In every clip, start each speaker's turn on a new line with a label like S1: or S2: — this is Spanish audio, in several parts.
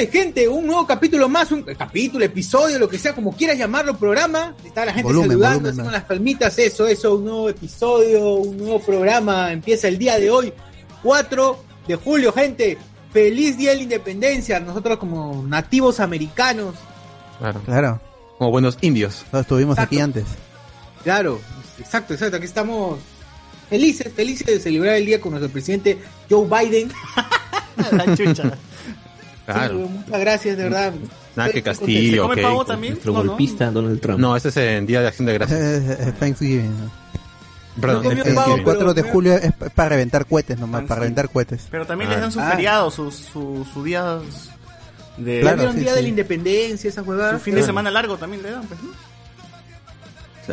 S1: Señores, gente, un nuevo capítulo más, un capítulo, episodio, lo que sea, como quieras llamarlo, programa. Está la gente
S2: Volumen,
S1: saludando,
S2: volumen,
S1: así con las palmitas, eso, eso, un nuevo episodio, un nuevo programa. Empieza el día de hoy, 4 de julio, gente. Feliz Día de la Independencia. Nosotros como nativos americanos,
S3: Claro.
S2: Claro,
S3: Como buenos indios.
S2: no estuvimos
S1: Exacto.
S2: aquí antes.
S1: claro, exacto, exacto, aquí estamos felices, felices de celebrar el día con nuestro presidente Joe Biden.
S4: La chucha.
S3: Claro.
S1: Sí, muchas gracias, de verdad.
S3: Nada que Castillo,
S4: ¿Come
S3: ok.
S4: pavo también?
S5: Nuestro
S4: No, no.
S5: golpista Donald Trump.
S3: No, ese es en Día de Acción de
S2: Eh,
S3: Gracias.
S2: eh, Thanksgiving.
S3: Perdón,
S1: no pavo,
S2: El
S3: Thanksgiving.
S2: 4 de
S1: pero-
S2: julio es pa- para reventar cohetes nomás, para reventar cohetes.
S4: Pero también
S3: Ah.
S4: les dan sus
S1: Ah.
S4: feriados, sus su, su días de...
S2: Claro,
S1: ¿Vieron
S2: sí,
S1: Día
S2: sí.
S1: de la Independencia, esas huevadas?
S4: Su fin de semana largo también le dan, pues, ¿no?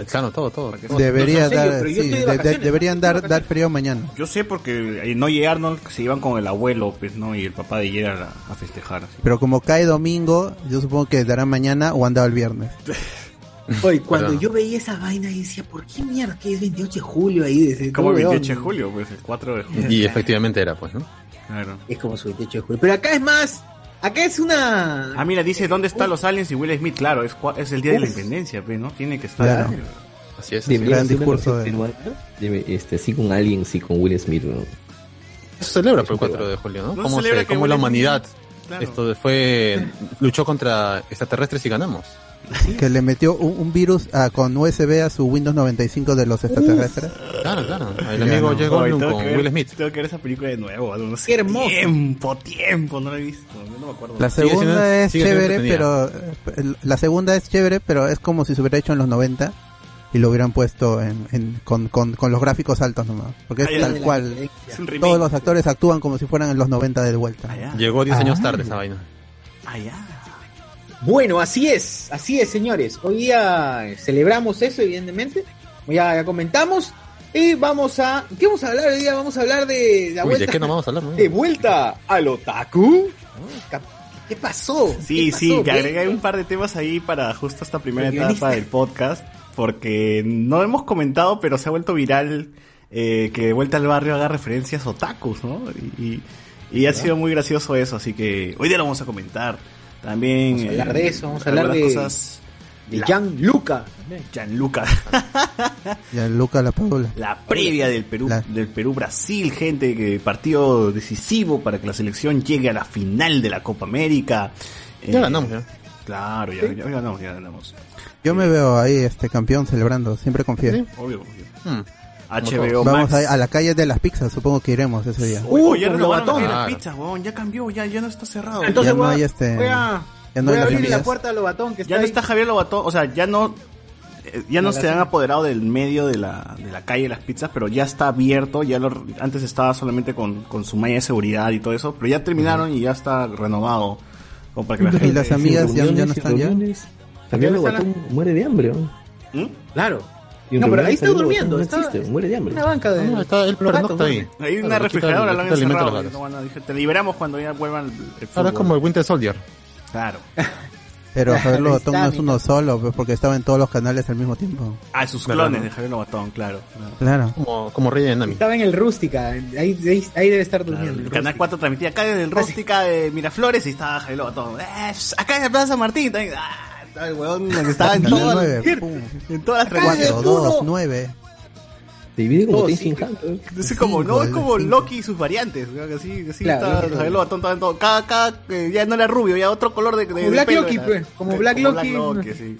S3: Claro, todo, todo.
S2: Debería
S1: no
S2: dar, sí,
S1: de
S2: de- deberían
S1: ¿no?
S2: dar, dar frío mañana.
S4: Yo sé porque eh, Noye y Arnold se iban con el abuelo, pues, ¿no? Y el papá de ella a, a festejar. así.
S2: Pero como cae domingo, yo supongo que dará mañana o andaba el viernes.
S1: Oye, cuando
S3: Pero-
S1: yo veía esa vaina y decía, ¿por qué mierda que es 28 de julio ahí? Desde
S4: Como el
S1: todo
S4: 28 de julio, pues, el 4 de julio.
S3: Y efectivamente era, pues, ¿no?
S4: Claro.
S1: Es como su 28 de julio. Pero acá es más, acá es una...
S4: Ah, mira, dice, ¿dónde están los aliens y Will Smith? Claro, es, cua- es el día de la independencia, pues, ¿no? Tiene que estar...
S2: Claro.
S3: Así es. así
S2: gran discurso de-
S5: debe- este, sí con Alien, sí con Will Smith, ¿no?
S3: Eso se celebra por el 4 de julio, ¿no?
S4: No
S3: Cómo,
S4: celebra
S3: se, cómo la humanidad
S4: Claro.
S3: esto fue luchó contra extraterrestres y ganamos.
S2: Que le metió un, un virus ah, con USB a su Windows 95 de los extraterrestres.
S3: Claro, claro. El amigo
S2: no.
S4: Ay,
S3: Goldblum
S4: tengo
S3: con
S4: ver-
S3: Will Smith.
S4: Tengo que ver esa película de nuevo. No sé,
S1: Qué hermoso.
S4: Tiempo, tiempo, no la he visto. yo No me acuerdo.
S2: La segunda
S3: siendo-
S2: es chévere, pero la segunda es chévere, pero es como si se hubiera hecho en los 90 y lo hubieran puesto en, en- con, con, con los gráficos altos nomás. Porque es
S4: ya.
S2: tal cual.
S4: Es un remake.
S2: Todos los actores actúan como si fueran en los 90 de vuelta.
S4: Ya.
S3: Llegó 10 años tarde esa vaina.
S4: Ya.
S1: Bueno, así es, así es, señores. Hoy día celebramos eso, evidentemente. Ya, ya comentamos. Y vamos a... ¿Qué vamos a hablar hoy día? Vamos a hablar de la
S3: Uy,
S1: vuelta...
S3: ¿de qué no vamos a hablar? no?
S1: de vuelta al otaku. Cap- ¿Qué pasó?
S4: Sí,
S1: ¿Qué
S4: sí, que
S1: ¿Qué?
S4: agregué un par de temas ahí para justo esta primera etapa del podcast, porque no hemos comentado, pero se ha vuelto viral eh, que de vuelta al barrio haga referencias otakus, ¿no? Y, y- y ha sido muy gracioso eso, así que hoy día lo vamos a comentar. También...
S1: Vamos a hablar
S4: eh,
S1: de eso, vamos a hablar de-
S4: cosas...
S1: De Gianluca.
S4: Gianluca,
S2: Y a Luca La Padula.
S4: la previa del Perú,
S2: La-
S4: del Perú-Brasil, gente, que partido decisivo para que la selección llegue a la final de la Copa América.
S3: Ya
S4: Eh,
S3: ganamos, ya.
S4: Claro, ya, ya ganamos, ya ganamos.
S2: Yo me veo ahí este campeón celebrando, siempre confié.
S3: Sí.
S4: Obvio, obvio.
S3: Hmm.
S4: HBO
S2: Vamos
S4: Max.
S2: a, a la calle de las pizzas, supongo que iremos ese día.
S4: Uy,
S1: Uh,
S4: ya renovaron
S1: Lobatón.
S4: las pizzas, weón, ya cambió, ya, ya no está cerrado.
S1: Entonces
S2: Ya no
S1: voy, a-
S2: hay este-
S1: voy a,
S2: ya no
S1: voy
S2: hay
S1: a
S2: las
S1: abrir la puerta a Lobatón que está
S4: ya no
S1: ahí.
S4: está Javier Lobatón, o sea, ya no eh, ya no se
S1: la-
S4: han apoderado del medio de la, de la calle de las pizzas, pero ya está abierto, ya lo, antes estaba solamente con, con su malla de seguridad y todo eso, pero ya terminaron y ya está renovado. Como para que la
S2: Y las amigas ya, ya no están ya.
S5: reuniones. Javier
S1: ¿Dónde está
S5: Lobatón muere de hambre, ¿no?
S4: ¿Mm?
S1: Claro.
S5: Y en
S1: No, pero ahí está durmiendo, está-
S5: No existe, muere de hambre.
S1: Una banca de...
S3: No, está,
S1: los
S3: pernocta
S1: gatos,
S3: ahí.
S4: Hay
S3: Claro,
S4: una refrigeradora, la han encerrado. no a- dije, te liberamos cuando ya vuelvan el, el
S3: Ahora es como el Winter Soldier.
S4: Claro.
S2: Pero Javier Lobatón
S1: está,
S2: no es uno solo, pues, porque estaba en todos los canales al mismo tiempo.
S4: Ah, sus
S3: ¿Verdad,
S4: clones
S3: no?
S4: de Javier Lobatón, claro. claro.
S2: Claro.
S3: Como, como Rey de Nami.
S1: Estaba en el Rústica, ahí, ahí, ahí debe estar
S4: Claro,
S1: durmiendo.
S4: el Canal 4 transmitía acá desde el Rústica de Miraflores y estaba Javier Lobatón. Eh, acá en el Plaza Martín también. Ah, estaba el que estaba en, todas-
S2: 9, pum.
S4: en todas las
S1: Acá
S4: transmisiones.
S2: 4, 2, 9.
S5: Se divide como
S1: Oh.
S5: Han, ¿no?
S4: Es como, no, es
S2: Cinco,
S4: como
S2: cinco.
S4: Loki y sus variantes. Así,
S1: Claro,
S4: Lobatón, estaba en todo. Cada, cada, eh, ya no era rubio, ya otro color de, de
S1: Como
S4: de
S1: Black
S4: pelo
S1: Loki,
S4: era.
S1: pues, como Black Loki.
S4: Loki, sí.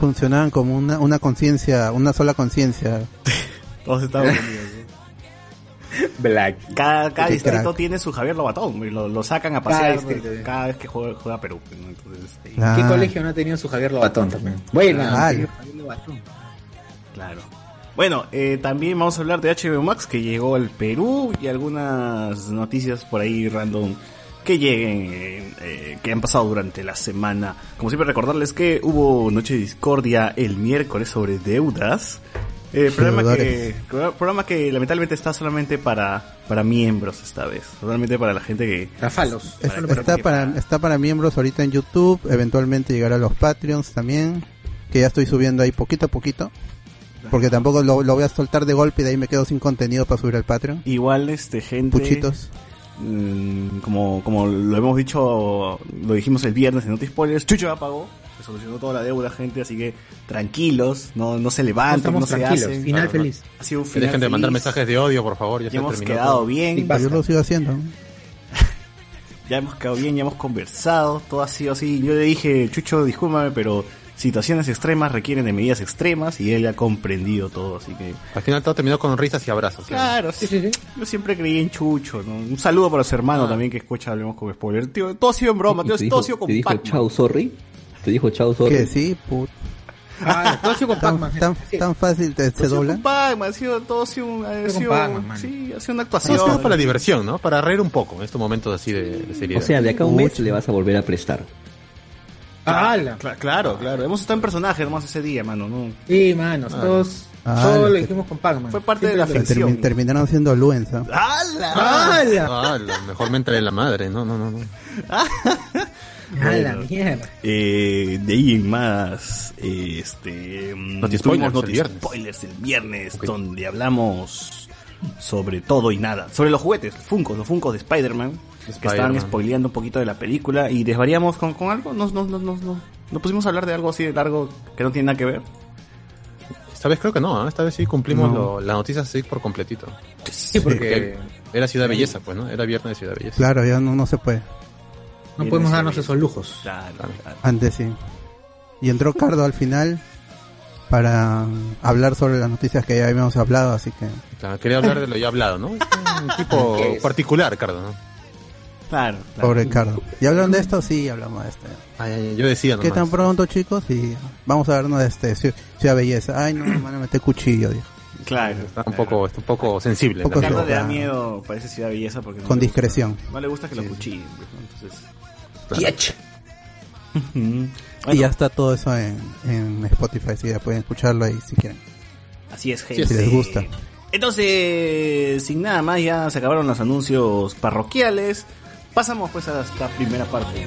S2: Funcionaban como una, una conciencia, una sola conciencia.
S4: Todos Estados Unidos.
S1: Black.
S4: Cada, distrito
S2: crack.
S4: tiene su Javier Lobatón, y lo, lo sacan a pasear
S1: Cada distrito.
S4: cada vez que juega, juega Perú. ¿no? Entonces, eh,
S2: Ah,
S1: ¿Qué colegio no ha tenido su Javier Lobatón también? Bueno,
S2: Ah.
S1: Javier Lobatón.
S4: Claro. Bueno, eh, también vamos a hablar de HBO Max que llegó al Perú y algunas noticias por ahí random que lleguen, eh, eh, que han pasado durante la semana. Como siempre recordarles que hubo Noche de Discordia el miércoles sobre deudas. Eh, programa, que, programa que lamentablemente está solamente para, para miembros esta vez. Solamente para la gente que...
S1: Rafalos.
S2: Es-
S4: Para-
S2: está para está para miembros ahorita en YouTube, eventualmente llegará a los Patreons también, que ya estoy subiendo ahí poquito a poquito, porque tampoco lo, lo voy a soltar de golpe y de ahí me quedo sin contenido para subir al Patreon.
S4: Igual este gente...
S2: Puchitos.
S4: Mm, como, como lo hemos dicho, lo dijimos el viernes en Noti Spoilers, Chucho ya pagó, se solucionó toda la deuda, gente, así que tranquilos, no, no se levanten, no,
S1: Estamos
S4: se
S1: tranquilos.
S4: hacen.
S1: Final
S3: Claro,
S1: feliz.
S4: Ha sido un final
S3: dejen de mandar mensajes de odio, por favor. Ya,
S4: Ya
S3: se
S4: hemos
S3: terminó
S4: quedado
S3: todo.
S4: bien,
S1: Sí,
S2: yo lo sigo haciendo.
S4: ya hemos quedado bien, ya hemos conversado, todo ha sido así. Yo le dije, Chucho, discúlpame, pero situaciones extremas requieren de medidas extremas y él ha comprendido todo, así que...
S3: Al final todo terminó con risas y abrazos. ¿sí?
S4: Claro,
S1: Sí, sí, sí.
S4: Yo siempre creí en Chucho, ¿no? Un saludo para los hermanos también que escucha Hablemos con Spoiler. Tío, todo ha sido en broma, tío, todo
S5: dijo,
S4: ha sido con
S5: te dijo chao, sorry. Te dijo chao, sorry.
S2: Que sí, put,
S1: Ah, todo ha sido con
S2: tan,
S1: Pac-Man.
S2: tan,
S1: Sí.
S2: tan fácil te,
S4: Todo
S2: se
S4: ha sido
S2: dobla.
S4: con Pac-Man, ha sido, todo ha sido, un- ha sido-
S1: mano.
S4: sí, ha sido una actuación.
S3: es para la diversión, ¿no? Para reír un poco en estos momentos así de, de seriedad.
S5: O sea, de acá a un mes le vas a volver a prestar.
S1: Ah,
S4: Claro, claro. Hemos estado en personaje nomás ese día, mano. ¿no?
S1: Sí, manos, todos.
S2: Ah,
S1: Todo
S2: la
S1: lo
S2: que-
S1: dijimos con Pac-Man.
S4: Fue parte de la ficción.
S2: Termi- terminaron siendo Luenza.
S4: ¡Hala!
S1: ¡Hala!
S3: Ah, mejor me entré en la madre. No, no, no. no.
S1: ¡A la mierda!
S4: Eh, de ahí en más, eh, este,
S3: Noti spoilers
S4: Noti
S3: el viernes.
S4: spoilers el viernes,
S3: Ok.
S4: donde hablamos sobre todo y nada, sobre los juguetes, Funkos, los Funkos de Spider-Man, que estaban spoileando un poquito de la película y desvariamos con, con algo, nos, nos, nos, nos, nos, nos pusimos a hablar de algo así de largo que no tiene nada que ver.
S3: Esta vez creo que no, ¿ah? esta vez sí cumplimos
S2: No.
S3: lo- la noticia así por completito.
S1: Sí, porque
S3: Era Ciudad Belleza, pues, ¿no? Era viernes de Ciudad Belleza.
S2: Claro, ya no, no se puede.
S1: No podemos darnos esos lujos.
S4: Claro, claro.
S2: Antes sí. Y entró Cardo al final para hablar sobre las noticias que ya habíamos hablado, así que
S3: Claro, quería hablar de lo ya hablado, ¿no? Un tipo particular, Cardo, ¿no?
S4: Claro, claro.
S2: pobre Cardo. ¿Y hablaron de esto? Sí, hablamos de esto.
S3: Ay, ay, ay, yo decía
S2: ¿Qué
S3: nomás.
S2: tan pronto, chicos? Y vamos a vernos de este Ciu- Ciudad Belleza. Ay, no, me van a meter cuchillo, dijo.
S4: Claro.
S3: Está un poco, está un poco sensible.
S2: Poco
S3: cosa.
S4: le da miedo, parece ciudad belleza porque no
S2: Con
S4: gusta-
S2: discreción.
S4: no le gusta que lo cuchillen, pues, ¿no? Entonces,
S2: Y ya está todo eso en, en Spotify, así ya pueden escucharlo ahí si quieren.
S4: Así es, gente.
S2: Si les gusta.
S4: Entonces, sin nada más, ya se acabaron los anuncios parroquiales. Pasamos pues a esta primera parte.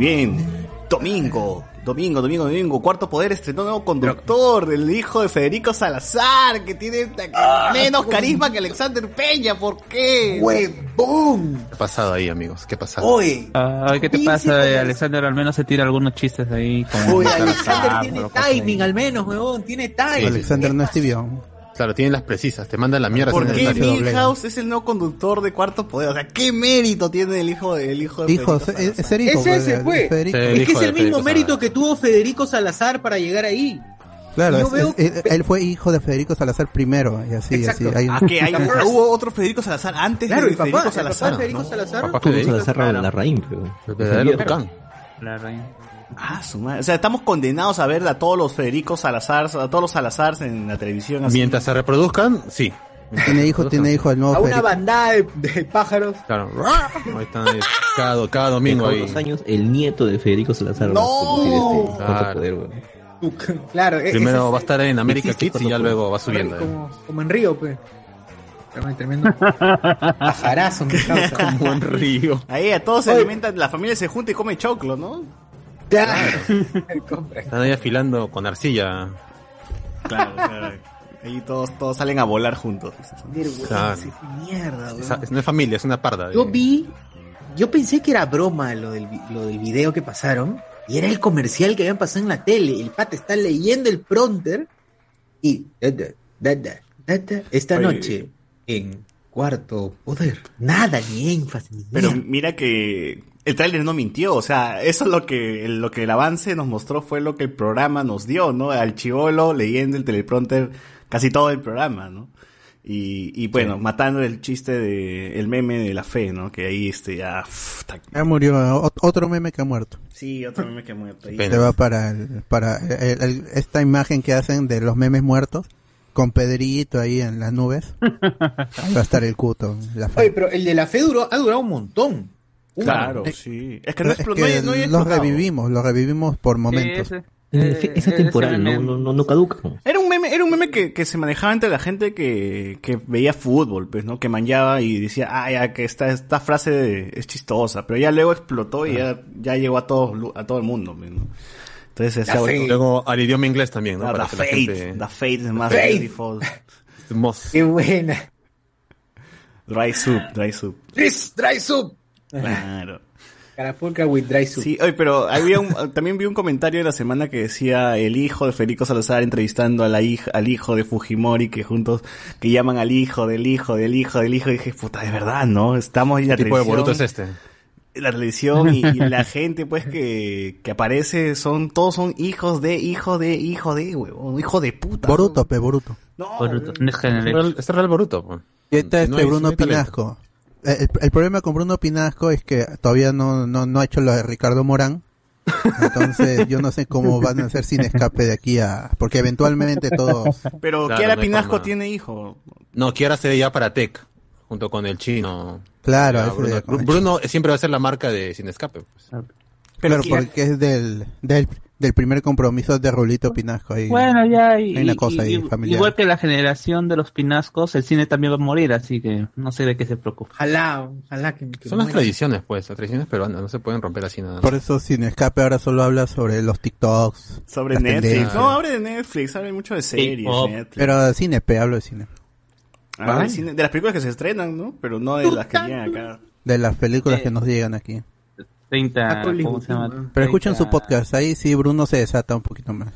S6: bien.
S4: Domingo, domingo, domingo, domingo. Cuarto Poder estrenó nuevo conductor, el hijo de Federico Salazar, que tiene ta- menos carisma que Alexander Peña. ¿Por qué?
S1: ¡Huevón!
S3: ¿Qué ha pasado ahí, amigos? ¿Qué ha pasado?
S1: Oye,
S7: ¿qué te pasa? eh? Alexander al menos se tira algunos chistes ahí. Como
S1: oye, Alexander tiene
S7: pero
S1: timing al menos, huevón, tiene timing.
S2: Alexander no es tibio.
S3: Claro, tienen las precisas, te mandan la mierda.
S4: ¿Por qué. Milhouse es el nuevo conductor de Cuarto Poder? O sea, ¿qué mérito tiene el hijo de, el hijo de
S2: Hijo,
S4: Federico
S2: es,
S4: Salazar?
S2: es ser hijo.
S1: Es
S2: pues,
S1: ese,
S2: de-
S1: pues.
S2: de Federico.
S3: Sí.
S1: Es que es
S3: de
S1: el mismo
S3: Federico
S1: mérito
S3: Salazar.
S1: que tuvo Federico Salazar para llegar ahí.
S2: Claro,
S1: Yo
S2: es-
S1: veo-
S2: es- él, él fue hijo de Federico Salazar primero, y así,
S1: Exacto.
S2: así. Hay un-
S4: Ah, que hay, hubo otro Federico Salazar antes
S1: Claro,
S4: de
S1: papá,
S4: Federico
S1: el papá de
S4: Salazar.
S1: Federico
S4: ¿no?
S1: Salazar.
S3: Papá Federico,
S5: Salazar
S7: claro.
S5: la raíz, pero.
S3: el verdadero tucán.
S7: La reina.
S4: Ah, su madre. O sea, estamos condenados a ver a todos los Federico Salazar, a todos los Salazar en la televisión. Así.
S3: Mientras se reproduzcan, sí.
S2: Tiene hijo, tiene hijo el nuevo
S1: A una
S2: Federico.
S1: bandada de, de pájaros.
S3: Claro. Ahí están, ahí, cada, cada domingo
S5: En
S3: ahí.
S5: unos años, el nieto de Federico Salazar va a conducir este
S3: Claro.
S5: Cuarto Poder, weón.
S1: Claro, e-
S3: Primero va a estar en America
S5: existe
S3: Kids y ya
S5: cuando-
S3: luego va subiendo. eh.
S1: como, como en Río, pues. Tremendo, Tremendo. Pajarazo, mi causa.
S3: Como en Río.
S4: Ahí a todos se alimentan, la familia se junta y come choclo, ¿no?
S1: Claro.
S3: Están ahí afilando con arcilla.
S4: Claro, claro. Ahí todos, todos salen a volar juntos.
S3: Claro.
S1: Mierda,
S3: no es familia, es una parda.
S1: Yo vi, yo pensé que era broma lo del, lo del video que pasaron, y era el comercial que habían pasado en la tele. El pata está leyendo el pronter y da, da, da, da, da, da, esta
S4: Oye.
S1: noche en cuarto poder. Nada, ni énfasis, ni
S4: Pero mira que el tráiler no mintió, o sea, eso es lo que, lo que el avance nos mostró fue lo que el programa nos dio, ¿no? Al chivolo leyendo el teleprompter casi todo el programa, ¿no? Y, y bueno, matando el chiste de, el meme de la fe, ¿no? Que ahí este ya,
S2: murió, ot- otro meme que ha muerto.
S4: sí, otro meme que ha muerto ahí.
S2: Se va para, el- para el- el- esta imagen que hacen de los memes muertos, con Pedrito ahí en las nubes. Ahí va a estar el cuto. La fe.
S1: Oye, pero el de la fe duró, ha durado un montón.
S4: Claro,
S1: montón.
S4: sí. Es que no,
S2: Es
S4: explo-
S2: que
S4: no hay- no hay
S2: los revivimos, los revivimos por momentos.
S7: Sí, ese-
S5: Es, es
S7: eh, ese
S5: temporal, no, no, no, no caduca.
S4: Era un meme, era un meme que, que se manejaba entre la gente que, que veía fútbol, pues, ¿no? Que manjaba y decía, ah, ya, que esta, esta frase de- es chistosa, pero ya luego explotó y ya, ya llegó a todo, a todo el mundo, pues, ¿no? Entonces, se ha vuelto-
S3: Luego al idioma inglés también, ¿no?
S4: Ah,
S3: Para
S4: the
S3: que la
S4: fate,
S3: gente-
S4: the fate is más
S1: Fate.
S4: beautiful.
S3: Most-
S1: Qué buena.
S4: Dry soup, dry soup.
S1: This dry soup.
S4: Claro.
S1: Carapulca with dry soup.
S4: Sí, oye, pero había un, también vi un comentario de la semana que decía el hijo de Federico Salazar entrevistando a la hija, al hijo de Fujimori que juntos, que llaman al hijo del hijo del hijo del hijo y dije, puta, de verdad, ¿no? Estamos en la
S3: ¿Qué tipo de
S4: televisión,
S3: Boruto es este?
S4: la televisión y, y la gente pues que, que aparece son, todos son hijos de, hijo de, hijo de, huevón, hijo de puta.
S2: Boruto, pe, Boruto.
S4: No,
S7: Boruto, Next
S3: Es
S7: Generation.
S3: real, es real Boruto. pues.
S2: Y está
S3: No
S2: este Bruno
S3: no hay talento.
S2: El, el problema con Bruno Pinasco es que todavía no, no, no ha hecho lo de Ricardo Morán. Entonces yo no sé cómo van a hacer sin escape de aquí a... Porque eventualmente todos...
S4: pero
S3: Claro,
S4: Kiara
S3: no
S4: Pinasco
S3: forma.
S4: tiene hijo.
S3: No, quiera ser ya para Tech, junto con el chino.
S2: Claro,
S3: Bruno, Bruno siempre va a ser la marca de Sin Escape. pues.
S2: Claro,
S4: Kiara-
S2: porque es del, del, del primer compromiso de Rulito Pinasco. Ahí.
S7: Bueno, ya. Y,
S2: Hay una
S7: y-
S2: cosa ahí
S7: y-
S2: familiar.
S7: Igual que la generación de los pinascos, el cine también va a morir, así que no sé de qué se preocupa.
S1: Ojalá, ojalá que, que
S3: Son las
S1: muera.
S3: tradiciones, pues, las tradiciones peruanas, no se pueden romper así nada.
S2: Por eso sin escape ahora solo habla sobre los TikToks.
S4: Sobre Netflix.
S2: tendencias.
S4: No, abre de Netflix, abre mucho de series. Netflix.
S2: Pero cine, pe, hablo de cine.
S4: Ah, de cine- de las películas que se estrenan, ¿no? Pero no de las que llegan acá.
S2: De las películas
S7: Eh,
S2: que nos llegan aquí.
S7: 30,
S1: Ah,
S7: ¿cómo se llama?
S2: Pero escuchen su
S7: 30.
S2: podcast, ahí sí Bruno se desata un poquito más.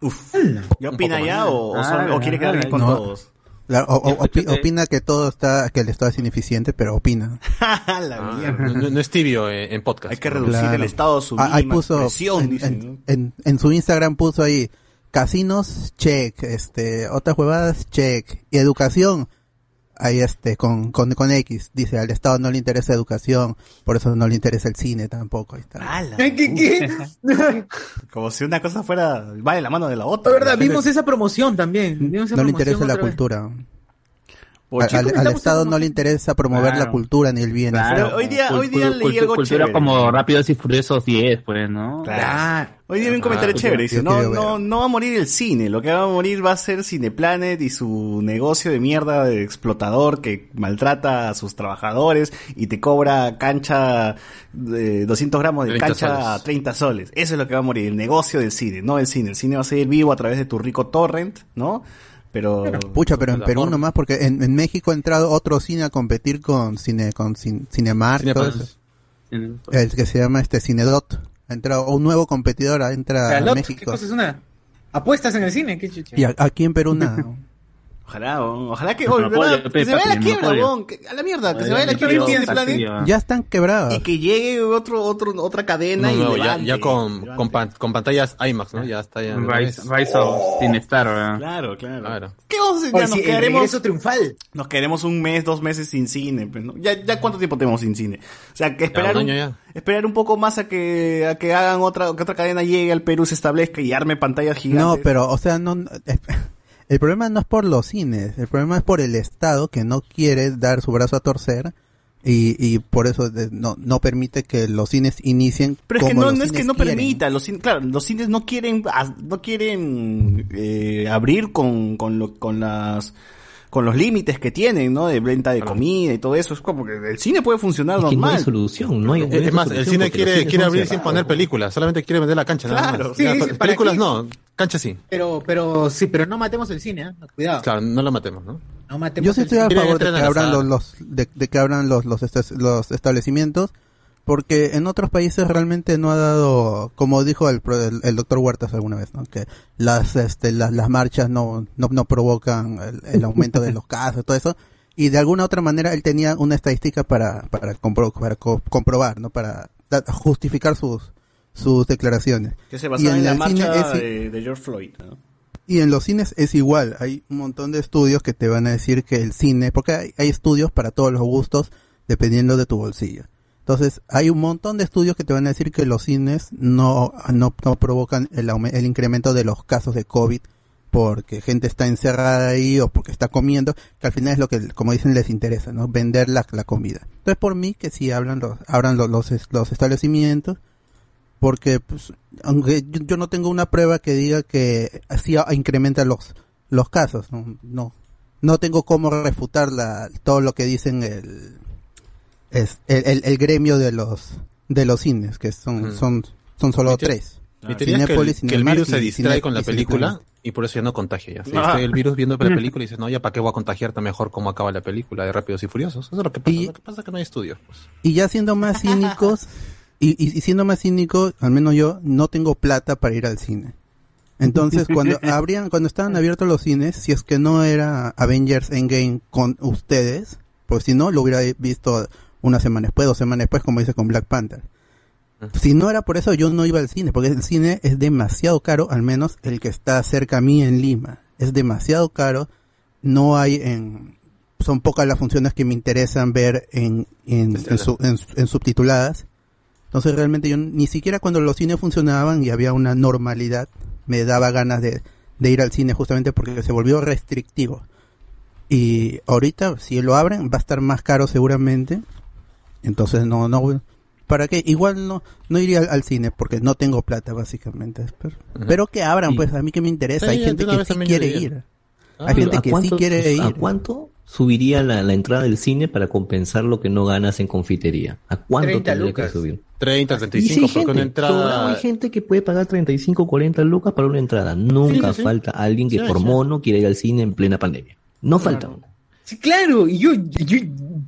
S4: Uf. ¿Ya opina ya o, o son-
S7: Ah,
S4: o quiere quedar bien con
S2: no.
S4: todos?
S2: La- o- o-
S7: Yo escucho
S2: opi-
S7: que-
S2: opina que todo está, que el Estado es ineficiente, pero opina.
S4: la
S3: Ah,
S4: mierda.
S3: no, es tibio en, en podcast.
S4: Hay que reducir
S2: Claro.
S4: el Estado su
S2: Ah, puso,
S4: expresión,
S2: en,
S4: dicen,
S2: en-
S4: ¿no?
S2: en- en su Instagram puso ahí, Casinos, check. Este, otras huevadas, check. Y educación, ahí este, con, con, con X. Dice, al Estado no le interesa educación, por eso no le interesa el cine tampoco. Ahí está.
S1: ¿Qué, qué?
S4: Como si una cosa fuera, va de la mano de la otra.
S1: La verdad, vimos esa promoción también. Vimos esa
S2: No le
S1: promoción
S2: interesa la
S1: vez.
S2: cultura.
S4: Por
S2: Al,
S4: chico,
S2: al- Estado no le interesa promover la
S7: Claro.
S2: cultura ni el bienestar.
S7: Claro.
S4: hoy día- hoy día
S7: Cul-
S4: leí algo
S7: Cultura
S4: chévere.
S7: como Rápidos y Furiosos 10, pues, ¿no?
S4: Claro. Hoy día vi un comentario
S7: Ah,
S4: chévere. Dice, no, no, no va a morir el cine. Lo que va a morir va a ser Cineplanet y su negocio de mierda de explotador que maltrata a sus trabajadores y te cobra cancha de 200 gramos de
S3: 30
S4: cancha
S3: soles.
S4: a 30 soles. Eso es lo que va a morir. El negocio del cine, no el cine. El cine va a seguir vivo a través de tu rico torrent, ¿no? Pero...
S2: Pucha, pero en Perú nomás, porque en, en México ha entrado otro cine a competir con cine, con cin- Cinemark, todo
S3: Cinepass.
S2: eso. el que se llama este Cinedot. Ha entrado un nuevo competidor, entra a
S1: Calot, ¿Qué
S2: México.
S1: cosa es una? ¿Apuestas en el cine? ¿Qué chucha?
S2: Y a- aquí en Perú nada.
S4: Ojalá, ojalá que, oh, que se vaya a la quiebra, que- a la mierda, que se vaya a la quiebra Cineplanet
S7: fastidio.
S2: ya están quebrados.
S4: y que llegue otro, otro, otra cadena
S3: No,
S4: y
S3: no, ya,
S4: levante,
S3: ya con, con, pan- con pantallas IMAX, ¿no? Ya está ya.
S7: Rise, Rise of Sinestar, ¿verdad?
S4: Claro, claro.
S3: Claro.
S4: ¿Qué vamos a hacer? Ya nos quedaremos,
S1: triunfal.
S4: nos quedaremos un mes, dos meses sin cine. pues, ¿no? ya, ya cuánto tiempo tenemos sin cine. O sea, que esperar
S3: un
S4: un,
S3: año ya.
S4: esperar un poco más a que, a que hagan otra, que otra cadena llegue al Perú, se establezca y arme pantallas gigantes.
S2: No, pero, o sea, no, no- el problema no es por los cines, el problema es por el Estado que no quiere dar su brazo a torcer y, y por eso de- no, no permite que los cines inicien
S4: Pero es que no,
S2: los
S4: no es que no
S2: quieren.
S4: permita, los cines, claro, los cines no quieren, no quieren eh, abrir con, con, lo- con las con los límites que tienen, ¿no? De venta de comida y todo eso. Es como que el cine puede funcionar
S5: Es que no
S4: normal.
S5: hay solución, no hay, hay
S3: Es más, el cine quiere, quiere abrir sin poner películas, solamente quiere vender la cancha, nada
S4: Claro.
S3: más.
S1: Sí,
S3: Ya,
S1: sí,
S3: pe-
S1: ¿para
S3: películas
S1: qué?
S3: no, cancha sí.
S1: Pero, pero, sí, pero no matemos el cine, ¿eh? Cuidado.
S3: Claro, no lo matemos, ¿no?
S1: No matemos
S2: Yo sí estoy a favor de que abran los, los de, de que abran los los, los establecimientos porque en otros países realmente no ha dado como dijo el, pro- el, el doctor Huertas alguna vez ¿no? que las este las, las marchas no, no no provocan el, el aumento de los casos todo eso y de alguna otra manera él tenía una estadística para para, compro- para co- comprobar no para da- justificar sus sus declaraciones
S4: Que se
S2: Y
S4: basaba en, la marcha
S2: es-
S4: de, de George Floyd. ¿no?
S2: y en los cines es igual, hay un montón de estudios que te van a decir que el cine, porque hay, hay estudios para todos los gustos dependiendo de tu bolsillo. Entonces, hay un montón de estudios que te van a decir que los cines no, no, no provocan el, el incremento de los casos de COVID porque gente está encerrada ahí o porque está comiendo, que al final es lo que, como dicen, les interesa, ¿no? Vender la, la comida. Entonces, por mí, que sí hablan los, abran los, los, establecimientos, porque pues, aunque yo, yo no tengo una prueba que diga que así incrementa los los casos no no, no tengo cómo refutar la, todo lo que dicen el es el, el, el gremio de los de los cines que son son son solo
S3: te-
S2: tres
S3: Mi teoría es que el, que virus se distrae
S2: Cine-
S3: con la
S2: y
S3: película y por eso ya no contagia. Ya.
S4: Ah.
S3: el virus viendo la película y dice, no, ya para qué voy a contagiarte mejor cómo acaba la película de Rápidos y Furiosos. Eso es lo que pasa.
S2: Y-
S3: Lo que pasa es que no hay estudios. Pues.
S2: y ya siendo más cínicos y, y, y siendo más cínico al menos yo no tengo plata para ir al cine entonces cuando abrían cuando estaban abiertos los cines si es que no era Avengers Endgame con ustedes pues si no lo hubiera visto una semana después dos semanas después como dice con Black Panther si no era por eso yo no iba al cine porque el cine es demasiado caro al menos el que está cerca a mí en Lima es demasiado caro no hay en son pocas las funciones que me interesan ver en, en, en, su- en- en subtituladas. Entonces realmente yo ni siquiera cuando los cines funcionaban y había una normalidad me daba ganas de, de ir al cine justamente porque se volvió restrictivo. Y ahorita si lo abren va a estar más caro seguramente. Entonces no, no, ¿para qué? Igual no, no iría al, al cine porque no tengo plata básicamente. Pero, pero que abran pues a mí que me interesa.
S3: Sí,
S2: Hay gente
S3: una
S2: que sí quiere
S3: iría.
S2: ir.
S3: Ah,
S2: Hay gente
S5: ¿a
S2: que sí
S5: cuánto-
S2: quiere ir.
S5: ¿A cuánto subiría la, la entrada del cine para compensar lo que no ganas en confitería? ¿A cuánto
S1: 30
S5: tendría
S1: lucas.
S5: que subir?
S3: 30,
S5: Y sí,
S3: 35,
S5: hay
S3: porque una entrada...
S5: hay gente que puede pagar 35, 40 lucas para una entrada. Nunca
S3: Sí, sí.
S5: falta alguien que
S3: Sí,
S5: por
S3: sí.
S5: mono quiere ir al cine en plena pandemia. No falta.
S1: Sí, claro, y yo, yo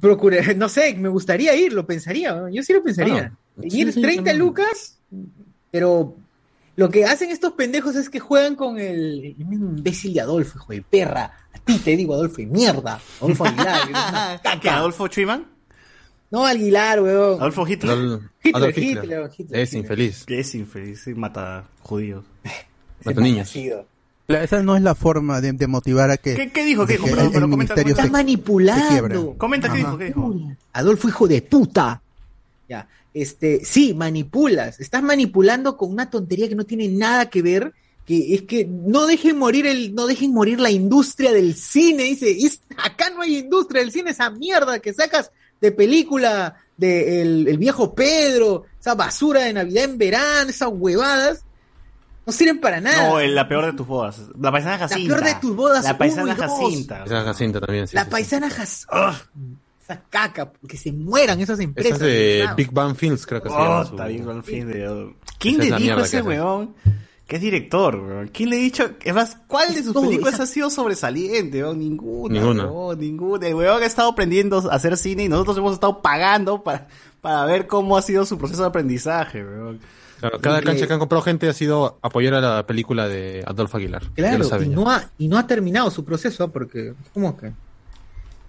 S1: procuré, no sé, me gustaría ir, lo pensaría, ¿no? yo sí lo pensaría.
S3: Sí,
S1: ir
S3: sí,
S1: 30
S3: también.
S1: lucas, pero lo que hacen estos pendejos es que juegan con el, el mismo imbécil de Adolfo, hijo de perra. A ti te digo, Adolfo, de mierda. Adolfo Aguilar, eres una
S4: ¿Qué,
S1: caca.
S4: Adolfo Chuyman?
S1: No, Aguilar, weón.
S4: Adolfo Hitler.
S1: Hitler,
S3: Adolf
S1: Hitler, Hitler,
S3: Es
S1: Hitler.
S3: infeliz.
S4: Que es infeliz y mata judíos.
S3: Mata niños.
S2: La- esa no es la forma de, de motivar a que,
S4: ¿Qué- qué dijo? ¿Qué dijo?
S2: el,
S4: pero
S2: el
S4: comenta,
S2: ministerio se,
S1: Está manipulando.
S2: se.
S4: Comenta, ¿qué
S2: Ajá.
S4: dijo? ¿Qué dijo?
S1: Adolfo, hijo de puta. Ya, este, sí, manipulas. Estás manipulando con una tontería que no tiene nada que ver. Que es que no dejen morir el, no dejen morir la industria del cine. Dice, "Es- acá no hay industria del cine, esa mierda que sacas de película de el, el viejo Pedro, esa basura de Navidad en verano, esas huevadas, no sirven para nada.
S4: No, la peor de tus bodas. La paisana Jacinta.
S1: peor de tus bodas,
S4: La paisana
S1: uno y dos.
S4: Jacinta.
S3: Jacinta también, sí.
S1: la
S3: sí, sí.
S1: paisana Jas- ¡Ah! esa caca, que se mueran esas
S3: Esa
S1: empresas.
S3: es de Big Bang Films, creo que se
S4: Oh,
S3: llama. su-
S4: el fin de- ¿Quién le
S3: la
S4: dijo a ese weón que es director, weón? ¿Quién le ha dicho? Es más, ¿cuál de sus
S1: Todo,
S4: películas
S1: esa-
S4: ha sido sobresaliente, weón? Ninguna.
S3: Ninguna.
S4: weón, ninguna. El weón ha estado aprendiendo a hacer cine y nosotros hemos estado pagando para, para ver cómo ha sido su proceso de aprendizaje, weón.
S3: Claro, cada
S1: que-
S3: cancha que han comprado gente ha sido apoyar a la película de Adolfo Aguilar.
S1: Claro, y
S3: ya.
S1: no, ha, y no ha terminado su proceso, porque, ¿cómo que?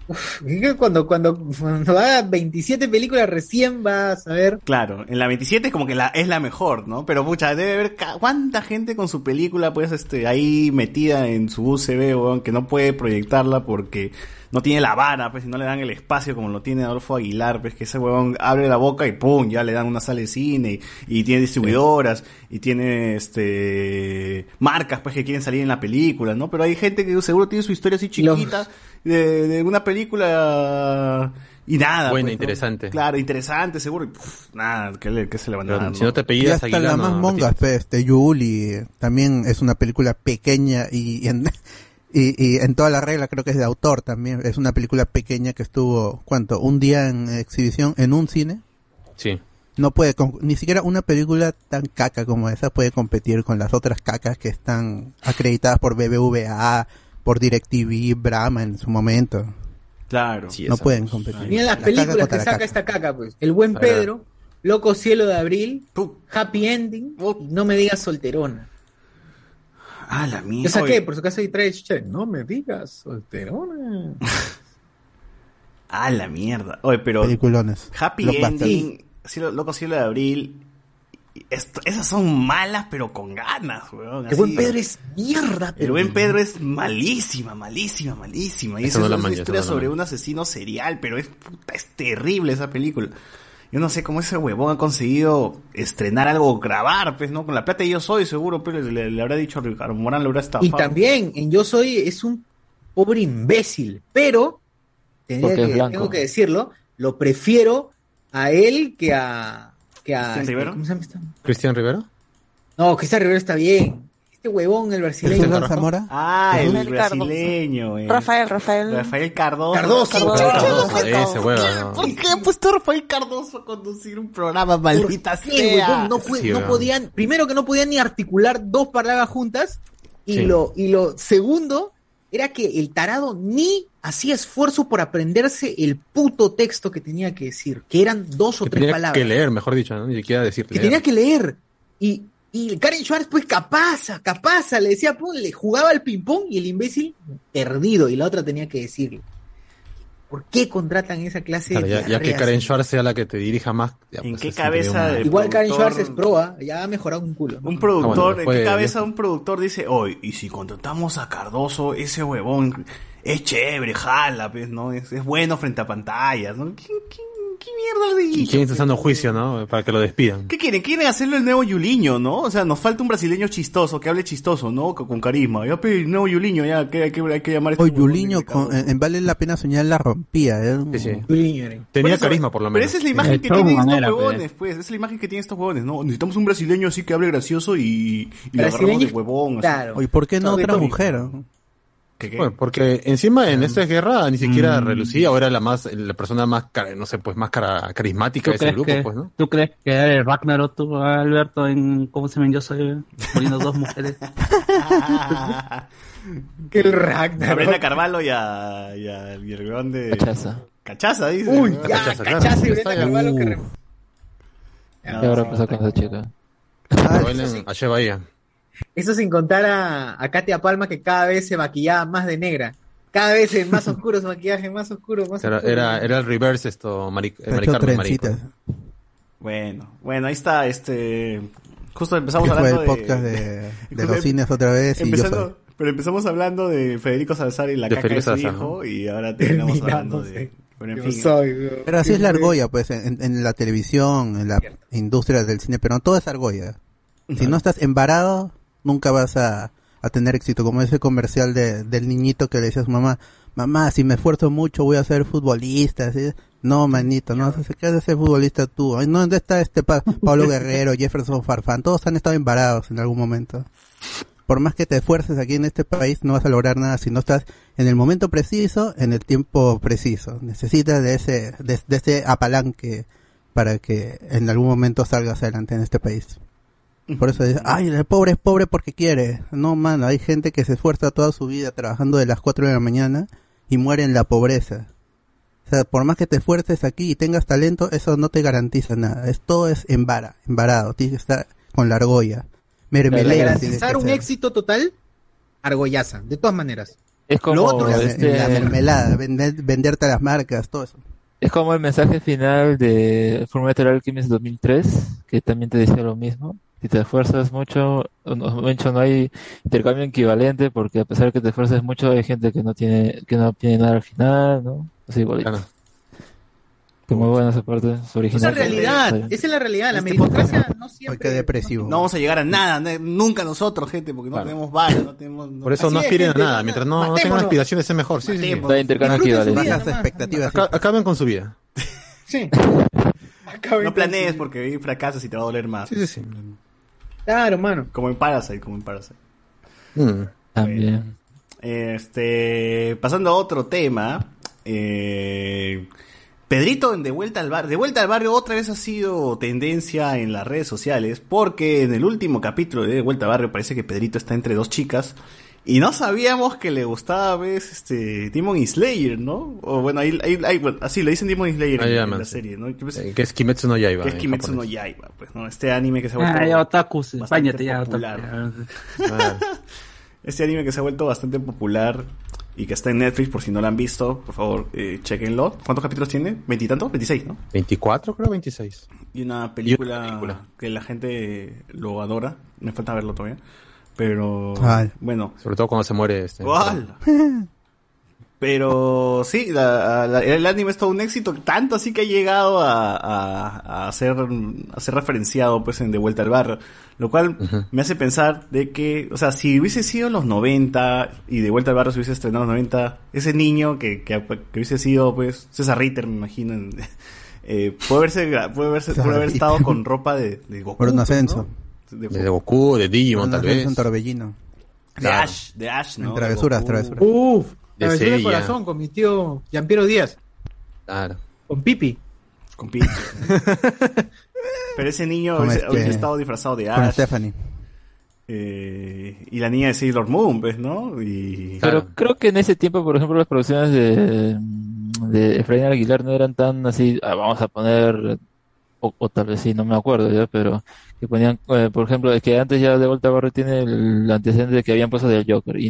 S1: Uf, cuando, cuando, cuando haga 27 películas recién vas a ver.
S4: Claro, en la 27 es como que la, es la mejor, ¿no? Pero mucha, debe haber ca- cuánta gente con su película, pues, este, ahí metida en su USB, weón, que no puede proyectarla porque no tiene la vara, pues, y no le dan el espacio como lo tiene Adolfo Aguilar, pues, que ese weón abre la boca y pum, ya le dan una sala de cine, y, y tiene distribuidoras, y tiene, este, marcas, pues, que quieren salir en la película, ¿no? Pero hay gente que seguro tiene su historia así chiquita, de, de una película... Y nada.
S3: Buena,
S4: pues, ¿no?
S3: interesante.
S4: Claro, interesante, seguro. Y, puf, nada, que, le, que se le van a
S3: Pero
S4: dar,
S3: si no te
S2: Y
S3: apellidas
S2: hasta
S3: Aguilar,
S2: la más
S3: no
S2: monga,
S3: tienes.
S2: pues, este, Yuli, también es una película pequeña y, y en, y, y en toda la regla creo que es de autor también. Es una película pequeña que estuvo, ¿cuánto? Un día en exhibición en un cine.
S3: Sí.
S2: No puede, ni siquiera una película tan caca como esa puede competir con las otras cacas que están acreditadas por BBVA, por DirecTV, Brahma en su momento.
S4: Claro.
S3: Sí,
S2: no pueden competir.
S1: Mira las películas que
S2: la
S1: saca
S2: caca.
S1: esta caca, pues. El buen. Pedro, Loco Cielo de Abril, Happy Ending, y no me digas solterona.
S4: Ah, la mía.
S1: Yo saqué,
S4: Oye,
S1: por su caso, y trae che, no me digas solterona.
S4: Ah, la mierda. Oye, pero
S2: Peliculones.
S4: Happy. Ending, Cielo- Loco Cielo de Abril, esto- esas son malas, pero con ganas, weón.
S1: El buen. Pedro es mierda,
S4: El
S1: pero
S4: buen Pedro es malísima, malísima, malísima. Y
S3: Esa
S4: esa
S3: no
S4: es una
S3: esa
S4: historia sobre un asesino serial, pero es, puta, es terrible esa película. Yo no sé cómo ese huevón ha conseguido estrenar algo, grabar, pues, ¿no? Con la plata de yo soy, seguro, pero le, le habrá dicho a Ricardo Morán, le habrá estafado.
S1: Y también en Yo Soy es un pobre imbécil, pero tendría que- tengo que decirlo, lo prefiero a él que a que a
S4: ¿Cristian Rivero?
S1: ¿cómo se llama este?
S3: ¿Cristian Rivero?
S1: No, Cristian Rivero está bien. Este huevón el
S2: ¿Jesús
S1: brasileño.
S2: Zamora?
S4: Ah, el
S8: Rafael Cardoso.
S4: brasileño. eh.
S8: Rafael, Rafael.
S4: Rafael Cardoso.
S1: Cardoso.
S4: Cardoso.
S3: Cardoso, ese huevo. no.
S4: ¿Por qué ha puesto a Rafael Cardoso a conducir un programa, maldita sea?
S1: huevón, no,
S3: Sí,
S1: podían, primero que no podían ni articular dos palabras juntas, y
S3: Sí.
S1: lo, y lo segundo era que el tarado ni hacía esfuerzo por aprenderse el puto texto que tenía que decir, que eran dos o
S3: Que
S1: tres
S3: tenía
S1: palabras.
S3: que leer, mejor dicho, ¿no? ni siquiera decir
S1: que
S3: leer.
S1: tenía que leer. Y, y Karen Schwartz, pues capaz, capaz, le decía, pum, le jugaba al ping-pong y el imbécil perdido, y la otra tenía que decirle. ¿Por qué contratan esa clase
S3: Claro,
S1: de
S3: ya, ya que? Karen Schwartz sea la que te dirija más. ya,
S4: ¿En
S3: pues,
S4: qué cabeza
S3: un-
S1: Igual Karen
S4: productor-
S1: Schwartz es proa, ya ha mejorado un culo.
S4: Un productor,
S3: Ah, bueno,
S4: ¿en qué cabeza un productor dice, hoy y si contratamos a Cardoso, ese huevón es chévere, jala, pues, ¿no? Es, es bueno frente a pantallas, ¿no? ¿Qué, qué, qué mierda le
S3: ¿Y
S4: dicho?
S3: quién está usando juicio, no? Para que lo despidan.
S4: ¿Qué quieren? Quieren hacerlo el nuevo Yuliño, ¿no? O sea, nos falta un brasileño chistoso, que hable chistoso, ¿no? Con, con carisma. Ya, pe, el nuevo Yuliño, ya, que hay que, hay que llamar este huevón
S2: Yuliño
S4: de
S2: con, en, en Vale la Pena Soñar la rompía. ¿eh?
S3: Sí, sí.
S1: Juliño era.
S3: Tenía
S4: eso-
S3: carisma, por lo
S4: Pero
S3: menos.
S4: esa es la imagen
S7: De
S4: que tienen estos huevones, pues. Esa es la imagen que tienen estos huevones, ¿no? Necesitamos un brasileño así que hable gracioso y, y lo agarramos de huevón. así.
S1: claro.
S2: Oye, ¿por qué no otra
S1: todo-
S2: mujer?
S4: ¿Qué, qué?
S3: Bueno, porque encima en esta guerra ni siquiera
S7: Mm.
S3: relucía, o era la más, la persona más, no sé, pues más cara- carismática
S7: ¿Tú
S3: de ese
S7: crees,
S3: grupo,
S7: que,
S3: pues, ¿no?
S7: ¿Tú crees que el Ragnarok tuvo a Alberto en cómo se llama Yo soy poniendo dos mujeres?
S1: Que el
S4: A
S1: Ragnarok.
S4: Brenda Carvalho y a, y a- el huevón de...
S8: Cachaza.
S4: Cachaza, dice.
S1: Uy,
S4: ¿no?
S1: ya,
S3: Cachaza, claro.
S1: cachaza y Brenda. Carvalho que re-
S8: ¿Qué habrá pasado con esa chica?
S2: Ah,
S3: a Che Bahía.
S1: Eso sin contar a, a Katia Palma que cada vez se maquillaba más de negra. Cada vez en más oscuro su maquillaje, más oscuro, más
S3: Era,
S1: oscuro.
S3: era, era el reverse esto, Mari, eh,
S2: se ha
S3: Mari
S2: hecho
S3: Carmen Marico.
S2: trencitas.
S4: Bueno, bueno, ahí está este justo empezamos hablando
S2: el podcast de, de
S4: Justo
S2: los cines otra vez y yo
S4: empezando-
S2: soy.
S4: Pero empezamos hablando de Federico Salazar y la
S3: De
S4: caca de su
S3: Salazar,
S4: hijo y ahora terminamos hablando de... Bueno, en
S1: Yo
S4: fin.
S1: soy, weón.
S2: Pero así es la argolla, pues, en, en la televisión, en la industria del cine, pero no todo es argolla. Si no estás embarado, nunca vas a, a tener éxito, como ese comercial de, del niñito que le decía a su mamá, mamá, si me esfuerzo mucho voy a ser futbolista, así. No, manito, no, ¿qué haces ser futbolista tú? Ay, no, ¿dónde está este Pa- Pablo Guerrero, Jefferson Farfán? Todos han estado embarados en algún momento. Por más que te esfuerces aquí en este país, no vas a lograr nada si no estás en el momento preciso, en el tiempo preciso. Necesitas de ese, de, de ese apalanque para que en algún momento salgas adelante en este país. Por eso dice, ay, el pobre es pobre porque quiere. No, mano, hay gente que se esfuerza toda su vida trabajando de las 4 de la mañana y muere en la pobreza. O sea, por más que te esfuerces aquí y tengas talento, eso no te garantiza nada. Es, todo es embara, embarado. Tienes que estar con la argolla.
S1: Para
S2: Mermelera. tienes que
S1: garantizar un éxito total, argollaza, de todas maneras.
S8: Es como
S1: Lo otro,
S2: La,
S8: este,
S2: la mermelada, vender- venderte las marcas, todo eso.
S8: Es como el mensaje final de Fullmetal Alchemist 2003, que también te decía lo mismo. Si te esfuerzas mucho, o no, no hay intercambio equivalente, porque a pesar de que te esfuerces mucho, hay gente que no tiene, que no obtiene nada al final, ¿no? Es igualito.
S3: Claro.
S8: Que muy buena esa parte, su
S1: Esa
S8: original.
S1: es la realidad, esa es la realidad. La
S4: Este
S1: meritocracia no
S2: Ay,
S1: siempre.
S2: qué depresivo.
S4: No vamos a llegar a nada, ne- nunca nosotros, gente, porque no
S3: Claro.
S4: tenemos balas, no tenemos... no-
S3: Por eso
S1: Así
S3: no
S1: es,
S3: aspiren a
S1: gente,
S3: nada.
S1: no-
S3: Mientras no, no tengan aspiraciones, es mejor. Sí, sí, sí.
S8: No intercambio equivalente.
S2: expectativas.
S3: Aca- Acaben con su vida.
S1: Sí.
S4: No planees porque fracasas y te va a doler más.
S3: Sí, sí, sí.
S1: Claro, mano.
S4: Como en Parasite, como en Parasite.
S3: Mm.
S8: También.
S4: Este, pasando a otro tema, eh, Pedrito en De Vuelta al Barrio. De Vuelta al Barrio otra vez ha sido tendencia en las redes sociales porque en el último capítulo de De Vuelta al Barrio parece que Pedrito está entre dos chicas y no sabíamos que le gustaba, ves, este, Demon y Slayer, ¿no? O bueno, ahí, ahí- ahí- bueno, así le dicen Demon y Slayer
S3: Ah,
S4: en, la serie, ¿no? Pensé
S3: Eh, Que es Kimetsu no Yaiba.
S4: que es Kimetsu no. Yaiba, pues, ¿no? Este anime que se ha vuelto
S7: Ah, ya, otakus,
S4: bastante
S7: ya,
S4: popular. Este anime que se ha vuelto bastante popular y que está en Netflix, por si no lo han visto, por favor, eh, chequenlo. ¿Cuántos capítulos tiene? ¿Veintitantos? ¿26, no?
S3: 24, creo, 26.
S4: Y una película,
S3: película.
S4: que la gente lo adora. Me falta verlo todavía. Pero,
S2: Ay.
S4: bueno.
S3: Sobre todo cuando se muere este.
S4: Pero sí, la- la- el anime es todo un éxito, tanto así que ha llegado a, a, a ser, a ser referenciado pues en De Vuelta al Barrio, lo cual me hace pensar de que, o sea, si hubiese sido en los 90 y De Vuelta al Barrio se hubiese estrenado en los 90, ese niño que, que, que hubiese sido pues César Ritter, me imagino, en- eh, puede haberse, puede haberse, puede haber estado con ropa de, de Goku.
S2: Bruno
S4: pues,
S2: Ascenso.
S4: ¿no? De,
S3: De Goku, de Digimon, tal vez.
S2: un torbellino.
S4: de
S3: claro.
S4: Ash, de Ash, ¿no?
S2: En travesuras,
S4: De
S2: travesuras.
S1: Uf,
S3: De
S1: del
S3: Seiya.
S1: corazón con mi tío Giampiero Díaz,
S3: Claro.
S1: con Pipi.
S4: Con Peach. Pero ese niño
S2: Con
S4: hubiese,
S2: este-
S4: hubiese estado disfrazado de
S2: Con
S4: Ash.
S2: Stephanie.
S4: eh, y la niña de Sailor Moon, pues, ¿no? Y...
S8: Pero
S3: Claro.
S8: creo que en ese tiempo, por ejemplo, las producciones de, de Efraín Aguilar no eran tan así, ah, vamos a poner, o, o tal vez sí, no me acuerdo ya, pero que ponían, eh, por ejemplo, es que antes ya de Vuelta a Barrio tiene el antecedente de que habían puesto del Joker, y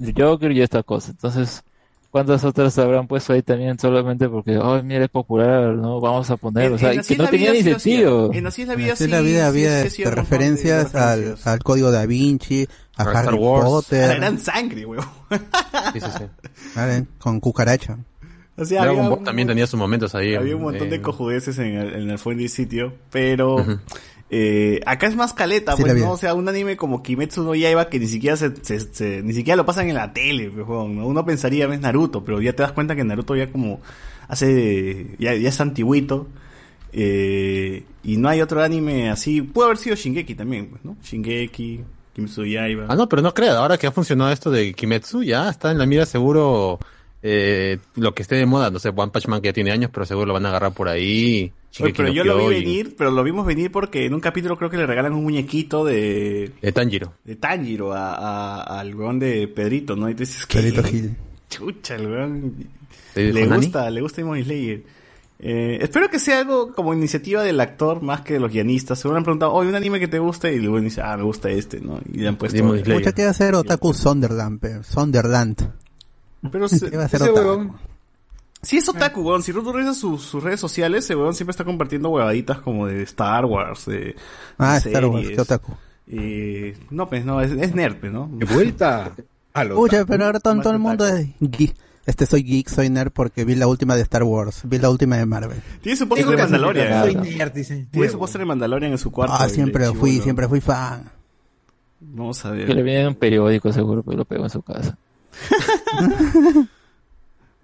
S8: el Joker y esta cosa. Entonces, ¿cuántas otras habrán puesto ahí también solamente porque, oh, mira, es popular, ¿no? Vamos a poner,
S4: En-
S8: o sea, que no tenía ni sentido.
S4: En Así es la vida
S2: Así
S4: sí,
S2: en la vida
S4: sí-
S2: había
S4: sí
S2: este,
S4: de
S2: referencias al, al código da Vinci, a
S3: A Star
S2: Harry
S3: Wars.
S4: A la
S2: Potter,
S4: gran sangre, weón.
S3: Sí, sí, sí.
S2: ¿vale? con cucaracha.
S4: O sea,
S3: Dragon
S4: había
S3: Ball
S4: un-
S3: también tenía sus momentos ahí.
S4: Había un montón de cojudeces en el, en el fondo y sitio, pero eh, acá es más caleta,
S2: Sí,
S4: pues. ¿no? O sea, un anime como Kimetsu no Yaiba que ni siquiera se, se- se- ni siquiera lo pasan en la tele, pues, ¿no? Uno pensaría, ves Naruto, pero ya te das cuenta que Naruto ya como hace, ya, ya es antiguito, eh, y no hay otro anime así, puede haber sido Shingeki también, pues, ¿no? Shingeki, Kimetsu no Yaiba.
S3: Ah, no, pero no creo. Ahora que ha funcionado esto de Kimetsu, ya está en la mira seguro eh, lo que esté de moda. No sé, One Punch Man que ya tiene años, pero seguro lo van a agarrar por ahí.
S4: Oye, pero yo lo vi venir, pero lo vimos venir porque en un capítulo creo que le regalan un muñequito de,
S3: De Tanjiro.
S4: de Tanjiro a, a- al weón de Pedrito, ¿no? Y tú dices
S2: Pedrito Gil.
S4: chucha, el weón
S3: ¿Te dijo
S4: le
S3: Nani?
S4: gusta, le gusta Demon Slayer. Eh, espero que sea algo como iniciativa del actor más que de los guionistas. Seguro han preguntado, oye, un anime que te guste, y luego dice, ah, me gusta este, ¿no? Y le han puesto.
S2: Mucha que hacer Otaku Sonderland, Sonderland.
S4: Pero
S2: ¿Qué
S4: se-
S2: a
S1: Ese huevón,
S4: Sí, es otaku, weón. Si tú revisas sus, sus redes sociales, ese weón siempre está compartiendo huevaditas como de Star Wars, de,
S2: Ah,
S4: de
S2: Star Wars, qué otaku.
S4: Y, no, pues no, es, es nerd, pues, ¿no?
S1: De vuelta a lo
S2: Oye, pero ahora todo, el mundo es geek. Este soy geek, soy nerd porque vi la última de Star Wars, vi la última de Marvel.
S4: Tiene su póster de Mandalorian.
S1: Soy nerd, dice.
S4: Tiene su póster de Mandalorian en su cuarto.
S2: Ah, siempre fui, siempre fui fan.
S4: Vamos a
S8: Que le
S4: ver.
S8: viene en un periódico seguro, pues lo pegó en su casa.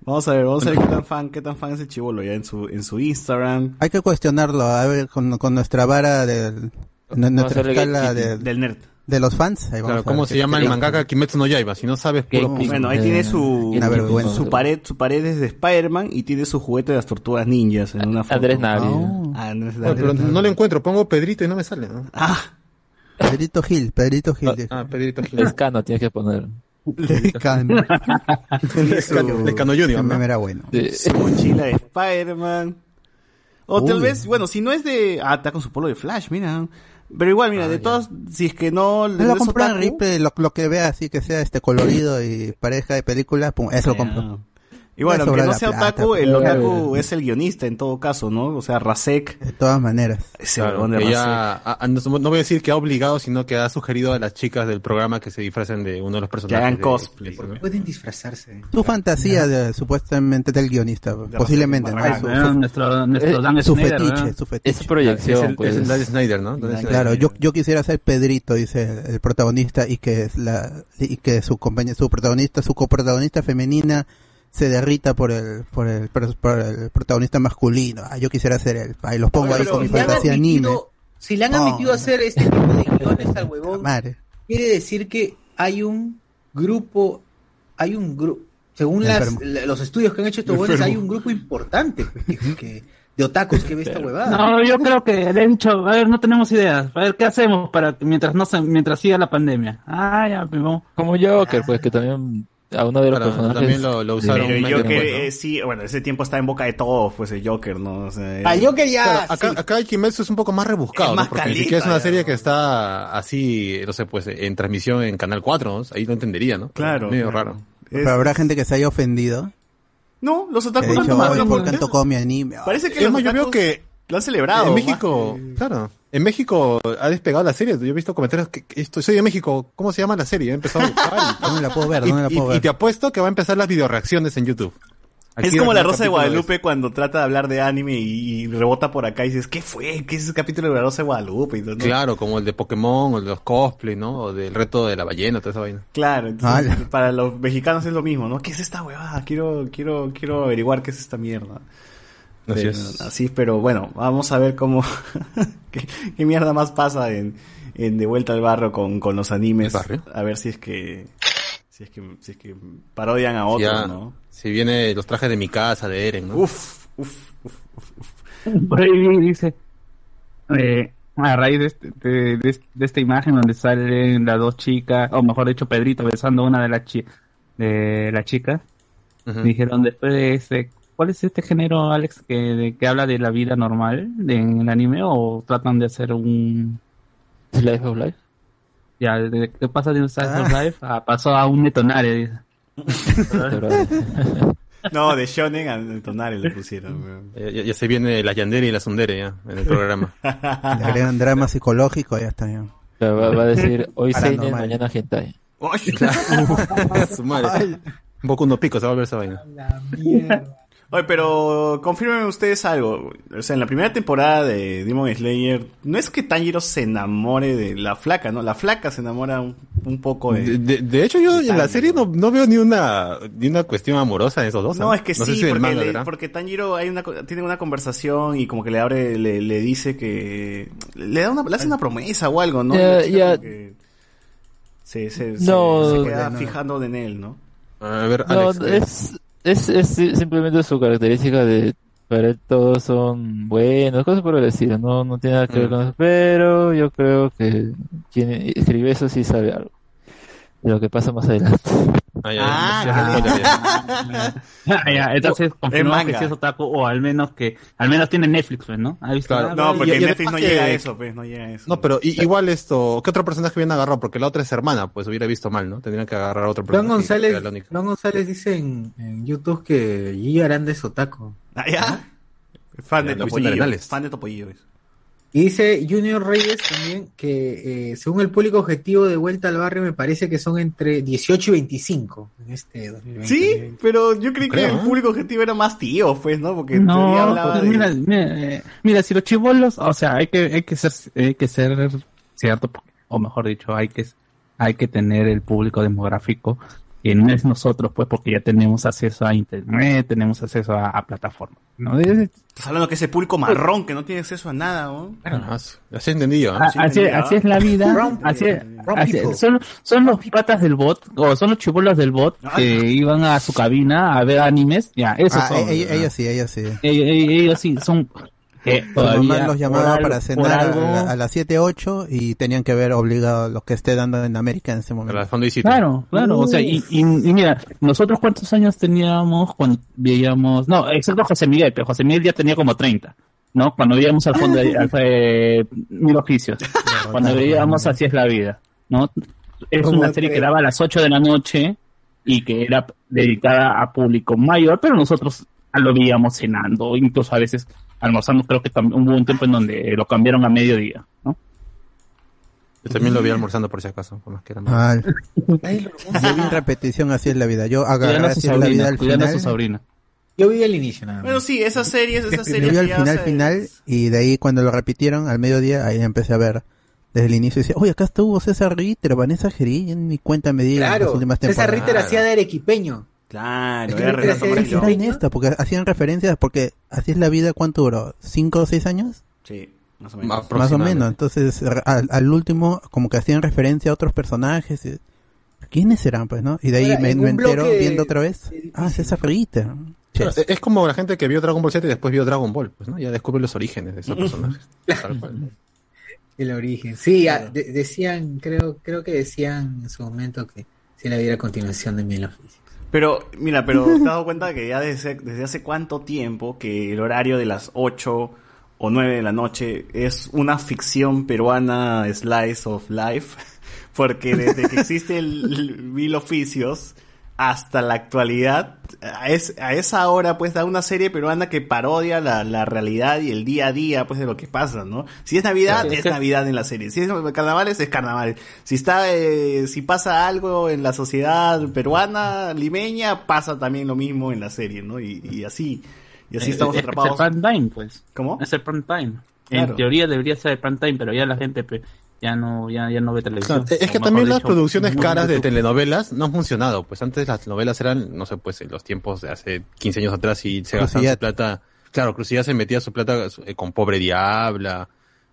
S4: Vamos a ver, vamos a ver qué tan fan, qué tan fan es el chivolo ya en su, en su Instagram.
S2: Hay que cuestionarlo, a ver, con, con nuestra vara del, nu- nuestra escala
S8: gatekeeping.
S2: de,
S4: Del nerd.
S2: de los fans. Ahí vamos
S3: Claro,
S2: a
S3: ¿cómo
S2: ver
S3: se llama el mangaka Kimetsu no Yaiba? Si no sabes, puro pico.
S4: Bueno, ahí tiene su,
S2: Una vergüenza.
S4: su pared, su pared es de Spider-Man y tiene su juguete de las tortugas ninjas en una foto.
S8: Andrés Navi.
S4: Ah, Andrés
S3: Bueno, pero
S4: Navi.
S3: no lo encuentro, pongo Pedrito y no me sale, ¿no?
S4: Ah,
S2: Pedrito Gil, Pedrito Gil. dice.
S3: Ah, Pedrito Gil.
S8: Escano tienes que poner.
S3: Lecano
S2: Ese
S3: Junior, ¿no?
S2: era bueno.
S8: Sí.
S4: su mochila de Spider-Man. O tal vez, bueno, si no es de... Ah, está con su polo de Flash, mira. Pero igual, mira, de todas, si es que no...
S2: Él lo
S4: otaku,
S2: Ripley, lo, lo que vea así que sea este colorido y pareja de película, pum, eso lo compró.
S4: Y bueno, aunque no sea
S2: plata,
S4: otaku,
S2: pues.
S4: el otaku es el guionista en todo caso, ¿no? O sea, Rasek,
S2: De todas maneras.
S4: ese
S3: Claro,
S4: de
S3: que ya, a- a- no, no voy a decir que ha obligado, sino que ha sugerido a las chicas del programa que se disfracen de uno de los personajes.
S4: hagan
S3: de-
S4: cosplay,
S3: de-
S4: ¿no?
S1: Pueden disfrazarse.
S2: Su fantasía de, supuestamente del guionista, posiblemente, ¿no?
S4: Barragan.
S2: Su,
S7: Ah,
S2: su-
S7: nuestro, nuestro
S8: Eh,
S7: Dan
S2: su fetiche, su
S8: Es
S2: fetiche.
S8: su proyección,
S3: Es el,
S8: pues.
S3: es el Zack Snyder, ¿no? Entonces,
S2: Claro, yo, yo quisiera ser Pedrito, dice el, el protagonista, y que es la, y que su compañera, su protagonista, su coprotagonista femenina se derrita por el, por el, por, por el protagonista masculino. Ah, yo quisiera ser él. Ahí los pongo ahí con mi fantasía anime.
S1: admitido- Si le han admitido
S2: no.
S1: hacer este tipo de guiones al huevón,
S2: Madre.
S1: quiere decir que hay un grupo, hay un grupo, según las, los estudios que han hecho estos huevones, hay un grupo importante que- que- de otakus que ve esta huevada.
S7: No, yo creo que le han dicho, a ver, no tenemos ideas, a ver, ¿qué hacemos para mientras no se, mientras siga la pandemia? Ah, ya.
S8: Como Joker, pues que también a uno de los
S3: Claro,
S8: personajes.
S3: también lo, lo usaron.
S4: Pero el eh, sí, bueno, ese tiempo está en boca de todos, pues el Joker, ¿no? O sea,
S1: Al Joker ya,
S3: Claro, acá,
S1: sí.
S3: acá el Kimetsu es un poco más rebuscado,
S4: Es más
S3: ¿no? Porque siquiera es una serie que está así, no sé, pues en transmisión en Canal 4, ¿no? Ahí lo entendería, ¿no?
S4: Claro.
S3: Medio
S4: claro.
S3: raro.
S4: Es-
S2: Pero habrá gente que se haya ofendido.
S4: No, los
S2: Que
S4: otakus han tomado
S2: "Ay,
S4: de
S2: ¿por
S4: una
S2: qué han
S4: forma-
S2: tocado mi anime? Ah,
S4: Parece que
S3: Es
S4: los
S3: más, yo veo que
S4: lo han celebrado.
S3: en México,
S4: que-
S3: claro, en México ha despegado la serie. Yo he visto comentarios que, que esto, soy de México, ¿cómo se llama la serie? He empezado a buscar
S2: ¿Dónde la puedo ver?
S3: y,
S2: ¿Dónde la
S3: y-
S2: puedo
S3: y
S2: ver?
S3: te apuesto que va a empezar las videoreacciones en YouTube. Aquí
S4: Es como la Rosa de Guadalupe cuando trata de hablar de anime y, y rebota por acá y dices, ¿qué fue? ¿Qué es ese capítulo de la Rosa de Guadalupe? Y todo,
S3: es-
S4: ¿no?
S3: Claro, como el de Pokémon, o el de los cosplay, ¿no? O del reto de la ballena, toda esa vaina.
S4: Claro, entonces,
S2: Ala.
S4: para los mexicanos es lo mismo, ¿no? ¿Qué es esta huevada? Quiero, quiero, quiero averiguar qué es esta mierda.
S3: Así
S4: Pero-
S3: es.
S4: Así, pero bueno, vamos a ver cómo, qué, qué mierda más pasa en, en De Vuelta al Barrio con, con los animes. A ver si es que, si es que, si es que parodian a otros,
S3: Ya,
S4: ¿no?
S3: Si viene los trajes de mi casa, de Eren, ¿no?
S4: Uf, uf, uf, uf, uf.
S7: Por ahí dice, eh, a raíz de, este- de, de- de esta imagen donde salen las dos chicas, o mejor dicho, Pedrito besando a una de las chi- de las chicas, dijeron después de ese, ¿cuál es este género, Alex, que, de- que habla de la vida normal de- en el anime o tratan de hacer un...
S8: Life of Life.
S7: Ya, de, ¿qué pasa de un Slice of
S2: Ah.
S7: Life? a- pasó a un detonario, dice.
S4: No, de Shonen a Tonari le pusieron. weón.
S3: Ya, ya- se viene la Yandere y la Sundere ya en el programa.
S2: Le agregan drama psicológico, ya está. Ya.
S8: Va, va a decir hoy Seinen, mañana Hentai.
S3: Su madre. Un poco uno pico se va a ver esa vaina.
S4: Oye, pero confirmen ustedes algo. O sea, en la primera temporada de Demon Slayer, no es que Tanjiro se enamore de la flaca, ¿no? La flaca se enamora un, un poco de...
S3: De, de- de hecho, yo
S4: de
S3: en la serie no, no veo ni una, ni una cuestión amorosa en esos dos.
S4: No,
S3: ¿eh?
S4: es que
S3: no sé
S4: sí,
S3: si
S4: porque,
S3: manga,
S4: le- porque Tanjiro hay una, tiene una conversación y como que le abre, le, le dice que... Le, da una, le hace una promesa o algo, ¿no? Y
S8: Ya,
S4: la chica
S8: ya.
S4: como que Se, se, se-
S8: No,
S4: se queda
S2: no.
S4: fijando en él, ¿no?
S3: A ver, Alex.
S8: Es, es si- simplemente su característica de para él todos son buenos, cosas por el estilo, no, no tiene nada que ver
S3: Mm.
S8: con eso, pero yo creo que quien escribe eso sí sabe algo. De lo que pasa más adelante.
S7: Ah, ya, entonces confirmamos que sí es otaku o al menos que al menos tiene Netflix, pues, ¿no? ¿Ha visto?
S3: Claro.
S7: Ah,
S4: No, porque
S3: Y-
S4: Netflix no llega a eso, pues, no llega a eso.
S3: No, pero i- igual esto, ¿qué otro personaje hubieran agarrado? Porque la otra es hermana, pues hubiera visto mal, ¿no? Tendrían que agarrar a otro personaje. que
S1: González, González dice en, en YouTube que Gigi Aranda es otaku.
S4: Ah, ¿ya? Fan de
S3: Ya,
S4: Topollillo. Fan de Topollillo. es.
S1: Y dice Junior Reyes también que eh, según el público objetivo de Vuelta al Barrio me parece que son entre 18 y 25 en este 2020.
S4: Sí, pero yo creí que
S3: creo,
S4: el
S3: ¿eh?
S4: público objetivo era más tío, pues, ¿no? Porque en teoría
S7: No,
S4: hablaba de...
S7: mira, mira, eh, mira, si los chivolos, o sea, hay que, hay que ser, hay que ser cierto, o mejor dicho, hay que, hay que tener el público demográfico que no es nosotros, pues, porque ya tenemos acceso a internet, tenemos acceso a, a plataformas, ¿no? Es-
S4: Estás hablando que ese público marrón que no tiene acceso a nada, ¿no?
S3: Ah, sí, Así entendido, ¿eh?
S7: a-
S4: sí
S7: así,
S4: entendía.
S7: así es la vida,
S1: Brown-
S7: así, así- son, son los patas del bot, o son los chivolos del bot
S4: Ah.
S7: que iban a su cabina a ver animes, ya, esos
S2: Ah,
S7: son. ¿no?
S2: ella sí, ella sí.
S7: ellos, ellos- ellos sí son que
S2: Su
S7: todavía
S2: mamá los llamaba para cenar a,
S7: algo-
S2: la- a las 7, 8 y tenían que ver obligado lo que esté dando en América en ese momento.
S7: Claro, claro, o sea, y, y, y mira, nosotros cuántos años teníamos cuando veíamos, no, excepto José Miguel, pero José Miguel ya tenía como 30, ¿no? Cuando veíamos al fondo de al, eh, Mil Oficios, cuando veíamos Así es la vida, ¿no? Es una serie
S1: que-
S7: que daba a las 8 de la noche y que era dedicada a público mayor, pero nosotros lo veíamos cenando, incluso a veces almorzando, creo que también hubo un tiempo en donde lo cambiaron a mediodía, ¿no?
S3: Yo también lo vi almorzando por si acaso, por más que era
S1: lo-
S2: yo vi en repetición así es la vida. Yo agarré así es la vida
S7: sobrina,
S2: al
S7: cuidando a su
S2: final.
S7: sobrina.
S1: Yo vi el inicio nada más.
S4: Bueno, sí, esas series, esas
S2: Yo
S4: series
S2: vi al final final y de ahí cuando lo repitieron al mediodía ahí empecé a ver desde el inicio y decía, oye acá estuvo César Ritter, Vanessa Gerí, ya ni cuenta me di las
S1: Claro,
S2: últimas
S1: César
S2: temporadas.
S1: Ritter hacía de arequipeño.
S4: Claro,
S1: Es que
S4: era Renato Morillo.
S2: era porque hacían referencias, porque así es la vida, ¿cuánto duró? ¿Cinco o seis años?
S4: Sí, más o menos.
S2: Más o
S3: Aproximadamente.
S2: menos, entonces al, al último como que hacían referencia a otros personajes. y- ¿Quiénes serán, pues, no? Y de ahí
S1: Ahora,
S2: me, me entero
S1: bloque
S2: viendo otra vez. Ah, César.
S3: Claro,
S2: Ches.
S3: es como la gente que vio Dragon Ball Z y después vio Dragon Ball, pues, ¿no? Ya descubre los orígenes de esos personajes. Tal cual.
S1: El origen. Sí, de- decían, creo, creo que decían en su momento que si la viera a continuación de Mil Oficios.
S4: Pero, mira, pero te has dado cuenta que ya desde, desde hace cuánto tiempo que el horario de las 8 o 9 de la noche es una ficción peruana slice of life. Porque desde que existe el, el Mil Oficios hasta la actualidad, a, es- a esa hora pues da una serie peruana que parodia la, la realidad y el día a día pues de lo que pasa, ¿no? Si es Navidad,
S7: es
S4: es
S7: que-
S4: Navidad en la serie. Si es carnavales, es carnaval. Si está, eh, si pasa algo en la sociedad peruana, limeña, pasa también lo mismo en la serie, ¿no? Y, y así, y así
S7: Eh,
S4: estamos
S7: eh,
S4: atrapados.
S7: Es el prime time, pues.
S4: ¿Cómo?
S7: Es el prime time.
S4: Claro.
S7: En teoría debería ser el prime time, pero ya la gente ya no ya, ya no ve televisión.
S3: Claro, es que también las
S7: dicho,
S3: producciones caras de telenovelas no han funcionado. Pues antes las novelas eran, no sé, pues en los tiempos de hace 15 años atrás y se gastaban su plata. Claro, Crucillat se metía su plata eh, con Pobre Diabla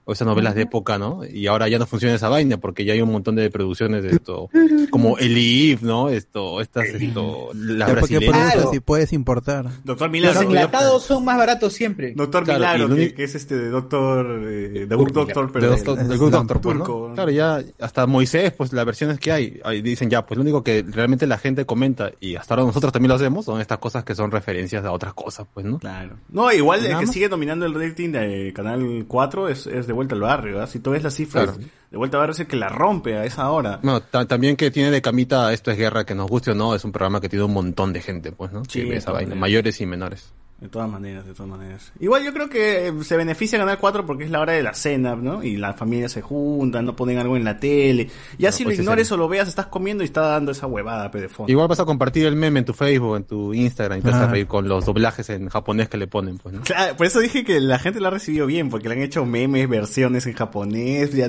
S3: o esas novelas de época, ¿no? Y ahora ya no funciona esa vaina porque ya hay un montón de producciones de esto, como Elif, ¿no? Esto, estas, esto, las brasileñas.
S1: Claro.
S2: y puedes importar.
S4: Doctor
S1: Los
S4: Milagro.
S1: enlatados son más baratos siempre.
S4: Doctor
S3: Claro,
S4: Milagro,
S3: y lo
S4: que,
S3: único-
S4: que es este de Doctor, eh, de Good Doctor,
S3: De
S4: pero
S3: Doctor-
S4: del-
S3: del Good Doctor, pues, ¿no?
S4: turco.
S3: Claro, ya hasta Moisés, pues las versiones que hay, ahí dicen ya, pues lo único que realmente la gente comenta y hasta ahora nosotros también lo hacemos son estas cosas que son referencias a otras cosas, pues, ¿no?
S4: Claro. No, igual el
S3: Nada
S4: que
S3: más.
S4: sigue dominando el rating de Canal 4 es, es De Vuelta al Barrio, ¿verdad? Si tú ves las cifras,
S3: Claro.
S4: De Vuelta al Barrio es el que la rompe a esa hora.
S3: Bueno, ta- también que tiene de camita Esto es Guerra, que nos guste o no, es un programa que tiene un montón de gente, pues, ¿no?
S4: Sí,
S3: que ve
S4: de
S3: esa
S4: todas
S3: vaina,
S4: maneras.
S3: mayores y menores.
S4: De todas maneras, de todas maneras. Igual yo creo que eh, se beneficia Canal 4 porque es la hora de la cena, ¿no? Y la familia se junta, no ponen algo en la tele. Ya
S3: No,
S4: si lo
S3: se
S4: ignores o lo veas, estás comiendo y está dando esa huevada, pe, de fondo.
S3: Igual vas a compartir el meme en tu Facebook, en tu Instagram, y te vas a
S2: Ah.
S3: reír con los doblajes en japonés que le ponen, pues, ¿no?
S4: Claro, por eso dije que la gente lo ha recibido bien, porque le han hecho memes, versiones en japonés, ya,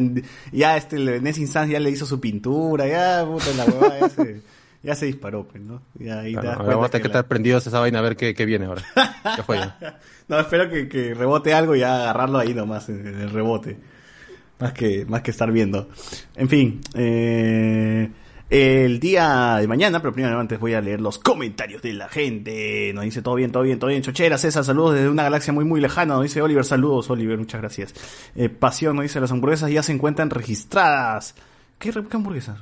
S4: ya este, en ese instante ya le hizo su pintura, ya, puta, la huevada ya se, ya se disparó, pues, ¿no? Ya ahí te
S3: Claro,
S4: das
S3: ahora
S4: cuenta
S3: vamos a tener que
S4: que la-
S3: estar prendidos a esa vaina a ver qué, qué viene ahora. Ya fue ya.
S4: No, espero que, que rebote algo y ya agarrarlo ahí nomás, en, el rebote. Más que, más que estar viendo. En fin, eh, el día de mañana, pero primero antes voy a leer los comentarios de la gente. Nos dice todo bien, todo bien, todo bien. Chochera, César, saludos desde una galaxia muy, muy lejana. Nos dice Oliver, saludos, Oliver, muchas gracias. Eh, Pasión, nos dice las hamburguesas ya se encuentran registradas. ¿Qué, qué hamburguesas?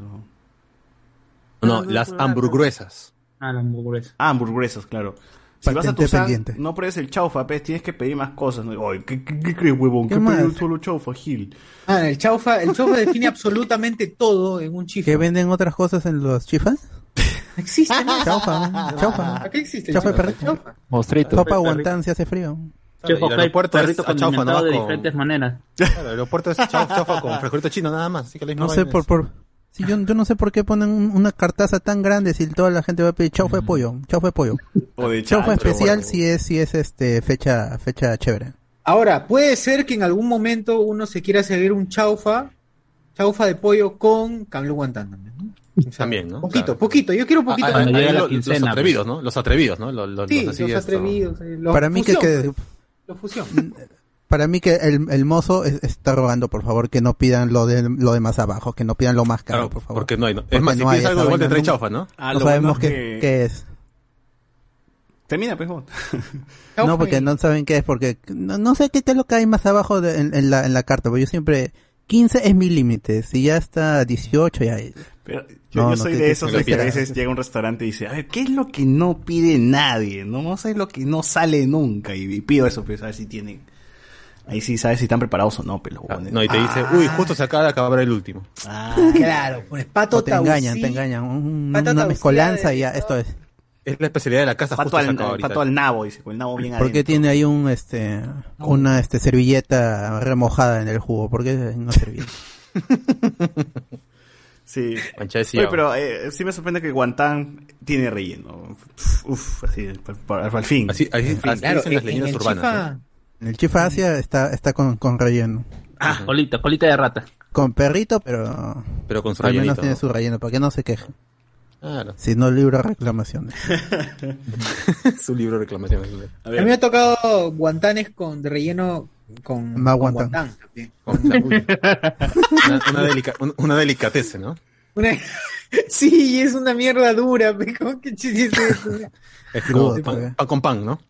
S3: No, las hamburguesas.
S7: Ah, las hamburguesas.
S4: Ah, hamburguesas, claro. Si vas a tu san,
S2: pendiente.
S4: no pruebes el chaufa, pues, tienes que pedir más cosas. ¿no? Ay, ¿qué, qué, qué crees, huevón?
S2: ¿Qué
S4: ¿Qué, pedí solo chaufa, Gil?
S1: Ah, el chaufa, el chaufa define absolutamente todo en un chifa.
S2: ¿Que venden otras cosas en los chifas?
S1: Existe, ¿no?
S2: Chaufa, chaufa.
S1: ¿Para qué existe?
S2: Chaufa de
S1: chaufa?
S2: perrito.
S1: Chaufa.
S8: Mostrito.
S2: Sopa guantán si hace frío.
S3: Y el aeropuerto es a chaufa nomás
S7: de
S3: con-
S7: diferentes maneras.
S3: Claro, el aeropuerto es chaufa, chaufa con frijolito chino nada más. Así que
S2: No sé por por si yo, yo no sé por qué ponen un- una cartaza tan grande si toda la gente va a pedir chaufa de pollo, chaufa de pollo.
S4: O de
S2: Chaufa
S4: chancho,
S2: especial
S4: huevón.
S2: si es si es este fecha fecha chévere.
S1: Ahora, puede ser que en algún momento uno se quiera seguir un chaufa, chaufa de pollo con Camilo Guantán también, ¿no? O sea,
S3: También, ¿no?
S1: Poquito,
S3: Claro.
S1: poquito. Yo quiero un poquito
S3: Ah, ah,
S1: más.
S7: Cuando
S3: ahí
S7: llega la
S3: lo-
S7: quincena,
S3: los atrevidos, ¿no? Los atrevidos, ¿no? Los, los,
S1: Sí,
S3: los así,
S1: los
S3: esto.
S1: atrevidos. eh, los
S2: Para mí que,
S1: fusión,
S2: que
S1: pues, los fusión.
S2: Para mí que el, el mozo es- está rogando por favor que no pidan lo de lo de más abajo, que no pidan lo más caro,
S3: Claro,
S2: por favor.
S3: porque no hay, ¿no?
S2: Porque
S3: Es más, si
S2: no hay
S3: pides algo igual te
S2: vaina,
S3: trae
S2: no-
S3: chaufa, ¿no?
S4: Ah,
S2: no
S4: lo
S2: sabemos
S4: bueno
S2: qué,
S4: es que-
S2: qué es.
S4: Termina, pues.
S2: No, porque no saben qué es, porque no, no sé qué, qué es lo que hay más abajo de- en, en la, en la carta, porque yo siempre 15 es mi límite, si ya está 18 ya hay.
S4: Pero yo,
S2: No,
S4: yo soy
S2: ¿qué-
S4: de esos de que a veces llega a un restaurante y dice, a ver, ¿qué es lo que no pide nadie? No, no sé lo que no sale nunca. Y, y pido eso, pues, a ver si tienen. Ahí sí sabes si están preparados o no, pero los huevones.
S3: No, y te dice, uy, justo se acaba de acabar el último.
S4: Ah,
S1: Claro, pones pato
S2: te engañan, te engañan, un-
S1: Patata
S2: una mezcolanza y ya, esto es.
S3: Es la especialidad de la casa,
S4: pato
S3: justo se
S4: al,
S3: acaba ahorita.
S4: pato al nabo, dice, con el nabo bien
S2: ¿Por qué
S4: adentro.
S2: tiene ahí un este una este servilleta remojada en el jugo? ¿Por qué no servilleta?
S4: Sí. Oye, pero eh, sí me sorprende que guantán tiene relleno. Uf, así, pa- pa- al fin.
S3: Así, así, así
S1: Claro,
S3: dicen las
S1: en, en
S3: leyendas
S1: el
S3: urbanas.
S2: En el Chifa Asia está está con, con relleno.
S4: Ah,
S7: Colita, colita de rata.
S2: Con perrito, pero
S3: Pero con su
S2: al menos tiene
S3: ¿no?
S2: su relleno, para que no se queje.
S3: Claro.
S2: Si no libro reclamaciones.
S3: su libro de reclamaciones.
S4: a
S1: a mí me ha tocado guantanes con de relleno con,
S2: Más
S1: con
S2: guantán.
S1: también.
S3: Una, una, delica- una delicatese, ¿no?
S1: Una- Sí, es una mierda dura, ¿cómo que chiste es eso?
S3: Es como
S2: Crudo,
S3: pan, pan con pan, ¿no?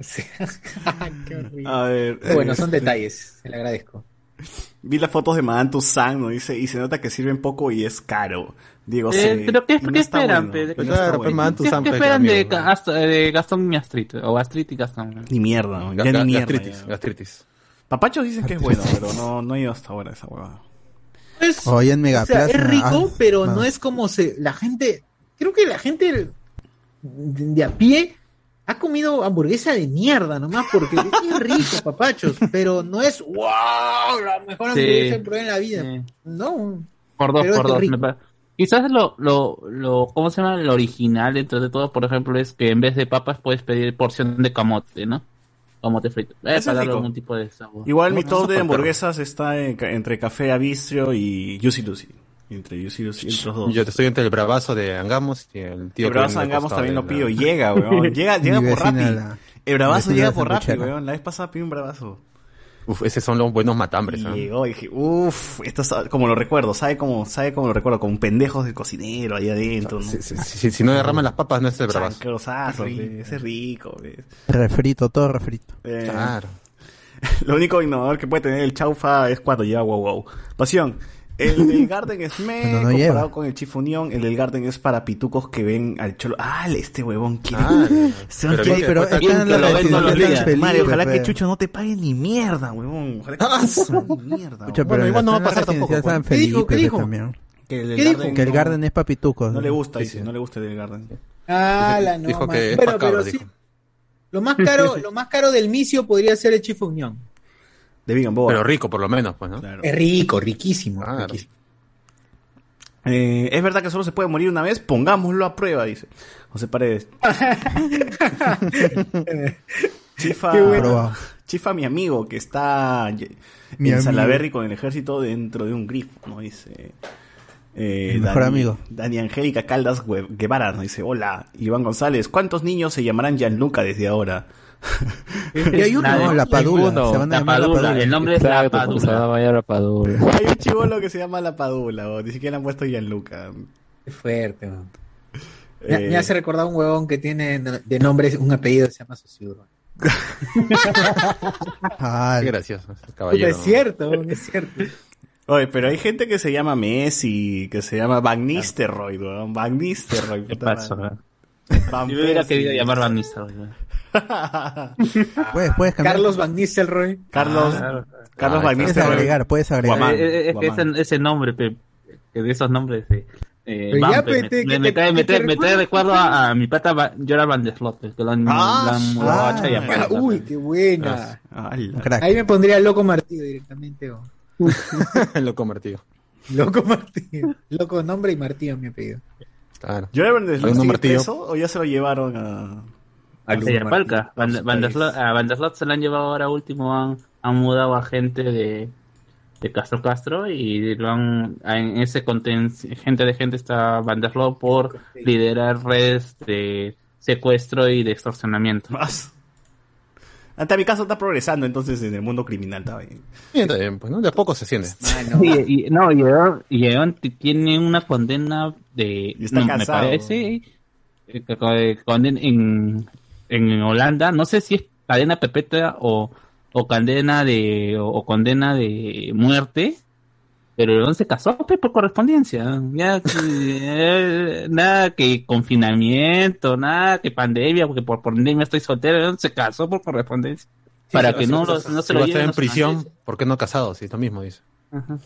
S1: Sí. Qué horrible.
S4: A ver.
S1: Pero bueno, son
S4: este,
S1: detalles, se le agradezco.
S4: Vi las fotos de Madame Toussaint, ¿no? Dice, y se nota que sirven poco y es caro. Digo,
S7: Eh,
S4: sí.
S7: pero ¿qué-
S4: y no
S7: qué esperan,
S4: bueno, y
S3: Claro, pues,
S4: bueno.
S7: ¿Qué,
S3: Toussaint,
S7: qué
S3: pues,
S7: esperan de,
S3: amigo, ¿no?
S7: Gast- de Gastón Miastrit? O Astrit y Gastón.
S4: Ni mierda, ¿no? ya ni mierda.
S3: gastritis,
S4: ya.
S3: gastritis.
S4: Papachos dicen que es bueno, pero no, no he ido hasta ahora a esa huevada.
S1: Es,
S2: O ahí en
S1: o sea, es rico,
S2: ah,
S1: pero
S2: ah.
S1: no es como se la gente, creo que la gente de a pie ha comido hamburguesa de mierda nomás porque es rico, papachos, pero no es wow, la mejor
S7: Sí.
S1: hamburguesa que probé en la vida.
S7: Sí.
S1: No.
S7: Por dos, por dos. me Quizás lo, lo, lo, ¿cómo se llama? Lo original dentro de todo, por ejemplo, es que en vez de papas puedes pedir porción de camote, ¿no? Camote frito. Eh, para darle algún tipo de sabor.
S4: Igual mi top de
S3: es
S4: hamburguesas está en ca- entre Café Abistrio y Juicy Lucy. Entre Lucy, entre los dos.
S3: Yo te estoy entre el bravazo de Angamos y el tío
S4: el bravazo
S3: al
S4: Angamos también
S3: de
S4: lo
S3: la-
S4: pido. Llega, weón. Llega, llega por Rappi.
S2: la-
S4: El bravazo llega por Rappi, weón. La vez pasada pedí un bravazo.
S3: Uf, esos son los buenos matambres.
S4: Y
S3: ¿no?
S4: llegó y dije, uff, esto es como lo recuerdo, sabe como, sabe como lo recuerdo, con pendejos de cocinero ahí adentro, ¿no?
S3: Si, si- si- si no derraman las papas, no es el bravazo.
S4: Chancrosazo, ese es rico, pe.
S2: Refrito, todo refrito.
S4: Eh,
S3: Claro.
S4: Lo único innovador que puede tener el chaufa es cuando lleva wow wow. Pasión. El del Garden es me,
S2: no
S4: comparado
S2: lleva.
S4: con el Chifunión, el del Garden es para pitucos que ven al cholo. Ah, este huevón quiere.
S3: Ah, pero
S4: quiere-
S2: pero
S3: está-
S2: en la
S4: Mario, ojalá que Chucho no te pague ni mierda, huevón. Ojalá que ni mierda.
S2: Pero
S3: igual no va a pasar tampoco,
S2: San
S1: ¿Qué dijo?
S2: Felipe
S1: ¿Qué
S2: pe,
S1: dijo?
S2: también.
S4: Que el del
S1: ¿Qué dijo?
S4: Garden
S2: Que el
S4: no-
S2: Garden es papitucos.
S4: No le gusta, dice, no le gusta el del Garden.
S1: Ah, la no,
S3: Dijo que es
S1: Bueno,
S3: macabro,
S1: pero sí,
S3: dijo.
S1: lo más caro, lo más caro del misio podría ser el chifunión.
S4: De Vegan Boa.
S3: Pero rico, por lo menos, pues, ¿no?
S4: Claro.
S1: Es rico, riquísimo.
S3: Claro.
S1: riquísimo.
S4: Eh, es verdad que solo se puede morir una vez, pongámoslo a prueba, dice. José Paredes. Chifa,
S1: Qué bueno.
S4: Chifa, mi amigo, que está
S2: Mi
S4: en. Salaberry con el ejército dentro de un grifo, ¿no? Dice. Eh,
S2: El mejor amigo.
S4: Dani Angélica Caldas Gue- Guevara nos dice, hola, Iván González, ¿cuántos niños se llamarán Gianluca desde ahora?
S1: Y hay uno.
S2: No, la Padula.
S8: Ninguno.
S2: Se van a
S7: La
S2: llamar la
S7: Padula,
S2: Padula.
S7: el nombre es la
S8: Exacto, porque se va a
S7: Padula.
S4: Hay un chivolo que se llama La Padula, o ni siquiera han puesto Gianluca.
S1: Qué fuerte, man. Me,
S4: Eh,
S1: me hace recordar un huevón que tiene de nombre un apellido que se llama.
S2: Ah,
S3: Qué gracioso, caballero.
S1: Es cierto, es cierto.
S4: Oye, pero hay gente que se llama Messi, que se llama Van Nistelrooy, weón. Van Nistelrooy.
S7: ¿Qué pasó? Yo me hubiera querido llamar Van Nistelrooy.
S2: Puedes, puedes cambiar.
S1: Carlos Van Nistelrooy.
S4: Carlos,
S7: Claro.
S4: Carlos
S3: Ah,
S4: Van
S2: Puedes
S4: Nistelrooy.
S2: agregar, puedes agregar.
S4: Guamán.
S7: Eh, eh,
S4: Guamán.
S7: ese, ese nombre, pe- de esos nombres, eh, eh, van,
S1: ya,
S7: pe,
S1: te-
S7: me- me
S1: te-
S7: trae, me trae- me trae recuerdo a, a mi pata Gerard Van der Slot, que lo han,
S4: Ah,
S7: lo han
S4: ah.
S1: Ah, uy, qué buena. Ahí me pondría Loco Martillo directamente. o-
S3: Lo convertido.
S1: Loco Martillo. Loco nombre y Martillo mi apellido.
S3: Claro.
S4: ¿Yo Van der sigue
S3: martillo.
S4: preso o ya se lo llevaron a...
S7: A Chayapalca. Van,
S4: a su
S7: Van der
S4: país?
S7: Slot, a Van der Slot se lo han llevado ahora último, han, han mudado a gente de, de Castro Castro y lo han, en ese gente de gente está Van der Slot por liderar redes de secuestro y de extorsionamiento.
S4: Más. Ante mi caso está progresando entonces en el mundo criminal. Está bien.
S3: Bien, está bien, pues, ¿no? De a poco se siente.
S7: Y, y- no, y y tiene una condena de.
S4: Y está
S7: no,
S4: casado.
S7: Me parece. eh, que co- eh, conden- en, en Holanda, no sé si es cadena perpetua o, o condena de. O, o condena de muerte. Pero Eon se casó pues, por correspondencia. Ya, eh, nada que confinamiento, nada que pandemia, porque por pandemia estoy soltero. Se casó por correspondencia. para que no, lo- no se lo
S3: va a estar
S7: lleven
S3: en prisión. ¿por qué no casado? Si es lo mismo, dice.
S7: Ajá.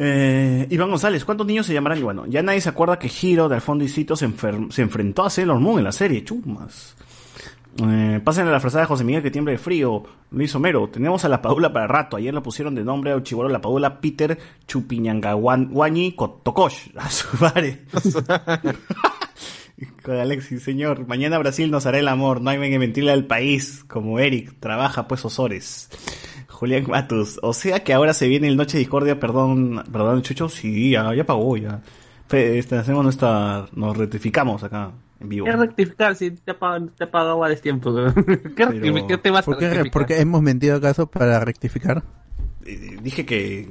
S4: Eh, Iván González, ¿cuántos niños se llamarán? Y bueno, ya nadie se acuerda que Hiro de Alfondo y Cito se, se enfrentó a Sailor Moon en la serie, chumas. Eh, pasen a la frazada de José Miguel que tiembla de frío. Luis Homero, tenemos a la Padula para rato. Ayer lo pusieron de nombre a chivolo la Padula Peter Chupiñangaguani Tokosh. A su madre. Con Alexis, señor. Mañana Brasil nos hará el amor. No hay que mentirle al país. Como Eric. Trabaja pues Osores. Julián Matus. O sea que ahora se viene el Noche de Discordia. Perdón, perdón, Chucho. Sí, ya, ya pagó, ya. Fe- este, hacemos nuestra. Nos rectificamos acá en vivo.
S7: ¿Qué rectificar si te ha pagado, te ha pagado a destiempo? ¿Qué, qué te vas a
S2: ¿Por qué,
S7: rectificar?
S2: porque hemos mentido acaso para rectificar?
S4: Eh, Dije que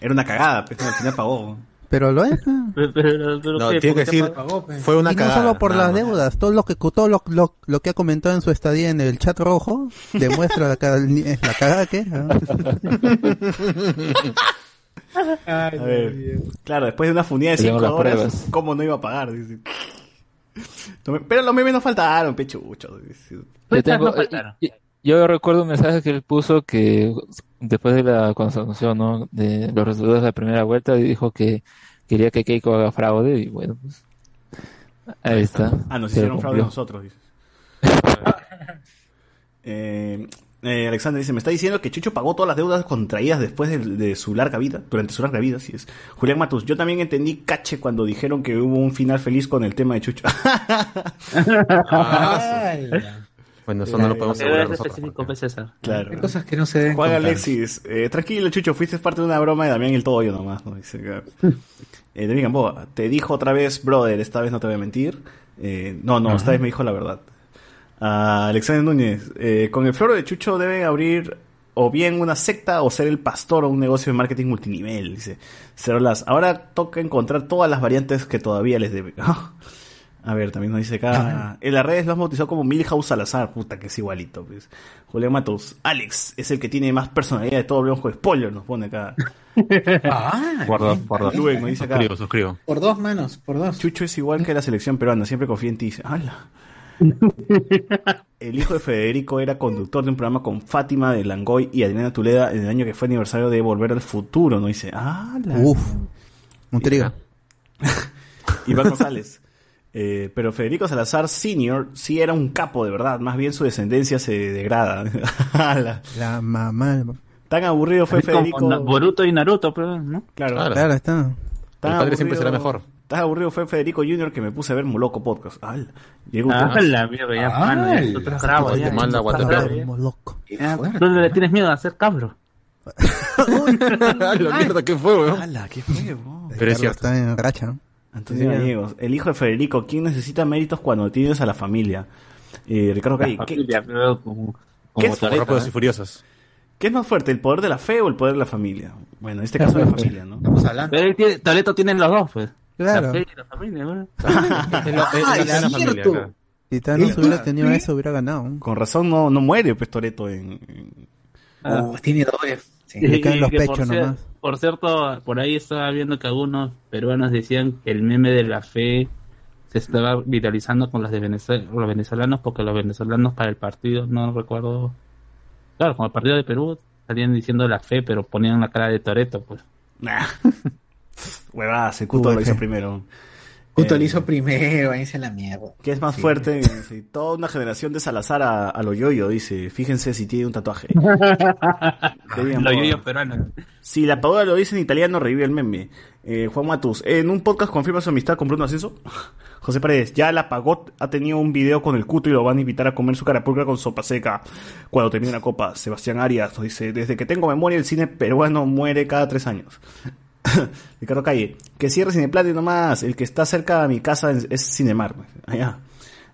S4: era una cagada, pero al final pagó.
S2: Pero lo es.
S7: Pero, pero- pero
S3: No,
S7: ¿qué?
S3: tiene
S7: ¿Por
S3: que decir,
S7: pagó,
S3: fue una
S2: y no
S3: cagada.
S2: solo por las
S3: más.
S2: deudas, todo lo que todo lo, lo, lo que ha comentado en su estadía en el chat rojo demuestra la, ca- la cagada que ¿no?
S4: A ver, claro, después de una funida de
S8: Tenemos
S4: 5
S8: las
S4: horas,
S8: pruebas.
S4: ¿cómo no iba a pagar? Dice. No Pero los memes no faltaron, pechucho.
S8: Yo, tengo-
S7: no faltaron.
S8: yo- yo recuerdo un mensaje que él puso que después de la constitución, ¿no? de los resultados de la primera vuelta, dijo que quería que Keiko haga fraude y bueno, pues ahí está.
S4: Ah, nos hicieron fraude nosotros, dices. Eh, eh, Alexander dice, me está diciendo que Chucho pagó todas las deudas contraídas después de, de su larga vida, durante su larga vida, así es. Julián Matus, yo también entendí cache cuando dijeron que hubo un final feliz con el tema de Chucho.
S1: Ay,
S3: Bueno, eso no lo podemos
S7: ¿Qué
S3: asegurar
S7: es
S3: nosotros.
S7: específico, pues, César?
S4: claro.
S1: Hay cosas que no se deben
S4: Juan
S1: contar.
S4: Alexis, eh, tranquilo Chucho, fuiste parte de una broma de Damián el Toyo nomás, ¿no? Dice que- eh, David Gamboa, te dijo otra vez, brother, esta vez no te voy a mentir. Eh, no, no, esta vez me dijo la verdad. Ah, Alexander Núñez, eh, con el floro de Chucho deben abrir o bien una secta o ser el pastor o un negocio de marketing multinivel, dice Cerolas. Ahora toca encontrar todas las variantes que todavía les debe. A ver, también nos dice acá. En las redes lo has bautizado como Milhouse Salazar. Puta, que es igualito. Pues. Julián Matos. Alex es el que tiene más personalidad de todo. Hablemos con spoiler. Nos pone acá.
S1: Ah,
S3: Por dos, por dos.
S4: Luen nos dice acá.
S3: Suscribo, suscribo.
S1: por dos manos, por dos.
S4: Chucho es igual que la selección peruana. Siempre confía en ti. Dice, ¡Hala! El hijo de Federico era conductor de un programa con Fátima de Langoy y Adriana Tuleda en el año que fue aniversario de Volver al Futuro. ¿no? Dice, ¡Hala!
S2: Uf, un trío.
S4: Iván González. Eh, pero Federico Salazar Senior sí era un capo de verdad, más bien su descendencia se degrada. Ala.
S2: La mamá.
S4: Tan aburrido fue Federico.
S7: Boruto y Naruto, pero, ¿no?
S4: Claro,
S3: Claro.
S2: Claro, está.
S4: tan
S3: El padre siempre será
S4: aburrido-
S3: mejor.
S4: Tan aburrido fue Federico Junior que me puse a ver Moloco Podcast. Ala. Llegó
S7: Ah, la mierda, ya,
S1: Ah,
S7: mano, ya, tú bravo,
S3: Oye,
S7: ya.
S3: manda
S7: tú estás
S3: Guatapé.
S7: bravo, ya.
S2: Como loco.
S7: Ya, ¿Dónde le tienes miedo a hacer cabro?
S3: la mierda, ¿qué fue, weón?
S4: Ala, qué feo.
S3: Pero es cierto.
S2: está en racha.
S4: Antonio Gallegos, el hijo de Federico, ¿quién necesita méritos cuando tienes a la familia? Eh, Ricardo Calle, ¿qué,
S7: Familia, pero como,
S4: ¿Qué
S7: como
S4: es
S7: Toretto,
S3: Rápidos
S7: ¿eh?
S3: y furiosos.
S4: qué es más fuerte, el poder de la fe o el poder de la familia? Bueno, en este caso la familia, ¿no?
S1: Estamos hablando.
S7: Pero él tiene, Toretto tiene los dos, pues.
S2: Claro.
S7: La fe y la familia, ¿no?
S1: Ah, es cierto.
S3: claro.
S2: Si Thanos hubiera
S1: ah,
S2: tenido
S1: sí.
S2: eso, hubiera ganado.
S4: Con razón no, no muere pues Toreto en, en-
S1: Oh, tiene doble.
S2: Le caen los
S7: que por
S2: pechos
S7: cier-
S2: nomás.
S7: Por cierto, por ahí estaba viendo que algunos peruanos decían que el meme de la fe se estaba viralizando con los de Venezuela, los venezolanos, porque los venezolanos para el partido, no recuerdo, claro, con el partido de Perú salían diciendo la fe, pero ponían la cara de Toreto, pues.
S4: Nah. Huevadas, el Cuto lo hizo primero.
S1: Puto
S4: Eh,
S1: lo hizo primero, ahí se la mierda.
S4: ¿Qué es más
S1: Sí.
S4: fuerte? Sí, toda una generación de Salazar a, a lo yoyo, dice. Fíjense si tiene un tatuaje. Moda.
S7: yoyos peruanos.
S4: Si la Padula lo dice en italiano, revive el meme. Eh, Juan Matus, en un podcast confirma su amistad con Bruno Ascenso. José Paredes, ya la pagó, ha tenido un video con el cuto y lo van a invitar a comer su carapulcra con sopa seca cuando termine la copa. Sebastián Arias nos dice, desde que tengo memoria el cine peruano muere cada tres años. Ricardo Calle, que cierre Cineplata y nomás, el que está cerca de mi casa es, Cinemar. Allá.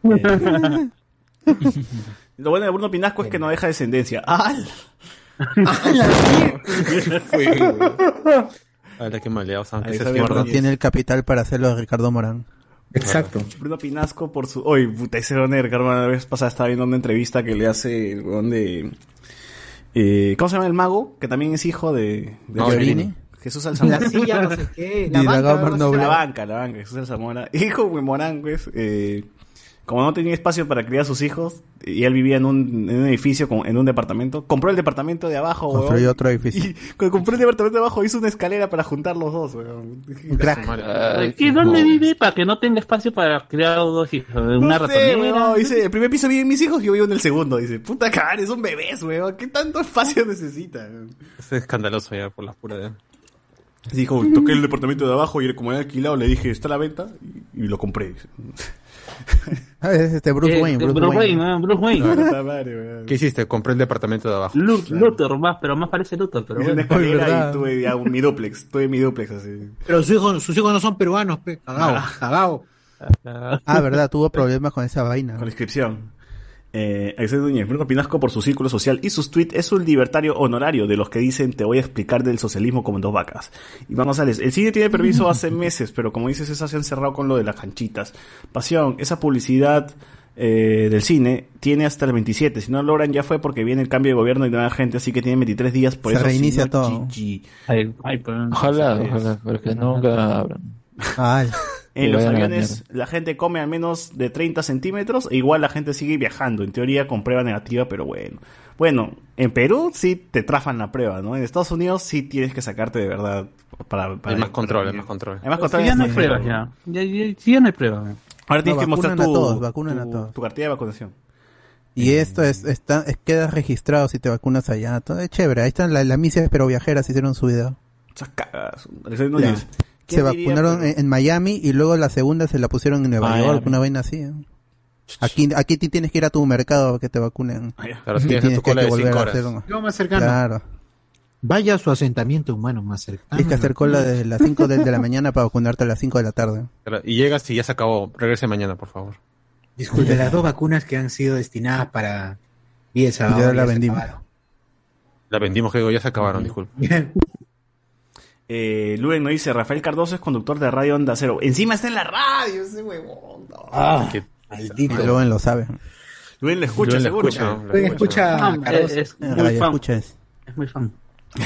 S4: Eh, lo bueno de Bruno Pinasco es que no deja descendencia. ¡Al!
S3: Ahora qué maleados, aunque se.
S2: Tiene el capital para hacerlo de Ricardo Morán.
S1: Exacto.
S4: Bruno Pinasco por su... Oye, puta, ese weón de Ricardo la vez pasada estaba viendo una entrevista que le hace el weón de... eh, ¿Cómo se llama el mago? Que también es hijo de... de
S2: Giorgini.
S4: Jesús Alzamora.
S1: La silla, no sé qué. La banca, no sé.
S4: La banca, la banca, Jesús Alzamora. Hijo de Morán, pues, eh, como no tenía espacio para criar a sus hijos, y él vivía en un, en un edificio, con- en un departamento, compró el departamento de abajo, weón.
S2: Construyó otro edificio.
S4: Y cuando compró el departamento de abajo, hizo una escalera para juntar los dos, weón.
S2: Crack.
S8: Ay,
S7: ¿Y dónde vive para que no tenga espacio para criar dos hijos? ¿En una
S4: no sé, weón, dice, el primer piso viven mis hijos y yo vivo en el segundo. Dice, puta cara, son bebés, weón. ¿Qué tanto espacio necesitan?
S3: Es escandaloso ya por las puras de...
S4: Dijo, toqué el departamento de abajo y como era alquilado le dije, está a la venta y, y lo compré.
S2: Ah, es este Bruce
S7: Eh,
S2: Wayne. Bruce,
S7: Bruce
S2: Wayne.
S7: Wayne, ¿no? Bruce Wayne.
S4: Madre, weón.
S3: ¿Qué hiciste? Compré el departamento de abajo.
S7: Lu- Luthor, más, pero más parece Luthor, pero bueno.
S4: escalera y tuve ya un- mi duplex, tuve mi duplex así.
S1: Pero sus hijos, sus hijos no son peruanos, pe. Cagao, cagao.
S2: Ah, verdad, tuvo problemas con esa vaina.
S4: Con la inscripción. Eh, Alexander Núñez, Bruno Pinasco por su círculo social y sus tweets es un libertario honorario de los que dicen te voy a explicar del socialismo como en dos vacas. Iván González, el cine tiene permiso hace meses, pero como dices, esa se han cerrado con lo de las canchitas. Pasión, esa publicidad eh, del cine tiene hasta el 27. Si no lo logran ya fue porque viene el cambio de gobierno y nueva gente, así que tiene 23 días por
S2: Se
S4: eso.
S2: reinicia todo.
S4: GG.
S7: Ay, ay, pero-
S8: Ojalá, ojalá, porque nunca abran.
S2: Ay,
S4: En los
S8: la
S4: aviones la gente come al menos de 30 centímetros e igual la gente sigue viajando, en teoría con prueba negativa, pero bueno. Bueno, en Perú sí te trafan la prueba, ¿no? En Estados Unidos sí tienes que sacarte de verdad para... para
S3: Hay más control, hay más control.
S4: Hay más
S7: Si
S4: control.
S7: ya no hay pruebas, ya. Ya, ya, si ya no hay pruebas.
S4: Ahora tienes
S2: No,
S4: que mostrar
S2: vacunan a
S4: tu,
S2: todos, vacunan a
S4: tu-
S2: todos.
S4: tu cartilla de vacunación.
S2: y esto es, está, es, queda registrado si te vacunas allá. Todo es chévere. Ahí están las la misias pero viajeras hicieron su video.
S4: Esas cagas.
S2: Se
S4: ¿Quién diría,
S2: vacunaron en, en Miami y luego la segunda se la pusieron en Nueva
S8: Miami.
S2: York, una vaina así. ¿eh? Aquí, aquí ti- tienes que ir a tu mercado para que te vacunen.
S4: Ah.
S3: Claro, si tienes tu cola de
S2: volver
S3: 5
S2: a
S3: horas.
S2: hacer un-
S1: Lo más cercano.
S2: Claro.
S1: Vaya a su asentamiento humano más cercano.
S2: Tienes que hacer cola desde las 5 de, de la mañana para vacunarte a las 5 de la tarde.
S3: Claro, Y llegas y ya se acabó. Regrese mañana, por favor.
S1: Disculpe, las dos vacunas que han sido destinadas para.
S2: Ya la vendimos.
S3: La vendimos, que digo, ya se acabaron, disculpe.
S4: Eh, Luen nos dice, Rafael Cardoso es conductor de Radio Onda Cero. Encima está en la radio ese huevón. no.
S1: Ah,
S3: Que-
S2: Y luego lo sabe.
S4: Luen lo escucha,
S3: Luen
S4: seguro.
S3: escucha,
S1: Luen escucha
S7: Ah,
S1: a Cardoso.
S7: es, muy
S2: radio
S7: fan. Es muy fan.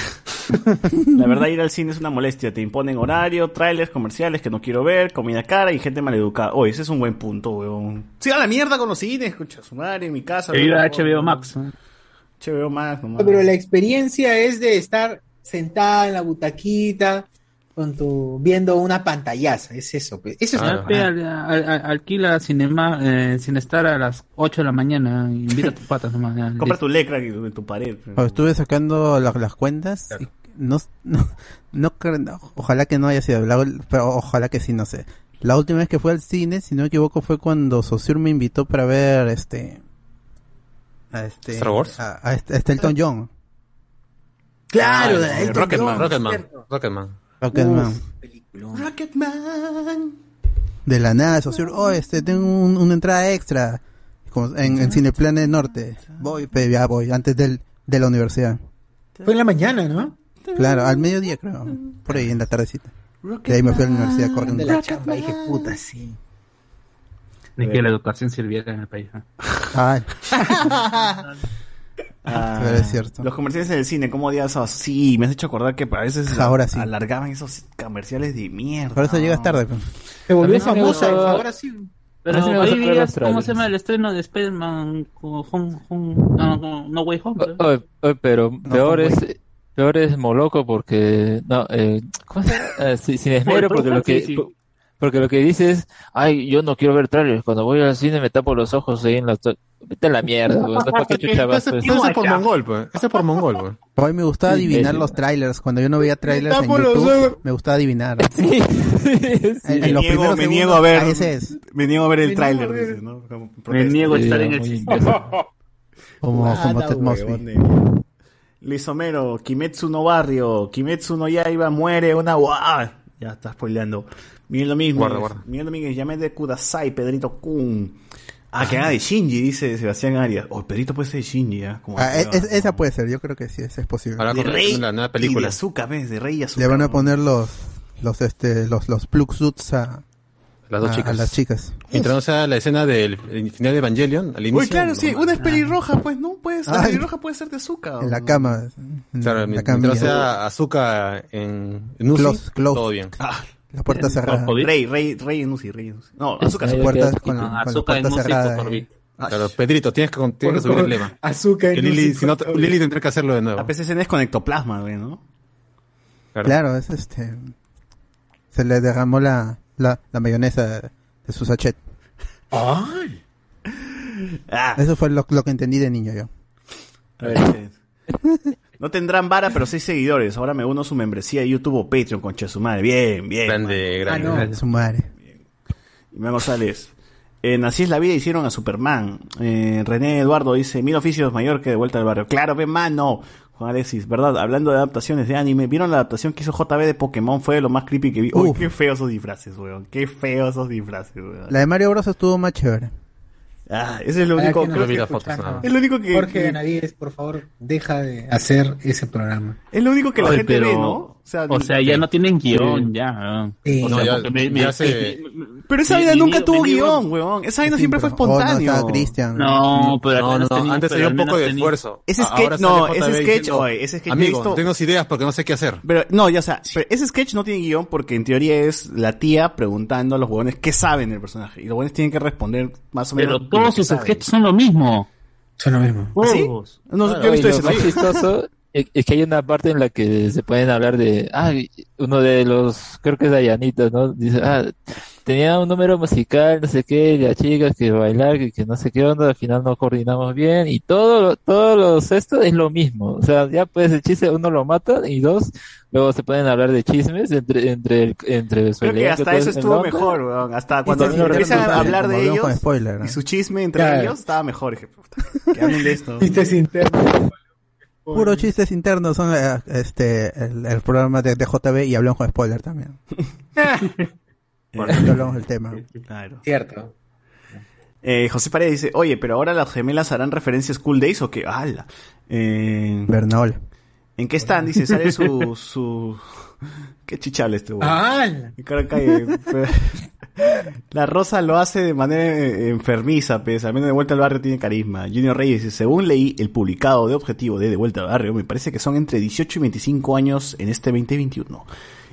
S4: La verdad, ir al cine es una molestia. Te imponen horario, trailers, comerciales que no quiero ver, comida cara y gente maleducada. Oye, ese es un buen punto, weón. Sí, a la mierda con los cines, escucha su madre, en mi casa.
S7: He ido a. HBO Max.
S4: HBO Max, nomás.
S1: Pero la experiencia es de estar sentada en la butaquita con tu viendo una pantallaza, es eso, eso es
S3: Ah,
S7: pe, al- al- al- alquila cinema, eh, sin estar a las 8 de la mañana. Invita a tus patas nomás. ya,
S4: Compra
S7: listo.
S4: tu lecra en tu pared.
S2: Cuando estuve sacando la- las cuentas, y no, no, no ojalá que no haya sido, la- pero ojalá que sí, no sé. La última vez que fui al cine, si no me equivoco, fue cuando Sosur me invitó para ver este, a este,
S3: ¿Star Wars?
S2: a, a este, a este Elton John,
S1: Claro,
S3: Ah,
S1: de
S3: el Rocketman, Rocketman. Rocketman.
S2: Rocketman.
S1: Uf, peliculón.
S4: Rocketman.
S2: De la nada, Sosur, oh, este, tengo un- una entrada extra, como en, en Cineplanet Norte. Voy, pe, ya voy, antes del, de la universidad.
S1: Fue en la mañana, ¿no?
S2: Claro, al mediodía creo, por ahí en la tardecita. De ahí me fui a la universidad
S1: De
S2: corriendo.
S1: la chamba, dije, puta, sí.
S7: Ni que la educación sirviera en el país.
S2: Ay,
S4: Ah,
S2: Pero es cierto.
S4: Los comerciales del cine, ¿cómo odias esos? Sí, me has hecho acordar que a veces
S2: Ahora sí.
S4: alargaban esos comerciales de mierda.
S2: Por eso llegas tarde. pues.
S1: Se volvió famosa, ahora sí.
S8: Pero ver
S7: veías
S8: los
S7: cómo se llama el estreno de Spider-Man con Home, Home, no, no, no Way Home. creo.
S8: Oye, oye, pero peor es, peor es Moloco porque, no, eh, ¿cómo se llama? Eh, sí, sin esmero porque lo que,
S7: sí, sí.
S8: po- porque lo que dices, ay, yo no quiero ver trailers, cuando voy al cine me tapo los ojos ahí en la, vete a la mierda, güey, no para qué chucha vas,
S3: Ese
S8: pues.
S3: ese es por mongol, pues. Ese es por mongol, pues.
S2: A mí me gustaba adivinar
S8: sí.
S2: los trailers. Cuando yo no veía trailers en. YouTube, me gustaba adivinar.
S8: Sí, sí.
S2: En,
S4: Me
S2: en los
S4: niego,
S2: primeros
S4: me
S2: segundos,
S4: niego a ver,
S2: ah, ese es.
S4: me niego a ver el dice, ¿no? Como
S7: Me niego a
S8: Sí,
S7: estar en el
S8: imbécil.
S2: Como,
S4: Ah,
S2: como Ted Mosby.
S4: de- Luis Homero, Kimetsu no Barrio, Kimetsu no Yaiba muere una guau. Ya está spoileando. Miguel Domínguez,
S3: Guarda, guarda.
S4: Miguel Domínguez, llamé de Kudasai, Pedrito Kun. Ah, que haga de Shinji, dice Sebastián Arias. Oh, Pedrito puede ser de Shinji, ¿ah? Como
S2: Ah, es- esa puede ser, yo creo que sí, esa es posible.
S3: Ahora
S4: de Rey
S3: la nueva
S4: y de
S3: película.
S4: Azúcar, ¿ves? De Rey y Azúcar.
S2: Le van a poner los los este los los plug suits a,
S3: Las dos
S2: a- a
S3: chicas.
S2: las chicas.
S3: Mientras no sea la escena del el final de Evangelion, al inicio.
S4: Uy, claro, sí, una es pelirroja, pues, ¿no? Puede ser,
S2: Ay.
S4: pelirroja puede ser de azúcar.
S2: En la cama. En
S3: Claro,
S2: la
S3: mientras no sea azúcar en, en Uzi,
S2: Close, close.
S3: todo bien.
S4: Ah,
S2: La puerta cerrada.
S4: Rey, Rey, Rey en Uzi, Rey en Uzi. No, azúcar.
S2: Puertas
S8: queda-
S2: con,
S7: Ah,
S2: con la puerta cerrada.
S7: por
S2: eh.
S3: Claro, Pedrito, tienes que, tienes que subir el lema.
S1: Azúcar.
S3: Lili, si no. Lili tendrá que hacerlo de nuevo.
S4: La PCCN es con ectoplasma, güey, ¿no?
S2: Claro, es este. Se le derramó la, la, la mayonesa de su sachet.
S1: Ay.
S4: Ah,
S2: Eso fue lo, lo que entendí de niño yo.
S4: a ver. No tendrán vara, pero seis seguidores. Ahora me uno a su membresía de YouTube o Patreon, concha de su madre. Bien, bien.
S3: Grande, grande.
S1: Ah, no.
S2: Su madre.
S4: González. En Así es la vida hicieron a Superman. Eh, René Eduardo dice, mil oficios mayor que de vuelta al barrio. Claro, ve mano. Juan Alexis, ¿verdad? Hablando de adaptaciones de anime, ¿vieron la adaptación que hizo JB de Pokémon? Fue lo más creepy que vi. Uy, qué feos esos disfraces, weón. Qué feos esos disfraces, weón.
S2: La de Mario Bros estuvo más chévere.
S4: Ah, ese es lo único,
S1: que
S4: que-
S3: fotos,
S1: no.
S4: es lo único que,
S1: Jorge Benavides, por favor, deja de hacer ese programa.
S4: es lo único que la
S7: Oye,
S4: gente
S7: pero-
S4: ve, ¿no? O sea,
S7: O sea, ya no tienen guion, ya.
S1: Sí.
S7: O
S3: No,
S7: sea,
S3: ya-
S7: porque me- me-
S3: ya se-
S4: pero esa vida nunca tuvo guion, weón. Esa vaina
S2: Sí,
S4: siempre fue
S2: oh, no, Christian.
S7: No, pero
S3: antes había un poco de esfuerzo.
S4: Ese
S3: A-
S4: sketch- no, ese sketch,
S3: diciendo,
S4: oye, ese sketch
S3: Amigo,
S4: visto-
S3: tengo ideas porque no sé qué hacer.
S4: Pero, no, ya, o sea, pero ese sketch no tiene guion porque en teoría es la tía preguntando a los huevones qué saben del personaje. Y los huevones tienen que responder más o menos.
S7: Pero todos sus sketches son lo mismo.
S1: Son lo mismo.
S4: ¿Sí?
S7: Todos.
S4: No, yo he visto ese.
S8: chistoso es que hay una parte en la que se pueden hablar de, ah, uno de los, creo que es Dayanita, ¿no? Dice, ah, tenía un número musical, no sé qué, y las chicas que bailar, que, que no sé qué onda, al final no coordinamos bien, y todo, todos los esto es lo mismo. O sea, ya pues el chiste, uno lo mata, y dos, luego se pueden hablar de chismes entre, entre, el- entre su
S4: Creo que hasta eso estuvo mejor, weón. Hasta cuando empiezan a hablar de ellos
S2: con spoiler, ¿no?
S4: y su chisme entre
S1: Claro.
S4: ellos estaba mejor. Dije, puta, que hablen de esto.
S1: Chistes internos.
S2: Puros chistes internos son eh, este el, el programa de, de JB y hablamos con spoiler también. Por eso hablamos del tema.
S4: Claro.
S1: Cierto.
S4: Eh, José Paredes dice, oye, pero ahora las gemelas harán referencia a School Days o qué? ¡Hala! Eh,
S2: Bernol.
S4: ¿En qué están? Dice, sale su... su... Qué chichable este cara cae. La Rosa lo hace de manera eh, enfermiza, pues. Al menos de vuelta al barrio tiene carisma. Junior Reyes dice, según leí el publicado de objetivo de De vuelta al barrio, me parece que son entre 18 y 25 años en este 2021.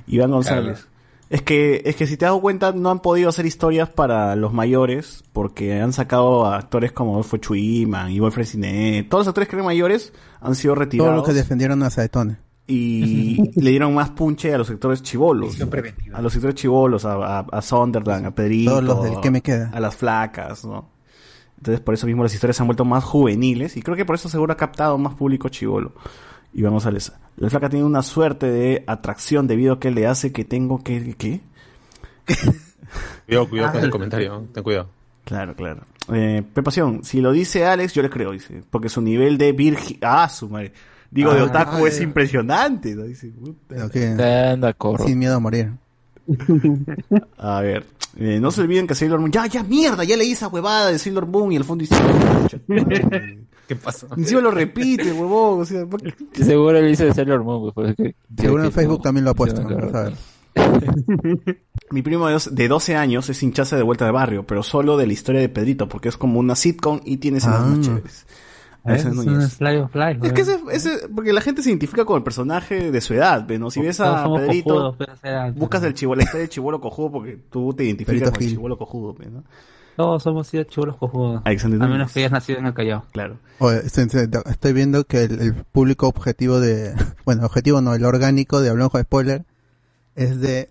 S4: Iván González. Es que, es que si te das cuenta, no han podido hacer historias para los mayores, porque han sacado a actores como Adolfo Chuiman y Wolfred Ciné. Todos los actores que eran mayores han sido
S2: Todos
S4: retirados
S2: los que defendieron a Saetone.
S4: Y le dieron más punche a los sectores chivolos. A los sectores chivolos, a, a, a Sunderland, a Pedrito.
S2: Todos los del ¿Qué me queda?
S4: A las flacas, ¿no? Entonces por eso mismo las historias se han vuelto más juveniles y creo que por eso seguro ha captado más público chivolo. Y vamos a les. La flaca tiene una suerte de atracción debido a que le hace que tengo que... ¿Qué?
S3: Cuidado, cuidado con el comentario, ten cuidado.
S4: Claro, claro. Eh, Pepación, si lo dice Alex, yo le creo, dice. Porque su nivel de virgi... Ah, su madre. Digo, de
S2: Ah,
S4: otaku
S2: ah,
S4: es impresionante, ¿no? Dice, puta.
S2: Pero que
S8: Anda, corro.
S2: sin miedo a morir.
S4: A ver, eh, no se olviden que Sailor Moon. Ya, ya, mierda, ya leí esa huevada de Sailor Moon y al fondo dice.
S3: ¿Qué pasó?
S4: Encima lo repite, huevón. O sea.
S8: Seguro él dice Sailor Moon, pues, porque-
S2: Seguro en Facebook también lo ha puesto.
S8: claro.
S2: vamos a ver.
S4: Mi primo de, dos- de 12 años es hinchaza de vuelta de barrio, pero solo de la historia de Pedrito, porque es como una sitcom y tiene escenas
S2: Ah.
S4: más chéveres. Alexander
S7: Es. Fly of Life,
S4: Es que ese, ese- porque la gente se identifica con el personaje de su edad, ¿ve, ¿no? Si ves a Pedrito, buscas el chivolo, del chivolo cojudo porque tú te identificas
S2: Pedrito
S4: con el chivolo cojudo, ¿ve, ¿no?
S7: Todos somos sido chulos cojudos.
S4: Alexander
S7: A
S4: Núñez.
S7: menos que hayas nacido en el Callao.
S4: Claro.
S2: Oye, estoy, estoy viendo que el, el público objetivo de, bueno, objetivo no, el orgánico de Hablamos con Spoiler es de,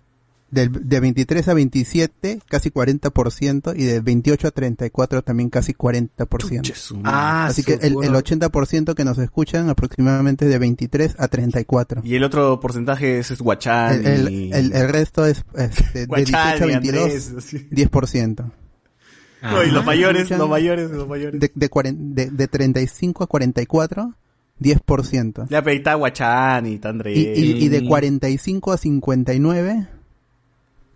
S2: del- de 23 a 27, casi 40%, y de 28 a 34 también casi 40%.
S1: Ah,
S2: Así que el, el 80% que nos escuchan aproximadamente de 23 a 34.
S4: Y el otro porcentaje es, es Guachán
S2: El, el,
S4: y...
S2: el- el resto es este, de
S4: Guachán
S2: 18 a
S4: y
S2: 22,
S4: Andrés, así.
S2: 10%.
S4: No, y los mayores,
S2: Escuchan
S4: los mayores, los mayores.
S2: De, de, cuaren- de, de 35 a 44, 10%.
S4: Ya, pero ahí está Guachán y está Andrés.
S2: Y, y, y de 45 a 59,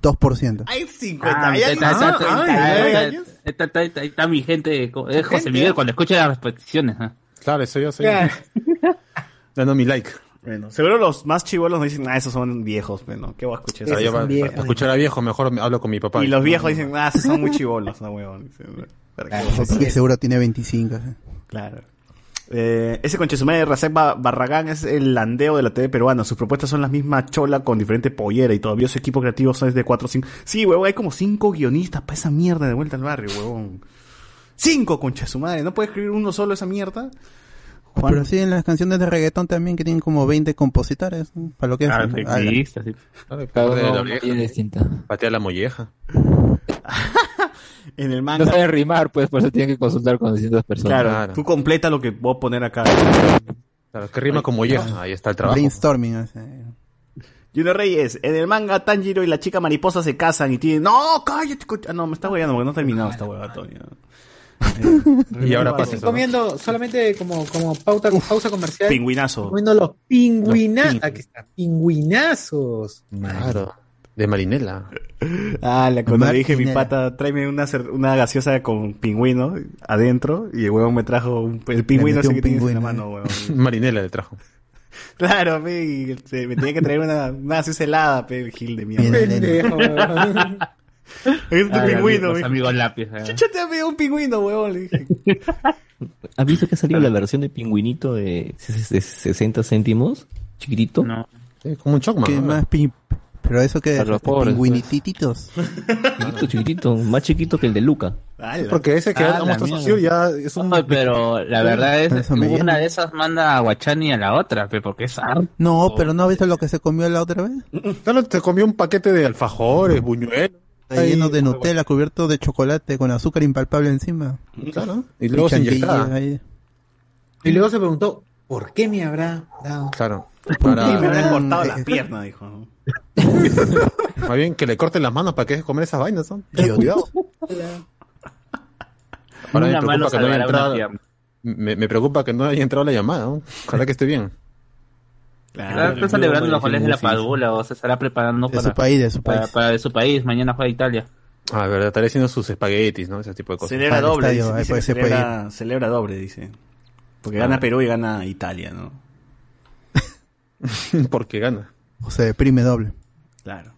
S2: 2%.
S4: Hay 50
S7: Ah,
S4: hay
S7: ahí
S4: alguien
S7: está,
S4: de
S7: está,
S4: 59
S7: está,
S4: años.
S7: ahí está mi gente, es José Miguel cuando escucha las repeticiones. ¿ah?
S3: Claro, soy yo, soy. Dando mi like.
S4: Bueno, seguro los más chivolos nos dicen, ah, esos son viejos, bueno, ¿qué voy a escuchar?
S1: Esos
S3: yo, para-
S1: viejos.
S3: para escuchar a viejo, mejor me- hablo con mi papá.
S4: Y los viejos dicen, ah, esos son muy chivolos, no, huevón. Dicen, ¿para qué
S1: Claro,
S4: vas a
S1: sí,
S2: Que
S1: es.
S2: seguro tiene 25. ¿sí?
S4: Claro. Eh, ese conchesumare de Racek Ba- Barragán es el landeo de la TV peruana. Sus propuestas son las mismas chola con diferente pollera y todavía su equipo creativo son de 4 o 5. Sí, huevón, hay como 5 guionistas para esa mierda de vuelta al barrio, huevón. 5 conchesumare, ¿no puede escribir uno solo esa mierda? Juan-
S2: Pero sí en las canciones de reggaetón también que tienen como 20 compositores. ¿no? Para lo que
S7: Ah,
S2: hacen.
S7: sí.
S3: Claro. Patea la molleja.
S4: En el
S8: No
S4: manga.
S8: saben rimar, pues, por eso tienen que consultar con distintas personas.
S4: Claro,
S3: Claro.
S4: tú completa lo que voy a poner acá.
S3: Claro, que rima con molleja. Ahí está el trabajo.
S2: Brainstorming.
S4: Junior Reyes, en el manga Tanjiro y la chica mariposa se casan y tienen... ¡No, cállate! co- Ah, no, me está guayando porque no ha terminado esta hueá. Eh,
S3: Y ahora pasa
S1: Estoy
S3: eso. ¿no?
S1: comiendo solamente como, como pauta, pausa comercial.
S4: Pingüinazo.
S1: comiendo los pingüinazos. Aquí está, pingüinazos.
S3: Claro. De marinela.
S4: Ah, la, cuando le dije a mi pata, tráeme una, cer- una gaseosa con pingüino adentro y el huevón me trajo un- el pingüino
S2: metió
S4: ese
S2: un
S4: que tienes en la
S2: pingüino,
S4: mano, huevón.
S3: Marinela le trajo.
S4: claro, pe, y este, me tenía que traer una, una gaseosa helada, pe, el gil de mierda.
S1: Pendejo.
S4: Ahí está
S7: Ah,
S4: tu pingüino,
S7: los
S4: me
S7: amigos lápiz. ¿eh?
S4: Chúchate a mí un pingüino, huevón, le dije.
S5: ¿Has visto que ha salido la versión de pingüinito de ses- ses- 60 céntimos? Chiquitito.
S7: No.
S3: Como un chocman.
S2: ¿Qué
S3: ¿no?
S2: más Pero eso que
S8: pobres,
S2: pingüinititos.
S5: Chiquitito, chiquitito. Más chiquito que el de Luca.
S4: Ala.
S3: Porque ese que
S7: Ah, la.
S3: Sosur ya es un...
S7: No, pero la verdad es que una de esas manda a Guachani a la otra, porque es harto.
S2: No, pero ¿no has visto lo que se comió la otra vez?
S3: Claro, te comió un paquete de alfajores, buñuelos.
S2: Está
S3: Ahí,
S2: lleno de Nutella, cubierto de chocolate, con azúcar impalpable encima.
S3: Claro. Y luego se
S2: chantilly
S3: inyectaba.
S2: ahí.
S1: Y luego se preguntó, ¿por qué me habrá dado?
S3: Claro.
S4: Y me
S3: Para,
S4: han cortado
S2: eh,
S4: las piernas, dijo.
S3: más bien que le corten las manos para que deje de comer esas vainas, ¿no? Ten
S2: Dios.
S3: cuidado. Ahora me preocupa, que no haya entrado,
S7: pierna.
S3: me, me preocupa que no haya entrado la llamada, ¿no? Ojalá que esté bien.
S7: Claro, está celebrando los goles de la
S4: Padula
S7: o se estará preparando
S2: De
S7: para,
S2: su país, de su
S7: para,
S2: país.
S7: para de su país. Mañana juega Italia.
S3: Ah, verdad, estaré haciendo sus espaguetis, ¿no? Ese tipo de cosas.
S4: Celebra doble,
S2: estadio,
S4: dice,
S2: se puede
S4: celebra, celebra doble, dice. Porque gana Perú y gana Italia, ¿no?
S3: Porque gana.
S2: O se deprime doble.
S4: Claro.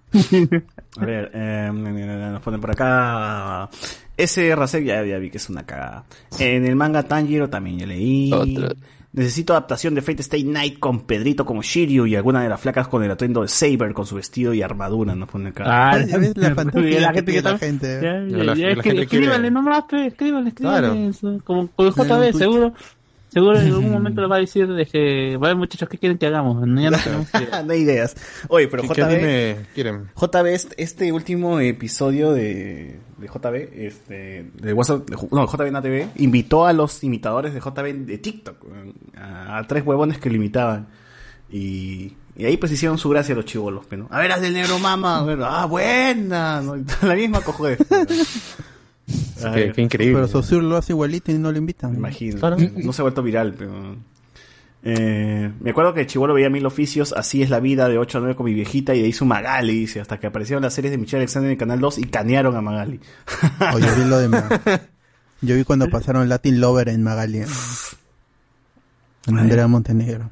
S4: A ver, eh, nos ponen por acá. Ese Rasek ya, ya vi que es una cagada. En el manga Tanjiro también ya leí.
S8: Otra.
S4: Necesito adaptación de Fate Stay Night con Pedrito como Shiryu y alguna de las flacas con el atuendo de Saber con su vestido y armadura, nos pone acá.
S7: Ah,
S2: ya ves la fantasía
S7: la
S2: que
S7: gente que
S2: la gente.
S7: Ya,
S3: Ya
S7: ya,
S3: gente
S7: escríbanle
S3: quiere-
S7: nomás, pe, escríbanle, escríbanle.
S3: Claro.
S7: eso, Como
S2: un
S7: JB, seguro. Seguro en algún momento le va a decir de que, vaya muchachos, ¿qué quieren que hagamos? No, ya no
S4: no hay ideas. Oye, pero
S3: ¿Qué, qué
S4: JB,
S3: quieren?
S4: JB, este, este último episodio de, de JB, este, de WhatsApp, de no, JB en ATV, invitó a los imitadores de JB de TikTok, a, a tres huevones que lo imitaban. Y, y ahí pues hicieron su gracia los chivolos, ¿no? A ver, haz del negro mama, a ver, ah, buena, ¿no? la misma cojo de...
S3: Qué increíble.
S2: Pero Sosur lo hace igualito y no lo invitan.
S4: me imagino.
S3: Claro.
S4: No se ha vuelto viral, pero... Eh, me acuerdo que chivolo veía mil oficios, así es la vida de 8 a 9 con mi viejita y de ahí su Magali, dice, hasta que aparecieron las series de Michelle Alexander en el Canal 2 y canearon a Magali.
S2: O yo vi lo de Ma- Yo vi cuando pasaron Latin Lover en Magali. En Andrea Montenegro.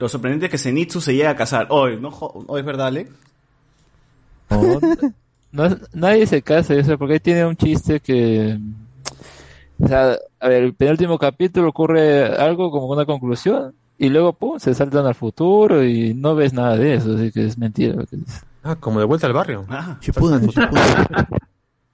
S4: Lo sorprendente es que Zenitsu se llega a casar. Hoy, ¿no? Hoy es verdad, Ale.
S8: No, es- nadie se casa, o sea, porque ahí tiene un chiste que O sea, a ver, el penúltimo capítulo ocurre algo como una conclusión y luego, pum, se saltan al futuro y no ves nada de eso, así que es mentira lo que dice.
S3: Ah, como de vuelta al barrio.
S4: Ah,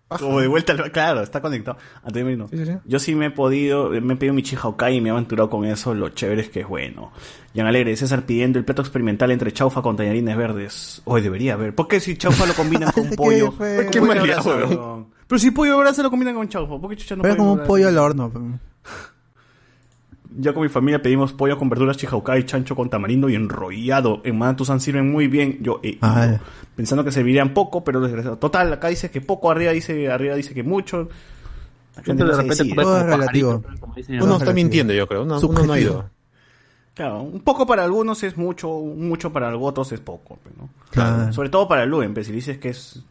S4: Como de vuelta al claro, está conectado. Antonio Merino.
S3: Sí, sí, sí.
S4: Yo sí me he podido, me he pedido mi Chihaokai y me he aventurado con eso, lo chévere es que es bueno. Jan Alegre, César pidiendo el plato experimental entre chaufa con tallarines verdes. Hoy debería haber. ¿Por qué si chaufa lo combinan con pollo?
S2: feo.
S4: ¿Por qué
S3: Qué?
S4: Pero si pollo brasa lo combinan con chaufa, ¿por qué chucha no
S2: Pero como un pollo al horno. pues.
S4: Ya con mi familia pedimos pollo con verduras Chihaokai, chancho con tamarindo y enrollado. En Manatusan sirven muy bien. Yo ido,
S2: Ah.
S4: pensando que servirían poco, pero desgraciado. Total, acá dice que poco, arriba dice, arriba dice que mucho. La gente no
S7: de repente
S2: Todo es relativo.
S7: pajarito,
S3: Uno está mintiendo, yo creo. Uno, uno no ha ido.
S4: Claro, un poco para algunos es mucho, mucho para otros es poco, pues, ¿no?
S2: Claro.
S4: Sobre todo para el Luen, pues, si dices que es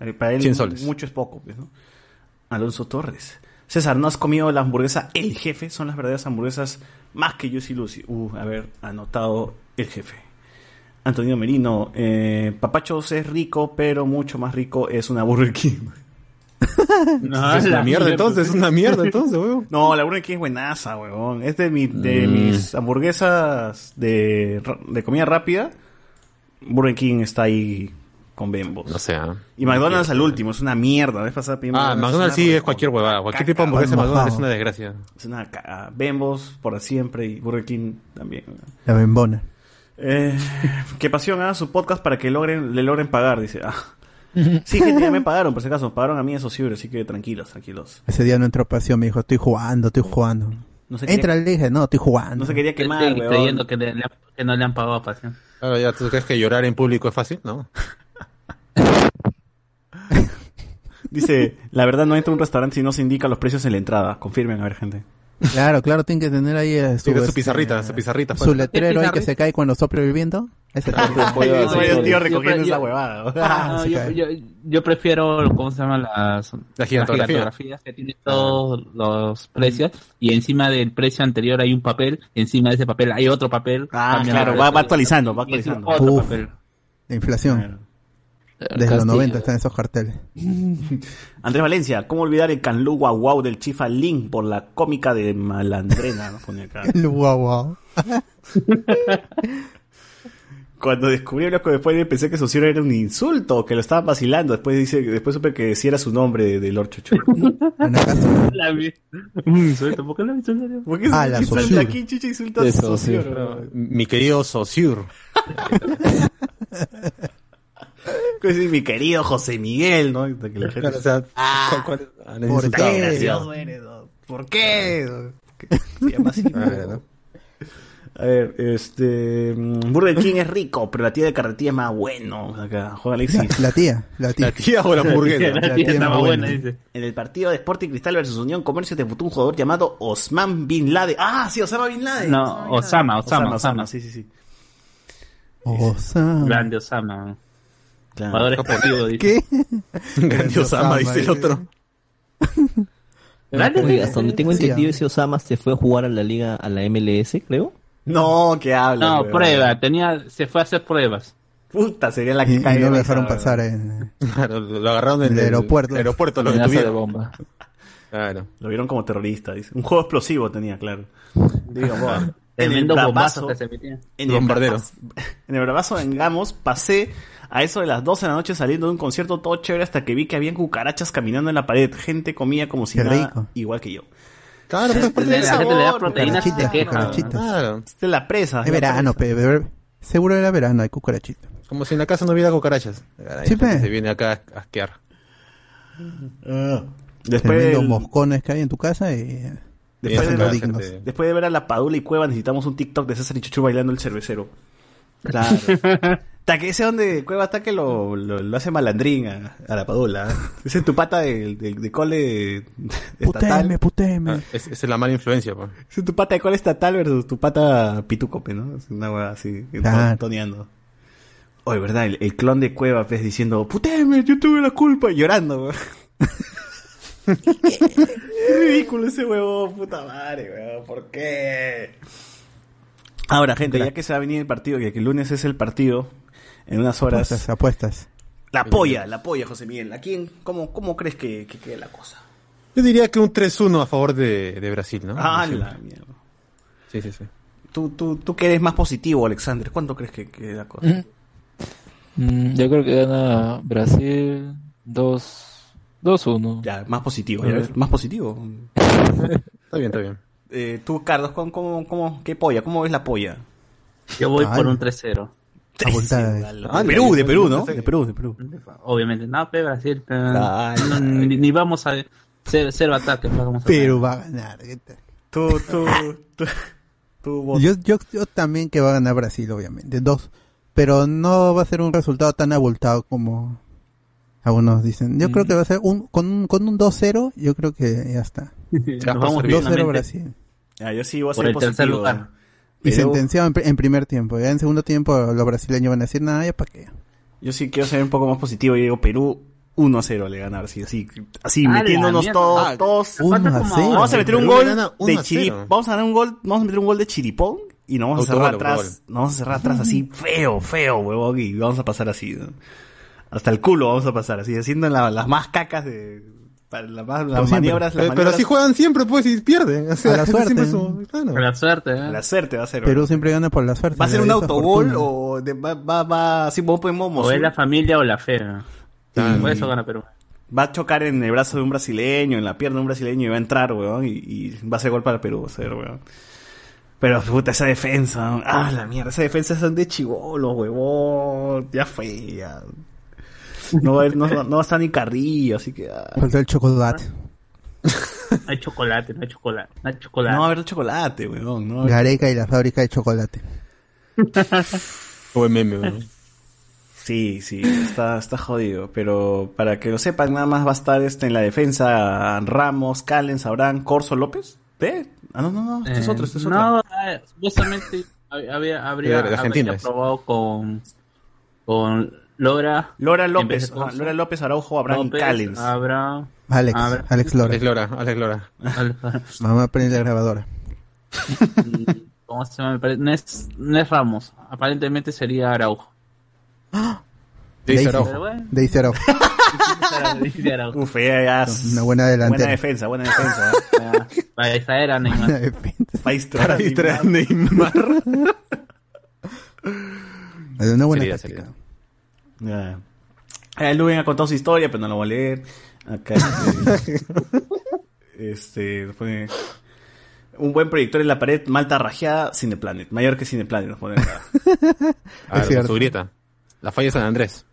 S4: eh, para él
S3: 100 soles.
S4: mucho es poco, pues, ¿no? Alonso Torres. César, ¿no has comido la hamburguesa El Jefe? Son las verdaderas hamburguesas más que Juicy Lucy. Uh, a ver, anotado El Jefe. Antonio Merino, eh, Papachos es rico, pero mucho más rico es una Burger King.
S7: No,
S3: es una
S7: la
S3: mierda entonces, es una mierda entonces, weón.
S4: No, la Burger King es buenaza, huevón. Es de, mi, de
S3: Mm.
S4: mis hamburguesas de, de comida rápida. Burger King está ahí con Bembos.
S3: No sé, ¿ah?
S4: Y McDonald's al último, es una mierda. La vez pasada pedimos
S3: Ah, McDonald's sí es cualquier huevada. Cualquier tipo de hamburguesa de. McDonald's es una desgracia.
S4: Es una caga. Bembos por siempre y Burger King también.
S2: La bembona.
S4: Eh, que Pasión haga su podcast para que logren, le logren pagar, dice. Ah. Sí, gente, ya me pagaron, por si acaso. Me pagaron a mí esos ciber, así que tranquilos, tranquilos.
S2: Ese día no entró pasión, me dijo, estoy jugando, estoy jugando.
S4: No se quería,
S2: Entra, le dije, no, estoy jugando.
S4: no se quería
S7: Estoy
S4: quemar,
S7: creyendo que, le- que no le han pagado a pasión.
S3: Claro, ya, ¿tú crees que llorar en público es fácil? No.
S4: Dice, la verdad no entra a un restaurante si no se indican los precios en la entrada. Confirmen, a ver, gente.
S2: Claro, claro, tiene que tener ahí eh, su,
S3: Tiene su
S2: este,
S3: pizarrita, su pizarrita.
S2: su
S3: fuera.
S2: letrero ahí que se cae cuando sopla el viento. Ese
S4: tío
S7: Yo-
S4: recogiendo esa huevada.
S7: Ah, yo, prefiero, ¿cómo se llaman las,
S3: La gigantografía.
S7: gigantografías que tiene todos los precios y encima del precio anterior hay un papel, encima de ese papel hay otro papel.
S4: Ah, claro, va- va actualizando, va actualizando.
S7: Otro
S2: Uf.
S7: papel.
S2: La inflación.
S4: Claro.
S2: Desde los
S8: Castillo.
S2: 90 están esos carteles.
S4: Andrés Valencia, ¿cómo olvidar el canlu guau guau del Chifa Link por la cómica de Malandrena? ¿no? Pone acá.
S2: Guau guau.
S4: Cuando descubrí el loco después pensé que Socio era un insulto, que lo estaban vacilando. Después dice, después supe que sí era su nombre de, de Lord Chuchu.
S7: Un suelto, ¿por qué la vi en serio?
S4: ¿Por qué
S2: Ah, la
S4: insulta
S2: Saussure.
S4: aquí, Chicha insulta a?
S8: Saussure.
S3: Mi querido Saussure.
S4: ¿Qué decir, mi querido José Miguel, ¿no? Que la gente-
S3: Claro, o sea, ¿cuál- cuál- ah,
S2: ¿por qué?
S4: gracioso eres, ¿no? ¿Por qué? Se llama así.
S3: A ver, ¿no?
S4: A ver, este. mm, Burger King es rico, pero la tía de carretilla es más bueno. Acá, juega
S2: La,
S4: Alexis.
S2: la tía, la tía.
S3: ¿La tía o la hamburguesa?
S7: La
S2: La
S7: tía
S2: tía
S7: estaba
S2: muy
S7: buena,
S2: buena.
S7: dice.
S4: En el partido de Sporting Cristal versus Unión Comercio debutó un jugador llamado Osman Bin Laden. Ah, sí, Osama Bin Laden.
S7: No,
S4: Bin Laden.
S7: Osama, Osama, Osama.
S4: Sí, sí, sí.
S2: Osama.
S7: Grande Osama.
S4: Claro.
S7: Dice.
S2: ¿Qué?
S3: Grandiosa ama, dice el otro.
S7: Dice.
S5: hasta donde tengo entendido, ese Osama se fue a jugar a la liga, a la MLS, creo.
S4: No, que habla.
S7: No,
S4: weón.
S7: prueba, tenía, se fue a hacer pruebas.
S4: Puta, sería la que
S2: y no lo dejaron pasar en...
S3: Claro, lo agarraron en
S2: El aeropuerto.
S3: aeropuerto, lo
S8: de bomba.
S3: Claro.
S4: Lo vieron como terrorista, dice. Un juego explosivo tenía, claro. Digo. En el
S7: bombazo que se metía.
S4: en el
S3: Bombardero.
S4: en el bravazo de Engamos pasé a eso de las 12 de la noche saliendo de un concierto todo chévere hasta que vi que habían cucarachas caminando en la pared. Gente comía como si
S2: Qué
S4: nada,
S2: rico.
S4: igual que yo.
S3: Claro, pero es parte
S7: La gente le da proteínas y se
S2: Cucarachitas,
S7: queja.
S2: cucarachitas.
S3: Claro.
S4: Esta es la presa.
S2: Es
S4: la
S2: verano,
S4: presa.
S2: pe, seguro era verano, hay cucarachita.
S3: Como si en la casa no hubiera cucarachas. Caray,
S2: Sí, pe.
S3: se viene acá a asquear.
S4: Ah. Después,
S2: Tremendos
S4: del-
S2: moscones que hay en tu casa y...
S4: después, de,
S3: gente-
S4: después de ver a la Padula y Cueva necesitamos un TikTok de César y Chuchu bailando el cervecero. Claro. Hasta que ese donde Cueva está que lo, lo, lo hace malandrín a, a la Padula. ¿eh? Ese es tu pata de, de, de cole estatal.
S2: Puteme, puteme.
S3: Ah, es, esa es la mala influencia, pues.
S4: Ese es tu pata de cole estatal versus tu pata pitucope, ¿no? Es una hueá así,
S2: Claro.
S4: toneando. Oye, ¿verdad? El, el clon de Cueva, pues, diciendo, puteme, yo tuve la culpa, y llorando, weón. Qué ridículo ese huevo, puta madre, weón, ¿por qué? Ahora, gente, ya que se va a venir el partido, que que el lunes es el partido, en unas horas,
S2: Apuestas, apuestas.
S4: la polla, la polla, José Miguel. ¿A quién, cómo, cómo crees que, que quede la cosa?
S3: Yo diría que un 3-1 a favor de, de Brasil, ¿no?
S4: Ah, la mierda.
S3: Sí, sí, sí.
S4: Tú, tú, tú que eres más positivo, Alexander. ¿Cuánto crees que, que la cosa?
S8: Mm, yo creo que gana Brasil 2 2-1.
S4: Ya, más positivo, ya ves, más positivo.
S3: Está bien, está bien.
S4: Eh, tú, Carlos, ¿cómo, cómo, cómo, ¿qué polla? ¿Cómo ves la polla?
S7: Yo voy
S2: Ay.
S7: por un 3-0.
S2: Abultada es.
S4: De Perú, de Perú, ¿no? De Perú, de Perú.
S7: Obviamente, no, pe Brasil, pe,
S4: Dale,
S7: no, ni, ni vamos a cero, cero ataques, no vamos a
S2: Pero va a ganar. ¿qué tal?
S4: Tú, tú, tú, tú, vos-
S2: Yo, yo, yo también que va a ganar Brasil, obviamente. Dos. Pero no va a ser un resultado tan abultado como algunos dicen. Yo creo que va a ser un, con un, con un 2-0, yo creo que ya está.
S7: Nos vamos
S2: 2-0
S7: dignamente
S2: Brasil.
S4: Ya, yo sí voy a
S7: por
S4: ser
S7: el tercer
S4: positivo.
S7: lugar.
S2: Y sentenciado en, en primer tiempo. Ya en segundo tiempo los brasileños van a decir, nada, ya para qué.
S4: Yo sí quiero ser un poco más positivo y digo Perú 1-0 le ganar, así, así, así
S7: Ah,
S4: metiéndonos todos,
S7: Ah,
S4: todos.
S2: 1 a 0.
S4: Vamos a meter un gol
S3: 1
S4: de
S3: a
S4: chiri,
S3: 0.
S4: vamos a ganar un gol, vamos a meter un gol de chiripón y nos vamos a cerrar atrás, nos vamos a cerrar atrás así feo, feo, huevón, y vamos a pasar así, ¿no? hasta el culo vamos a pasar así, haciendo la- las más cacas de, para la más- las
S2: siempre.
S4: maniobras, las
S3: Eh, pero
S4: maniobras-
S3: así juegan siempre, pues, y pierden. O sea,
S2: A la suerte.
S3: siempre son- claro.
S7: Con la suerte, ¿eh?
S4: la suerte va a ser.
S2: Perú siempre gana por la suerte.
S4: ¿Va a ser un autogol o de- va, va, va, así vos podemos
S7: O es la familia o la fe. ¿no?
S3: Claro.
S7: Por eso gana Perú.
S4: va a chocar en el brazo de un brasileño, en la pierna de un brasileño y va a entrar, weón, y, y va a ser gol para Perú, va a ser, weón. Pero, puta, esa defensa, ah, la mierda, esa defensa son de chivolo, huevón, ya fue, ya. No va, a, no, no va a estar ni Carrillo, así que, ah.
S2: Falta el chocolate.
S7: No hay chocolate, no hay chocolate. No hay chocolate.
S4: no va a haber chocolate, weón, no va a haber-
S2: Gareca y la fábrica de chocolate.
S3: Buen meme, ¿no?
S4: Sí, sí, está, está jodido, pero para que lo sepan, nada más va a estar este en la defensa Ramos, Callens, Abraham, Corso, López. ¿Eh? Ah, no, no, no, este es
S7: Eh,
S4: otro, este es otro.
S7: No, eh, supuestamente hab- había, habría,
S3: De- de Argentina
S7: habría
S3: es.
S7: probado con, con Lora.
S4: Lora López, ajá. Lora López, Araujo, Abraham
S7: López,
S4: Callens.
S7: Abraham.
S2: Alex,
S7: Abra-
S2: Alex Lora.
S3: Alex Lora, Alex Lora.
S2: Mamá prende la grabadora.
S7: ¿Cómo se llama? Me parece- No es, no es Ramos. Aparentemente sería Araujo.
S3: Dice Araujo.
S7: dice Araujo.
S4: Uf, ya, ya es-
S2: Una buena delantera.
S4: Buena defensa, buena defensa. ¿eh?
S7: Para- distraer a Neymar.
S4: Para distraer a Neymar.
S3: Neymar.
S2: Una buena táctica.
S4: Ya. Eh, Luven ha contado su historia, pero no la voy a leer. Acá. Este, este, nos pone, un buen proyector en la pared, Malta rajeada, Cineplanet. Mayor que Cineplanet, nos pone acá.
S3: A ver,
S2: cierto.
S3: su grieta. La falla de San Andrés.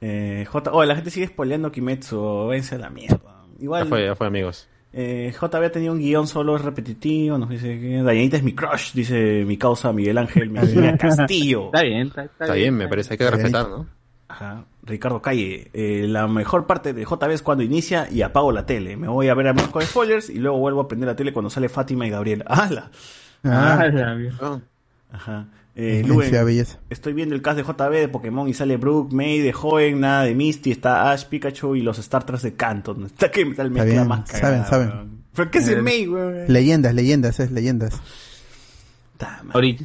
S4: Eh, J. Oh, la gente sigue spoileando Kimetsu. Vence a la mierda.
S3: Ya
S4: Igual.
S3: fue, ya fue, amigos.
S4: Eh, J había tenido un guion solo es repetitivo, nos dice que Dayanita es mi crush, dice mi causa Miguel Ángel Mejía Castillo.
S7: Está bien, está, está
S3: Está bien, me parece, hay que respetar, ¿no?
S4: Ajá. Ricardo Calle, eh, la mejor parte de JB es cuando inicia y apago la tele. Me voy a ver a con spoilers y luego vuelvo a prender la tele cuando sale Fátima y Gabriel. ¡Hala!
S2: Ah,
S7: Ah, mierda.
S4: Ajá. Eh, Luen,
S2: Belleza.
S4: estoy viendo el cast de JB de Pokémon y sale Brook, May de joven, nada de Misty, está Ash, Pikachu y los Starters de Canton. Está que mezcla
S2: bien,
S4: más
S2: saben,
S4: cagada,
S2: saben.
S4: weón. ¿Pero qué es el
S7: Eh,
S4: May, weón?
S2: Leyendas, leyendas, es leyendas.
S7: Ahorita.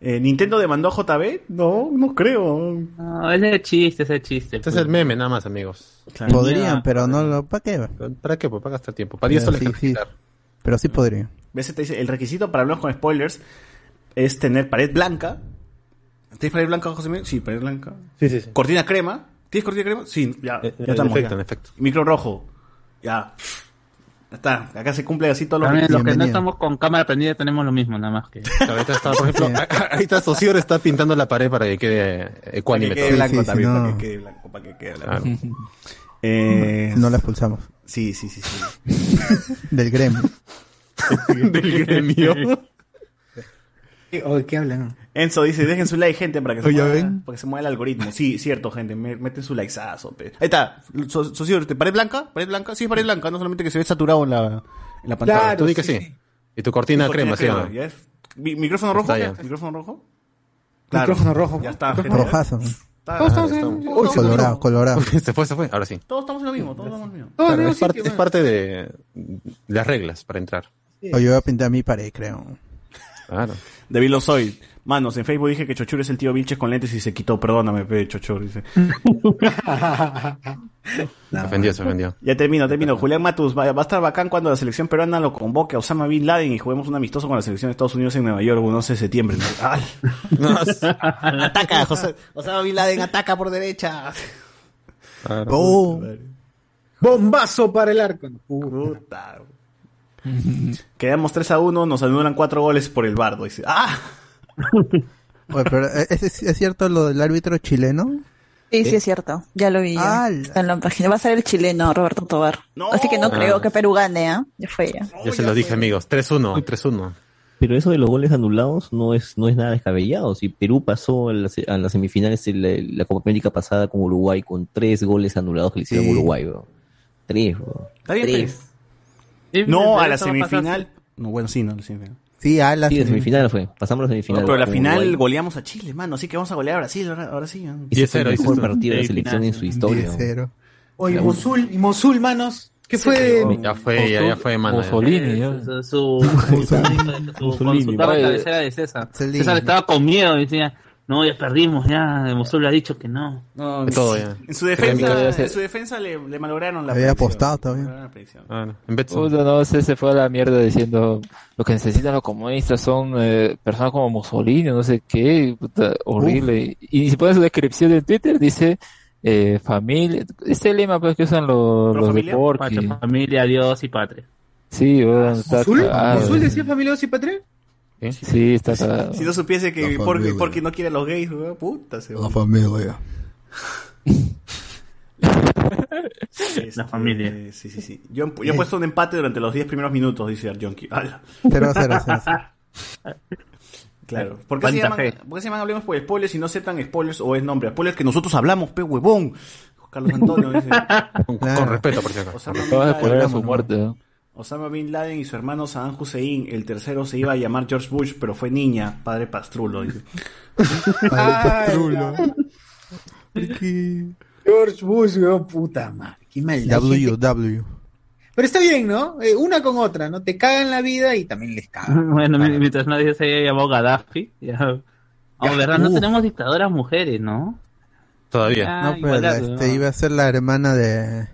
S4: Eh, ¿Nintendo demandó a JB? No, no creo.
S7: No, ese es chiste, ese es chiste.
S3: Este es el meme, nada más, amigos.
S4: Claro.
S2: Podrían,
S7: Ya,
S2: pero no lo. ¿Para qué?
S3: ¿Pero ¿Para qué? Pues para gastar tiempo. Para 10
S2: Ya,
S3: soles
S2: sí, sí. Pero sí podrían.
S4: ¿Ves? Te dice, el requisito para hablar con spoilers es tener pared blanca. ¿Tienes pared blanca, José Miguel? Sí, pared blanca.
S3: Sí, sí, sí.
S4: ¿Cortina crema? ¿Tienes cortina crema? Sí, ya,
S3: Eh,
S4: ya
S3: en
S4: estamos.
S3: efecto,
S4: ya.
S3: en efecto.
S4: Micro rojo. Ya. Ya está. Acá se cumple así todos los
S7: También los que no estamos con cámara prendida tenemos lo mismo, nada más que.
S3: Ahorita está, por ejemplo, ahorita Socior está pintando la pared para que quede
S4: Para
S3: ecuánime
S4: que quede blanco
S2: sí, sí,
S4: también,
S2: no.
S4: para que quede blanco, para que quede blanco.
S3: Claro.
S4: Eh,
S2: No la expulsamos.
S4: Sí, sí, sí, sí.
S2: Del gremio.
S3: Del gremio.
S1: Oye, ¿qué hablan?
S4: Enzo dice, dejen su like, gente, para que se, mueva,
S2: ven.
S4: para que se mueva el algoritmo. Sí, cierto, gente, me- meten su likeazo. pe. Ahí está, So- socio, ¿te- ¿pared blanca? ¿Pared blanca? Sí, pared blanca, no solamente que se ve saturado en la, en la pantalla.
S1: Claro,
S3: Tú di que
S1: sí.
S3: sí. Y tu cortina,
S4: Cortina
S3: crema, ¿sí?
S4: ¿ya es? Mi- ¿Micrófono rojo? ¿Micrófono rojo?
S1: Micrófono rojo.
S4: Ya está, gente.
S2: Rojazo.
S4: Está-
S3: Todos estamos-
S4: todos estamos-
S2: Colorado, colorado.
S3: se fue, se fue. Ahora sí.
S4: Todos estamos en lo mismo, todos estamos en lo mismo.
S3: Claro,
S1: en
S3: es, parte,
S1: sitio,
S3: es parte de, de las reglas para entrar.
S2: O yo voy a pintar mi pared, creo.
S3: Claro.
S4: David lo soy. Manos, en Facebook dije que Chochur es el tío Vilches con lentes y se quitó. Perdóname, pe, Chochur, dice.
S3: Se ofendió, se ofendió.
S4: Ya termino, termino. Julián Matus, va, va a estar bacán cuando la selección peruana lo convoque a Osama Bin Laden y juguemos un amistoso con la selección de Estados Unidos en Nueva York, un 11 de septiembre. ¿no? ¡Ay! ataca, José, Osama Bin Laden ataca por derecha.
S1: Oh. Bombazo para el arco.
S4: Puta. Quedamos 3 a 1, nos anulan 4 goles por el bardo. Dice, ¡ah!
S2: Oye, pero ¿es, es- es cierto lo del árbitro chileno?
S9: Sí, sí, es cierto. Ya lo vi. ya. Está en la página. Va a ser el chileno Roberto Tobar. Así que no
S3: Ah.
S9: creo que Perú gane, ¿ah? Ya fue ya.
S3: Ya se lo dije, amigos. 3-1, 3-1.
S5: Pero eso de los goles anulados no es no es nada descabellado. Si Perú pasó a las, a las semifinales de la, la Copa América pasada con Uruguay con tres goles anulados que le hicieron a
S4: Sí.
S5: Uruguay, bro. Tres, bro.
S4: Está bien,
S5: Tres.
S4: No, a la semifinal. No, bueno, sí, no, a la semifinal.
S2: Sí, a la
S5: Sí, semifinal fue. Pasamos a la semifinal.
S4: No, pero la final
S5: Uruguay.
S4: goleamos a Chile, mano. Así que vamos a golear a Brasil ahora, ahora sí. ¿no?
S5: Ese fue el mejor partido de la selección en su historia.
S2: 10-0.
S1: Oye,
S5: La-
S1: Mosul, y Mosul, manos. ¿Qué fue?
S3: Ya fue, ya, ya fue, mano.
S8: Mussolini, ya.
S7: Su, su, su
S8: vaya.
S7: cabecera de César.
S2: Mussolini.
S7: César estaba con miedo y decía, no, ya perdimos, ya, Mosul le ha dicho que no.
S4: No,
S3: De todo, ya.
S4: En su defensa, en su defensa le, le malograron la
S2: Había apostado
S4: predicción.
S3: Ah, no. En.
S8: Puta, no sé, se fue a la mierda diciendo lo que necesitan los comunistas son eh, personas como Mussolini, no sé qué, puta, horrible. Y, si pones su descripción en Twitter, dice eh, familia, este lema pues que usan los,
S4: ¿Pro
S8: los de
S4: familia?
S8: Porky.
S7: Patria, familia, Dios y patria.
S8: Sí, cagado.
S1: ¿Mosul decía familia y patria?
S8: Sí, está.
S4: Si no supiese que porque, porque no quiere a los gays, weón, puta se
S2: La familia.
S4: Este,
S7: La familia.
S4: Sí, sí, sí. Yo, yo he puesto un empate durante los 10 primeros minutos, dice Arjonki. ¡Hala!
S2: 0-0.
S4: Claro. ¿Por qué, se llaman,
S7: fe.
S4: ¿Por qué se llaman Hablemos por spoilers y no aceptan spoilers o es nombre? Spoilers que nosotros hablamos, pe huevón. Carlos Antonio dice.
S3: Con,
S2: Claro.
S3: con respeto, por
S4: Bin
S8: Acabas de poner a su muerte, ¿no?
S4: Osama Bin Laden y su hermano Saddam Hussein. El tercero se iba a llamar George Bush, pero fue niña, padre pastrulo. Dice.
S1: George Bush, weón, puta madre. Qué maldad.
S2: W, W.
S1: Pero está bien, ¿no? Eh, una con otra, ¿no? Te cagan la vida y también les cagan.
S7: Bueno, mi- mientras nadie se haya llamado Gaddafi, ya. Oh, ¿verdad? No tenemos dictadoras mujeres, ¿no?
S3: Todavía.
S7: Ah,
S2: No, pero
S7: igualazo,
S2: este,
S7: ¿no?
S2: iba a ser la hermana de,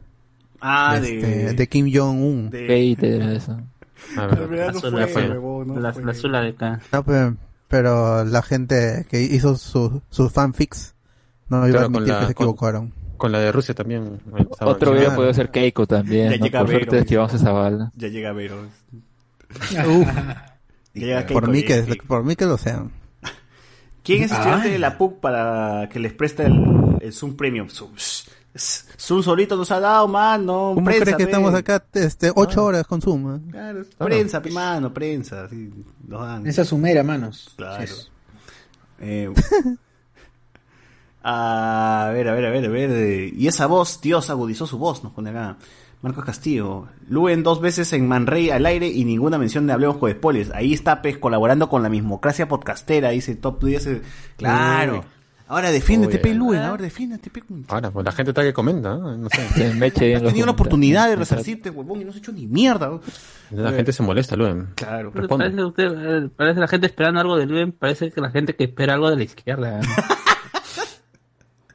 S4: Ah,
S2: de. este, de Kim Jong-un.
S4: de-
S8: eso.
S3: A
S4: La
S3: ver.
S4: no fue, no
S7: la,
S4: fue.
S7: la Zula de acá.
S2: No, pero, pero la gente que hizo su- sus fanfics no iba
S3: Claro,
S2: a admitir
S3: la-
S2: que se
S3: con-
S2: equivocaron.
S3: Con la de Rusia también.
S8: Otro video puede ser Keiko también,
S4: Ya
S8: ¿no?
S4: llega
S8: Por
S4: Vero,
S8: suerte
S4: dice.
S8: esquivamos esa bala.
S4: Ya llega Vero.
S2: Uf,
S4: Ya llega
S2: por,
S4: Keiko,
S2: mí que,
S4: Keiko.
S2: por mí que lo sean.
S4: ¿Quién es estudiante de la PUC para que les preste el, el Zoom Premium? Zoom, solito nos ha dado, mano.
S2: ¿Cómo
S4: prensa,
S2: crees que
S4: pe.
S2: estamos acá este, ocho horas con Zoom? eh?
S4: Claro, prensa, pe, mano, prensa. Sí, nos dan.
S1: Esa sumera, manos.
S4: Claro. Eh, a ver, a ver, a ver, a ver. Y esa voz, Dios agudizó su voz, nos pone acá. Marcos Castillo. Luen dos veces en Manrey al aire y ninguna mención de Hablemos con Spoilers. Ahí está, pues, colaborando con la mismocracia podcastera, dice Top 10. eh, Claro. Ahora defiéndete,
S3: Uy,
S4: pe,
S3: eh.
S4: Luen, ahora defiéndete, pe.
S3: Ahora, pues la gente está que comenta, ¿no? No sé.
S8: Se me
S4: Has tenido la
S8: comentarios.
S4: oportunidad de resarcirte, huevón, y no has hecho ni mierda.
S3: La gente se molesta, Luen.
S4: Claro.
S3: Responde.
S7: Parece, usted, eh, parece la gente esperando algo de Luen, parece que la gente que espera algo de la izquierda. ¿no?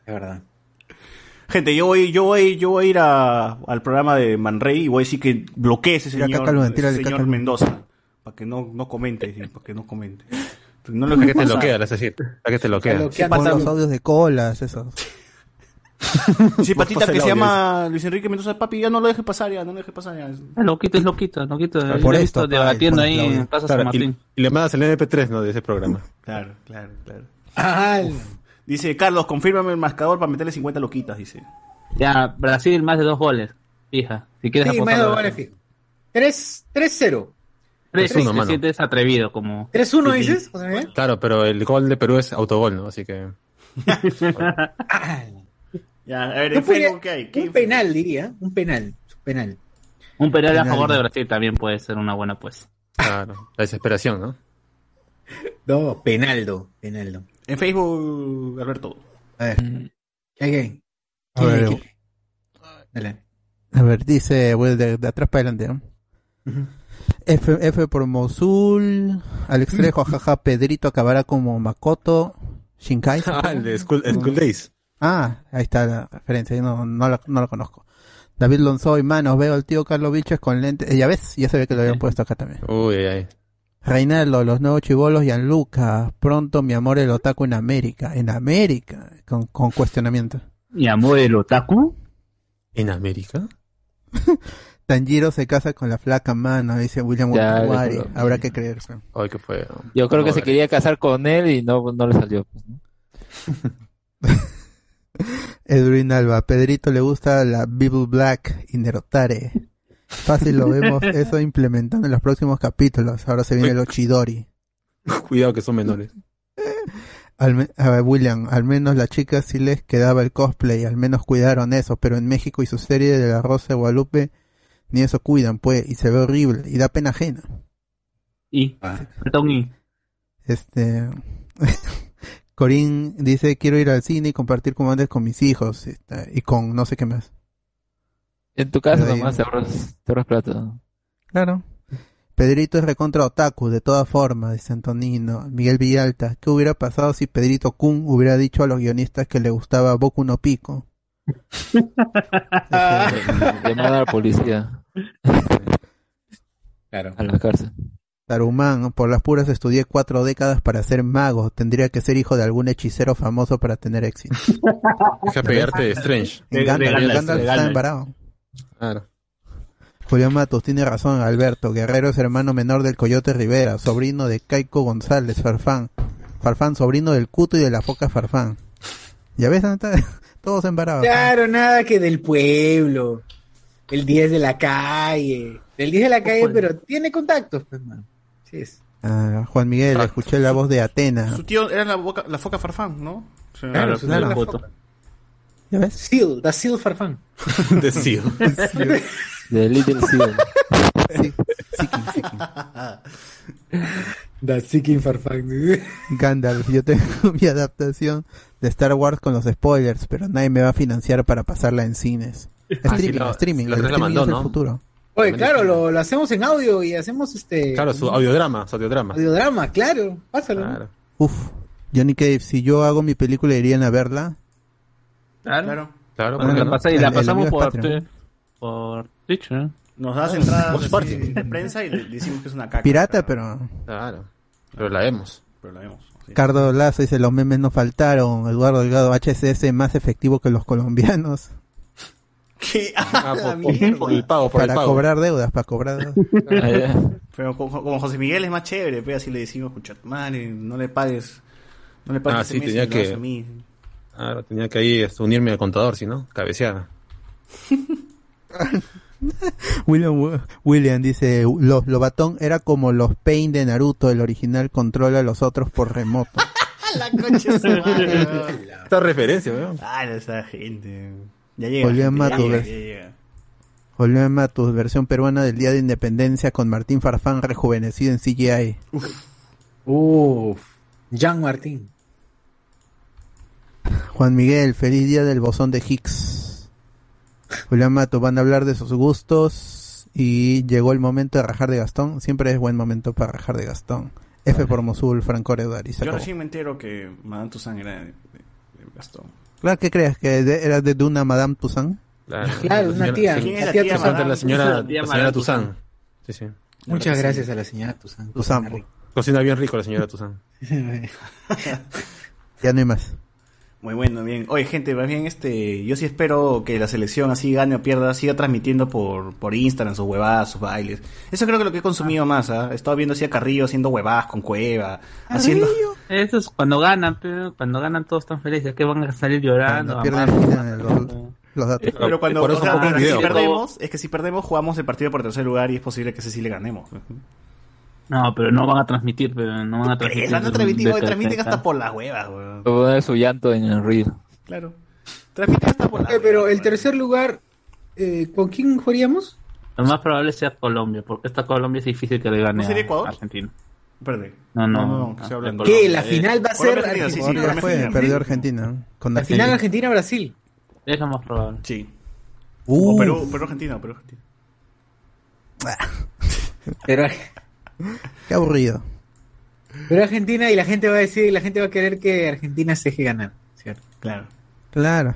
S1: Es verdad.
S4: Gente, yo voy, yo voy, yo voy a ir a- al programa de Manrey y voy a decir que bloquee ese señor,
S2: caca, Luen,
S4: ese
S2: tírale
S4: señor
S2: caca.
S4: Mendoza. Para que no, no comente, sí, para que no comente. No lo
S3: que te bloquea, es decir. La que te bloquea.
S1: Pasa-
S2: los audios de colas, esos.
S4: Sí, patita que se llama Luis Enrique Mendoza, papi, ya no lo deje pasar, ya no lo deje pasar. Ya.
S7: Es loquito, es loquito, loquito. Yo
S2: por esto,
S7: debatiendo
S2: y
S7: ahí en Plaza
S3: Claro,
S7: Martín.
S3: y le mandas el MP3, ¿no? De ese programa.
S4: Claro, claro, claro.
S1: Ah,
S4: Dice, Carlos, confírmame el mascador para meterle 50 loquitas, dice.
S7: Ya, Brasil más de dos goles. Fija, si quieres
S1: sí, más de goles fijo. 3 3-0.
S7: Tres,
S3: 3-1,
S7: te
S3: mano.
S7: sientes atrevido como...
S1: 3-1 dices, José Miguel.
S3: Claro, pero el gol de Perú es autogol, ¿no? Así que.
S4: Ya, a ver, en
S1: podría-
S4: Facebook, ¿qué hay? ¿Qué
S1: un penal, diría. Un penal. Un penal.
S7: Un penal a
S2: Penal.
S7: favor de Brasil también puede ser una buena pues.
S3: Claro. La desesperación, ¿no?
S1: No, penaldo. Penaldo.
S4: En Facebook, Alberto.
S1: A ver. ¿Qué hay? ¿Qué hay?
S2: A ver.
S1: Dale.
S2: a ver, dice, bueno, de, de atrás para adelante, ¿no? F, F por Mosul, Alex Trejo, jaja, Pedrito acabará como Makoto, Shinkai.
S3: Ah, el de School, el School Days.
S2: Ah, ahí está la referencia, no, no, la, no la conozco. David Lonzoy, manos, veo al tío Carlos Biches con lentes. eh, ya ves, ya se ve que lo habían puesto acá también.
S3: Uy, ay, ay.
S2: Reinaldo, los nuevos chivolos, Gianluca. Pronto mi amor el otaku en América. En América, con, con cuestionamiento.
S7: Mi amor, el otaku.
S3: ¿En América?
S2: Tanjiro se casa con la flaca mano, dice William
S8: Ya,
S2: Wari. Habrá que creerse.
S3: Ay, qué fue.
S8: Yo creo que se quería casar con él y no, no le salió. pues, ¿no?
S2: Edwin Alba, Pedrito le gusta la Bible Black y Nerotare. Fácil lo vemos eso implementando en los próximos capítulos. Ahora se viene el Ochidori.
S3: Cuidado que son menores.
S2: Al me- a ver, William, al menos las chicas sí les quedaba el cosplay, al menos cuidaron eso, pero en México y su serie de la Rosa de Guadalupe ni eso cuidan, pues, y se ve horrible, y da pena ajena.
S7: Y. Un I.
S2: Este, Corín dice, quiero ir al cine y compartir comandos con mis hijos, este, y con no sé qué más.
S8: En tu casa nomás te ahorras, te ahorras plata.
S2: Claro. Pedrito es recontra otaku, de todas formas, dice Antonino. Miguel Villalta, ¿qué hubiera pasado si Pedrito Kun hubiera dicho a los guionistas que le gustaba Boku no Pico?
S8: Llamar a la policía.
S1: Claro.
S8: A la cárcel.
S2: Tarumán, por las puras estudié cuatro décadas para ser mago. Tendría que ser hijo de algún hechicero famoso para tener éxito.
S3: Deja pegarte de Strange.
S2: En Gandalf, Gandalf está embarado.
S3: Claro.
S2: Julián Matos tiene razón, Alberto. Guerrero es hermano menor del Coyote Rivera, sobrino de Caico González, Farfán. Farfán, sobrino del Cuto y de la Foca Farfán. ¿Ya ves? Todos embarados.
S1: Claro, nada que del pueblo. El 10 de la calle. El 10 de la calle, pero tiene contactos, pues, man. Sí es.
S2: Ah, Juan Miguel, escuché la voz de Atena.
S4: Su tío era la, boca, la foca farfán, ¿no? O sea,
S1: Claro,
S4: su tío era la foca.
S2: ¿Ya ves?
S1: Seal, da Seal Farfán.
S3: De Seal.
S8: De Little Seal.
S1: Da Seeking Farfán.
S2: Gandalf, yo tengo mi adaptación de Star Wars con los spoilers, pero nadie me va a financiar para pasarla en cines. Streaming,
S3: lo-
S2: streaming,
S3: lo
S2: el streaming
S3: mandó,
S2: es el
S3: ¿no?
S2: futuro.
S1: Oye, claro, lo, lo hacemos en audio y hacemos este.
S3: Claro, su audiodrama, su audiodrama.
S1: Audiodrama, claro. Pásalo.
S3: Claro.
S2: Uf, Johnny Cave, si yo hago mi película, ¿irían a verla?
S7: Claro.
S3: Claro,
S7: Bueno,
S3: ¿por qué
S7: la
S3: no?
S7: pasa- y
S2: El-
S7: la
S2: el
S7: pasamos
S2: es
S7: por, por Twitch, ¿no?
S4: Nos das entradas de prensa y le decimos que es una caca.
S2: Pirata, pero...
S3: Claro. Pero la vemos.
S4: Pero la vemos. sí.
S2: Cardo Lazo dice, los memes no faltaron. Eduardo Delgado, HCS más efectivo que los colombianos.
S4: ¿Qué?
S3: Ah,
S4: la
S3: por, por-
S4: mierda.
S3: por el pago, por
S2: Para
S3: el pago.
S2: cobrar deudas, para cobrar deudas.
S4: Pero como, José Miguel es más chévere, pues así le decimos, escucha, madre, no le pagues. No le pagues
S3: Ah, sí, tenía que-
S4: a mí.
S3: Claro, tenía que ahí este, unirme al contador, si no, cabecear.
S2: William, William dice, los Lobatón era como los Pain de Naruto, el original controla a los otros por remoto.
S4: la concha de su madre, weón.
S3: Esta referencia, weón.
S4: Ah, esa gente. Ya llega.
S2: Julián
S4: gente, ya
S2: Mato,
S4: llega,
S2: ¿ves?
S4: ya llega.
S2: Julián Matus, versión peruana del Día de Independencia con Martín Farfán rejuvenecido en CGI.
S1: Uf. Jean Martín.
S2: Juan Miguel, feliz día del bosón de Higgs. Julián Mato, van a hablar de sus gustos y llegó el momento de rajar de Gastón. Siempre es buen momento para rajar de Gastón. F por Mosul, Franco se
S4: Yo
S2: acabó.
S4: recién me entero que Madame Toussaint era de, de- de Gastón.
S2: Claro, ¿qué crees? ¿Que de- era de una Madame Toussaint?
S3: Claro,
S1: Claro, una tía.
S4: ¿Quién es
S1: La tía
S4: tía
S1: Toussaint.
S3: La señora,
S7: La
S3: señora Tuzán. Sí, sí.
S1: Muchas gracias a la señora.
S2: Toussaint. po.
S3: Cocina bien rico la señora Tuzán.
S2: Ya no hay más.
S4: Muy bueno, bien. Oye, gente, más bien, este, yo sí espero que la selección así gane o pierda, siga transmitiendo por, por Instagram sus huevadas, sus bailes. Eso creo que es lo que he consumido más, ¿ah? He estado viendo así a Carrillo haciendo huevadas con Cueva, haciendo...
S7: Eso es cuando ganan, pero cuando ganan todos están felices, que van a salir llorando.
S2: Cuando pierden,
S7: amargos.
S2: miran los, los datos.
S4: Pero cuando
S3: Por
S4: o sea, si perdemos, es que si perdemos jugamos el partido por tercer lugar y es posible que ese sí le ganemos.
S7: No, pero no van a transmitir, pero no van a transmitir.
S4: eso no transmiten,
S7: de
S4: oye, transmiten hasta por las huevas, weón.
S8: Voy a poner su llanto en el reel.
S4: Claro. Transmiten hasta por las
S1: pero el tercer lugar, eh, ¿con quién jugaríamos?
S7: Lo más probable sea Colombia, porque esta Colombia es difícil que le gane
S4: ¿No sería
S7: a
S4: Ecuador?
S7: Argentina.
S4: Perdé.
S7: No, no,
S4: No, no, no,
S7: ah,
S4: estoy hablando.
S7: Colombia.
S1: ¿Qué? La final va a ser
S4: Colombia, sí, sí,
S1: Argentina.
S2: fue, perdió Argentina. Con
S1: La final
S2: Argentina.
S1: Argentina-Brasil.
S7: Es lo más probable.
S4: Sí.
S2: Uh,
S4: O Perú, Perú, Argentina, Perú, Argentina.
S1: Pero,
S2: Qué aburrido.
S1: pero Argentina y la gente va a decir, la gente va a querer que Argentina se deje ganar. ¿cierto?
S4: Claro.
S2: Claro.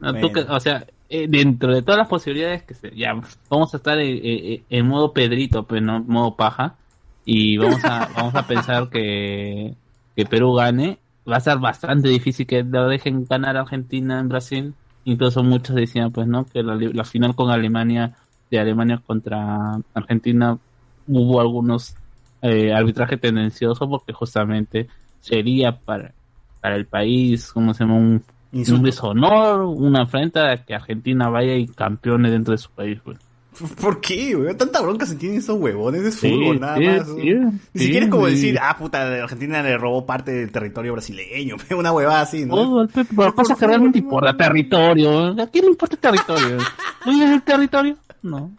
S7: No, tú que- o sea, eh, dentro de todas las posibilidades que se, ya vamos a estar en, en- en modo Pedrito, pero no en modo paja, y vamos a vamos a pensar que, que Perú gane, va a ser bastante difícil que lo dejen ganar a Argentina en Brasil. Incluso muchos decían, pues, ¿no? Que la, la final con Alemania, de Alemania contra Argentina, hubo algunos eh, arbitraje tendencioso porque justamente sería para, para el país, como se llama? Un, deshonor, una afrenta a que Argentina vaya y campeone dentro de su país. pues.
S4: ¿Por qué, weón? Tanta bronca se tienen esos huevones, es
S7: Sí,
S4: fútbol, nada
S7: sí,
S4: más.
S7: sí.
S4: Ni siquiera es como decir, ah, puta, Argentina le robó parte del territorio brasileño, una huevada así, ¿no?
S7: Todo el pe- por cosas que realmente importa, territorio. ¿A quién le importa el territorio? ¿Oye, el territorio? No.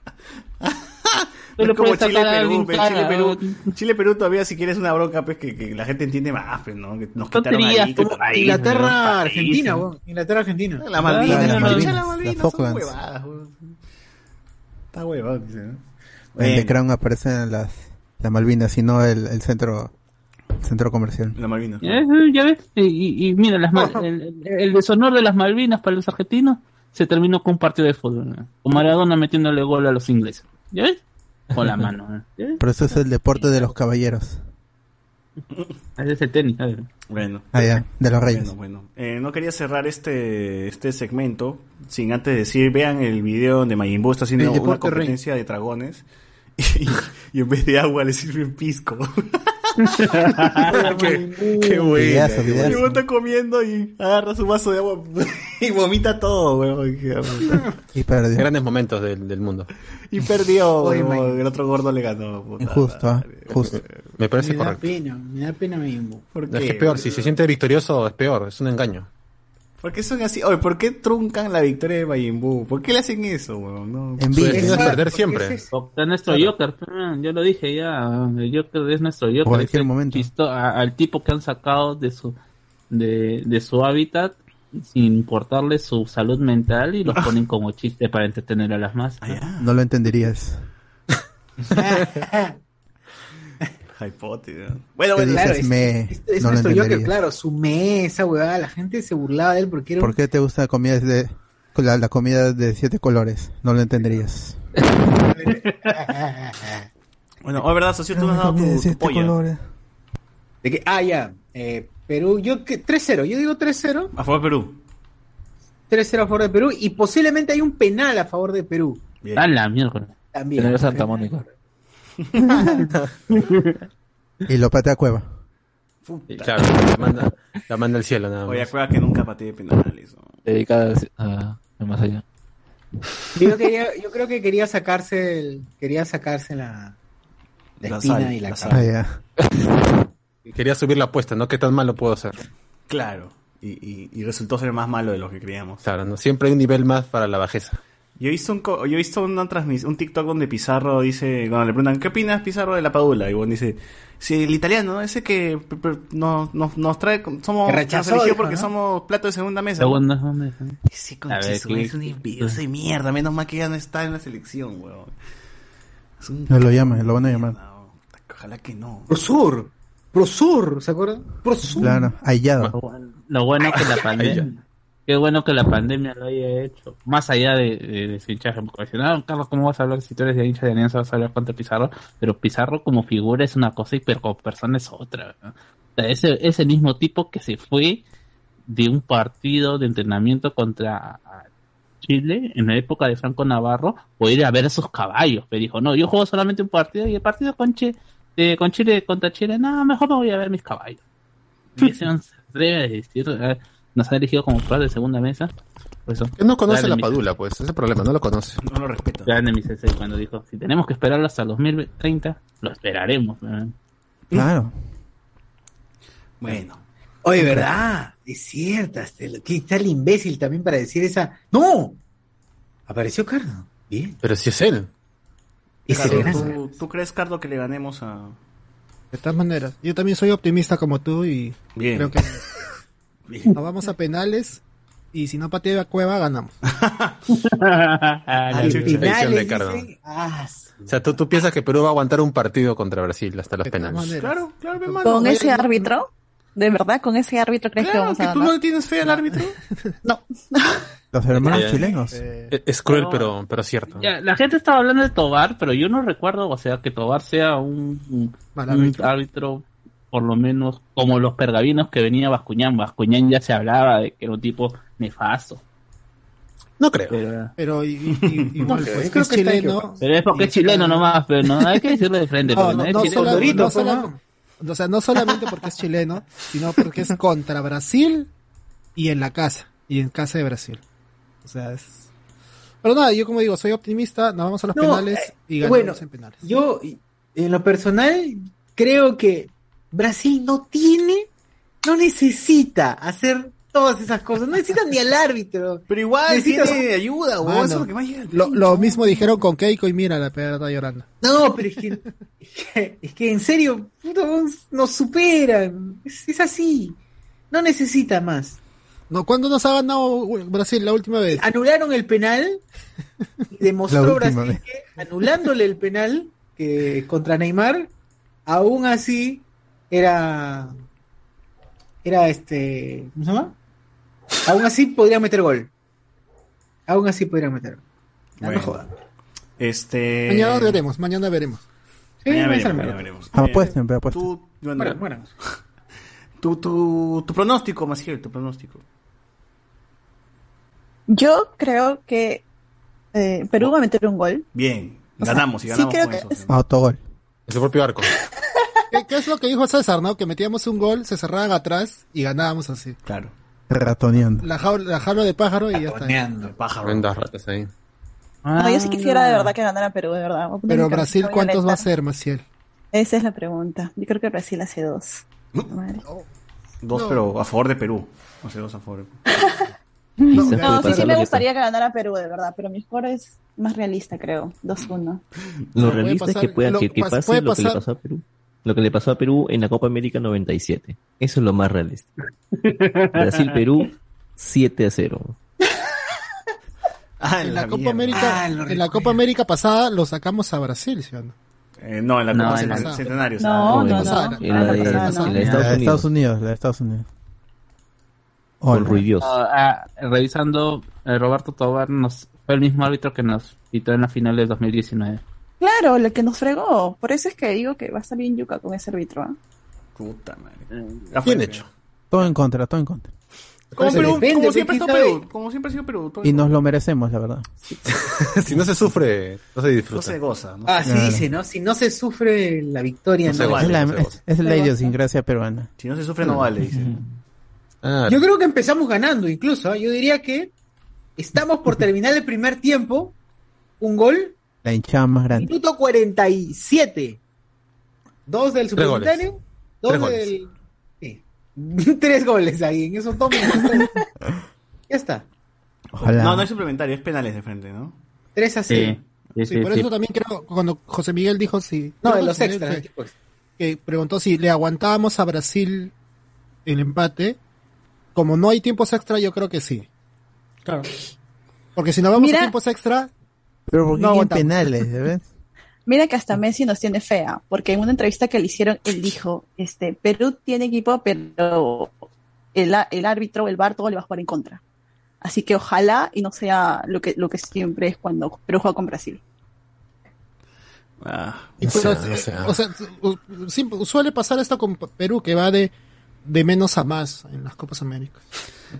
S4: Es como
S7: puedes
S4: Chile, Perú,
S7: alguien
S4: pe,
S7: cara,
S4: Chile, Perú, Chile, Perú todavía si quieres una bronca, pues que, que la gente entiende más, pues, ¿no? Que nos quitaron ahí. que-
S1: Inglaterra,
S4: ¿no?
S1: Argentina, weón. Inglaterra, Argentina.
S4: La Malvinas, chucha,
S2: Malvinas,
S4: la Malvinas son huevadas, weón. Está huevón, dice, ¿no?
S2: En The Crown aparecen las, las Malvinas y no el, el centro centro comercial.
S4: la Malvinas.
S7: Eh, Ya ves, y, y- y mira, las Mal- el- el deshonor de las Malvinas para los argentinos se terminó con un partido de fútbol. ¿no? Con Maradona metiéndole gol a los ingleses. ¿Ya ves? Con la mano. ¿no? ¿Ya ves?
S2: Pero eso es el deporte de los caballeros.
S7: Ese es el tenis.
S4: Bueno.
S2: Allá, de los reyes.
S4: Bueno, bueno. Eh, no quería cerrar este, este segmento sin antes decir, vean el video donde Majin Buu está haciendo una competencia de dragones y, y en vez de agua le sirven pisco. qué, qué buena.
S2: Videazo,
S4: El
S2: videazo.
S4: huevón está comiendo y agarra su vaso de agua y vomita todo.
S2: Y perdió.
S3: Grandes momentos del, del mundo.
S4: Y perdió,
S1: Oye,
S4: el otro gordo le ganó. puta
S2: Injusto,
S4: madre.
S2: Justo.
S3: Me parece
S1: Me da
S3: correcto.
S1: pena, me da pena mismo.
S4: ¿Por
S3: Es que es peor, si se siente victorioso es peor, es un engaño.
S4: ¿Por qué son así? Oye, ¿por qué truncan la victoria de Majin Buu? ¿Por qué le hacen eso, huevón? No.
S2: Envidia.
S3: destino es
S1: Exacto,
S3: perder siempre.
S1: es-
S7: nuestro Joker, ah, yo lo dije ya, el Joker es nuestro Joker.
S2: Cualquier
S7: es el
S2: momento.
S7: a- al tipo que han sacado de su de, de su hábitat sin importarle su salud mental y los ponen como chiste para entretener a las masas.
S2: No lo entenderías.
S4: ¿no? Bueno,
S2: ¿Qué
S4: bueno,
S1: Claro, es,
S2: me-
S1: es- es
S2: no lo
S1: nuestro Joker, claro, su mesa, huevada, la gente se burlaba de él porque era un
S2: ¿Por qué te gusta la comida de la, la comida de siete colores? No lo entenderías.
S4: bueno, oh, verdad, socio, tú nos has dado
S2: Comida de
S4: tu, tu
S2: colores.
S1: De que, ah, ya. Eh, Perú, yo que 3-0, yo digo 3-0.
S4: A favor de Perú.
S1: 3-0 a favor de Perú. Y posiblemente hay un penal a favor de Perú.
S4: Bien.
S7: A la mierda.
S1: También.
S8: Santa Mónica.
S2: Y lo patea a Cueva.
S3: Claro, la manda, la manda al cielo nada
S4: Oye,
S3: más.
S4: acuérdate que nunca pateé penales. ¿no?
S8: Dedicada a, a más allá.
S1: Yo, quería, yo creo que quería sacarse el, quería sacarse la, la,
S4: La
S1: espina
S4: sal,
S1: y la,
S4: la
S1: cara.
S2: Ah.
S3: Quería subir la apuesta, ¿no? ¿Qué tan malo puedo ser?
S4: Claro. Y, y, y resultó ser más malo de lo que creíamos.
S3: Claro, ¿no? Siempre hay un nivel más para la bajeza.
S4: Yo he visto un, co- yo he visto una transmisión, un TikTok donde Pizarro dice, cuando le preguntan, ¿qué opinas Pizarro de la Padula? Y bueno, dice, si el italiano, ese que nos, nos, nos trae, somos,
S1: rechazó,
S4: nos
S1: dijo,
S4: porque
S1: ¿no?
S4: somos plato de segunda mesa.
S7: Segunda, segunda.
S4: Ese
S7: A
S4: concha
S7: ver,
S4: su madre
S7: ¿qué-
S4: es un envidioso de mierda, menos mal que ya no está en la selección, weón. Es un
S2: No lo llaman, lo van a llamar.
S4: No, ojalá que no.
S1: Prosur. Prosur, ¿se acuerdan? Prosur.
S2: Claro, hallado.
S7: Lo bueno, bueno que la pandemia. Qué bueno que la pandemia lo haya hecho. Más allá de, de, de su hinchaje. Porque dicen, ah, Carlos, ¿cómo vas a hablar si tú eres de hincha de Alianza? Vas a hablar contra Pizarro. Pero Pizarro como figura es una cosa y pero como persona es otra. ¿no? O sea, ese, ese mismo tipo que se fue de un partido de entrenamiento contra Chile en la época de Franco Navarro por ir a ver a sus caballos. Me dijo, no, yo juego solamente un partido y el partido con, Chi- eh, con Chile contra Chile, no, mejor me voy a ver mis caballos. Y se atreve a decir, nos ha elegido como prueba de segunda mesa. Por eso,
S3: Él no conoce la
S7: mi-
S3: Padula, pues. Ese es el problema, no lo conoce.
S4: No lo respeto.
S7: grande mi sensei cuando dijo, si tenemos que esperarlo hasta el 2030, lo esperaremos.
S2: Claro.
S4: Bueno.
S1: Oye, ¿verdad? Es cierto. Aquí está el imbécil también para decir esa. ¡No! Apareció Carlos. Bien.
S3: Pero si es él.
S1: Y
S4: Cardo. ¿tú, tú crees, Cardo, que le ganemos a...
S10: De todas maneras, yo también soy optimista como tú y
S4: Bien.
S10: creo que nos vamos a penales y si no patea a Cueva ganamos.
S1: Al final
S3: de
S1: dicen, ah,
S3: O sea, ¿tú, tú piensas que Perú va a aguantar un partido contra Brasil hasta los penales.
S4: Claro, claro, mi hermano.
S9: Con ese
S10: no-
S9: árbitro, ¿De verdad con ese árbitro crees que
S4: Claro,
S9: vamos
S4: que
S9: a
S4: tú
S9: ganar?
S4: no tienes fe al árbitro.
S2: Los hermanos
S3: Eh,
S2: chilenos.
S3: Es, es cruel, pero, pero cierto.
S7: Ya, la gente estaba hablando de Tobar, pero yo no recuerdo, o sea, que Tobar sea un, un-
S10: Mal
S7: un
S10: árbitro.
S7: Por lo menos, como los pergavinos que venía Bascuñán. Bascuñán ya se hablaba de que era un tipo nefasto.
S3: No creo.
S7: Pero,
S10: Pero y- y- y- igual,
S1: creo,
S10: pues,
S1: creo
S10: es
S1: que
S10: chileno.
S7: pero es porque es chileno nomás, pero no hay que decirlo de frente.
S10: No,
S7: pero
S10: no,
S7: es
S10: no
S1: Dorito,
S10: no o sea, no solamente porque es chileno, sino porque es contra Brasil y en la casa, y en casa de Brasil. O sea, es... Pero nada, yo como digo, soy optimista, nos vamos a los
S1: No,
S10: penales
S1: eh,
S10: y ganamos
S1: bueno,
S10: en penales.
S1: Yo, en lo personal, creo que Brasil no tiene, no necesita hacer todas esas cosas. No necesita ni al árbitro.
S4: Pero igual
S1: Necesitas-
S4: tiene ayuda, Eso es lo que más llega.
S10: Lo, lo mismo dijeron con Keiko y mira, la pegada está llorando.
S1: No, pero es que, es que, es que en serio, puta, nos superan. Es, es así. No necesita más.
S10: No, ¿Cuándo nos ha ganado Brasil la última vez?
S1: Anularon el penal y demostró Brasil
S2: vez.
S1: que anulándole el penal que contra Neymar, aún así era era este, ¿cómo se llama? Aún así podría meter gol. Aún así podría meter. gol. No me
S4: Bueno.
S1: jodan.
S4: Este.
S10: Mañana veremos, mañana veremos.
S1: Sí,
S4: Mañana veremos, mañana veremos.
S2: Ah, apuesten, pero apuesten.
S4: Tú, bueno,
S1: Bueno, bueno.
S4: tu, tu, tu pronóstico, Maciel, tu pronóstico.
S9: Yo creo que eh, Perú va a meter un gol.
S4: Bien,
S9: O sea,
S4: ganamos y
S9: sí
S4: ganamos
S9: creo
S4: con
S9: que
S4: eso.
S9: es-
S2: Autogol.
S3: En su propio arco.
S10: ¿Qué, qué es lo que dijo César, no? Que metíamos un gol, se cerraban atrás y ganábamos así.
S4: Claro.
S2: Ratoneando.
S10: La jaula, la jaula de pájaro y ya está.
S1: Toneando.
S4: Pájaro.
S3: Vendas ratas ahí.
S9: No, yo sí quisiera
S7: Ah.
S9: de verdad que ganara Perú, de verdad.
S10: Pero Brasil, ¿cuántos va a ser, Maciel?
S9: Esa es la pregunta. Yo creo que Brasil hace dos. Madre.
S4: Dos,
S10: No.
S4: pero a favor de Perú. No sé, dos a favor de Perú.
S10: No,
S9: sí, sí me gustaría que ganara Perú, de verdad, pero mi score es más realista, creo. 2-1.
S5: Lo
S10: Puede
S5: realista es que pueda
S10: lo-
S5: que, que
S10: pas-
S5: pase
S10: puede
S5: lo que le pasó a Perú. Lo que le pasó a Perú en la Copa América 97. Eso es lo más realista. Brasil-Perú 7 a 0.
S4: Ah,
S10: En la Copa
S4: mierda.
S10: América,
S1: Ah,
S10: en la Copa América pasada lo sacamos a Brasil, ¿sí o no?
S4: Eh, no, en la
S7: No,
S4: Copa
S7: en la-
S4: Cent- Centenario.
S5: En la de, Estados Unidos.
S2: Estados Unidos, la de Estados Unidos.
S5: Con
S2: Hola.
S5: Ruiz Dios.
S7: Ah, ah, revisando, eh, Roberto Tobar nos, fue el mismo árbitro que nos pitó en la final de 2019.
S9: Claro, lo que nos fregó. Por eso es que digo que va a estar bien yuca con ese árbitro. ¿ah?
S4: Puta madre.
S7: Eh,
S4: fue.
S3: Bien hecho.
S2: Todo en contra, todo en contra.
S4: Como, Perú,
S1: depende,
S4: como siempre. Perú. Como siempre ha sido Perú. todo
S2: Y nos lo merecemos, la verdad.
S3: si no se sufre, no se
S4: No
S3: disfruta.
S4: se goza. ¿no?
S1: Ah, sí
S2: Claro.
S1: dice, ¿no? Si no se sufre la victoria,
S3: No se
S1: no
S3: vale.
S2: es la,
S3: no
S2: es, es la idiosincrasia peruana.
S4: Si no se sufre, no vale, dice.
S3: Ah,
S1: Yo creo que empezamos ganando incluso. ¿ah? Yo diría que estamos por terminar el primer tiempo. Un gol.
S2: La hinchada más grande.
S1: Minuto 47. Dos del
S3: goles.
S1: suplementario. Dos
S3: Tres goles.
S1: del... Sí. Tres goles ahí en esos dos minutos. ya está.
S2: Ojalá.
S4: No, no es suplementario, es penales de frente, ¿no?
S1: 3 a 0.
S7: Sí, sí,
S10: Sí,
S7: sí,
S10: por
S7: sí.
S10: eso también creo, cuando José Miguel dijo si...
S1: No, de los extras.
S10: fue- que preguntó si le aguantábamos a Brasil el empate. Como no hay tiempos extra, yo creo que sí.
S4: Claro.
S10: Porque si nos vamos
S9: Mira-
S10: a tiempos extra,
S2: Pero ¿por qué
S10: No
S2: en penales? ¿ves?
S9: Mira que hasta Messi nos tiene fea, porque en una entrevista que le hicieron, él dijo, este, Perú tiene equipo, pero el, el árbitro, el VAR, todo le va a jugar en contra. Así que ojalá y no sea lo que, lo que siempre es cuando Perú juega con Brasil.
S4: Ah,
S3: No
S10: pero,
S3: sé, no sé.
S10: eh, o sea, suele pasar esto con Perú, que va de, de menos a más en las Copas Américas.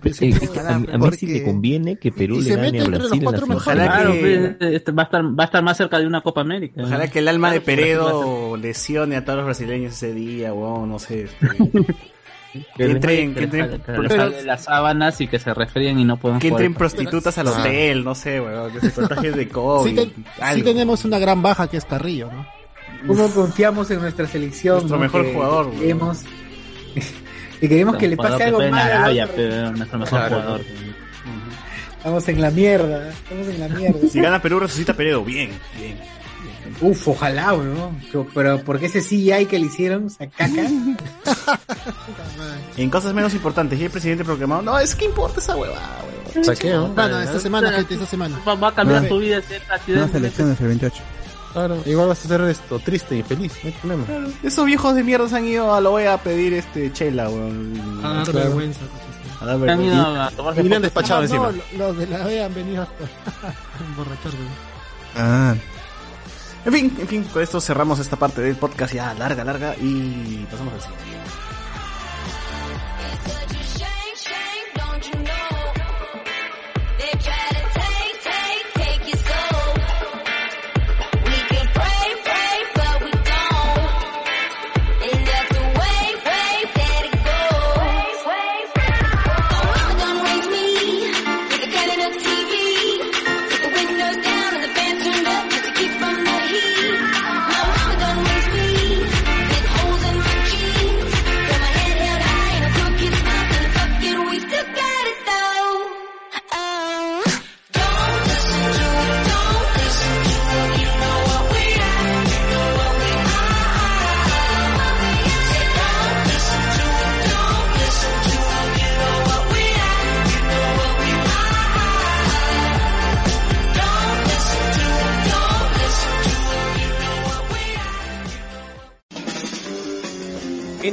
S5: Eh, a, a Messi
S10: porque-
S5: le conviene que Perú
S10: y
S5: le gane a Brasil en la final.
S4: Ojalá que-
S7: este, va a estar va a estar más cerca de una Copa América.
S4: Ojalá que el alma de Peredo lesione a todos los brasileños ese día, weón, no sé. este, que entren, que
S7: que
S4: entren,
S7: les sale las sábanas y que se resfríen y no pueden
S4: que
S7: jugar.
S4: entren prostitutas al hotel, no sé, weón, que se contagies de COVID.
S10: sí, te- sí
S4: algo.
S10: tenemos una gran baja que es Carrillo, ¿no?
S1: ¿Cómo confiamos en nuestra selección?
S4: Nuestro
S1: no?
S4: mejor
S1: Que
S4: jugador, güey.
S1: Queremos, que queremos que le pase algo malo. al
S7: Arabia, pero nuestro mejor
S3: Claro.
S7: jugador.
S1: Estamos en la mierda. Estamos en la mierda.
S4: Si gana Perú, resucita Peredo, bien, bien.
S1: Uf, ojalá, weón. Pero, pero porque ese CGI que le hicieron, esa caca.
S4: En cosas menos importantes, y el presidente proclamado, no, es que importa esa huevada, weón.
S3: Saqueo.
S10: Bueno, esta semana, gente, esta semana.
S7: Va, va a cambiar
S2: No.
S7: tu vida si es
S2: Unas
S7: accidente.
S2: elecciones el 28.
S3: Claro, igual vas a ser esto triste y feliz, no hay problema.
S4: Claro, Esos viejos de mierda se han ido a la OEA a pedir este chela, weón.
S10: A dar
S4: Claro.
S10: vergüenza.
S4: A dar
S3: Han
S4: vergüenza.
S3: ido a tomarse Y le han despachado
S10: Ah,
S3: encima.
S10: No, lo- los de la OEA han venido a a emborracharse.
S2: Ah,
S4: En fin, en fin, con esto cerramos esta parte del podcast ya larga, larga y pasamos al siguiente.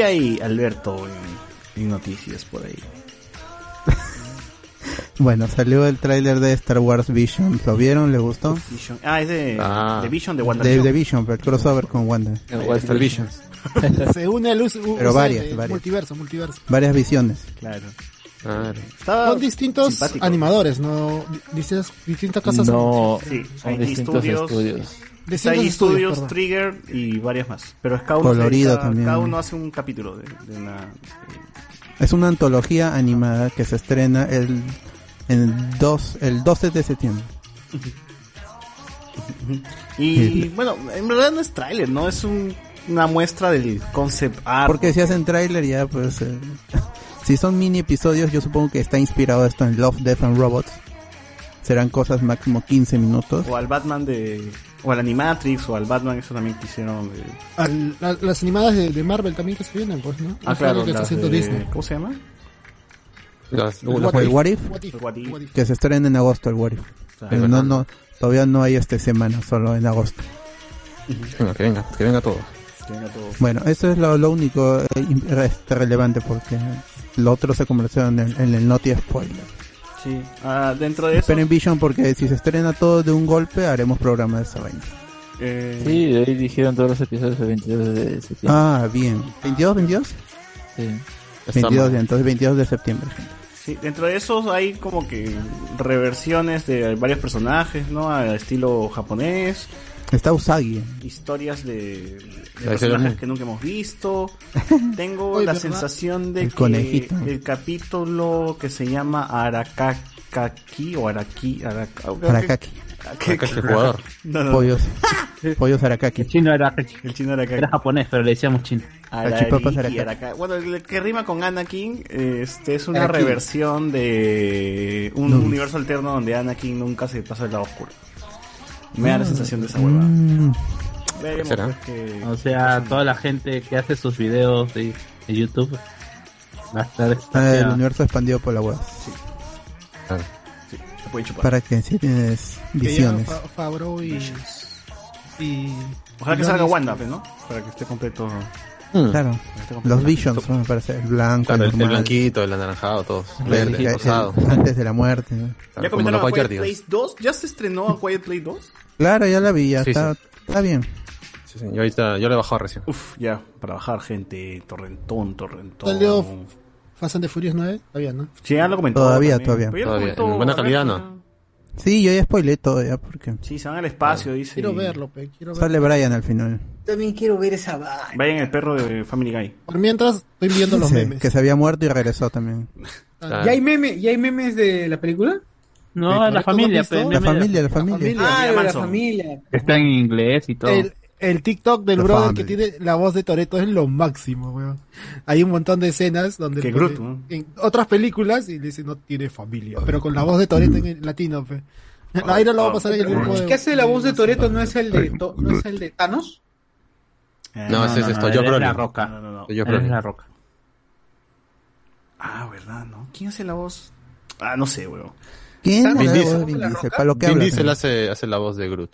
S4: ¿Qué hay, Alberto, en, en noticias por ahí?
S2: bueno, salió el tráiler de Star Wars Vision. ¿Lo vieron? ¿Le gustó?
S4: Vision. Ah, es de,
S3: Ah.
S4: de Vision de
S2: De,
S4: WandaVision.
S2: de Vision, pero el crossover con Wanda.
S3: Western Visions.
S10: Se une al us- u-
S2: Pero varias, varias.
S10: multiverso, multiverso.
S2: Varias visiones.
S4: Claro.
S3: Claro.
S10: Son distintos
S4: simpático.
S10: animadores, ¿no? Di- Distintas, distintas casas.
S8: No,
S4: Sí,
S8: son distintos
S4: estudios.
S8: estudios.
S10: Estudios, perdón.
S4: Trigger y varias más. Pero es cada uno,
S2: Colorido
S4: cada,
S2: también.
S4: cada uno hace un capítulo de, de una...
S2: Es una antología animada que se estrena el, el, dos, el 12 de septiembre.
S4: Y bueno, en verdad no es tráiler, ¿no? Es un- una muestra del concept art.
S2: Porque si hacen tráiler ya pues... eh, si son mini episodios yo supongo que está inspirado esto en Love, Death and Robots. Serán cosas máximo 15 minutos.
S4: O al Batman de... O al Animatrix, o al Batman, eso también quisieron...
S10: Al- la- las animadas de, de Marvel también que se vienen, pues, ¿no?
S4: Ah, claro,
S10: que está
S4: las
S10: haciendo
S4: de-
S10: Disney.
S4: ¿Cómo se llama?
S3: Las-
S2: el What If,
S10: What if,
S4: What if.
S10: what if.
S2: que se estrena en agosto el What If. Pero no, no, todavía no hay esta semana, solo en agosto.
S3: Venga, que venga, que venga todo.
S4: Que venga todo.
S2: Bueno, eso es lo, lo único eh, este, relevante porque lo otro se convirtió en el, en el Noti Spoiler.
S4: Sí. Ah, dentro de eso...
S2: Esperen Vision porque si se estrena todo de un golpe haremos programa de esa vaina.
S4: eh,
S8: Sí, de ahí dijeron todos los episodios el 22 de septiembre.
S2: Ah, bien. ¿22, 22?
S8: Sí.
S2: 22, ya, entonces 22 de septiembre.
S4: Sí, dentro de esos hay como que reversiones de varios personajes, ¿no? A estilo japonés,
S2: Está Usagi.
S4: historias de, personajes que nunca hemos visto. Tengo
S10: Oye,
S4: la
S10: ¿verdad?
S4: sensación de
S2: El
S4: que
S2: conejito.
S4: el capítulo que se llama Arakaki o Araki, Araka-
S2: Arakaki.
S4: ¿Qué-
S3: Acá este jugador.
S4: No, no.
S2: Pollos. Pollos Arakaki.
S7: El chino era,
S4: El chino era
S7: japonés, pero le decíamos chino.
S4: Araki,
S2: Araki.
S4: Bueno, el que rima con Anakin este, es una
S1: Araki.
S4: reversión de un
S2: No.
S4: universo alterno donde Anakin nunca se pasa del lado oscuro. Me da la sensación de esa hueva.
S2: Mm,
S4: Veremos
S3: ¿Será?
S4: que-
S7: O sea, toda la gente que hace sus videos de, de YouTube va a estar
S2: ah, el universo expandido por la web.
S3: Claro.
S4: se puede chupar.
S2: Para que si tienes
S10: Que ya
S2: visiones.
S10: Fa- Favreau y, y
S4: Ojalá que salga Wanda, ¿no? Para que esté completo.
S3: Mm.
S2: Claro.
S4: esté completo.
S2: Los Visions, ¿no? me parece. El blanco,
S3: Claro, el, el blanquito, el anaranjado, todos.
S2: el-
S3: Verde,
S2: el-
S3: rosado.
S2: el- antes de la muerte. ¿no?
S4: ¿Ya comentaron
S3: los
S4: a Quiet. Place 2? ¿Ya se estrenó a Quiet Place 2?
S2: Claro, ya la vi, ya
S3: Sí,
S2: está,
S3: sí.
S2: está bien.
S3: Sí, sí, yo ahorita, yo lo he bajado recién.
S4: Uf, ya, para bajar gente, torrentón, torrentón.
S10: Salió Fast and the Furious 9, todavía, ¿no?
S4: Sí, ya lo comentó.
S2: Todavía,
S4: también.
S2: todavía.
S3: Todavía,
S4: comentó
S3: en buena calidad, no.
S2: Sí, yo ya spoilé todo ya porque
S4: Sí, se van al espacio, dice.
S10: Quiero
S4: y-
S10: verlo, pe, quiero verlo.
S2: sale Brian al final.
S1: También quiero ver esa vaina.
S4: Vayan el perro de Family Guy.
S10: Por mientras, estoy viendo los
S2: Sí,
S10: memes.
S2: que se había muerto y regresó también.
S3: Claro.
S1: ¿Ya hay, meme, ¿Ya hay memes de la película?
S7: No,
S10: ¿Cómo
S7: la familia,
S2: La
S7: de-
S2: familia, la familia.
S1: Ah, de la familia.
S7: Está en inglés y todo.
S10: El, el TikTok del
S2: The
S10: brother
S2: Family.
S10: que tiene la voz de Toreto es lo máximo, weón. Hay un montón de escenas donde
S4: Groot, ¿no?
S10: en otras películas y dice no tiene familia, pero con la voz de Toreto en el latino, pe. Ahí no lo va a pasar en el grupo de
S1: ¿Qué hace la voz de Toreto? ¿No es el de, To- ¿no es el de Thanos?
S3: No, ese es esto, yo
S7: es
S3: Brolin.
S7: la roca.
S4: No, no, no.
S3: Yo
S7: es la roca.
S4: Ah, ¿verdad? ¿No? ¿Quién hace la voz? Ah, no sé, weón.
S2: ¿Quién?
S1: Vin
S2: La
S3: Diesel.
S2: voz de Vin
S1: ¿La
S2: Diesel? Para lo que
S3: Vin
S2: habla
S3: Diesel hace, hace la voz de Groot.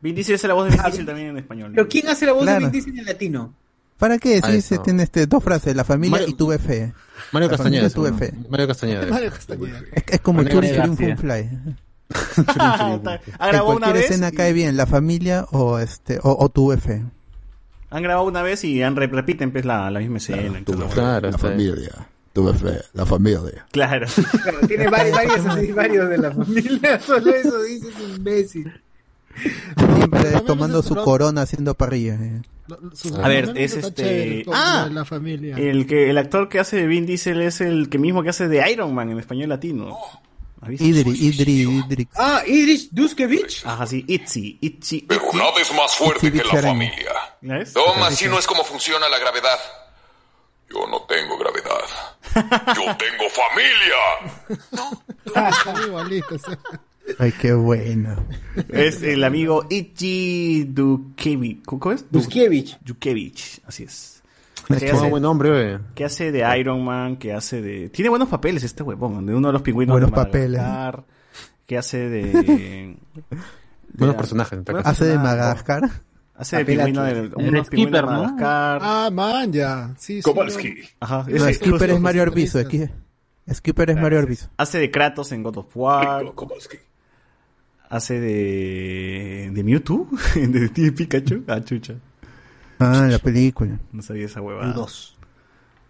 S4: Vin Diesel hace la voz de Vin Diesel también en español.
S1: ¿Pero quién hace la voz
S2: Claro.
S1: de Vin Diesel en latino?
S2: ¿Para qué?
S3: Ah,
S2: Sí, se tiene este, dos frases, la familia
S3: Mario-
S2: y tuve fe.
S3: Mario
S2: La
S3: Castañeda.
S2: tuve
S3: seguro.
S2: fe.
S3: Mario Castañeda.
S10: Mario Castañeda.
S2: Es, es como
S3: Mario
S2: Churi Churi
S7: García.
S2: Fun Fly.
S4: ¿Ha
S2: En
S4: grabado una
S2: cualquier
S4: vez?
S2: escena
S4: y-
S2: cae bien, la familia o este o, o tuve fe.
S4: Han grabado una vez y han re- repiten pues, la, la misma escena. y todo.
S3: Claro,
S11: La familia. Tuve fe, la familia.
S4: Claro.
S1: Claro, tiene varios, varios, así, varios de la familia. Solo eso dice ese imbécil.
S2: Siempre tomando su corona haciendo parrilla. eh.
S4: A ver, es este- Ah,
S10: la, familia.
S4: El que el actor que hace de Vin Diesel es el que mismo que hace de Iron Man en español latino.
S2: Idri, Idri, Idrix.
S1: Ah, Idris Duskevich.
S4: Ajá, sí, Itzy, Itzy,
S12: Pero nada es más fuerte que la familia. Toma, así no es como funciona la gravedad. Yo no tengo gravedad. Yo tengo familia.
S2: Ay, qué bueno.
S4: Es el amigo Itzy Dukevich. ¿Cómo es? Du-
S1: Duskevich.
S4: Dukevich, así es.
S3: Es
S4: Que
S3: un
S4: hace,
S3: buen hombre,
S4: que hace de Iron Man, que hace de... Tiene buenos papeles este huevón, de uno de los pingüinos
S2: Buenos
S4: de
S2: papeles.
S4: Que hace de... de-
S3: Buenos personajes. en
S4: Buenos
S2: Hace de
S4: personajes.
S2: Madagascar.
S4: Hace de pingüino del...
S7: El
S4: de
S7: Skipper, ¿no?
S10: Ah, man, ya. Sí, sí.
S12: Kowalski.
S4: Ajá.
S2: No,
S4: ese-
S2: Skipper es Mario Arbizo. Skipper es Mario Arbizo.
S4: Hace de Kratos en God of War.
S12: Kowalski.
S4: Hace de... de Mewtwo. de Detective Pikachu. Ah, chucha.
S2: Ah, la película.
S4: No sabía esa huevada.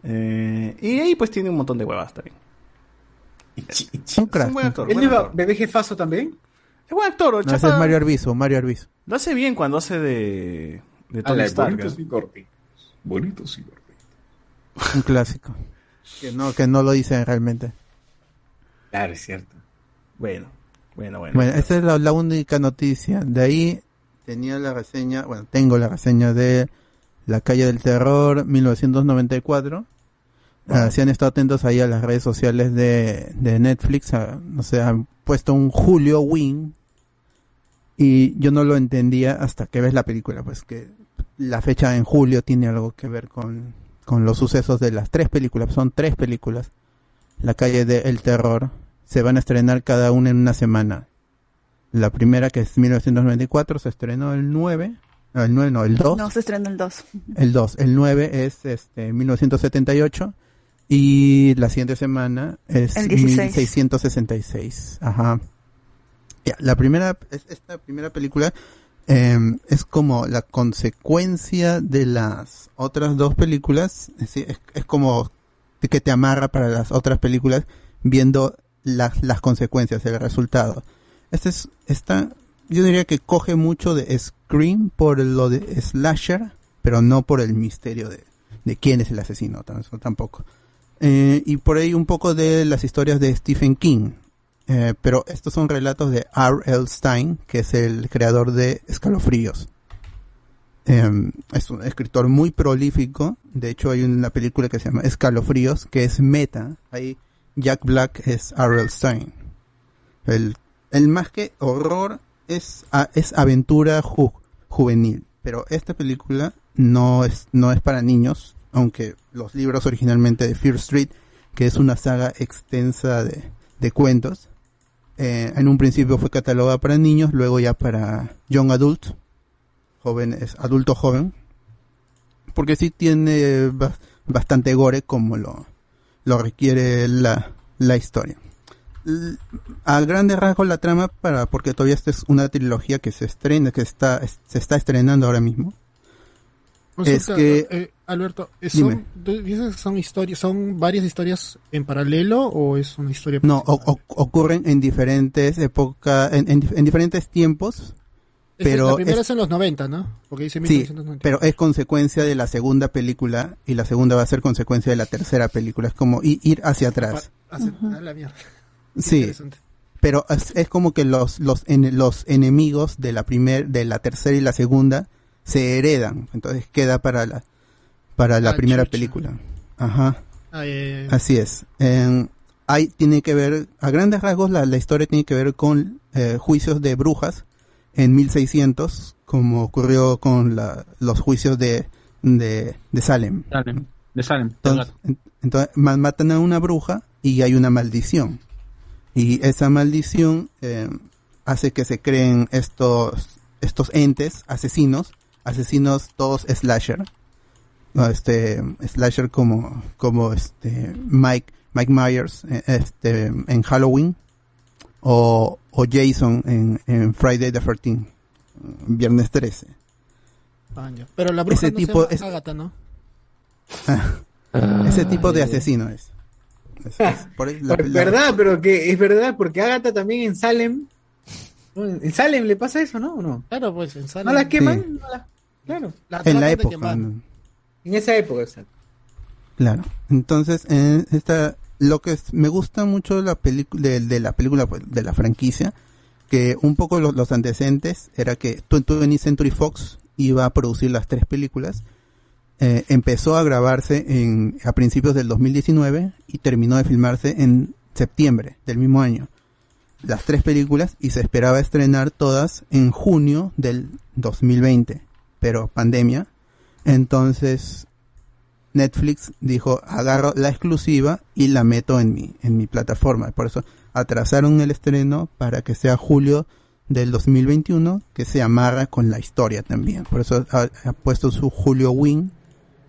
S4: Eh, y ahí pues tiene un montón de huevas también.
S2: Un
S4: Es un buen actor.
S1: ¿Él
S4: buen
S1: no
S4: actor.
S1: bebé jefazo también?
S4: Es buen actor,
S2: No, ese
S4: chapa.
S2: es Mario Arbizo, Mario Arbizo.
S4: Lo hace bien cuando hace de... de Tony
S12: Ala,
S4: Stark.
S12: bonitos
S4: ¿eh?
S12: y gorditos. Bonitos y gorditos.
S2: Un clásico. Que no, que no lo dicen realmente.
S1: Claro, es cierto.
S4: Bueno, bueno, bueno.
S2: Bueno, esa es la, la única noticia. De ahí tenía la reseña, bueno, tengo la reseña de La calle del terror 1994. Ah, si han estado atentos ahí a las redes sociales de, de Netflix, ah, no sé, han puesto un Julio Wing y yo no lo entendía hasta que ves la película, pues que la fecha en julio tiene algo que ver con, con los sucesos de las tres películas, son tres películas. La calle del terror se van a estrenar cada una en una semana. La primera que es 1994 se estrenó el 9, no, el 9 no, el 2.
S9: No, se estrenó el 2.
S2: El 2. El 9 es este 1978 y la siguiente semana es
S9: El 16.
S2: 1666. Ajá. La primera es- esta primera película eh, es como la consecuencia de las otras dos películas, es, es, como que te amarra para las otras películas viendo las, las consecuencias, el resultado. Este es, esta, yo diría que coge mucho de Scream por lo de Slasher, pero no por el misterio de, de quién es el asesino, tampoco. Eh, y por ahí un poco de las historias de Stephen King. Eh, pero estos son relatos de R.L. Stein, que es el creador de Escalofríos. Eh, es un escritor muy prolífico. De hecho, hay una película que se llama Escalofríos, que es meta. Ahí Jack Black es R.L. Stein. El, el más que horror es, es aventura ju- juvenil. Pero esta película no es, no es para niños, aunque los libros originalmente de Fear Street, que es una saga extensa de, de cuentos, eh, en un principio fue catalogada para niños, luego ya para young adult, jóvenes, adulto joven, porque sí tiene ba- bastante gore como lo, lo requiere la, la historia. A grandes rasgos la trama, para, porque todavía esta es una trilogía que se estrena, que está, se está estrenando ahora mismo. Es
S10: Consulta,
S2: que-
S10: eh, Alberto, ¿eh,
S2: Dime.
S10: son, ¿tú dices que son historias, son varias historias en paralelo o es una historia?
S2: No, o- o- ocurren en diferentes épocas, en, en en diferentes tiempos,
S10: Es-
S2: pero
S10: la primera
S2: es-
S10: es, en los 90, ¿no? Porque dice
S2: Sí,
S10: 1990.
S2: pero es consecuencia de la segunda película y la segunda va a ser consecuencia de la tercera película. Es como ir hacia atrás.
S10: Hace- a la mierda.
S2: Sí, pero es, es como que los los en- los enemigos de la primer, de la tercera y la segunda se heredan. Entonces queda para la para la
S10: Ah,
S2: primera
S10: chucha.
S2: película. Ajá.
S10: Ah,
S2: Así es. En- hay, tiene que ver, a grandes rasgos, la, la historia tiene que ver con eh, juicios de brujas en 1600, como ocurrió con la- los juicios de, de, de Salem.
S7: Salem, de Salem.
S2: Entonces, matan a una bruja y hay una maldición. Y esa maldición eh, hace que se creen estos, estos entes asesinos, asesinos todos slasher. No, este slasher como como este Mike Mike Myers eh, este en Halloween o, o Jason en, en Friday the 13 viernes 13
S10: ah, ya. Pero la bruja
S2: ese
S10: no
S2: tipo
S10: se llama
S2: es-
S10: Agatha, ¿no?
S2: ese tipo de
S10: Ay.
S2: asesino es, Es- es por ahí la-
S1: Por-
S2: la-
S1: verdad, pero que es verdad, porque Agatha también en Salem. En Salem le pasa eso, ¿no? ¿O no?
S10: Claro, pues en Salem.
S1: ¿No la queman?
S2: Sí.
S1: No la- Claro.
S10: La
S2: en la época.
S1: En esa época, exacto.
S2: Claro. Entonces, eh, esta, lo que es- me gusta mucho la película de, de la película pues, de la franquicia, que un poco lo- los antecedentes era que 20th Century Fox iba a producir las tres películas. Eh, empezó a grabarse en, a principios del 2019 y terminó de filmarse en septiembre del mismo año. Las tres películas y se esperaba estrenar todas en junio del 2020, pero pandemia. Entonces Netflix dijo, agarro la exclusiva y la meto en mi, en mi plataforma. Por eso atrasaron el estreno para que sea julio del 2021, que se amarra con la historia también. Por eso ha, puesto su Julio Wing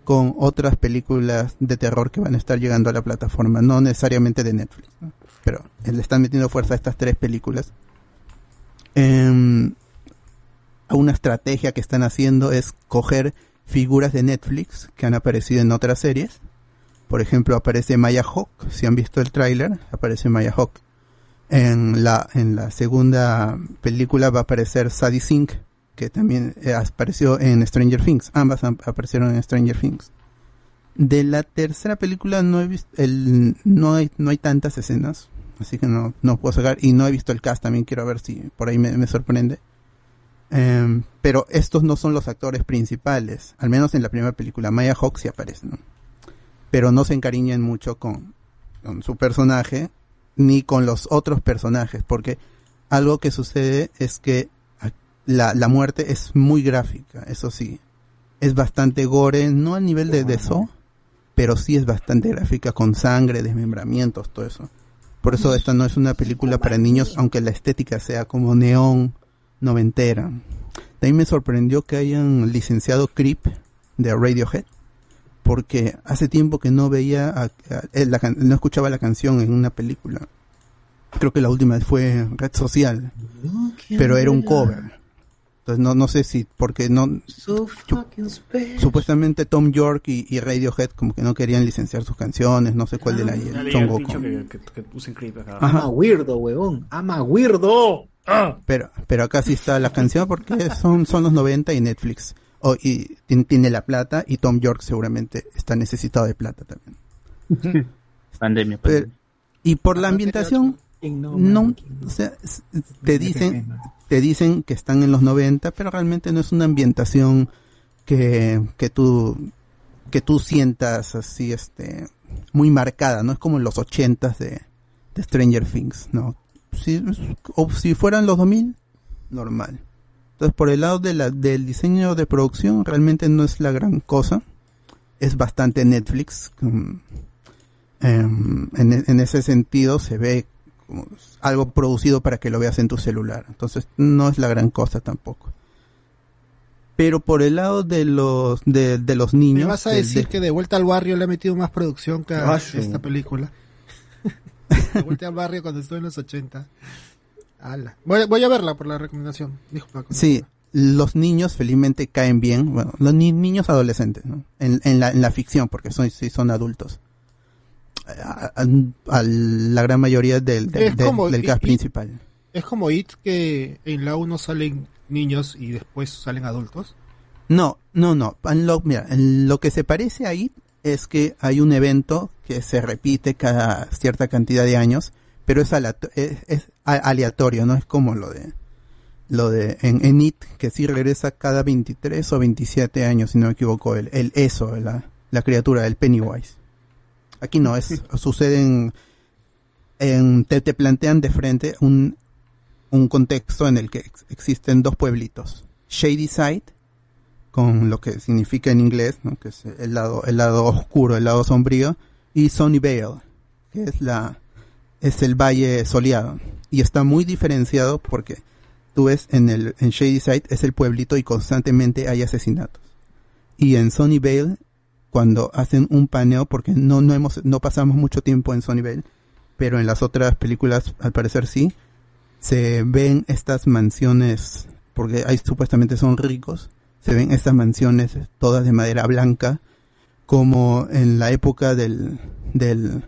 S2: con otras películas de terror que van a estar llegando a la plataforma, no necesariamente de Netflix, pero le están metiendo fuerza a estas tres películas. Una estrategia que están haciendo es coger figuras de Netflix que han aparecido en otras series. Por ejemplo, aparece Maya Hawk. Si han visto el tráiler, aparece Maya Hawk. En la, en la segunda película va a aparecer Sadie Sink, que también eh, apareció en Stranger Things. Ambas am- aparecieron en Stranger Things. De la tercera película no he visto, el, no hay, no hay tantas escenas, así que no, no puedo sacar, y no he visto el cast también, quiero ver si por ahí me sorprende. Em, pero estos no son los actores principales, al menos en la primera película. Maya Hawk sí aparece, ¿no? Pero no se encariñan mucho con, con su personaje ni con los otros personajes, porque algo que sucede es que la, la muerte es muy gráfica, eso sí. Es bastante gore, no al nivel de, de Saw, pero sí es bastante gráfica, con sangre, desmembramientos, todo eso. Por eso esta no es una película para niños, aunque la estética sea como neón, noventera. También me sorprendió que hayan licenciado Creep de Radiohead, porque hace tiempo que no veía, a- a- eh, la can- no escuchaba la canción en una película. Creo que la última fue Red Social, pero era un cover. Entonces no, no sé si, porque no,
S1: So
S2: supuestamente Tom York y, y Radiohead como que no querían licenciar sus canciones, no sé cuál de la
S4: que, que, que clip acá.
S1: Ama weirdo, huevón. Ama weirdo.
S2: Pero, pero acá sí está la canción porque son, son los 90 y Netflix. Oh, y tiene, la plata y Tom York seguramente está necesitado de plata también.
S7: Pandemia,
S2: Pero- y por la ambientación, no, o sea, te dicen, te dicen que están en los 90, pero realmente no es una ambientación que, que tú, que tú sientas así, este, muy marcada, no es como en los 80 de, de Stranger Things, no. Si, o si fueran los 2000, normal. Entonces, por el lado de la, del diseño de producción, realmente no es la gran cosa. Es bastante Netflix. em, en, en ese sentido, se ve como algo producido para que lo veas en tu celular. Entonces, no es la gran cosa tampoco. Pero por el lado de los, de, de los niños.
S10: ¿Me vas a decir
S2: de-
S10: que De Vuelta al Barrio le ha metido más producción que a esta película? Vuelta al Barrio cuando estuve en los 80. Ala. Voy, a- voy a verla por la recomendación. Dijo Paco.
S2: Sí, los niños felizmente caen bien, bueno, los ni- niños adolescentes, ¿no? En, en la, en la ficción, porque son, sí son adultos. A, a- a la gran mayoría del, del,
S10: como-
S2: del cast principal.
S10: Es como It que en la 1 salen niños y después salen adultos.
S2: No, no, no. En lo, mira, en lo que se parece ahí es que hay un evento que se repite cada cierta cantidad de años, pero es, es, aleatorio, no es como lo de lo de en, en It que sí regresa cada 23 o 27 años, si no me equivoco, el, el eso, la, la criatura, el Pennywise. Aquí no, es sucede en, en- te, te plantean de frente un, un contexto en el que ex- existen dos pueblitos, Shady Side con lo que significa en inglés, que es el lado, el lado oscuro, el lado sombrío, y Sunnyvale, que es la, es el valle soleado. Y está muy diferenciado porque tú ves en el, en Shadyside es el pueblito y constantemente hay asesinatos. Y en Sunnyvale, cuando hacen un paneo, porque no, no hemos, no pasamos mucho tiempo en Sunnyvale, pero en las otras películas al parecer sí, se ven estas mansiones, porque ahí supuestamente son ricos, se ven estas mansiones todas de madera blanca, como en la época del, del,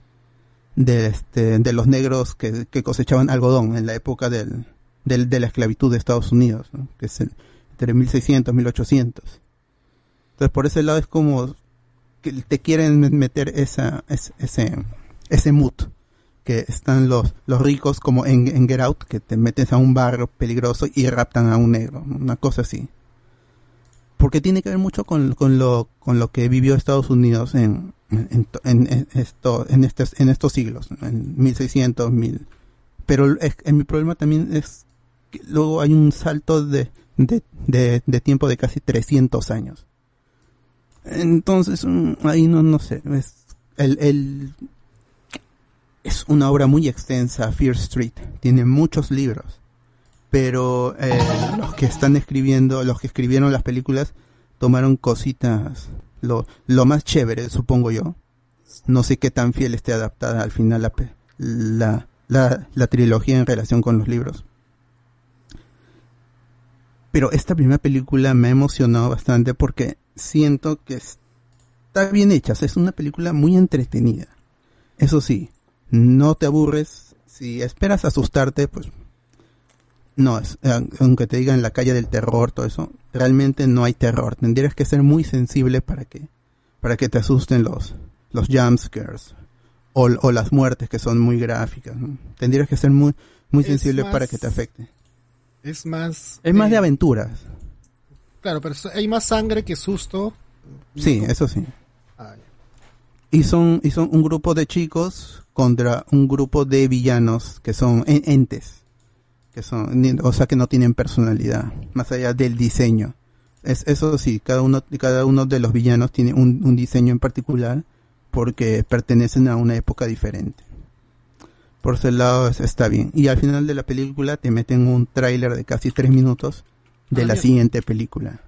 S2: de, este, de los negros que, que cosechaban algodón, en la época del, del, de la esclavitud de Estados Unidos, que es entre 1600 1800. Entonces por ese lado es como que te quieren meter esa, ese, ese, ese mood que están los, los ricos como en, en Get Out, que te metes a un barrio peligroso y raptan a un negro, una cosa así. Porque tiene que ver mucho con, con lo, con lo que vivió Estados Unidos en, en, en- en esto, en, estos, en estos siglos, en 1600, 1000. Pero es, en mi problema también es que luego hay un salto de, de, de, tiempo de casi 300 años. Entonces, mm, ahí no, no sé, es, el, es una obra muy extensa, Fear Street, tiene muchos libros, pero eh, los que están escribiendo, los que escribieron las películas, tomaron cositas, lo, lo más chévere, supongo yo. No sé qué tan fiel esté adaptada al final la, la, la, la trilogía en relación con los libros. Pero esta primera película me ha emocionado bastante porque siento que está bien hecha, es una película muy entretenida. Eso sí, no te aburres. Si esperas asustarte, pues no, es, eh, aunque te digan la calle del terror, todo eso, realmente no hay terror. Tendrías que ser muy sensible para que, para que te asusten los, los jumpscares o, o las muertes que son muy gráficas. ¿no? Tendrías que ser muy, muy sensible
S10: más-
S2: para que te afecte.
S10: Es más.
S2: Es más de
S10: eh,
S2: aventuras.
S10: Claro, pero hay más sangre que susto.
S2: Sí, eso sí.
S10: Ah.
S2: Y son, y son un grupo de chicos contra un grupo de villanos que son en- entes. Que son, ni- o sea que no tienen personalidad, más allá del diseño. Es, eso sí, cada uno, cada uno de los villanos tiene un, un diseño en particular porque pertenecen a una época diferente. Por ese lado es- está bien. Y al final de la película te meten un tráiler de casi tres minutos de
S10: Ah,
S2: la
S10: bien.
S2: siguiente película.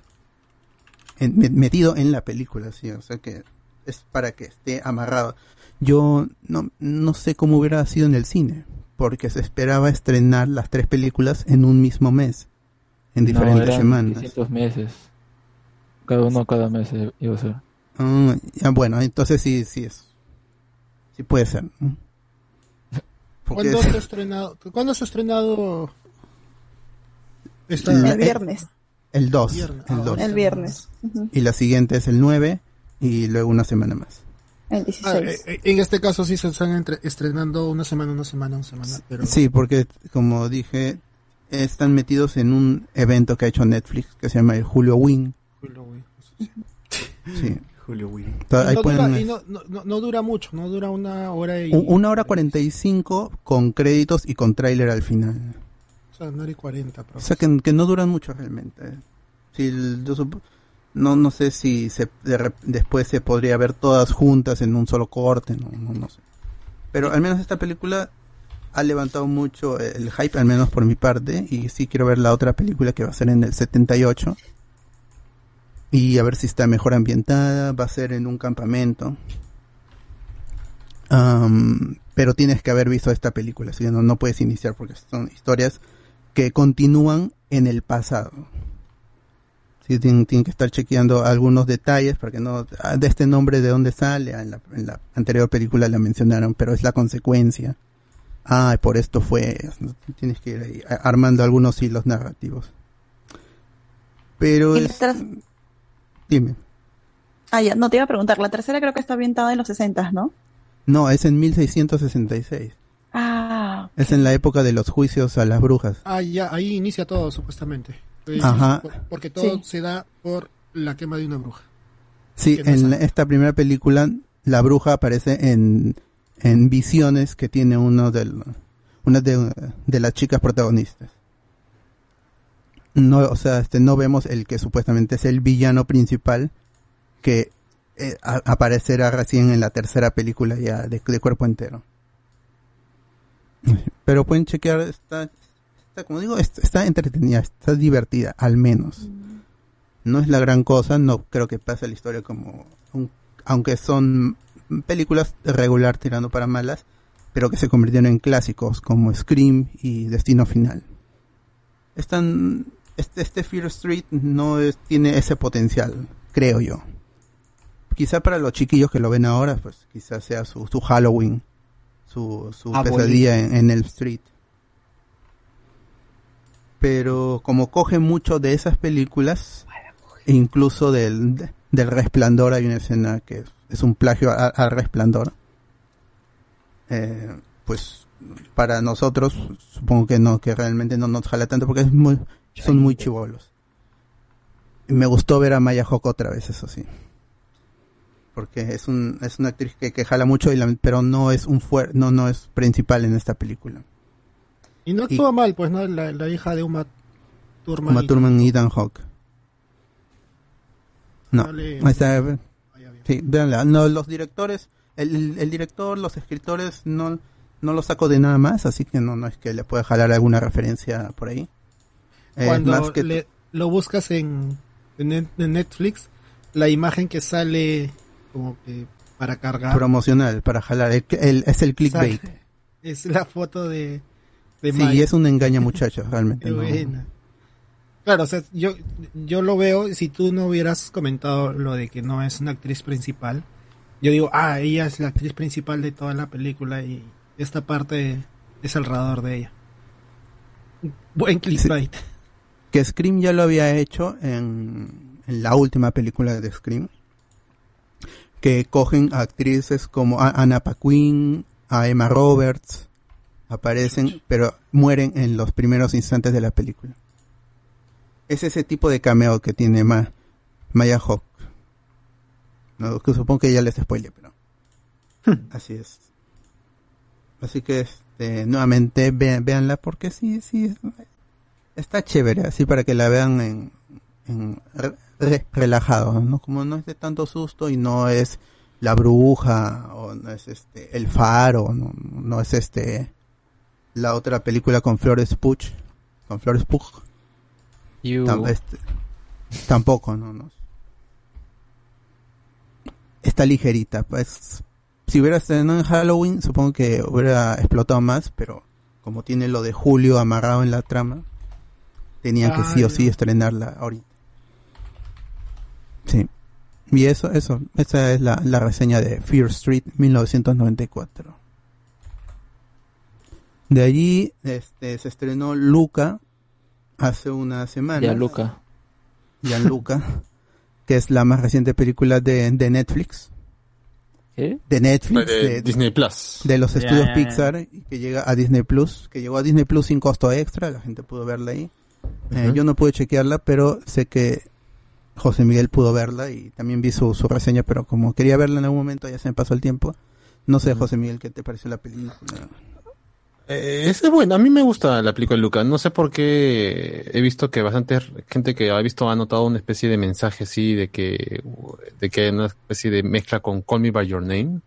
S2: En- metido en la película, sí, o sea que es para que esté amarrado. Yo no, no sé cómo hubiera sido en el cine, porque se esperaba estrenar las tres películas en un mismo mes, en
S8: No,
S2: diferentes
S8: eran
S2: semanas.
S8: distintos meses. Cada uno cada mes eh, iba a ser.
S2: Ah, ya, bueno, entonces sí, sí es. Sí puede ser. ¿no? Porque
S10: ¿Cuándo se ha estrenado? ¿Cuándo se ha estrenado? esta-
S9: El viernes.
S2: El 2.
S10: Viernes.
S2: El
S10: Ah,
S2: 2.
S9: El viernes.
S2: Y la siguiente es el 9 y luego una semana más.
S9: El
S10: Ah,
S9: 16.
S10: eh, eh, en este caso sí se están entre- estrenando una semana, una semana, una semana. Pero...
S2: Sí, porque como dije, están metidos en un evento que ha hecho Netflix que se llama el Julio Win.
S10: Julio Win.
S2: Sí.
S4: Julio Win.
S2: Ahí
S10: no,
S2: pueden-
S10: dura, y no, no, no- dura mucho, no dura una hora y...
S2: Una hora cuarenta y cinco con créditos y con tráiler al final.
S10: O sea, una hora y cuarenta.
S2: O sea, que, que no duran mucho realmente. Sí, el- yo sup- no, no sé si se, después se podría ver todas juntas en un solo corte, no, no, no sé. Pero al menos esta película ha levantado mucho el hype, al menos por mi parte, y sí quiero ver la otra película que va a ser en el 78. Y a ver si está mejor ambientada, va a ser en un campamento. Am, pero tienes que haber visto esta película, que no, no puedes iniciar porque son historias que continúan en el pasado. Sí, tienen, tienen que estar chequeando algunos detalles para que no ah, de este nombre de dónde sale Ah, en la, en la anterior película la mencionaron pero es la consecuencia. Ah por esto fue tienes que ir armando algunos hilos narrativos. Pero es, dime.
S9: Ah, ya, no te iba a preguntar. La tercera creo que está ambientada en los 60, ¿no?
S2: no es en 1666
S9: Ah,
S2: es en la época de los juicios a las brujas.
S10: Ah, ya, ahí inicia todo, supuestamente.
S2: Ajá.
S10: por- Porque todo
S9: Sí.
S10: se da por la quema de una bruja.
S2: Sí,
S10: no
S2: en
S10: sabe.
S2: esta primera película la bruja aparece en, en visiones que tiene uno del, una de, de las chicas protagonistas. No, o sea, este, no vemos el que supuestamente es el villano principal que eh, a- aparecerá recién en la tercera película ya de, de cuerpo entero. Pero pueden chequear, está, está como digo, está, entretenida, está divertida, al menos. No es la gran cosa, no creo que pase la historia como, un- aunque son películas regular tirando para malas, pero que se convirtieron en clásicos como Scream y Destino Final. Están, este, este Fear Street no es, tiene ese potencial, creo yo. Quizá para los chiquillos que lo ven ahora, pues quizás sea su, su Halloween, su, su
S4: Abuelito.
S2: pesadilla en, en el street. Pero como coge mucho de esas películas, e incluso del, del resplandor, hay una escena que es un plagio al resplandor. Eh, pues para nosotros supongo que no, que realmente no nos jala tanto porque es muy, son muy chivolos. Me gustó ver a Maya Hawke otra vez, eso sí. Porque es un, es una actriz que, que jala mucho, y la- pero no es un fuer, no, no es principal en esta película.
S10: Y no actúa mal, pues, ¿no? La, la hija de Uma Thurman.
S2: Uma Thurman y Ethan Hawke. No, ahí está. Sí, véanla. No, los directores, el, el- director, los escritores, no, no lo saco de nada más, así que no, no es que le pueda jalar alguna referencia por ahí. Eh,
S10: Cuando
S2: más que
S10: le- lo buscas en, en Net- en Netflix, la imagen que sale como que para cargar
S2: promocional para jalar, el- el- es el clickbait.
S10: sale- es la foto de, de
S2: Sí,
S10: Maya.
S2: es un engaña muchachos, realmente.
S10: Buena. Claro, o sea, yo, yo lo veo, si tú no hubieras comentado lo de que no es una actriz principal, yo digo, ah, ella es la actriz principal de toda la película y esta parte es alrededor de ella. Buen clickbait.
S2: que Scream ya lo había hecho en, en la última película de Scream. Que cogen a actrices como a Anna Paquin, a Emma Roberts, aparecen, pero mueren en los primeros instantes de la película. Es ese tipo de cameo que tiene Ma- Maya Hawk. No, que supongo que ya les spoilé, pero así es. Así que este, nuevamente ve- véanla porque sí, sí, está chévere, así para que la vean en, en re- re- relajado, ¿no? Como no es de tanto susto y no es la bruja o no es este el faro, no, no es este la otra película con Flores Puch, con Flores Puch. Tam- este, tampoco, no, no. Está ligerita, pues si hubiera estrenado en Halloween, supongo que hubiera explotado más, pero como tiene lo de Julio amarrado en la trama, tenían que
S10: Ah,
S2: sí o
S10: ya.
S2: sí estrenarla ahorita. Sí. Y eso, eso, esa es la, la reseña de Fear Street 1994. De allí este, se estrenó Luca hace una semana.
S8: Gianluca.
S2: Gianluca, que es la más reciente película de, de Netflix. de Netflix,
S3: De
S2: de,
S3: Disney Plus.
S2: de los estudios. Pixar, y que llega a Disney Plus, que llegó a Disney Plus sin costo extra, la gente pudo verla ahí. Eh, yo no pude chequearla, pero sé que José Miguel pudo verla y también vi su, su reseña, pero como quería verla en algún momento, ya se me pasó el tiempo. No sé, José Miguel, ¿qué te pareció la película?
S3: Eh, es buena, a mí me gusta la película de Luca. No sé por qué he visto que bastante gente que ha visto ha notado una especie de mensaje así de que, de que hay una especie de mezcla con Call Me By Your Name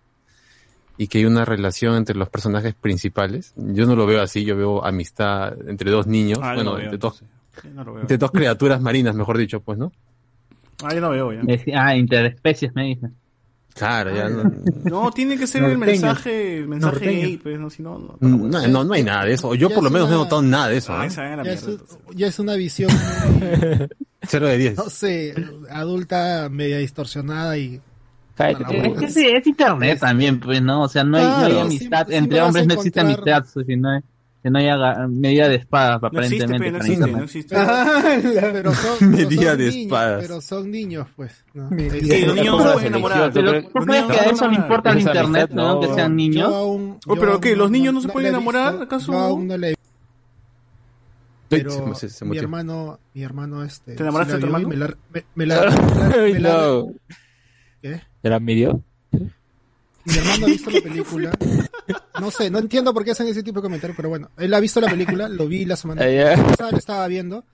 S3: y que hay una relación entre los personajes principales. Yo no lo veo así, yo veo amistad entre dos niños,
S4: Ah,
S3: bueno,
S4: veo,
S3: entre dos,
S4: Sí, no lo veo.
S3: entre dos criaturas marinas, mejor dicho, pues, ¿no?
S4: Ah, yo no veo, ya.
S7: Ah, interespecies me dicen.
S3: Claro, ya no,
S4: No, tiene que ser el
S7: Norteño.
S4: mensaje, el mensaje
S7: Norteño.
S4: gay, pues, no, si no, no.
S3: no, no, no hay nada de eso. Yo
S10: Ya
S3: por lo
S10: es
S3: menos no he
S10: una-
S3: notado nada de eso.
S4: Ah,
S3: ¿eh?
S10: Ya es, ya es una visión
S3: Cero de 10.
S10: no sé, adulta, media distorsionada y...
S8: Cállate,
S7: Es, que sí, es internet también, pues, ¿no? O sea, no hay, no hay
S10: Claro,
S7: amistad. Entre
S10: siempre vas a
S7: hombres no existe
S10: encontrar-
S7: amistad, si no hay, si no hay aga- medida de espada,
S4: No existe,
S7: aparentemente.
S4: no existe, no existe.
S10: pero son, pero
S3: Medida
S10: son
S3: de
S10: niños,
S3: espadas.
S10: pero son niños, pues. ¿no?
S4: Sí, los niños no se pueden enamorar.
S7: ¿tú crees que
S4: no
S7: a eso le importa el internet,
S8: amistad,
S7: no? Que
S8: no.
S7: sean niños.
S4: Oh, pero ¿qué? ¿Los niños no se
S10: la
S4: pueden enamorar,
S10: visto,
S4: acaso?
S10: Aún no le pero
S3: se- se
S10: mi hermano, mi hermano este.
S4: ¿Te enamoraste
S10: sí la
S4: de tu hermano?
S10: Me la, me, me la, me la- me la-
S8: No.
S10: ¿Qué?
S8: ¿Era Mirio?
S10: Mi hermano ha visto la película. No sé, no entiendo por qué hacen ese tipo de comentarios, pero bueno, él ha visto la película, lo vi la semana pasada, la estaba viendo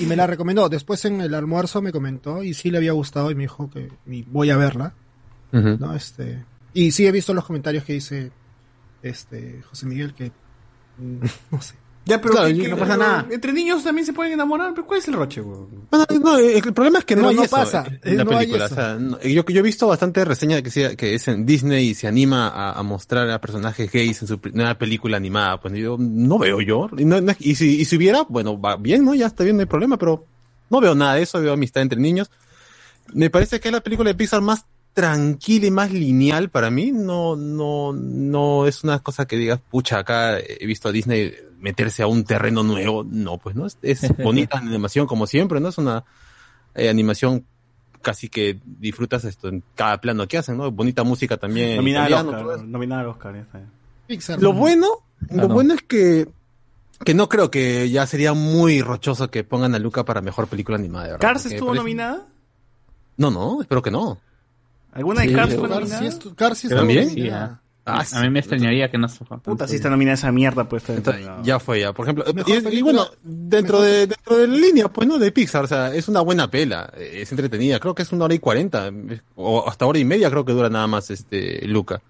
S10: y me la recomendó. Después en el almuerzo me comentó y sí le había gustado y me dijo que voy a verla. ¿no? Este, y sí he visto los comentarios que dice este José Miguel que mm, no sé.
S4: Ya, pero
S3: Claro,
S4: ¿qué-
S3: yo-
S4: qué-
S3: no
S1: pasa
S4: pero
S1: nada.
S4: Entre niños también se pueden enamorar, pero ¿cuál es el roche, weón?
S3: Bueno, no, eh, el problema es que
S10: Pero
S3: no hay
S10: no
S3: eso
S10: pasa,
S3: en la
S10: eh, no hay
S3: película. O sea, no- yo, yo he visto bastante reseñas de que, sea- que es en Disney y se anima a, a mostrar a personajes gays en su primera película animada. Pues yo no veo yo. Y, no- no- y si, y si hubiera, bueno, va bien, ¿no? Ya está bien, no hay problema, pero no veo nada de eso, veo amistad entre niños. Me parece que es la película de Pixar más tranquila y más lineal para mí. No, no, no es una cosa que digas, pucha, acá he visto a Disney meterse a un terreno nuevo. No, pues no, es, es bonita animación como siempre, ¿no? Es una eh, animación casi que disfrutas esto en cada plano que hacen, ¿no? Bonita música también.
S4: Nominada al Oscar. Nominada al Oscar, ya está.
S10: Pixar.
S3: Lo
S10: ¿no?
S3: bueno, lo
S8: Ah, no.
S3: bueno es que que no creo que ya sería muy rochoso que pongan a Luca para mejor película animada. de verdad,
S4: ¿Cars
S3: porque
S4: estuvo
S3: parece-
S4: nominada?
S3: No, no, espero que no.
S4: ¿Alguna de
S8: Sí,
S4: Cars fue
S10: Cars
S4: nominada?
S10: sí estu- Cars sí estuvo
S3: ¿También?
S7: que sí,
S10: nominada.
S3: Ah,
S7: a mí me extrañaría que no se
S4: Puta, sí está nominada esa mierda, pues. está
S3: Entonces,
S4: nominada.
S3: ya fue ya, por ejemplo.
S10: Mejor
S3: Y, y
S10: película-
S3: bueno, dentro
S10: mejor-
S3: de, dentro de la línea, pues, ¿no? De Pixar, o sea, es una buena pela, eh, es entretenida, creo que es una hora y cuarenta, o hasta hora y media creo que dura nada más este Luca.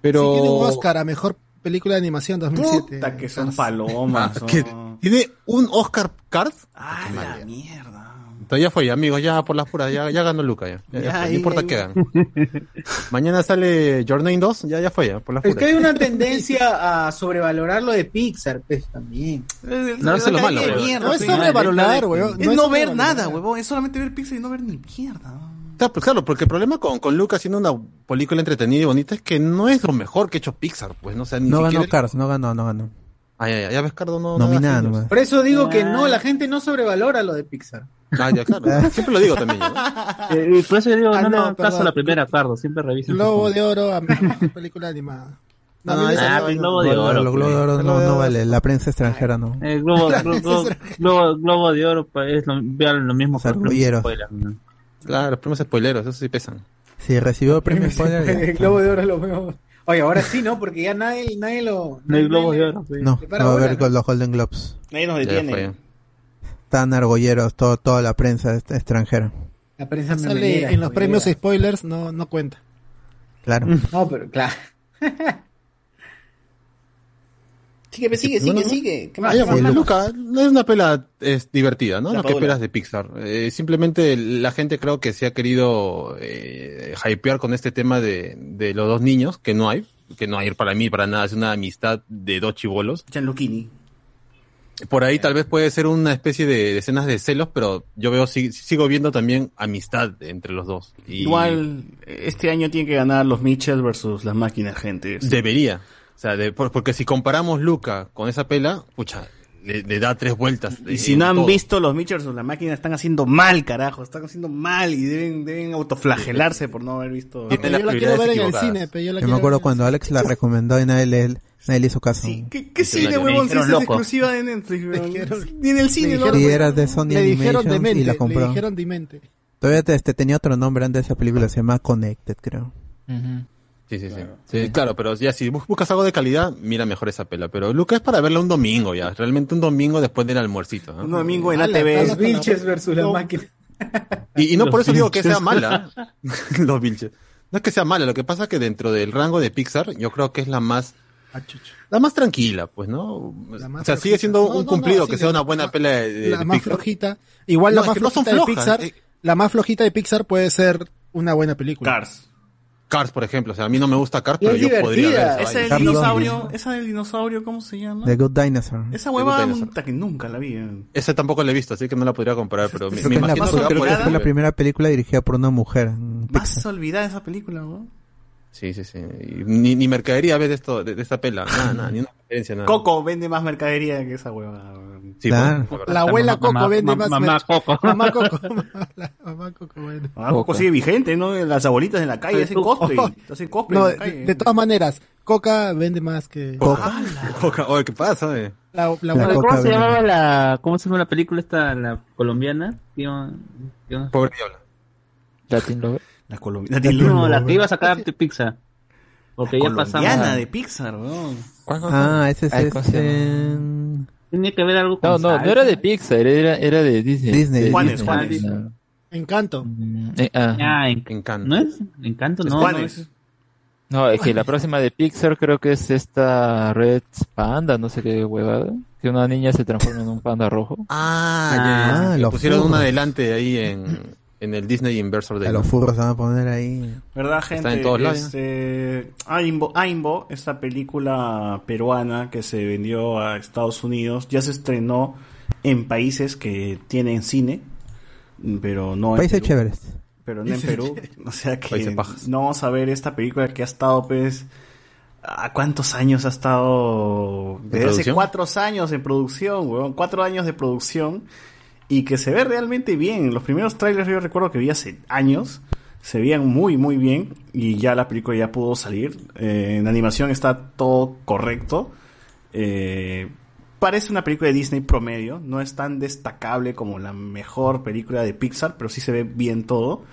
S3: Pero...
S10: Sí tiene un Oscar a mejor película de animación 2007.
S4: Puta, que son
S10: Cars.
S4: palomas.
S3: Tiene un Oscar Card.
S4: Ah, la mierda.
S3: Entonces ya fue, amigos, ya por las puras, ya, ya ganó Luca, ya. Ya, ya
S4: Ya,
S3: fue,
S4: ahí,
S3: no importa qué hagan. Mañana sale Your Name 2, ya, ya fue, ya, por las
S1: Es
S3: puras.
S1: que hay una tendencia a sobrevalorar lo de Pixar, pues también.
S3: No, es lo malo, weón.
S10: No es sobrevalorar, weón.
S4: Es
S10: No es
S4: ver nada, huevón. Es solamente ver Pixar y no ver ni mierda.
S3: Claro, pues, claro, porque el problema con, con Luca haciendo una película entretenida y bonita es que no es lo mejor que ha hecho Pixar, pues, no o sea, ni
S2: No ganó Cars, no ganó, no ganó.
S3: Ah, ya, ya, ya ves, Cardo, no.
S2: Nominada
S3: no hagas
S2: nomás.
S1: Por eso digo que
S7: Ah.
S1: no, la gente no sobrevalora lo de Pixar.
S3: Ah, ya, claro. Siempre lo digo también. ¿no?
S7: Eh, y por eso yo digo,
S10: Ah,
S7: no,
S10: no,
S7: caso a la primera, Cardo, siempre revisen. sus
S10: Globo de oro a mejor película animada. No, mí
S3: Ah,
S7: pues, Globo de Oro.
S2: Los Globos de Oro no, no vale, la prensa extranjera no.
S7: Eh, globo, globo, globo, globo de oro es lo, vean lo mismo
S2: Los
S7: que el premio
S2: argolleros.
S7: spoiler, ¿no?
S3: Claro, los primos spoileros, eso sí pesan.
S2: Si recibió premio spoiler,
S1: El globo de oro lo veo. Oye, ahora sí, ¿no? Porque ya nadie, nadie lo.
S7: No hay globos de oro.
S2: No, no va a
S1: ¿no?
S2: con los Golden Globes.
S4: Nadie nos detiene.
S2: Tan argolleros, todo, toda la prensa extranjera.
S1: La prensa
S10: Sale
S1: memelera,
S10: en los premios spoilers, no, no cuenta.
S2: Claro.
S1: No, pero claro.
S4: Sigue, sigue, sigue,
S3: Bueno,
S4: sigue. ¿Qué
S3: Ah,
S4: más?
S3: ya,
S4: ¿Qué
S3: pues,
S4: más?
S3: Luca no es una pela es divertida, ¿no?
S4: La
S3: Lo que
S4: Paula.
S3: esperas de Pixar. Eh, simplemente la gente creo que se ha querido eh, hypear con este tema de, de los dos niños, que no hay, que no hay para mí, para nada, es una amistad de dos chivolos.
S4: Gianluchini.
S3: Por ahí tal vez puede ser una especie de, de escenas de celos, pero yo veo, si- sigo viendo también amistad entre los dos. Y
S4: Igual, este año tiene que ganar los Mitchell versus las máquinas, gente.
S3: Debería. O sea, de- por- porque si comparamos Luca con esa pela, pucha, le, le da tres vueltas.
S4: Y si no han
S3: todo.
S4: visto los Mitchells, la máquina están haciendo mal, carajo. Están haciendo mal y deben, deben autoflagelarse por no haber visto.
S10: Pero yo la quiero ver en el cine, pero yo la
S2: Yo me acuerdo cuando Alex la recomendó y nadie le, nadie le hizo caso.
S4: ¿Qué, qué cine, huevón? Si es exclusiva de Netflix, huevón. Ni en el cine,
S10: Le
S4: ¿no?
S10: dijeron-
S2: Sí, era de Sony
S10: Le dijeron demente,
S2: y la
S10: le
S2: compró.
S10: dijeron demente.
S2: Todavía te- este, tenía otro nombre antes de esa película, se llama Connected, creo.
S3: Sí, sí, sí. Sí, claro, pero ya si bus- buscas algo de calidad, mira mejor esa pela. Pero Luca es para verla un domingo ya. Realmente un domingo después del almuercito. ¿no?
S4: Un domingo en ATV.
S1: Los Vilches versus la máquina.
S3: Y, y no
S1: Los
S3: por eso digo que sea mala. Los Vilches. No es que sea mala, lo que pasa es que dentro del rango de Pixar, yo creo que es la más, la más tranquila, pues, ¿no?
S10: más
S3: o sea, sigue siendo.
S10: No,
S3: un
S10: no,
S3: cumplido
S10: no,
S3: que sea una buena pela de, de-
S10: la
S3: de
S10: más
S3: Pixar.
S10: flojita. Igual
S3: No,
S10: la más
S3: no
S10: flojita de
S3: flojas,
S10: Pixar.
S3: eh.
S10: La más flojita de Pixar puede ser una buena película.
S4: Cars.
S3: Cars, por ejemplo. O sea, a mí no me gusta Cars, pero yo podría ver
S10: divertida.
S3: esa
S4: Esa del dinosaurio, esa del dinosaurio, ¿cómo se llama?
S2: The Good Dinosaur.
S4: Esa hueva, puta, que nunca la vi. eh.
S3: Ese tampoco lo he visto, así que no la podría comprar, pero me, me
S2: la,
S3: imagino que va
S2: creo
S3: por
S2: que
S3: ese
S2: fue la primera película dirigida por una mujer.
S4: Vas
S2: Pixar.
S4: a olvidar esa película, ¿no?
S3: Sí, sí, sí. Y Ni, ni mercadería ves de esto, de, de esta pela. Nada, nada, ni una referencia, nada.
S4: Coco vende más mercadería que esa hueva.
S3: Sí,
S2: Claro.
S3: pues,
S10: La abuela
S7: Mamá-
S10: Coco
S7: mamá-
S10: vende
S7: mamá-
S10: más.
S7: mamá
S10: mer-
S7: Coco.
S10: Mamá Coco. La mamá Coco vende.
S4: Ah, Coco sigue vigente, ¿no? Las abuelitas en la calle hacen cosplay. Hacen cosplay
S10: No,
S4: en la
S10: de,
S4: calle.
S10: de todas maneras, Coca vende más que.
S2: Coca.
S3: Coca, oye, ¿qué pasa? eh?
S10: La, la
S2: La
S7: ¿Cómo se llamaba la, cómo se llama la película esta, la colombiana? Tío- tío-
S3: Pobre diablo.
S8: Latin Lover.
S4: La colombiana.
S7: No, la que iba a sacar de Pixar. Porque ya
S4: colombiana
S7: pasaba.
S4: de Pixar, weón.
S2: Ah, ese es
S8: Ay, ¿cómo se
S2: este...
S7: Tiene que ver algo con
S8: No, no, no era de Pixar, era, era de Disney.
S2: Disney.
S8: De
S4: Juanes,
S8: Disney.
S4: Juanes.
S8: Ah,
S10: Encanto.
S8: eh, ah.
S7: Ah, en-
S3: Encanto.
S7: ¿No es? Encanto, no.
S4: Juanes.
S7: es.
S8: No, es que la próxima de Pixar creo que es esta Red Panda, no sé qué huevada. Que una niña se transforma en un panda rojo.
S3: Ah,
S7: Ah,
S3: ya, ya. Le
S2: los
S3: pusieron un
S2: furros.
S3: adelante ahí en, en el Disney Inversor de
S2: A los furros se van a poner ahí.
S4: ¿Verdad, gente?
S3: Está en todos lados,
S4: Este, Aimbo, Aimbo, esta película peruana que se vendió a Estados Unidos, ya se estrenó en países que tienen cine, pero no en
S2: Países
S4: Perú.
S2: chéveres.
S4: Pero no en Perú. O sea que no vamos a ver esta película que ha estado, pues, ¿a cuántos años ha estado? Desde hace
S3: producción?
S4: cuatro años en producción, weón. Cuatro años de producción. Y que se ve realmente bien. Los primeros trailers yo recuerdo que vi hace años. Se veían muy, muy bien. Y ya la película ya pudo salir. Eh, en animación está todo correcto. Eh, parece una película de Disney promedio. No es tan destacable como la mejor película de Pixar, pero sí se ve bien todo.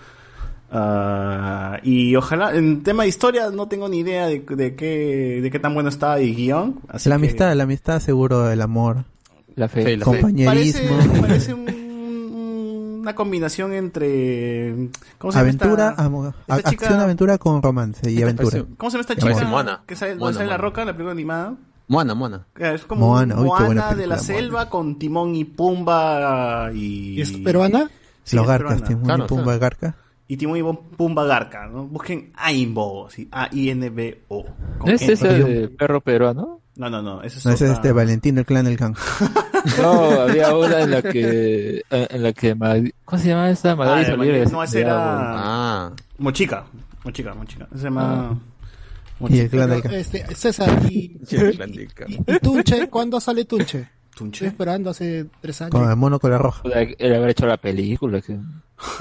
S4: Ah, y ojalá, en tema de historia, no tengo ni idea de, de qué, de qué tan bueno está el guion. así
S2: la
S4: que
S2: amistad, la amistad seguro, el amor,
S8: La fe.
S3: Sí, la fe.
S2: compañerismo,
S4: Parece, parece un- una combinación entre. ¿Cómo se llama
S2: aventura,
S4: esta-
S2: amo-
S4: esta
S2: a-
S4: chica-
S2: acción, aventura con romance y aventura.
S3: parece-
S4: ¿Cómo se llama esta
S2: Parece
S4: chica?
S3: Moana.
S4: Que sale,
S3: Moana,
S4: sale la
S3: Moana.
S4: roca, la película animada.
S3: Moana, Moana.
S4: Es como
S2: Moana, uy, qué buena
S4: Moana de la
S2: película,
S4: selva con Timón y Pumba y...
S10: ¿Y es peruana?
S4: Sí,
S2: Los garcas,
S4: peruana.
S2: Timón y
S3: Claro,
S2: Pumba
S3: claro.
S2: Garca.
S4: Y Timón y Pumba Garca, ¿no? Busquen Aimbo, sí, A-I-N-B-O.
S8: ¿No es ese de perro peruano?
S4: No, no, no, ese es,
S2: No, ese es este Valentino, el clan del can.
S8: No, había una en la que, en la que, Mag- ¿cómo se llama esta?
S4: Ah, de
S8: Solís
S4: Magali- no, ese era-
S3: Ah,
S4: Mochica, Mochica, Mochica. Se llama...
S8: Ah.
S2: Y el clan del can.
S10: este, César, y,
S3: Atlantica.
S10: y, y Tunche, ¿cuándo sale Tunche? Estoy
S4: Tunche.
S10: esperando hace tres años.
S2: Con el mono con la roja.
S8: Él haber hecho la película. Que...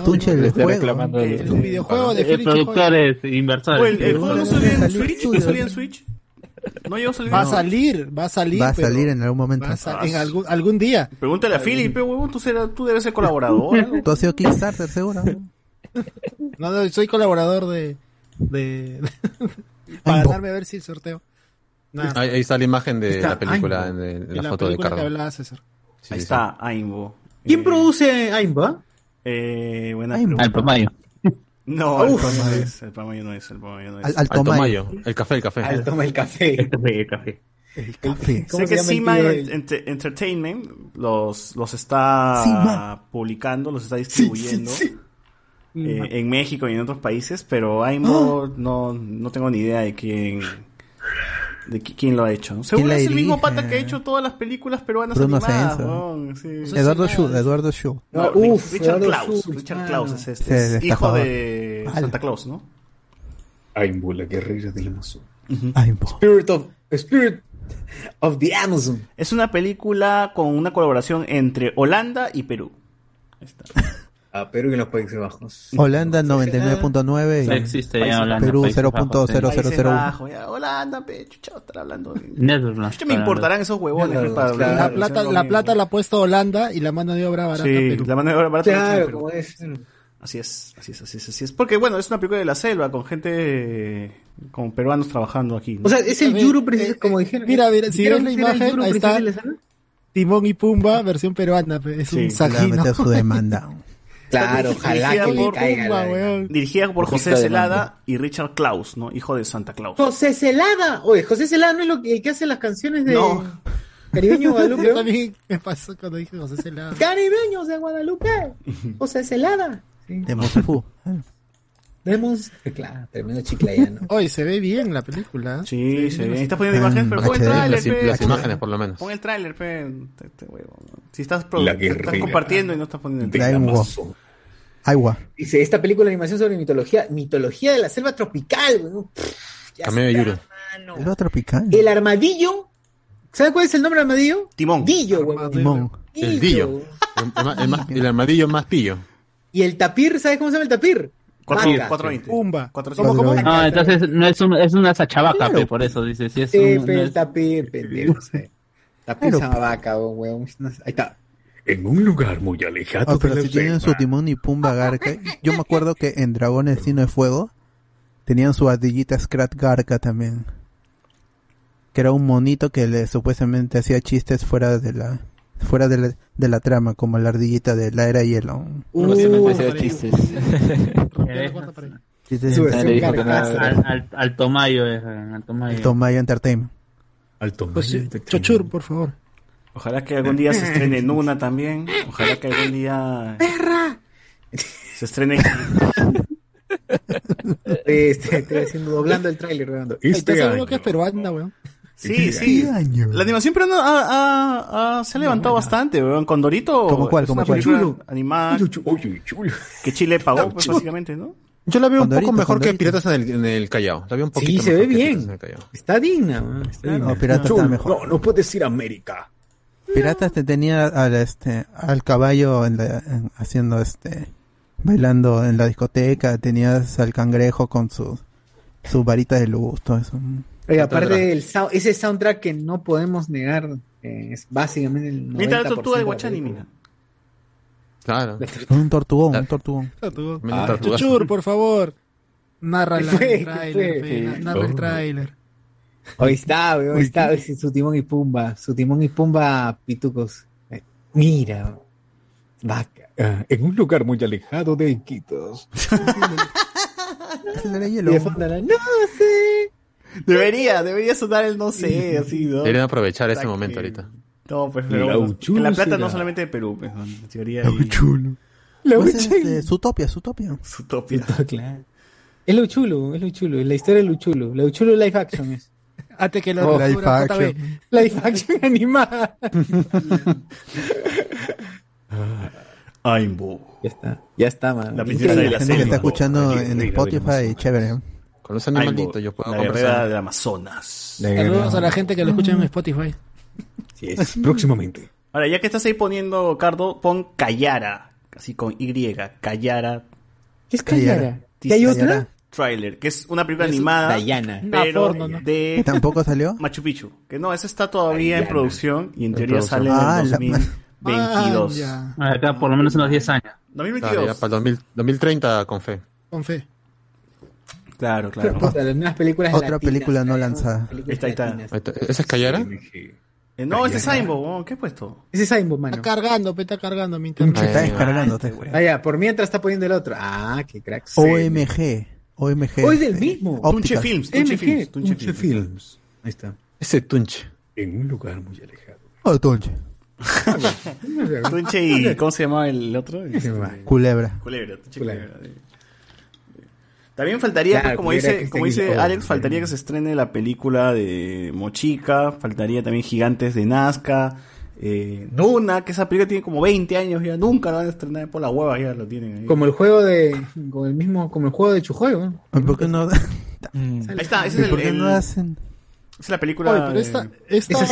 S2: Tunche
S8: Le
S2: el
S8: estoy
S2: juego.
S8: reclamando el-
S10: Tu videojuego de
S7: productores, inversores.
S4: ¿el, el juego no salía en Switch? ¿No salía en Switch? ¿No llegó a salir?
S10: Va a salir, va a salir.
S2: Va a
S10: pero
S2: salir en algún momento.
S10: va a sa- en algún, algún día.
S4: Pregúntale a Philip, huevón, tú, serás- tú debes ser colaborador. ¿no?
S2: Tú has sido Kickstarter, seguro.
S10: No, no, soy colaborador de. de para
S2: Aimbo.
S10: ganarme a ver si el sorteo. Nada.
S3: ahí, ahí está la imagen de
S1: Está
S3: la película,
S1: Aimbo.
S3: en, en
S10: Y
S3: la, foto de Carlos.
S10: hablaba César.
S3: Sí,
S4: Ahí
S3: sí,
S4: está, Aimbo.
S1: ¿Quién
S4: Eh,
S1: produce Aimba?
S4: Eh, buena
S2: Aimbo.
S4: pregunta. No, el
S1: Uf.
S4: Pamayo no es, el Pamayo no es, el Pamayo no es.
S2: Al, al Tomayo.
S3: Mayo. El café, el café.
S1: Al toma el café.
S7: El café, el café.
S2: El café.
S1: ¿Cómo
S4: sé que
S1: el
S4: Sima Entertainment los, los está publicando, los está distribuyendo eh, en México y en otros países, pero Aimbo no, no tengo ni idea de quién de qui- quién lo ha hecho. Seguro es el mismo pata que ha hecho todas las películas peruanas
S2: Bruno
S4: animadas. Sí.
S2: Eduardo Schu, Eduardo Schu.
S4: No,
S1: No,
S4: Ri-
S1: uf,
S4: Richard
S1: Eduardo
S4: Klaus. Richard. Klaus es este.
S2: Sí,
S4: es
S2: el
S4: hijo
S2: estafador.
S4: de. Santa Claus, ¿no?
S1: Aimbo, la guerrera del Amazonas.
S2: Aimbo.
S1: Spirit of, Spirit of the Amazon.
S4: Es una película con una colaboración entre Holanda y Perú.
S1: Ah, Perú y los Países Bajos.
S2: Holanda 99.9
S7: Sí,
S2: y
S7: existe ya Holanda,
S2: Perú
S7: Países Bajos, sí.
S4: Países
S2: 0.0001.
S4: Bajos, ya, Holanda, pe, chucha, estar hablando. de-
S7: Netherlands.
S4: Me importarán esos huevones.
S10: La plata, la plata la ha puesto Holanda y la mano de obra barata
S4: Sí,
S10: Perú.
S4: la mano de obra barata la
S1: Claro,
S4: en
S1: como es.
S4: Así es, así es, así es, así es. Porque bueno, es una película de la selva con gente, con peruanos trabajando aquí. ¿no?
S1: O sea, es el Yuru, precis- como dijeron.
S10: Mira, mira, si
S1: ¿Dijeron
S10: ves la imagen, ahí está? Timón y Pumba, versión peruana, pe, es
S4: Sí,
S10: un
S2: a
S10: sajino.
S2: meter su demanda.
S1: Claro,
S4: Dirigida
S1: ojalá que le caiga.
S10: Pumba,
S1: la-
S10: weón.
S4: Dirigida por José Celada y Richard Klaus, ¿no? Hijo de Santa Claus.
S1: José Celada. Oye, José Celada no es lo que, el que hace las canciones de
S4: No.
S1: Caribeño Guadalupe.
S10: Yo también me pasó cuando dije José Celada.
S1: Caribeños de Guadalupe. José Celada. Sí.
S2: De Mosefú.
S1: Vemos. Claro, tremendo chiclayano.
S10: Hoy se ve bien la película.
S4: Sí, se ve. Estás poniendo
S2: Ah,
S4: imágenes, pero pon el tráiler,
S3: Las, imágenes, por lo menos.
S4: Pon el tráiler, pe. Este huevo. Si estás, pro-
S13: La
S4: estás compartiendo y no estás poniendo el tráiler.
S2: Agua.
S1: Dice, esta película de animación sobre mitología, mitología de la selva tropical, weón.
S3: Cameo de
S2: lo tropical.
S1: El armadillo. ¿Sabe cuál es el nombre del armadillo?
S4: Timón.
S1: Dillo, weón.
S2: Timón.
S3: El dillo. El, el el armadillo más pillo.
S1: Y el tapir, ¿sabes cómo se llama el tapir?
S4: Cuatro-
S1: Vaca.
S4: 420.
S10: Pumba.
S4: 400.
S10: ¿Cómo, cómo?
S7: No, entonces no es, un, es una sachabaca,
S1: Claro.
S7: pe, por eso dice. Si es
S1: Sí,
S7: un,
S1: pe,
S7: no
S1: el
S7: es-
S1: tapir, pendejo. Tapir
S2: Claro.
S1: se llama vaca, weón. Ahí está.
S13: En un lugar muy alejado
S2: Ah, pero
S13: de la
S2: si tienen su
S13: selva.
S2: timón y pumba garca. Yo me acuerdo que en Dragones Destino de Fuego tenían su ardillita Scrat Garca también. Que era un monito que le supuestamente hacía chistes fuera de la fuera de la, de la trama, como la ardillita de la era hielo.
S8: Supuestamente
S1: Uh,
S8: hacía chistes.
S10: Pared.
S2: Chistes.
S7: Al, al, al Tomayo, es, al Tomayo.
S2: Tomaya Entertainment.
S13: Alto
S10: Pues,
S13: Mayo.
S10: eh, Chochur, por favor.
S4: Ojalá que algún día se estrene en una también. Ojalá que algún día. Se estrene.
S1: Este, estoy haciendo, doblando el tráiler.
S10: ¿Estás
S13: Este
S10: seguro
S13: año.
S10: que es peruana, weón?
S4: Sí, sí.
S2: ¿Qué año?
S4: La animación peruana ha, ha- ha- se ha levantado bastante, weón. Con Dorito.
S2: ¿Cómo cuál,
S4: es
S2: cómo
S4: una
S2: cuál?
S1: Chulo.
S4: animada que Chile pagó, pues, básicamente, ¿no?
S3: Yo la veo un poco mejor que. Piratas en el, en el Callao. La veo un poquito
S1: Sí, se
S3: mejor
S1: ve bien.
S3: Piratas.
S1: Está digna, weón. Está digna.
S2: No, Pirata está mejor.
S13: No, no puedes ir a América.
S2: Piratas te tenía al este al caballo en la- en- haciendo este bailando en la discoteca, tenías al cangrejo con su su varita de luz, todo eso.
S1: Oiga, aparte del sou- ese soundtrack que no podemos negar, eh, es básicamente el 90%
S4: Mientras la tortuga de
S1: la
S4: Guachani, mira.
S3: Claro.
S2: Un tortugón, un tortugón.
S4: Ah,
S10: por favor. Narra
S1: ¿Qué
S10: la-
S1: fue?
S10: el na- narra
S13: Oh.
S10: el tráiler.
S1: Ahí está, weón, ahí está, es su timón y pumba, su timón y pumba pitucos. Eh, Mira, vaca.
S13: Ah, en un lugar muy alejado de Iquitos.
S2: Es de
S1: Y
S2: hielo.
S1: de fondo la, no sé.
S4: Debería, debería sonar el no sé, así, ¿no?
S3: Deberían aprovechar ese momento ahorita.
S4: No, pues,
S13: La
S4: pero
S13: Uchulo
S4: que la plata
S13: será.
S4: no solamente de Perú, pues. En teoría y
S13: chulo.
S1: La
S2: Pues es,
S1: Uchay.
S2: este, Zootopia, Zootopia.
S4: su topia.
S1: Claro. Es lo chulo, es lo chulo, es la historia de lo chulo. Lo chulo live action es.
S10: Antes que lo
S2: Oh, live action.
S1: Live action animada.
S4: Aimbo.
S1: Ya está, ya está, man.
S4: La princesa de
S2: La gente que está escuchando en Spotify, chévere.
S3: Con los animalitos yo puedo
S4: la
S3: conversar.
S4: del Amazonas.
S10: Saludos a la gente que lo escucha en Spotify.
S13: Sí, es. Próximamente.
S4: Ahora, ya que estás ahí poniendo, Cardo, pon Cayara, así con Y, Cayara
S1: ¿Qué es Cayara? ¿Y hay otra?
S4: Trailer, que es una película
S1: Es
S4: animada,
S1: Dayana.
S4: pero
S10: porno, ¿no?
S4: de
S2: ¿Tampoco salió?
S4: Machu Picchu. Que no, esa está todavía en producción y en teoría
S3: producción.
S4: sale en
S2: Ah,
S4: el
S2: la-
S4: 2022.
S10: Ah, ya.
S7: Ah, Acá por lo menos unos 10 años.
S3: Claro,
S4: 2022.
S3: ya para el 2000 2030 con fe.
S10: Con fe.
S4: Claro, claro.
S1: Las películas
S2: Otra
S1: latinas,
S2: película no lanzada.
S4: Está, está.
S3: Ahí está. ¿Esa es Cayara?
S4: Eh, no, ese es weón, ¿qué he puesto?
S1: Ese es Simon, mano.
S10: Está cargando, está cargando mi internet.
S2: Está
S3: Ay,
S2: descargándote.
S1: Ah, ya, por mientras está poniendo el otro. Ah, qué crack.
S2: OMG. OMG.
S1: Oh, es del
S2: este,
S1: mismo.
S4: Tunche
S2: ópticas.
S4: Films, Tunche Films, Tunche
S1: Tunche
S4: Films.
S1: Films. Ahí está.
S3: Ese tunche.
S13: En un lugar muy alejado.
S2: Oh, Tunche.
S4: Tunche y ¿cómo se llamaba el otro? Este,
S2: Culebra.
S4: Culebra, Tunche
S1: Culebra.
S4: Culebra. También faltaría,
S1: Claro,
S4: pues, como dice,
S1: está
S4: como dice Alex, faltaría que se estrene la película de Mochica, faltaría también Gigantes de Nazca, eh, Duna, que esa película tiene como 20 años, ya nunca la van a estrenar por la hueva, ya lo tienen ahí.
S1: Como el juego de. Como el mismo, como el juego de Chujoy, ¿no?
S2: ¿Por qué no? Mm.
S4: ahí está, ese es el,
S2: ¿Por qué
S4: el...
S2: no hacen?
S4: Es la película.
S10: Oye, pero esta, esta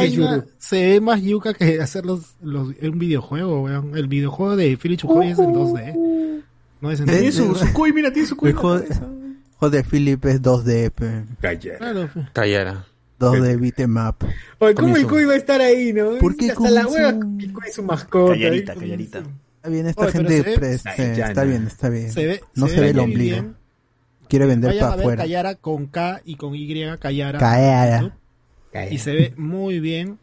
S10: se ve más yuca que hacer los, los un videojuego, weón. El videojuego de Philip Chujoy uh, es en 2D. No es en
S2: 3D.
S4: Tiene su, su cuy, mira, tiene su cuy.
S2: El juego, de Philip es 2D. Pe.
S10: Callera. Claro,
S3: Callara.
S2: 2 de beat'em up.
S1: Oye, ¿cómo el Cuy va a estar ahí, no?
S2: ¿Por qué
S1: Hasta la hueva el Cuy es su mascota.
S4: Calladita,
S1: ¿eh?
S4: calladita.
S2: Está bien, esta
S10: Oye,
S2: gente
S10: se ve,
S2: pues, eh, está bien, está bien.
S10: Se ve,
S2: no se, ve, ve
S10: el
S2: ombligo.
S10: Bien.
S2: Quiere vender para afuera.
S10: Callara con K y con Y Callara.
S2: Callara.
S10: Y se ve muy bien.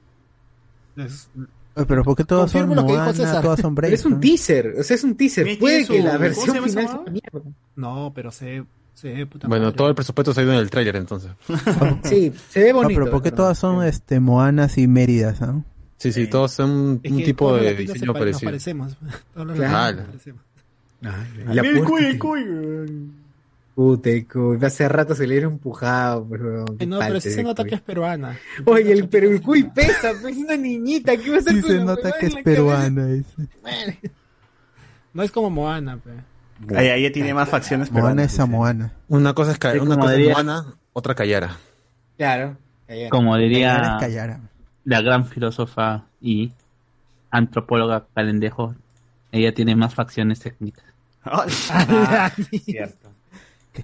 S10: Es,
S2: pero ¿por qué todas son Moana, todas son Brave?
S1: es un teaser, o sea, es un teaser. Puede que la versión final sea mierda.
S10: No, pero se ve, se ve puta
S3: Bueno,
S10: madre.
S3: todo el presupuesto se ha ido en el tráiler entonces.
S1: Sí, se ve
S2: No,
S1: bonito.
S2: pero ¿por qué
S1: ¿no?
S2: todas son este Moanas y Méridas? ¿ah?
S3: Sí, sí, todos son un,
S10: Es
S3: un
S10: que
S3: tipo
S10: todos los
S3: de diseño
S10: pare- nos
S3: parecido.
S10: parecemos. Todos los
S1: Claro.
S10: nos parecemos.
S1: Ay,
S4: Mira
S1: la
S4: el cuy, el cuy.
S1: Puta, el Cuy. Hace rato se le era empujado, pues.
S10: Eh,
S1: Qué
S10: No, pero sí se nota
S1: Cuy.
S10: que es peruana.
S1: Oye, el, pero el Cuy pesa, pues, es una niñita. ¿Qué va a hacer
S2: Sí
S1: con
S2: se nota que es peruana. dice.
S10: No es como Moana, pe.
S4: Ahí, ahí tiene más facciones
S2: Moana es samoana.
S3: Una cosa es, ca-
S7: Sí,
S3: una cosa es Moana, otra Callara.
S1: Claro. Callara.
S7: Como diría
S2: Callara.
S7: la gran filósofa y antropóloga Calendejo, ella tiene más facciones técnicas.
S4: Ah,
S1: Cierto.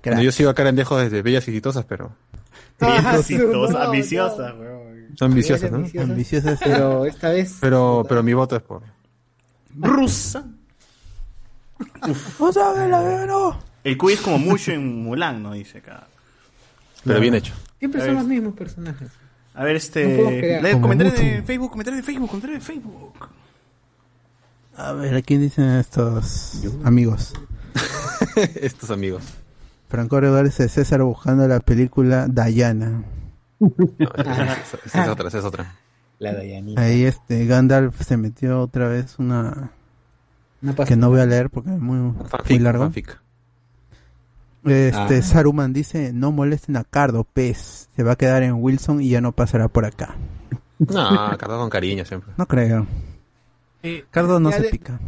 S3: Bueno, yo sigo a Carandejo desde Bellas y Exitosas, pero
S1: Ah,
S4: Exitosas,
S1: no,
S4: ambiciosas,
S1: no.
S3: son ambiciosas, ¿no?
S1: Ambiciosas. Pero esta vez.
S3: Pero, pero mi voto es por...
S4: Rusa.
S2: ¡No sabe la vero!
S4: El cuy es como mucho en Mulan, ¿no? Dice acá.
S3: Pero bien hecho.
S1: Siempre
S4: A
S1: son los mismos personajes.
S4: A ver,
S1: No
S4: este. comentarios de. Facebook, comentarios de Facebook, comentarios de Facebook.
S2: A ver, ¿qué dicen estos amigos?
S3: Estos amigos.
S2: Franco Rodríguez de César buscando la película Diana.
S3: No, esa, esa- esa es otra, esa es otra.
S1: La Dayanita.
S2: Ahí este Gandalf se metió otra vez una
S1: Pasa-
S2: que no voy a leer porque es muy, muy largo.
S3: fanfic.
S2: Este
S1: Ah.
S2: Saruman dice, no molesten a Cardo, pez. Se va a quedar en Wilson y ya no pasará por acá.
S3: No, Cardo con cariño siempre.
S2: No creo.
S10: Eh,
S2: Cardo no se
S10: de-
S2: pica.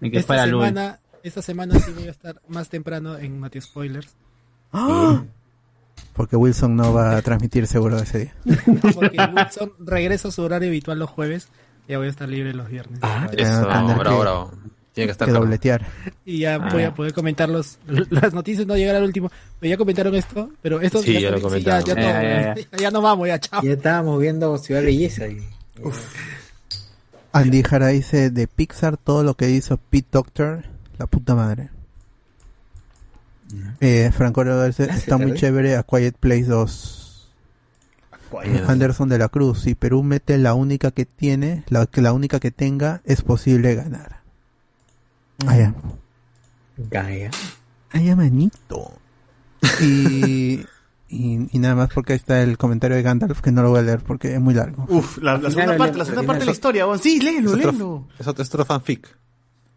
S7: Que
S10: Esta semana, esta semana sí voy a estar más temprano en Mati Spoilers.
S2: Porque Wilson no va a transmitir seguro ese día.
S10: Porque Wilson regresa a su horario habitual los jueves. Ya voy a estar libre los viernes.
S3: Eso,
S2: tener
S3: bravo,
S2: que-
S3: bravo. Tiene que estar
S2: Que dobletear.
S10: Y ya
S3: Ah.
S10: voy a poder comentar los, las noticias, no llegar al último. Pero ya comentaron esto, pero esto
S3: Sí, ya lo
S10: ya,
S3: comentaron.
S10: ya,
S7: Ya,
S10: todo,
S7: ya,
S10: ya, ya no vamos, ya chao.
S1: Ya estábamos viendo Ciudad Belleza. Y...
S2: Andy Jara dice, de Pixar todo lo que hizo Pete Doctor, la puta madre. Eh, Franco Rodríguez
S1: Gracias,
S2: está muy chévere a Quiet Place 2. Anderson de la Cruz, si Perú mete la única que tiene, la que la única que tenga, es posible ganar. Ah, ya.
S1: Gaia.
S2: Ya, manito. Y, y, y nada más porque ahí está el comentario de Gandalf, que no lo voy a leer porque es muy largo.
S4: Uf, la, segunda parte, la segunda parte de la historia, weón. Sí, léelo,
S3: Es otro,
S4: léelo.
S3: es otro, es otro fanfic.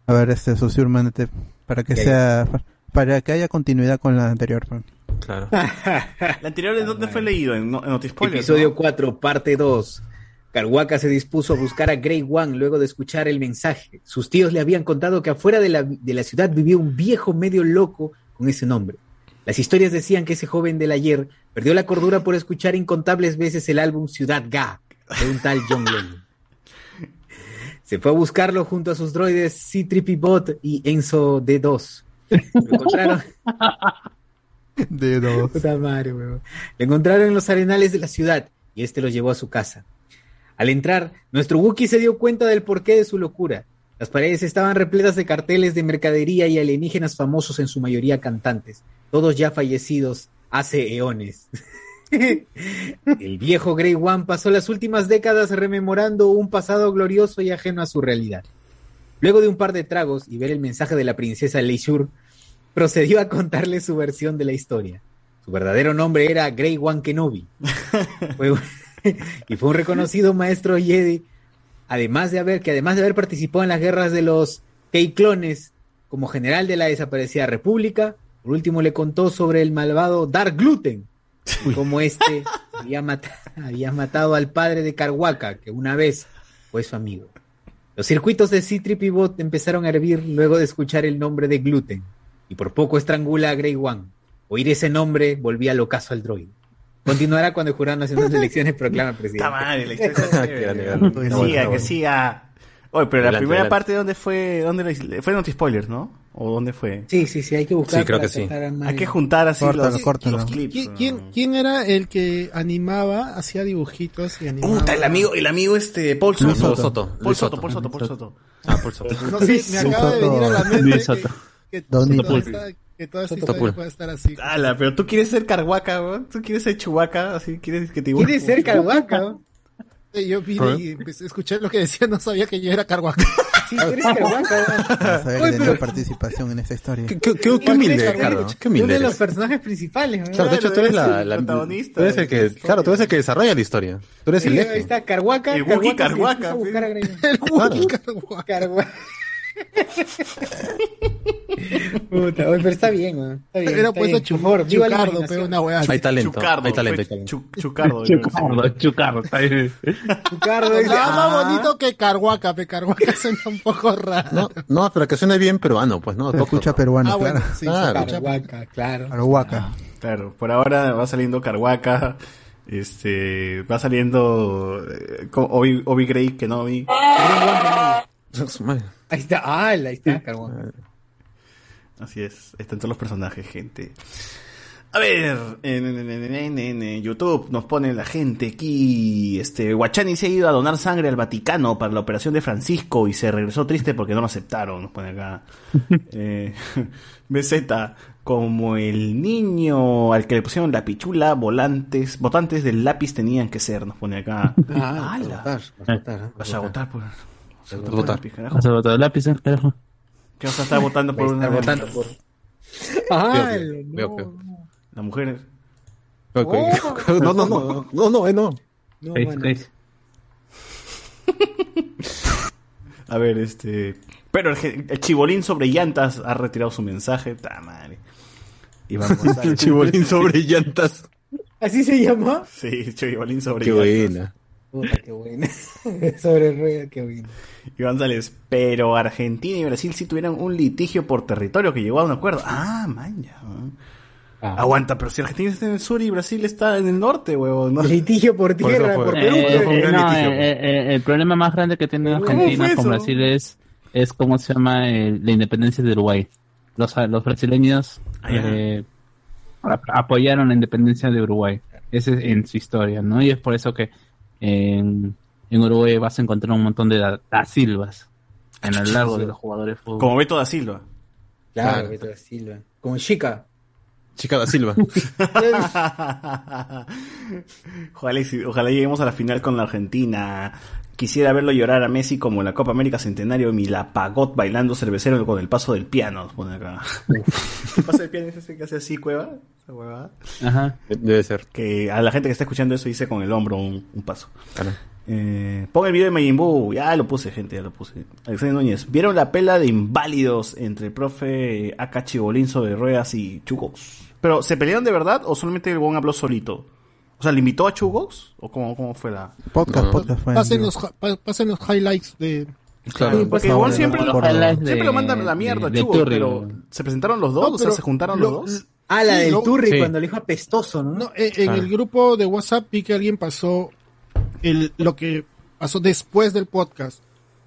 S2: A ver, este, Susur, mándate para que sea, para que haya continuidad con la anterior. pues.
S3: Claro.
S4: La anterior, ¿en dónde fue leído? En, no- en Notispoilers,
S1: Episodio
S4: ¿no?
S1: 4, parte 2. Carhuaca se dispuso a buscar a Grey One luego de escuchar el mensaje. Sus tíos le habían contado que afuera de la, de la ciudad vivía un viejo medio loco con ese nombre. Las historias decían que ese joven del ayer perdió la cordura por escuchar incontables veces el álbum Ciudad Ga de un tal John Lennon. Se fue a buscarlo junto a sus droides C-Trippy Bot y Enzo D2. Lo encontraron.
S2: De dos.
S1: Puta madre, weón. Encontraron en los arenales de la ciudad y este lo llevó a su casa. Al entrar, nuestro Wookiee se dio cuenta del porqué de su locura. Las paredes estaban repletas de carteles de mercadería y alienígenas famosos, en su mayoría cantantes, todos ya fallecidos hace eones. El viejo Grey One pasó las últimas décadas rememorando un pasado glorioso y ajeno a su realidad. Luego de un par de tragos y ver el mensaje de la princesa Leisure, procedió a contarle su versión de la historia. Su verdadero nombre era Grey One Kenobi. Fue un- y fue un reconocido maestro Jedi, además de haber, que además de haber participado en las guerras de los Clones como general de la desaparecida República, por último le contó sobre el malvado Dark Gluten, como este había, mata- había matado al padre de Carhuaca, que una vez fue su amigo. Los circuitos de C-Trip Bot empezaron a hervir luego de escuchar el nombre de Gluten, y por poco estrangula a Grey One. Oír ese nombre volvía al ocaso al droide. Continuará cuando el Jurado Nacional de Elecciones proclama presidente.
S4: Está mal, la historia siga, que siga. Oye, pero la
S1: Adelante,
S4: primera
S1: adelante.
S4: parte, ¿dónde fue? ¿Dónde la- fue Noti Spoilers, no? ¿O dónde fue?
S1: Sí, sí, sí, hay que buscar.
S4: Sí, creo que sí. Hay que juntar así
S10: Córtalo,
S4: los,
S10: córtalo.
S4: los clips.
S10: ¿Qui- ¿Quién, quién era el que animaba, hacía dibujitos y animaba?
S4: Puta, el amigo, el amigo este, Paul Soto.
S3: Luis Soto.
S4: Paul Soto,
S3: Soto.
S4: Paul Soto, Paul Soto.
S3: Ah, por supuesto.
S10: No sé, me acaba de venir a la mente
S3: Luis
S10: que,
S3: Soto.
S10: que,
S2: Don
S10: que toda esta, que toda esta historia
S4: Pul.
S10: puede estar así.
S4: Ala, pero tú quieres ser Carhuaca, weón. Tú quieres ser Chubaca, así quieres que te.
S1: ¿Quieres ser Carhuaca?
S10: Yo vine y empecé- escuché lo que decía, no sabía que yo era Carhuaca.
S1: Sí, tú eres Carhuaca.
S2: A
S1: Oye,
S2: que
S1: pero-
S2: participación en esta historia.
S3: Qué, qué- qué
S1: Igual
S3: humilde. Qué humilde
S1: Uno de los personajes principales. ¿no?
S3: Claro, de hecho tú eres la,
S4: protagonista
S3: Tú eres el que, claro, tú eres el que desarrolla la historia. Tú eres el eje.
S1: ahí está, Carhuaca.
S4: El Wookiee
S1: Carhuaca, a a.
S10: El Wookiee Carhuaca.
S1: Puta, oye, pero está bien, weón. Está bien.
S10: Era
S1: está
S10: puesto
S1: bien. Por favor, viva la
S10: Chucardo,
S1: imaginación.
S10: pero una weá. así.
S3: Hay talento,
S4: Chucardo,
S3: hay talento,
S4: fue
S3: hay talento.
S4: Chu- Chucardo.
S7: Chucardo, chucardo, está bien.
S1: Chucardo
S10: más
S1: ah,
S10: bonito que Carhuaca, pe Carhuaca suena un poco raro.
S3: No, no, pero que suene bien peruano, pues, ¿no?
S2: Se escucha peruano,
S10: Ah, bueno,
S2: claro.
S10: sí,
S3: Claro.
S1: Carhuaca, claro.
S2: Carhuaca.
S4: Claro, por ahora va saliendo Carhuaca, este, va saliendo eh, Obi, Obi Grey Kenobi.
S1: Ahí está, ah, ahí está, Carhuaca.
S4: Así es, están todos los personajes, gente. A ver, en, en- en- en- en- en YouTube nos pone la gente aquí. Este, Guachani se ha ido a donar sangre al Vaticano para la operación de Francisco y se regresó triste porque no lo aceptaron. Nos pone acá. eh, BZ, como el niño al que le pusieron la pichula, volantes, votantes del lápiz tenían que ser. Nos pone acá.
S1: Ah,
S4: ¡Hala!
S1: votar, votar.
S4: Vas a votar por. Vas a votar lápiz, carajo.
S7: Vas a botar el lápiz, ¿eh? carajo.
S4: ¿Qué vas a estar votando por una
S1: votando por. Ah,
S3: Veo, veo.
S4: Las mujeres.
S3: Ok. No, no, no, no, no, eh, no.
S1: no.
S4: A ver, este. Pero el, el chibolín sobre llantas ha retirado su mensaje. Ta madre. Iván González.
S3: Chibolín sobre llantas.
S1: ¿Así se llama?
S4: Sí, chibolín sobre
S3: Qué
S4: llantas.
S3: buena.
S1: Puta, qué buena. Sobre rueda, qué buena.
S4: Iván González. Pero Argentina y Brasil sí tuvieron un litigio por territorio que llegó a un acuerdo. Ah, maña.
S1: Ah.
S4: Aguanta, pero si Argentina está en el sur y Brasil está en el norte, huevón. ¿no?
S1: Litigio por tierra, por Perú.
S7: Eh, eh, no, eh, el problema más grande que tiene
S4: ¿Cómo
S7: Argentina con? Brasil es, es cómo se llama el- la independencia de Uruguay. Los, los brasileños
S4: Ah, ya.
S7: eh, ap- apoyaron la independencia de Uruguay. Ese es en su historia, ¿no? Y es por eso que en, en Uruguay vas a encontrar un montón de da, da silvas en el largo de los jugadores de fútbol.
S4: Como Beto da Silva.
S1: Claro,
S3: Claro.
S1: Beto da Silva. Como Chica.
S3: Chica da Silva.
S4: ojalá lleguemos a la final con la Argentina. Quisiera verlo llorar a Messi como en la Copa América Centenario Milapagot bailando cervecero con el paso del piano. pone acá. ¿Qué paso del piano es ese que hace así, cueva? Esa huevada.
S7: Ajá.
S3: Debe ser.
S4: Que a la gente que está escuchando eso dice con el hombro un, un paso.
S3: Claro.
S4: Eh, pon el video de Majin Buu. Ya lo puse, gente, ya lo puse. Alexander Núñez. ¿Vieron la pela de inválidos entre el profe Aka Chibolín sobre ruedas y Chugox? ¿Pero se pelearon de verdad o solamente el Gon habló solito? O sea, ¿le invitó a Chugox? ¿O cómo, cómo fue la...?
S2: Podcast,
S3: No.
S2: podcast fue en
S10: Pasen los, pa- pasen los highlights de...
S3: Claro.
S4: Sí, porque Gon siempre, lo, siempre lo manda a la mierda a
S7: de- Turri.
S4: pero ¿se presentaron los dos?
S10: No,
S4: o sea, ¿se juntaron
S10: lo-
S4: los dos?
S1: Ah, la
S10: Sí,
S1: del
S10: lo-
S1: Turri
S3: Sí.
S1: cuando le dijo apestoso, ¿no?
S10: No, en, el grupo de WhatsApp vi que alguien pasó el, lo que pasó después del podcast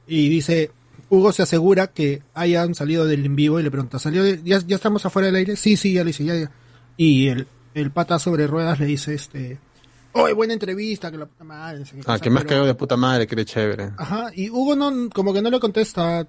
S10: y dice, Hugo se asegura que hayan salido del en vivo y le pregunta, ¿salió de- ya, ya estamos afuera del aire? Sí, sí, ya le dice, ya, ya. Y el, el pata sobre ruedas le dice, este, oye, buena entrevista, que la puta madre, no sé qué
S3: Ah,
S10: cosa",
S3: que más
S10: pero-
S3: cagado de puta madre, que eres chévere.
S10: Ajá, y Hugo no, como que no le contesta,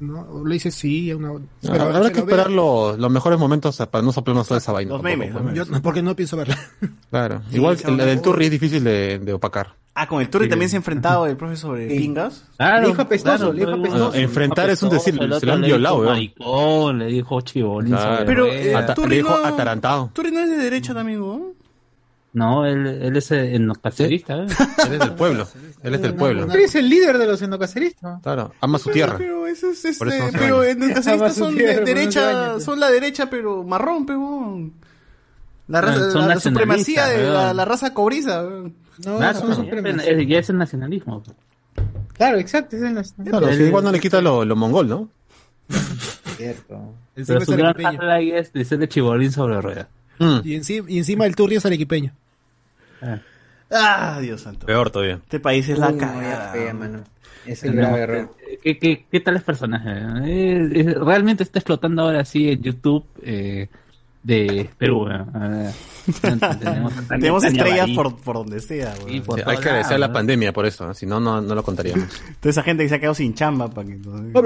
S10: ¿no? Le dice sí, una...
S3: Ah, Habrá que
S10: lo ve-
S3: esperar los, los mejores momentos para no soplarnos toda esa vaina.
S4: Los memes, los memes.
S10: Yo, porque no pienso verla.
S3: Claro.
S4: Sí,
S3: Igual el, del
S4: de-
S3: Turri es difícil de, de opacar.
S4: Ah, con el Turri
S3: Sí.
S4: también se ha enfrentado el profe sobre
S1: Sí.
S4: pingas.
S7: Claro,
S1: Le dijo apestoso,
S7: claro, pero-
S1: apestoso.
S3: Ah, enfrentar es un decir, se lo han
S7: le
S3: violado,
S7: dijo
S3: weón.
S7: maricón, le dijo chibolín.
S3: Claro.
S4: Pero, eh, Turri
S3: le dijo
S4: no-
S3: atarantado.
S4: Turri no es de derecha también, ¿no?
S7: No, él, él es el cacerista, ¿eh?
S3: Él es del pueblo. Él es del pueblo.
S1: Tú eres el líder de los endocaceristas.
S3: Claro. Ama su tierra.
S4: Pero eso es
S3: Por
S4: este,
S3: eso no se
S4: pero
S3: baña.
S4: en el cacerista
S1: Jamás
S4: son de
S1: no
S4: derecha, son la derecha pero marrón, pero la, raza,
S7: son
S4: la, la supremacía de la, raza cobriza.
S1: No,
S7: Claro,
S1: son
S7: es- ya es el nacionalismo.
S1: Claro, exacto, es el
S3: Claro, sí, igual no le quita lo, lo mongol, ¿no?
S1: cierto.
S10: Encima
S7: Pero
S10: es
S7: su gran
S10: arequipeño.
S7: highlight es decirle chibolín sobre ruedas.
S3: Mm.
S10: Y encima, y encima el Turri es arequipeño.
S4: Ah, Dios santo.
S3: Peor todavía.
S4: Este país es la
S1: Uy,
S4: cagada.
S1: fea, mano. Es el
S7: No,
S1: grave error.
S7: ¿Qué, qué, qué tal es personaje? Eh, eh, realmente está explotando ahora sí en YouTube eh, de Perú. tenemos
S4: Tenemos estrellas por, por donde sea.
S7: Sí, por
S3: Hay que agradecer a la pandemia por eso, ¿no? si no, no, no lo contaríamos.
S4: Toda esa gente que se ha quedado sin chamba para que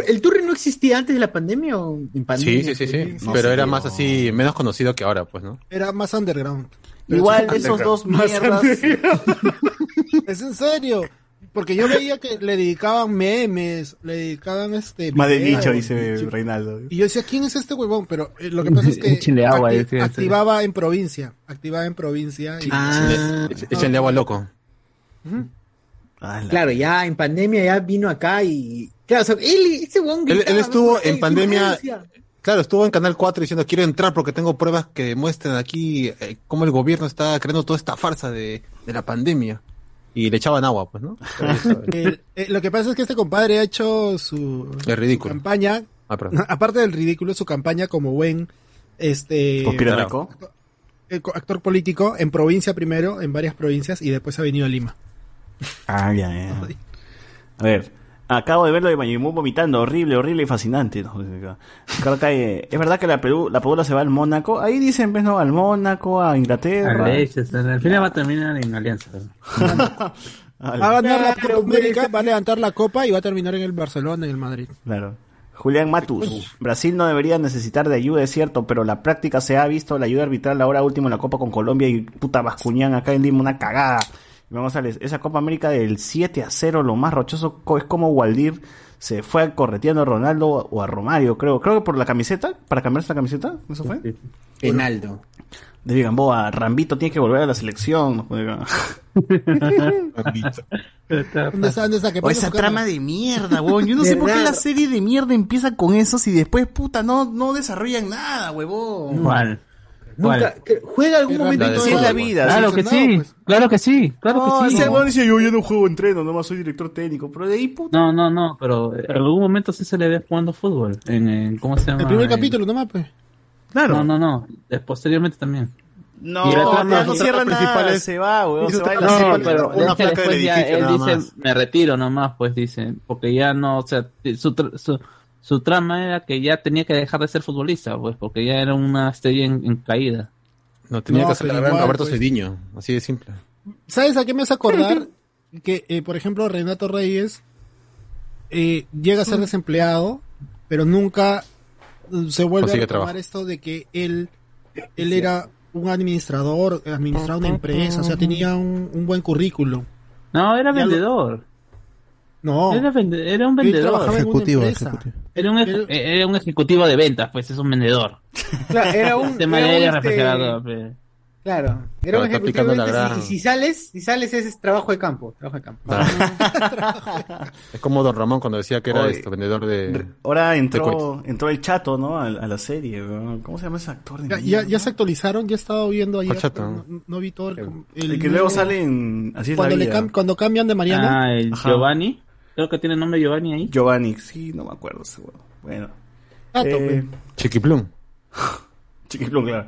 S1: ¿El Turri no existía antes de la pandemia o en pandemia?
S3: Sí, sí, sí, sí.
S4: No
S3: Pero
S4: sé,
S3: era más así, menos conocido que ahora, pues, ¿no?
S10: Era más underground.
S4: Igual esos dos mierdas.
S10: Es en serio. Porque yo veía que le dedicaban memes, le dedicaban este.
S4: Más de nicho, dice Reinaldo.
S10: Y yo decía, ¿quién es este huevón? Pero eh, lo que pasa es que
S7: Échenle agua,
S10: acti-
S7: decía ese.
S10: activaba en provincia. Activaba en provincia. Y,
S1: Ah,
S3: Échenle agua loco.
S1: claro, ya en pandemia ya vino acá y... Claro, o sea, él, ese huevón
S3: Él, él estuvo en pandemia. Claro, estuvo en Canal 4 diciendo quiero entrar porque tengo pruebas que demuestran aquí eh, cómo el gobierno está creando toda esta farsa de, de la pandemia. Y le echaban agua, pues, ¿no?
S10: El- eh, lo que pasa es que este compadre ha hecho su, su campaña,
S3: Ah, perdón.
S10: aparte del ridículo, su campaña como buen este eh, actor político en provincia primero, en varias provincias, y después ha venido a Lima.
S4: Ah, ya, ya. A ver, acabo de verlo de Mayimú vomitando, horrible, horrible y fascinante. ¿no? Que es verdad que la Perú, la Padula se va al Mónaco. Ahí dicen, pues, ¿no? Al Mónaco, a Inglaterra.
S7: A leches, al final va a terminar en Alianza.
S10: Va a ganar la Copa América, va a levantar la copa y va a terminar en el Barcelona, en el Madrid.
S4: Claro. Julián Matus. Brasil no debería necesitar de ayuda, es cierto, pero la práctica se ha visto la ayuda arbitral ahora último en la Copa con Colombia y puta Bascuñán acá en Lima, una cagada. Y vamos a ver, esa Copa América del 7 a 0, lo más rochoso es como Waldir se fue correteando a Ronaldo o a Romario, creo. Creo que por la camiseta, para cambiarse la camiseta, ¿eso fue?
S1: Penaldo.
S4: De Gamboa, Rambito tiene que volver a la selección. nos pone acá.
S10: ¿Dónde está? ¿Dónde está? ¿Qué
S4: O esa trama de mierda, huevón. Yo no sé por qué la serie de mierda empieza con eso si después, puta, no, no desarrollan nada, huevón.
S1: Nunca, que- juega algún momento
S4: Así es la vida.
S7: Claro
S4: así
S7: que sí,
S4: pues.
S7: claro que sí, claro
S4: No,
S7: que sí.
S4: ese dice, yo ya no juego entreno, nomás soy director técnico. Pero de ahí, puta.
S7: No, no, no, pero en algún momento sí se le ve jugando fútbol. En, en- ¿Cómo se llama?
S10: El primer
S7: En-
S10: capítulo nomás, pues.
S4: Claro.
S7: No, no, no. eh, Posteriormente también.
S4: No,
S7: Y
S4: no
S7: su
S4: cierra nada, se va,
S3: y su
S4: se va de la.
S7: No, pero
S3: una
S7: es que
S3: placa del
S7: después ya
S3: edificio
S7: él
S3: nada
S7: dice,
S3: más.
S7: me retiro nomás, pues dice, porque ya no, o sea, su, tr- su, su trama era que ya tenía que dejar de ser futbolista, pues, porque ya era una estrella en, en caída.
S3: No, tenía
S10: No,
S3: que hacer
S10: igual,
S3: Roberto
S10: pues.
S3: Cediño, así de simple.
S10: ¿Sabes a qué me hace acordar? que, eh, por ejemplo, Renato Reyes eh, llega a ser desempleado, pero nunca eh, se vuelve
S3: Consigue
S10: a tomar esto de que él, él era un administrador, administraba una empresa, o sea, tenía un, un buen currículum.
S7: No, era
S10: lo-
S7: vendedor.
S10: No,
S7: Era, vende- era un
S10: él
S7: vendedor.
S10: trabajaba en una
S2: Ejecutivo,
S10: empresa.
S2: ejecutivo.
S7: Era un, ej- era un ejecutivo de ventas, pues es un vendedor.
S1: Claro, era un... Era
S7: de
S1: un, este,
S7: pe.
S1: Claro, era un ejecutivo de ventas y- si sales, si sales ese es trabajo de campo, trabajo de campo.
S3: Es como Don Ramón cuando decía que era
S4: Oye,
S3: esto, vendedor de...
S4: Ahora entró, entró el chato, ¿no? A, a la serie. ¿Cómo se llama ese actor? de
S10: Ya, ya, se actualizaron, ya he estado viendo pero no, no vi todo el,
S4: El,
S10: el
S4: que luego sale en Así es
S10: cuando,
S4: la
S10: le
S4: vida.
S10: cam- cuando cambian de Mariana.
S7: Ah, el
S4: Ajá.
S7: Giovanni. Creo que tiene el nombre Giovanni ahí.
S4: Giovanni, sí, no me acuerdo huevón. Bueno.
S10: Tato,
S4: Eh.
S3: Chiquiplum.
S4: Chiquiplum, claro.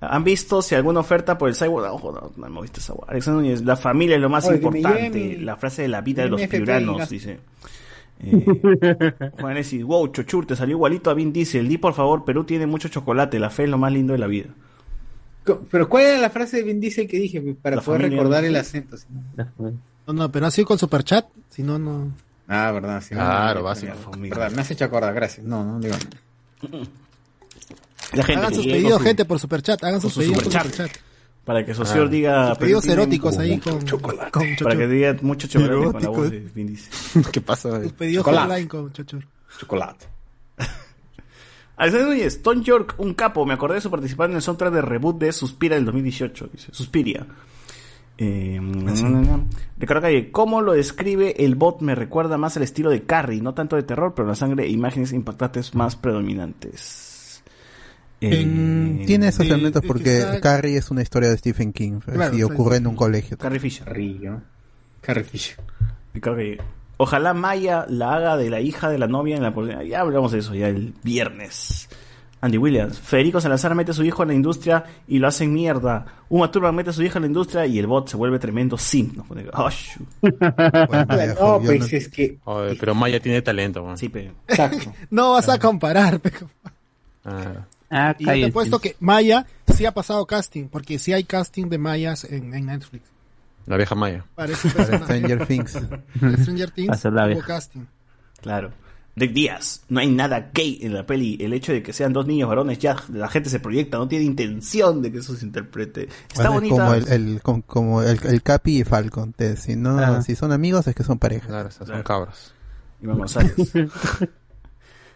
S4: ¿Han visto si alguna oferta por el Cyborg? No, joder, no hemos visto esa. Alexander Núñez, la familia es lo más
S1: Oye,
S4: importante.
S1: mi-
S4: La frase de la vida de los
S1: FP y
S4: piuranos,
S1: gasto.
S4: dice. Eh, Juan wow, Chochur, te salió igualito a Vin Diesel. Di por favor, Perú tiene mucho chocolate. La fe es lo más lindo de la vida.
S1: Pero ¿cuál era la frase de Vin Diesel que dije para
S4: La
S1: poder recordar
S4: ¿no?
S1: el acento? si no?
S10: No, pero ha sido con Superchat, si no, no.
S1: Ah, verdad, sí.
S3: Claro,
S1: no,
S3: básico.
S1: Verdad, me has hecho acordar, gracias. No, no, digo.
S4: La gente
S10: hagan sus pedidos,
S4: su-
S10: gente, por Superchat. Hagan sus
S4: su
S10: pedidos por Superchat.
S4: Para que Socio diga.
S10: Sus pedidos eróticos ahí con,
S4: chocolate.
S10: con
S4: Para que diga mucho chocolate con la voz de Vin.
S3: ¿Qué pasa?
S10: Sus pedidos
S1: Chocolate.
S10: online con Chochur.
S1: Chocolate.
S4: Alexander Núñez, Tom York, un capo. Me acordé de su participar en el soundtrack de reboot de Suspira del 2018. Dice, Suspiria. Eh, Ricardo Calle, ¿cómo lo describe el bot? Me recuerda más al estilo de Carrie, no tanto de terror, pero la sangre e imágenes impactantes más predominantes. Eh,
S10: En-
S2: Tiene esos
S10: el-
S2: elementos
S10: el que
S2: porque Carrie es una historia de Stephen King
S10: Claro,
S2: y
S10: sí,
S2: ocurre
S10: sí,
S2: en un
S10: sí.
S2: colegio.
S4: Carrie Fisher.
S1: Río. Carrie Fisher.
S4: Ricardo Calle. Ojalá Maya la haga de la hija de la novia en la. Ya hablamos de eso ya el viernes. Andy Williams. Federico Salazar mete a su hijo en la industria y lo hace mierda. Uma Thurman mete a su hija en la industria y el bot se vuelve tremendo. Nos pone- Oh, shu.
S1: No, pues es que.
S3: Oye, pero Maya tiene talento, man.
S4: Sí, pe.
S1: Exacto.
S10: No vas a comparar. pe.
S3: Ah.
S7: Ah,
S10: Y yo te he
S7: cállate.
S10: puesto que Maya sí ha pasado casting, porque sí hay casting de Mayas en, en Netflix.
S3: La vieja Maya.
S10: Parece.
S2: Stranger Things.
S10: Stranger Things hubo casting.
S4: Claro. Rick Díaz, no hay nada gay en la peli. El hecho de que sean dos niños varones, ya la gente se proyecta, no tiene intención de que eso se interprete. Está
S2: Bueno, es
S4: bonita.
S2: como el, el- com- como el, el Capi y Falcon. te- si no,
S7: Ah.
S2: si son amigos es que son pareja.
S3: Claro, son cabros.
S4: Iván González.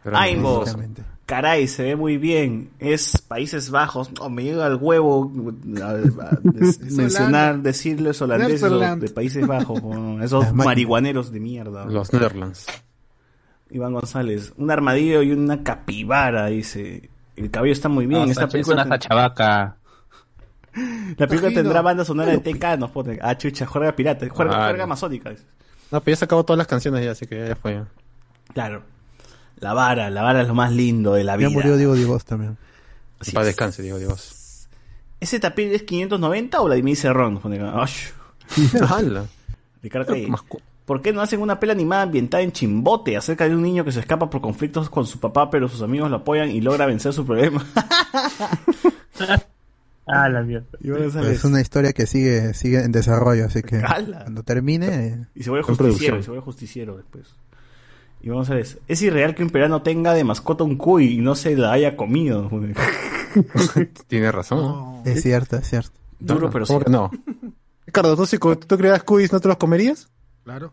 S3: Pero
S4: Aimbo,
S2: Exactamente.
S4: caray, se ve muy bien. Es Países Bajos. Oh, me llega al huevo a- a- des- mencionar, decirles holandeses de Países Bajos. esos marihuaneros de mierda.
S3: Los Netherlands.
S4: Iván González, un armadillo y una capibara, dice. El cabello está muy bien.
S7: No,
S4: Esta
S7: Sacha, es
S4: película,
S7: una cachavaca.
S4: la película
S10: Imagino.
S4: tendrá banda sonora de TK, nos pone. Ah, chucha, juerga pirata, juerga amazónica. dice.
S3: No, pero ya se acabó todas las canciones ya, así que ya fue.
S4: Claro. La vara, la vara es lo más lindo de la vida.
S2: Ya murió Diego Diego también.
S4: Así
S3: Para
S4: es.
S3: descanse, digo Dios.
S4: ¿Ese tapir es 590 o Cerrón? Pone acá. Ay,
S3: ¡Hala!
S4: Ricardo Calle. ¿Por qué no hacen una pela animada ambientada en Chimbote acerca de un niño que se escapa por conflictos con su papá, pero sus amigos lo apoyan y logra vencer su problema?
S7: Ah, la mierda.
S4: ¿sabes?
S2: es una historia que sigue sigue en desarrollo, así que cuando termine...
S4: Y se vuelve justiciero, y se vuelve justiciero después. Y vamos a ver, ¿es irreal que un peruano tenga de mascota un cuy y no se la haya comido?
S3: Tiene razón. ¿no?
S2: Es cierto, es cierto.
S4: Duro,
S3: No,
S4: pero
S3: ¿cómo
S4: sí.
S3: no? Ricardo, ¿tú, si tú creas cuis, ¿no te los comerías?
S10: Claro.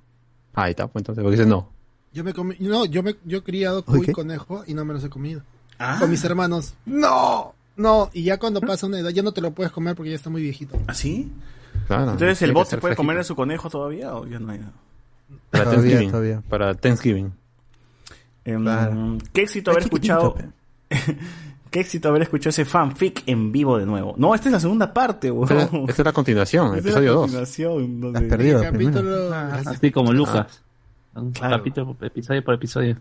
S3: Ah, Ahí está, pues entonces, porque dices no.
S10: Yo me comí, no, yo me, yo he criado
S2: ¿Oye,
S10: cuy
S2: qué?
S10: conejo y no me los he comido.
S4: Ah.
S10: Con mis hermanos. No, no, y ya cuando pasa una edad ya no te lo puedes comer porque ya está muy viejito.
S4: ¿Así?
S3: Claro,
S4: Entonces, ¿el bot se puede comer a su conejo todavía o ya no hay nada?
S3: Para
S2: Todavía,
S3: Thanksgiving.
S2: todavía.
S3: Para Thanksgiving.
S4: Em,
S2: Claro.
S4: Qué éxito haber escuchado. Qué éxito haber escuchado ese fanfic en vivo de nuevo. No, esta es la segunda parte, weón.
S3: Esta, esta es la continuación, episodio 2.
S4: continuación, donde-
S2: Has perdido.
S10: El capítulo.
S7: Así como Lucas. Un
S4: Claro.
S7: capítulo, episodio por episodio.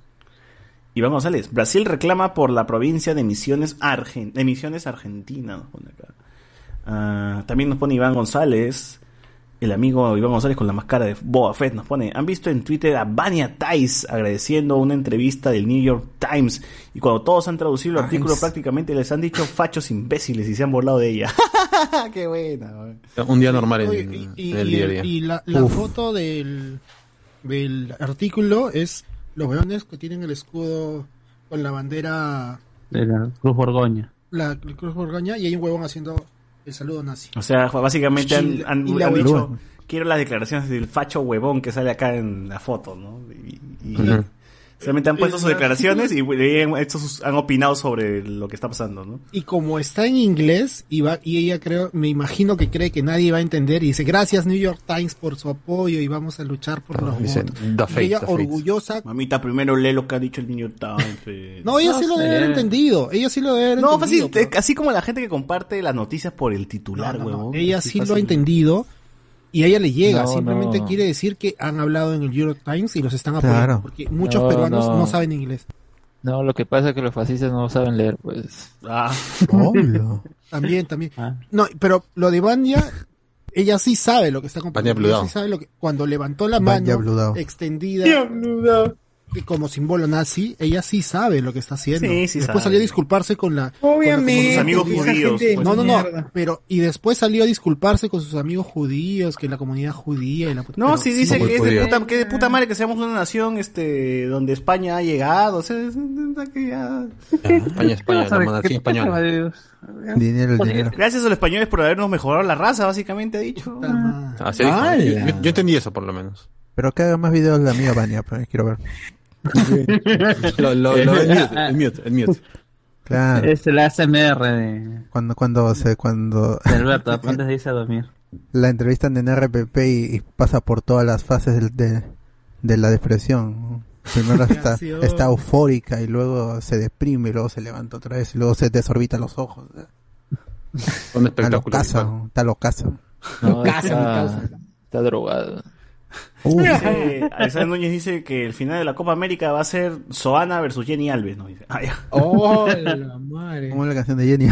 S4: Iván González. Brasil reclama por la provincia de Misiones, Argen de Misiones Argentina. Nos pone acá. Ah, también nos pone Iván González. El amigo Iván González con la máscara de Boba Fett nos pone. Han visto en Twitter a Vania Tais agradeciendo una entrevista del New York Times. Y cuando todos han traducido el artículo, prácticamente les han dicho fachos imbéciles y se han burlado de ella. Qué buena.
S3: Un día normal en,
S10: Oye, y,
S3: en el
S10: y-
S3: día a día.
S10: y la, la foto del, del artículo es los weones que tienen el escudo con la bandera,
S7: De la Cruz Borgoña.
S10: la Cruz Borgoña, y hay un huevón haciendo el saludo nazi.
S4: O sea, básicamente han, dicho, quiero las declaraciones del facho huevón que sale acá en la foto, ¿no? Y, y-. solamente han puesto sus
S10: la-
S4: declaraciones y y han, hecho sus- han opinado sobre lo que está pasando, ¿no?
S10: Y como está en inglés, y, va, y ella creo, me imagino que cree que nadie va a entender, y dice, gracias New York Times por su apoyo y vamos a luchar por los
S3: Dice,
S10: votos".
S3: "The
S10: Y ella
S3: the Fates".
S10: orgullosa.
S4: Mamita, primero lee lo que ha dicho el niño Times. eh.
S10: No, ella
S7: No
S10: sí lo debe haber entendido, ella sí lo debe haber
S4: No,
S10: entendido.
S4: fácil,
S10: pero-
S4: así como la gente que comparte las noticias por el
S10: No,
S4: titular,
S10: no, no,
S4: huevón.
S10: Ella sí lo ha
S4: fácil.
S10: entendido y a ella le llega.
S8: No,
S10: Simplemente
S8: no.
S10: quiere decir que han hablado en el New York Times y los están apoyando.
S2: Claro.
S10: Porque muchos
S8: No,
S10: peruanos no.
S8: no.
S10: saben inglés.
S8: No, lo que pasa es que los fascistas no saben leer, pues.
S4: Ah,
S2: Obvio.
S10: También, también.
S7: Ah.
S10: No, pero lo de Banya, ella sí sabe lo que está compartiendo. Ella sí sabe lo que, cuando levantó la mano extendida como símbolo nazi, ella sí sabe lo que está haciendo.
S4: Sí, sí
S10: después
S4: sabe.
S10: salió a disculparse con la
S1: Obviamente.
S4: Con sus amigos judíos,
S1: gente de
S4: pues.
S10: No, no, no,
S1: mierda.
S10: pero y después salió a disculparse con sus amigos judíos, que la comunidad judía y la
S4: No,
S10: pero
S4: sí dice
S3: muy
S4: que es de puta, que de puta madre que seamos una nación este donde España ha llegado, o sea, es- que ya-
S3: España, España, la monarquía española.
S2: Dinero, el dinero.
S4: Gracias a los españoles por habernos mejorado la raza, básicamente ha dicho.
S1: ¡Hala!
S3: Yo, entendí eso, por lo menos.
S2: Pero que haga más videos la amiga Vania, quiero ver.
S3: Lo, lo, lo- el mute, el mute, el mute.
S2: Claro.
S7: Es el ASMR de,
S2: Cuando, cuando se, cuando
S7: de Alberto, antes de irse a dormir.
S2: la entrevistan en RPP y, y pasa por todas las fases del- de, de la depresión. Primero está, está eufórica y luego se deprime y luego se levanta otra vez y luego se desorbita los ojos.
S3: Un
S2: Está
S3: espectáculo.
S2: locaza, está locaza.
S8: No, está, está drogado.
S4: Dice- Alexander Núñez dice que el final de la Copa América va a ser Soana versus Jenny Alves, ¿no? Dice, ah, ya.
S1: Oh, la madre.
S2: Como la canción de Jenny.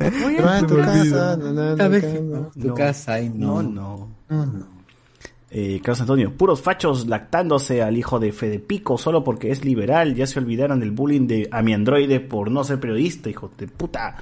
S1: Va a tu casa,
S4: que-
S1: na, tu
S4: no.
S1: casa, ay, no.
S4: No,
S1: no.
S4: Eh, Carlos Antonio, puros fachos lactándose al hijo de Fede Pico solo porque es liberal. Ya se olvidaron del bullying de a mi androide por no ser periodista, hijo de puta.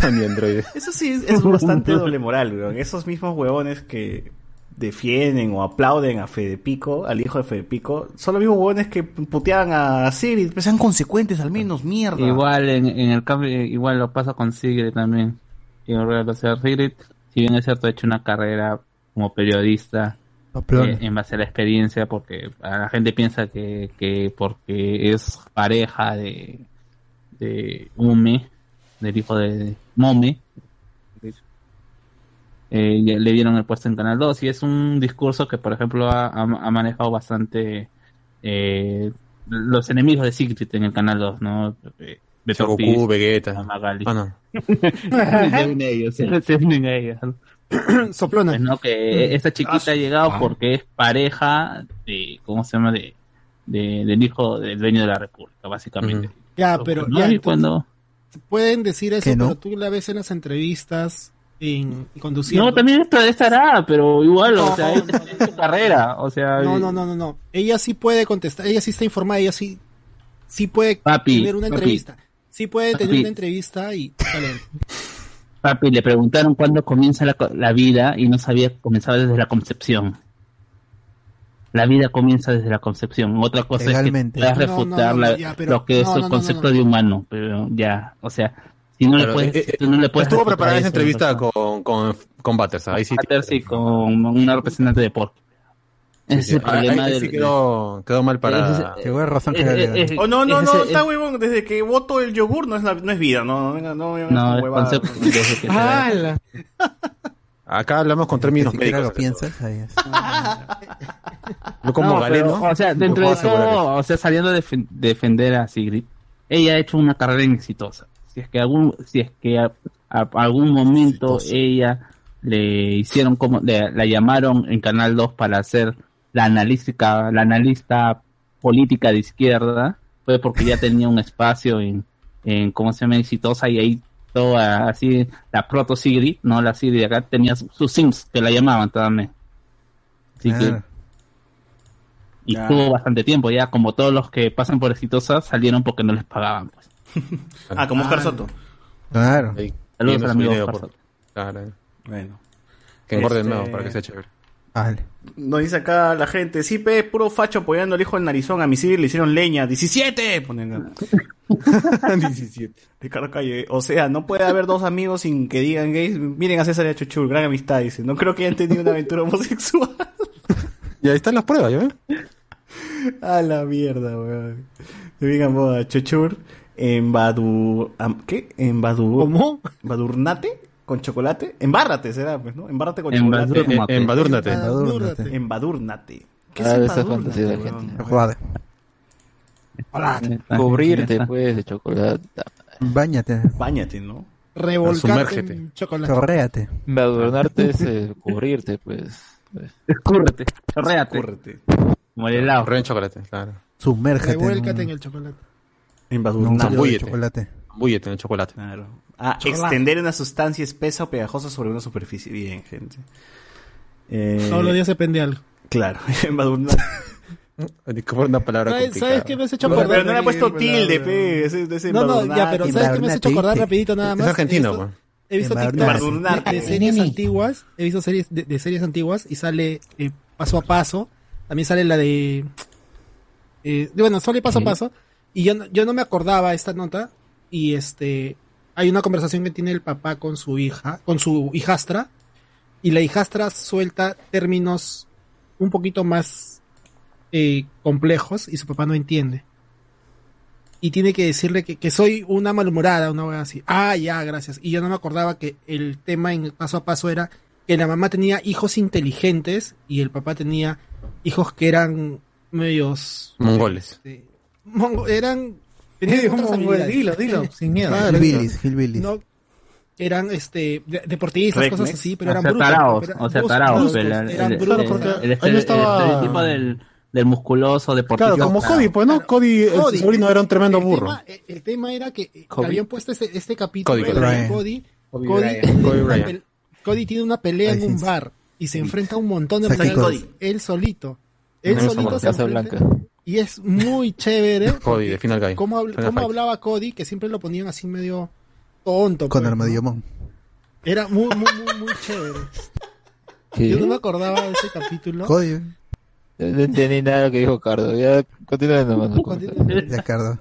S3: A mi androide.
S4: Eso sí es, es bastante doble moral, weón. Esos mismos huevones que defienden o aplauden a Fede Pico, al hijo de Fede Pico, son los mismos huevones que puteaban a Siri. Pues sean consecuentes al menos, mierda.
S7: Igual en, en el cambio, igual lo pasa con Sigrid también. Y en realidad, o sea, Sigrid, si bien es cierto, ha hecho una carrera como periodista eh, en base a la experiencia, porque la gente piensa que, que porque es pareja de, de Ume, del hijo de Mome, eh, ya le dieron el puesto en Canal 2 y es un discurso que por ejemplo ha, ha- ha manejado bastante eh, los enemigos de Sigrid en el Canal 2 ¿no? Eh, Beto
S3: Goku,
S7: Ortiz,
S3: Vegeta.
S7: Magali.
S3: Ah, no.
S7: se unen ellos se, se unen ¿no?
S10: Soplona.
S7: Pues, ¿no? que esta chiquita ha llegado porque es pareja de ¿cómo se llama? de, de- del hijo del dueño de la república básicamente
S10: Ya, pero
S7: ¿no?
S10: ya, entonces,
S7: cuando
S10: pueden decir eso,
S7: ¿Que no?
S10: pero tú la ves en las entrevistas en, conduciendo.
S7: no también esto estará pero igual
S10: No,
S7: o sea es, es su carrera o sea
S10: No, no, no, no, no. Ella sí puede contestar, ella sí está informada, ella sí, sí puede
S7: Papi,
S10: tener una
S7: papi.
S10: entrevista. Sí puede tener
S7: Papi.
S10: una entrevista y dale.
S7: Papi, le preguntaron cuándo comienza la, la vida y no sabía que comenzaba desde la concepción. La vida comienza desde la concepción. Otra cosa
S2: Legalmente.
S7: es que puedas
S2: No, no,
S7: refutar
S2: no,
S7: la-
S2: ya, pero-
S7: lo que es
S2: no,
S7: el concepto
S2: no, no.
S7: de humano. Pero ya, o sea, si no
S3: Claro,
S7: le puedes,
S3: eh, eh,
S7: no le puedes
S3: Estuvo preparada esa
S7: eso,
S3: entrevista
S7: entonces,
S3: con, con, con Butters. Ahí sí.
S7: Butters sí, con una representante de Porky. Ese es el
S3: Ah,
S7: problema
S3: ahí
S7: del-
S3: sí quedó, quedó mal para.
S7: Ese-
S2: Llegó a razón que
S7: eh, eh,
S2: legal.
S7: eh,
S4: Oh, no, no, no, está huevón. Desde que voto el yogur no es, la- no es vida, no, no, no,
S7: No,
S4: con
S7: es
S4: huevadas.
S7: concepto- que.
S3: Acá hablamos con términos
S2: Si
S3: médicos.
S2: lo piensas, es.
S3: Yo como
S7: No,
S3: galeno.
S7: pero, o sea,
S3: no
S7: dentro de todo, o sea, saliendo de defen- defender a Sigrid, ella ha hecho una carrera exitosa. Si es que algún, si es que a, a- algún momento ella le hicieron como, le- la llamaron en Canal 2 para hacer la analítica, la analista política de izquierda, fue porque ya tenía un espacio en, en cómo se llama exitosa y ahí toda así la proto Sigrid, no la Sigrid acá tenía sus sims que la llamaban también. Así que
S2: Claro.
S7: y
S4: Ya.
S7: tuvo bastante tiempo ya como todos los que pasan por exitosa salieron porque no les pagaban pues.
S4: Ah, como Oscar Soto.
S2: Claro.
S3: Ahí,
S7: Saludos
S3: dinero
S7: Oscar
S3: por-
S7: Soto.
S3: Claro.
S4: Bueno.
S3: Que engorde
S4: Este-
S3: de nuevo para que sea chévere.
S2: Vale.
S4: Nos dice acá la gente, sí, pe, puro facho apoyando al hijo del narizón, a mi Siri le hicieron leña, 17, ponen acá.
S3: 17.
S4: Ricardo Calle, o sea, no puede haber dos amigos sin que digan gays, miren a César y a Chuchur, gran amistad, dice, no creo que hayan tenido una aventura homosexual.
S3: Y ahí están las pruebas, ¿ya ven?
S4: a la mierda, weón. Digan moda, Chuchur, en Badu... ¿Qué? ¿En Badu...
S10: ¿Cómo?
S4: ¿Badurnate? ¿Con chocolate? Embárrate será, pues, ¿no? Embárrate con
S7: Embadurnate.
S4: chocolate.
S3: Embadúrnate.
S2: Embadúrnate.
S4: Embadurnate. ¿Qué
S8: Ah,
S4: es embadurnate.
S8: Cubrirte, pues, de chocolate.
S2: Báñate.
S4: Báñate, ¿no?
S10: Revolcarte en chocolate.
S2: Chorréate.
S8: Adornarte es eh, cubrirte, pues.
S7: escúrrete chorréate
S4: Cúrrete.
S7: como el helado
S3: Corre en chocolate, claro.
S2: Sumérgete.
S10: Revuélcate en
S2: un-
S10: el chocolate.
S2: De
S3: Zambúllete.
S2: chocolate.
S3: Búllete en el chocolate.
S4: Claro. Ah,
S10: Chocolate.
S4: extender una sustancia espesa o pegajosa sobre una superficie. Bien, gente. Eh,
S10: Todos los días se pende algo.
S4: Claro, embadurnate.
S3: Como una palabra
S10: ¿Sabes,
S3: complicada.
S10: ¿Sabes qué me has hecho
S4: Pero,
S10: acordar?
S4: no le ha puesto tilde, pe. Ese, ese
S10: No, no, ya, pero ¿sabes qué me has hecho acordar rapidito nada
S3: Es
S10: más?
S3: argentino,
S10: He visto,
S3: pues.
S10: he visto TikToks de, de series antiguas, he visto series de, de series antiguas y sale eh, paso a paso. También sale la de... eh, bueno, sale paso a paso. Y yo, no- yo no me acordaba esta nota. Y este... Hay una conversación que tiene el papá con su hija, con su hijastra. Y la hijastra suelta términos un poquito más eh, complejos y su papá no entiende. Y tiene que decirle que, que soy una malhumorada, una wea así. Ah, ya, gracias. Y yo no me acordaba que el tema en paso a paso era que la mamá tenía hijos inteligentes y el papá tenía hijos que eran medios...
S3: Mongoles.
S10: este, mongo- eran...
S1: dilo, dilo, sin miedo.
S2: Ah, Hillbillies, hillbillies.
S10: No, eran este de- deportistas, cosas así, pero
S7: o
S10: eran
S7: sea,
S10: brutos.
S7: taraos,
S10: eran
S7: o sea, taraos, el, el- el- el
S14: estaba-
S7: el estereotipo del, del musculoso deportista.
S14: Claro, como Cody, pues, ¿no? Cody, el
S10: Cody,
S14: sobrino era un tremendo
S10: el
S14: burro.
S10: tema- el, el tema era que
S14: Kobe.
S10: habían puesto este, este capítulo
S14: Cody
S10: de. Cody. Cody, tiene una
S14: Bryant.
S10: pel- Cody tiene una pelea en un bar y se enfrenta a un montón de personas.
S14: Cody.
S10: Él solito. Él solito se
S3: Casa
S10: enfrenta.
S3: Blanca.
S10: Y es muy chévere.
S3: Cody, de Final Guy.
S10: ¿Cómo, habl-
S3: Final
S10: cómo
S3: Fight.
S10: hablaba Cody? Que siempre lo ponían así medio tonto.
S2: Con
S10: pues,
S2: Armadillomón.
S10: Era muy, muy, muy, muy chévere.
S8: ¿Qué?
S10: Yo no me acordaba de ese capítulo.
S2: Cody.
S8: No entendí nada de lo que dijo Cardo. Ya, continúa nomás.
S2: Ya, Cardo.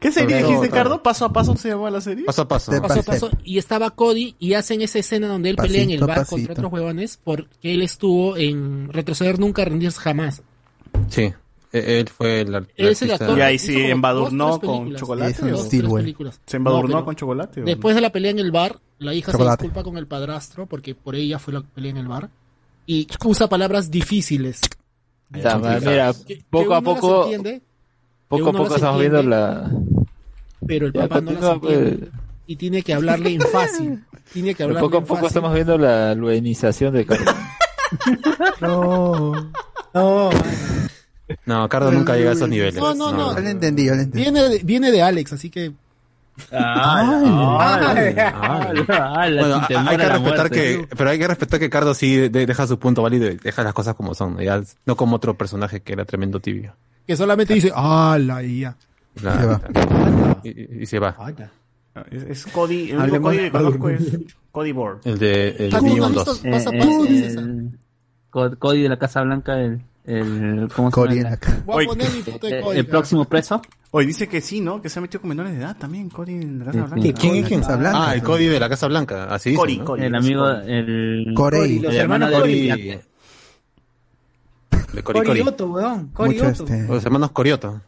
S4: ¿Qué serie dijiste. Cardo? ¿Paso a paso se llamaba la serie?
S3: Paso a paso.
S10: Paso a paso, y estaba Cody y hacen esa escena donde él pelea en el bar
S4: pasito.
S10: contra otros huevones porque él estuvo en retroceder nunca, rendirse jamás.
S3: Sí, él fue el,
S10: es
S3: artista-
S10: actor.
S4: Y ahí sí embadurnó con chocolate. ¿Se embadurnó
S10: No,
S4: con chocolate? o?
S10: Después de la pelea en el bar, la hija
S4: Chocolate.
S10: se disculpa con el padrastro porque por ella fue la pelea en el bar y usa palabras difíciles.
S8: Mira,
S10: Que- que
S8: poco a poco,
S10: entiende,
S8: poco a poco estamos viendo
S10: entiende,
S8: la...
S10: pero el
S8: Ya,
S10: papá no las
S8: continúa, pues.
S10: entiende y tiene que hablarle en fácil. Tiene que
S8: Pero
S10: hablarle
S8: poco a poco
S10: fácil.
S8: estamos viendo la luenización de.
S10: No. No.
S3: No, Cardo nunca llega a esos niveles.
S10: No, no, no.
S2: Yo le entendí, yo le entendí.
S10: Viene de, viene de Alex, así que.
S3: Bueno, a- hay que respetar que, pero hay que respetar que Cardo sí de- deja su punto válido y deja las cosas como son, ¿no? Ya, no como otro personaje que era tremendo tibio.
S10: Que solamente dice, ¡ala! Y ya.
S3: Claro, claro. Y, y- y se va.
S4: Es, es Cody, el único
S10: Hablemos-
S4: Cody que conozco es Cody Board.
S3: El de el
S10: ¿Tú no
S3: Digimon
S10: has
S3: 2.
S10: visto Pasa
S7: Eh,
S10: Paso,
S7: eh,
S10: dice
S7: el- Co- Cody de la Casa Blanca, el, el ¿cómo se
S2: Cody
S7: llama?
S2: la ca-
S10: Voy a poner mi foto de
S7: El-
S10: Cody.
S7: el próximo preso.
S4: Hoy dice que sí, ¿no? Que se ha metido con menores de edad también, Cody en la Casa Blanca.
S7: sí. ¿Quién es quién?
S2: Casa Blanca.
S3: Ah, el Cody de la Casa Blanca. Así dice,
S4: Cody,
S3: ¿no?
S4: Cody.
S7: El amigo, el...
S2: Corey.
S1: Los hermanos
S7: de
S3: Cody. De Cori Cori.
S1: Corioto, weón. Corioto.
S2: este.
S3: Los hermanos Corioto.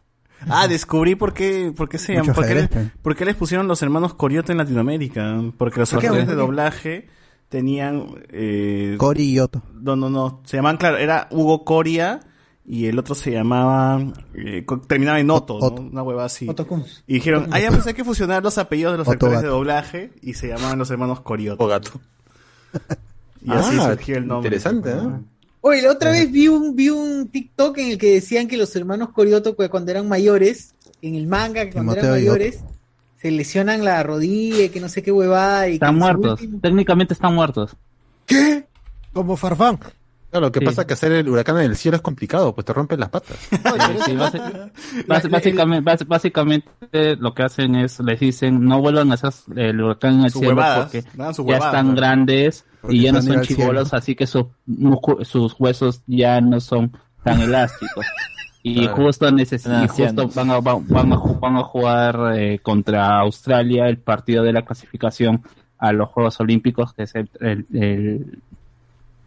S4: Ah, descubrí por qué, por qué se llaman, por qué, les, por qué les pusieron los hermanos Corioto en Latinoamérica. Porque los actores de doblaje tenían, eh,
S2: Cory y Otto.
S4: no, no, no, se llamaban, claro, era Hugo Coria y el otro se llamaba, eh, terminaba en Otto, ¿no?
S2: Otto.
S4: una hueva así.
S1: Otto Kunz.
S4: Y dijeron, ah, ya pues hay que fusionar los apellidos de los
S2: Otto
S4: actores de doblaje y se llamaban los hermanos Corioto.
S3: O gato.
S4: Y así
S3: Ah,
S4: surgió el nombre.
S3: Interesante, ¿no?
S1: Oye, la otra vez vi un, vi un TikTok en el que decían que los hermanos Corioto, que cuando eran mayores, en el manga, que cuando eran
S2: Timoteo
S1: mayores, se lesionan la rodilla, y que no sé qué huevada. Y
S7: Están muertos.
S1: último-
S7: Técnicamente están muertos.
S10: Como Farfán.
S3: Claro, lo que
S7: Sí.
S3: pasa es que hacer el huracán en el cielo es complicado, pues te rompen las patas.
S7: Sí, básicamente, basi- básicamente lo que hacen es, les dicen, no vuelvan a hacer el huracán en el cielo
S4: huevadas,
S7: porque
S4: sus
S7: ya están
S4: ¿no?
S7: grandes
S2: Porque
S7: y ya no son chibolos, así que sus huesos ya no son tan elásticos. Y
S3: Claro.
S7: justo necesitan, justo
S8: ancianos.
S7: van a, van, van a van a jugar eh, contra Australia el partido de la clasificación a los Juegos Olímpicos, que es el, el, el,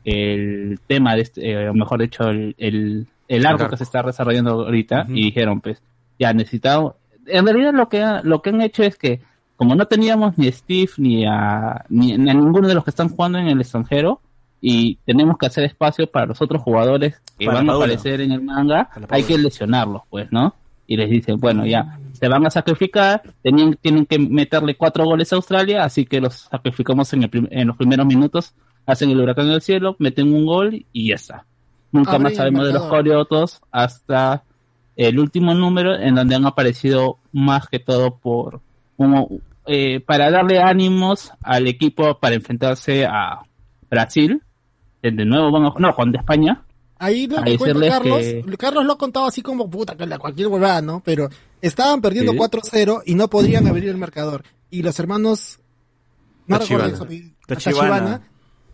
S7: el tema de este, eh, o mejor dicho, el, el, el arco
S3: arco.
S7: que se está desarrollando ahorita, y dijeron, pues, ya necesitamos, en realidad lo que, ha- lo que han hecho es que, como no teníamos ni a Steve ni a, ni, ni a ninguno de los que están jugando en el extranjero, y tenemos que hacer espacio para los otros jugadores que
S4: Para
S7: van a aparecer en el manga, hay que lesionarlos, pues, ¿no? Y les dicen, bueno, ya, se van a sacrificar, tenían, tienen que meterle cuatro goles a Australia, así que los sacrificamos en, el prim- en los primeros minutos, hacen el huracán en el cielo, meten un gol y ya está. Nunca más sabemos de los coriotos hasta el último número en donde han aparecido más que todo por como eh, para darle ánimos al equipo para enfrentarse a Brasil. Eh, De nuevo van a no, con de España.
S10: Ahí lo que cuenta Carlos,
S7: que-
S10: Carlos lo ha contado así como puta, que la cualquier huevada, ¿no? Pero estaban perdiendo
S7: Sí.
S10: 4-0 y no podían abrir el marcador. Y los hermanos, no
S3: Tachibana.
S10: recuerdo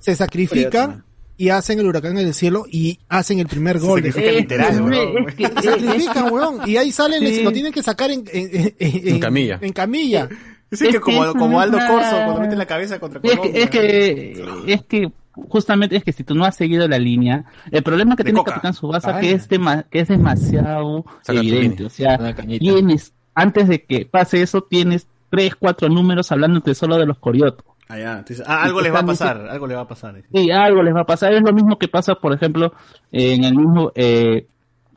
S10: se sacrifican y hacen el huracán en el cielo y hacen el primer gol. de-
S4: sacrifican literal,
S7: Eh,
S4: weón.
S7: es que-
S10: Se sacrifican, weón. Y ahí salen,
S7: Sí.
S10: les- lo tienen que sacar en, en, en-
S3: En camilla.
S10: En camilla.
S4: Dicen
S7: Es
S4: que
S7: que
S4: como,
S7: es
S4: como Aldo Corso cuando mete la cabeza contra
S7: Es
S4: Colombia.
S7: que, es que, es que, justamente es que si tú no has seguido la línea, el problema que
S4: De
S7: tiene
S4: coca.
S7: Capitán Subasa
S4: Ah,
S7: que es, que es demasiado
S3: Saca
S7: evidente. O sea, tienes, antes de que pase eso, tienes tres, cuatro números hablándote solo de los coriotos.
S4: Ah, ya. Entonces, ah, algo les va a pasar, algo les va a pasar.
S7: Sí, algo les va a pasar. Es lo mismo que pasa, por ejemplo, en el mismo, eh,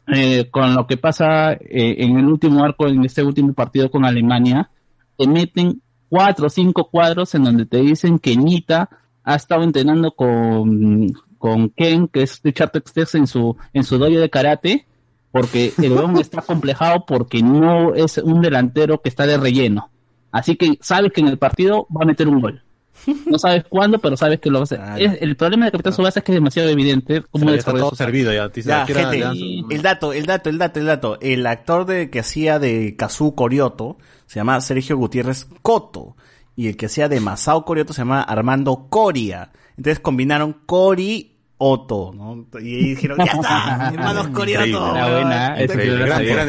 S7: eh, con lo que pasa eh, en el último arco, en este último partido con Alemania, te meten cuatro o cinco cuadros en donde te dicen que Nita ha estado entrenando con, con Ken, que es Richard Textex en su, en su dojo de karate, porque el weón está complejado porque no es un delantero que está de relleno. Así que sabes que en el partido va a meter un gol. No sabes cuándo, pero sabes que lo va a hacer. Es- el problema de Capitán Subasa es que es demasiado evidente cómo
S3: Ya está todo servido ya. Te dice,
S4: Ya,
S3: "Aquí era-
S4: gente, el dato, el dato, el dato, el dato. El actor de que hacía de Kazu Corioto se llama Sergio Gutiérrez Coto. Y el que hacía de Masao Corioto se llama Armando Coria. Entonces combinaron Cori Otto, ¿no? Y ahí dijeron, ya está, hermanos Corioto.
S7: Era buena,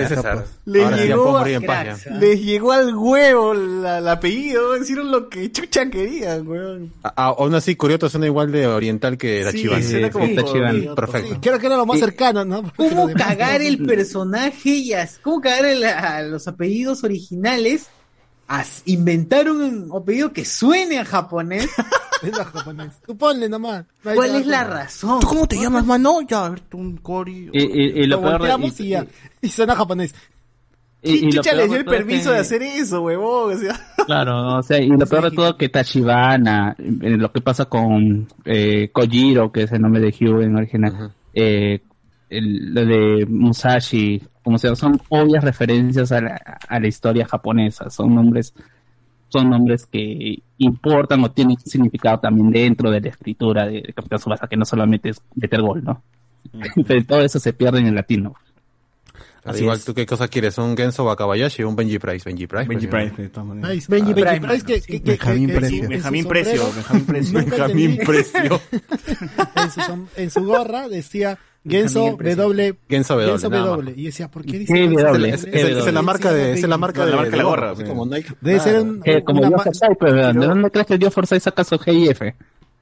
S3: César.
S4: Les
S3: Ahora sí
S4: llegó, les al huevo la- el apellido, hicieron lo que chucha querían, weón.
S3: A- Aún así, Corioto suena igual de oriental que la
S4: Sí,
S3: Chivas.
S4: suena como Corioto,
S3: Perfecto.
S10: Creo que era lo más
S1: Sí.
S10: cercano, ¿no? Porque
S1: ¿Cómo cagar el personaje y cómo cagar el- a los apellidos originales? As- inventar un apellido que suene a japonés.
S10: Es la japonés. Tú ponle nomás. No
S1: ¿Cuál es la razón?
S4: ¿Tú cómo te llamas, mano? Ya, a ver, tú un Cori.
S7: Y, y- y lo
S10: Lo
S7: peor de-
S10: volteamos y, ya. Y suena japonés.
S7: y- y
S4: ¿Quién
S7: lo
S4: chucha
S7: de
S4: dio el permiso
S7: que-
S4: de hacer eso, huevón? O sea,
S7: Claro, o sea, y lo peor de todo que Tachibana, eh, lo que pasa con eh, Kojiro, que es el nombre de Hugh en original, eh, el- lo de Musashi, como sea, son obvias referencias a la, a la historia japonesa, son nombres, son nombres que importan o tienen significado también dentro de la escritura de, de Capitán Subasa, que no solamente es meter gol, ¿no? Pero todo eso se pierde en el latino.
S3: Al
S4: Así
S3: igual,
S4: es.
S3: ¿tú qué cosa quieres? ¿Un Genso Wakabayashi o un Benji Price? Benji Price.
S4: Benji
S3: pues,
S4: Price, de todas maneras.
S10: Nice.
S1: Benji
S10: Benji
S1: Price,
S10: Price, que-
S1: mano,
S10: que-
S1: sí.
S10: que-
S2: Benjamín
S10: que- que-
S2: Precio.
S4: Benjamín Precio, Benjamín Precio.
S10: Nunca
S3: Benjamín
S10: entendí.
S3: Precio.
S10: en, su, som- en su gorra decía Genso. W.
S3: Genso W,
S10: Genso. W. Y decía, ¿por qué dice.
S3: Es,
S7: ¿Qué
S3: es- la marca de, es la marca de,
S4: La marca de la gorra,
S3: como Nike.
S10: Debe ser un,
S7: como Dios Forsyth, pues, ¿de dónde crees que Dios Forsyth saca su GIF?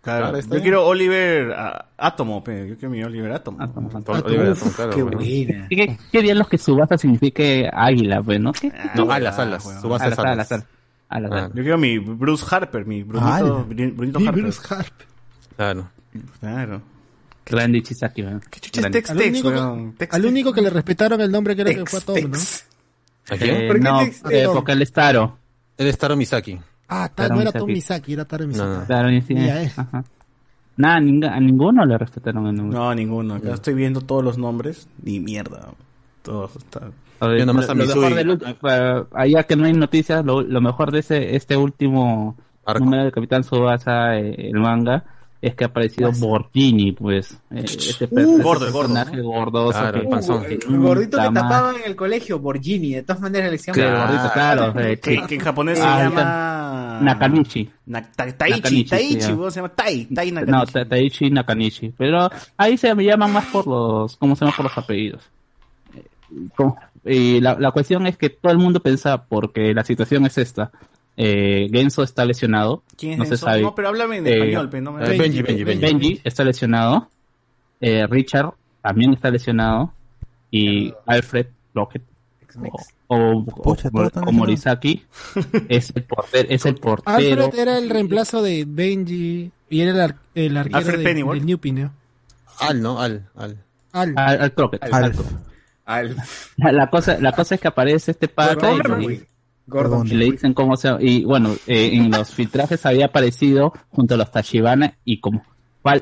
S4: Claro, yo quiero Oliver ah, Átomo, pe. yo quiero mi Oliver Átomo.
S3: Oliver Atom, claro,
S1: Qué buena.
S7: ¿Qué, bien los que Subasa signifique águila, pues, ¿no? ¿Qué?
S3: No, alas, alas. Subasa
S7: Alas,
S3: es alas.
S7: alas, alas. Alas,
S3: Ah,
S7: alas.
S4: Yo quiero mi Bruce Harper, mi Brunito, Harper.
S10: Bruce Harp.
S3: Claro.
S4: Claro.
S7: Grande Chisaki, weón.
S4: ¿Qué chucha es. Tex
S10: Al
S4: Tex, weón?
S10: Al único que le respetaron el nombre creo que fue a Tom, ¿no?
S3: ¿A quién?
S7: Eh,
S1: ¿Por qué
S7: no,
S1: Tex-
S7: eh, porque él es Taro.
S3: Él es Taro Misaki.
S10: Ah,
S7: Taro
S10: no era. Tom Misaki, era Taro Misaki.
S7: Ajá. Nada, a ninguno le respetaron el nombre.
S4: No, ninguno. Acá estoy viendo todos los nombres. Ni mierda. Todos están.
S7: A
S3: Yo nomás
S7: lo-
S3: a
S7: lo
S3: Mitsui.
S7: mejor del ulti- eh, allá que no hay noticias, lo, lo mejor de ese este último
S3: Arco.
S7: número de Capitán Subasa, eh, el manga, es que ha aparecido Borgini, pues. eh, este
S4: Uh, gordo, el gordo,
S7: personaje
S4: ¿no?
S7: gordoso
S3: Claro,
S7: que-
S3: el panzón.
S7: que
S1: El gordito que tapaban en el colegio, Borgini, de todas maneras le decían Borgini.
S7: gordito, claro. eh,
S4: Que, en japonés
S7: Ah,
S4: se
S7: ahí
S4: llama...
S7: Nakanishi.
S4: Na- ta- Taichi, Taichi, weón, se llama Tai, Tai
S7: No,
S4: Nakanishi.
S7: Ta- Taichi Nakanishi. Pero ahí se me llaman más por los, ¿cómo se llama? Por los apellidos. Eh, Y la, la cuestión es que todo el mundo piensa, porque la situación es esta. Eh, Genso está lesionado.
S4: ¿Quién es
S7: no se sabe.
S4: No, pero háblame en
S7: Eh,
S4: español, pe, no me-
S3: Eh, Benji, Benji, Benji.
S7: Benji está lesionado. Eh, Richard también está lesionado. Y Alfred Rocket o, o,
S2: Pucha,
S7: o-
S2: todos están
S7: o Morisaki es el portero. Es el portero.
S10: Alfred era el reemplazo de Benji y era el, ar- el arquero
S4: Alfred
S10: de,
S4: Pennyworth.
S10: del Newpie, ¿no?
S3: Al, ¿no? Al, al.
S10: Al.
S7: Al, al Crockett,
S1: Al-
S7: al-
S1: Al
S7: La, cosa, la cosa es que aparece este pata y,
S1: Gordon,
S7: y le dicen cómo se y bueno eh, en los filtrajes había aparecido junto a los Tachibana y como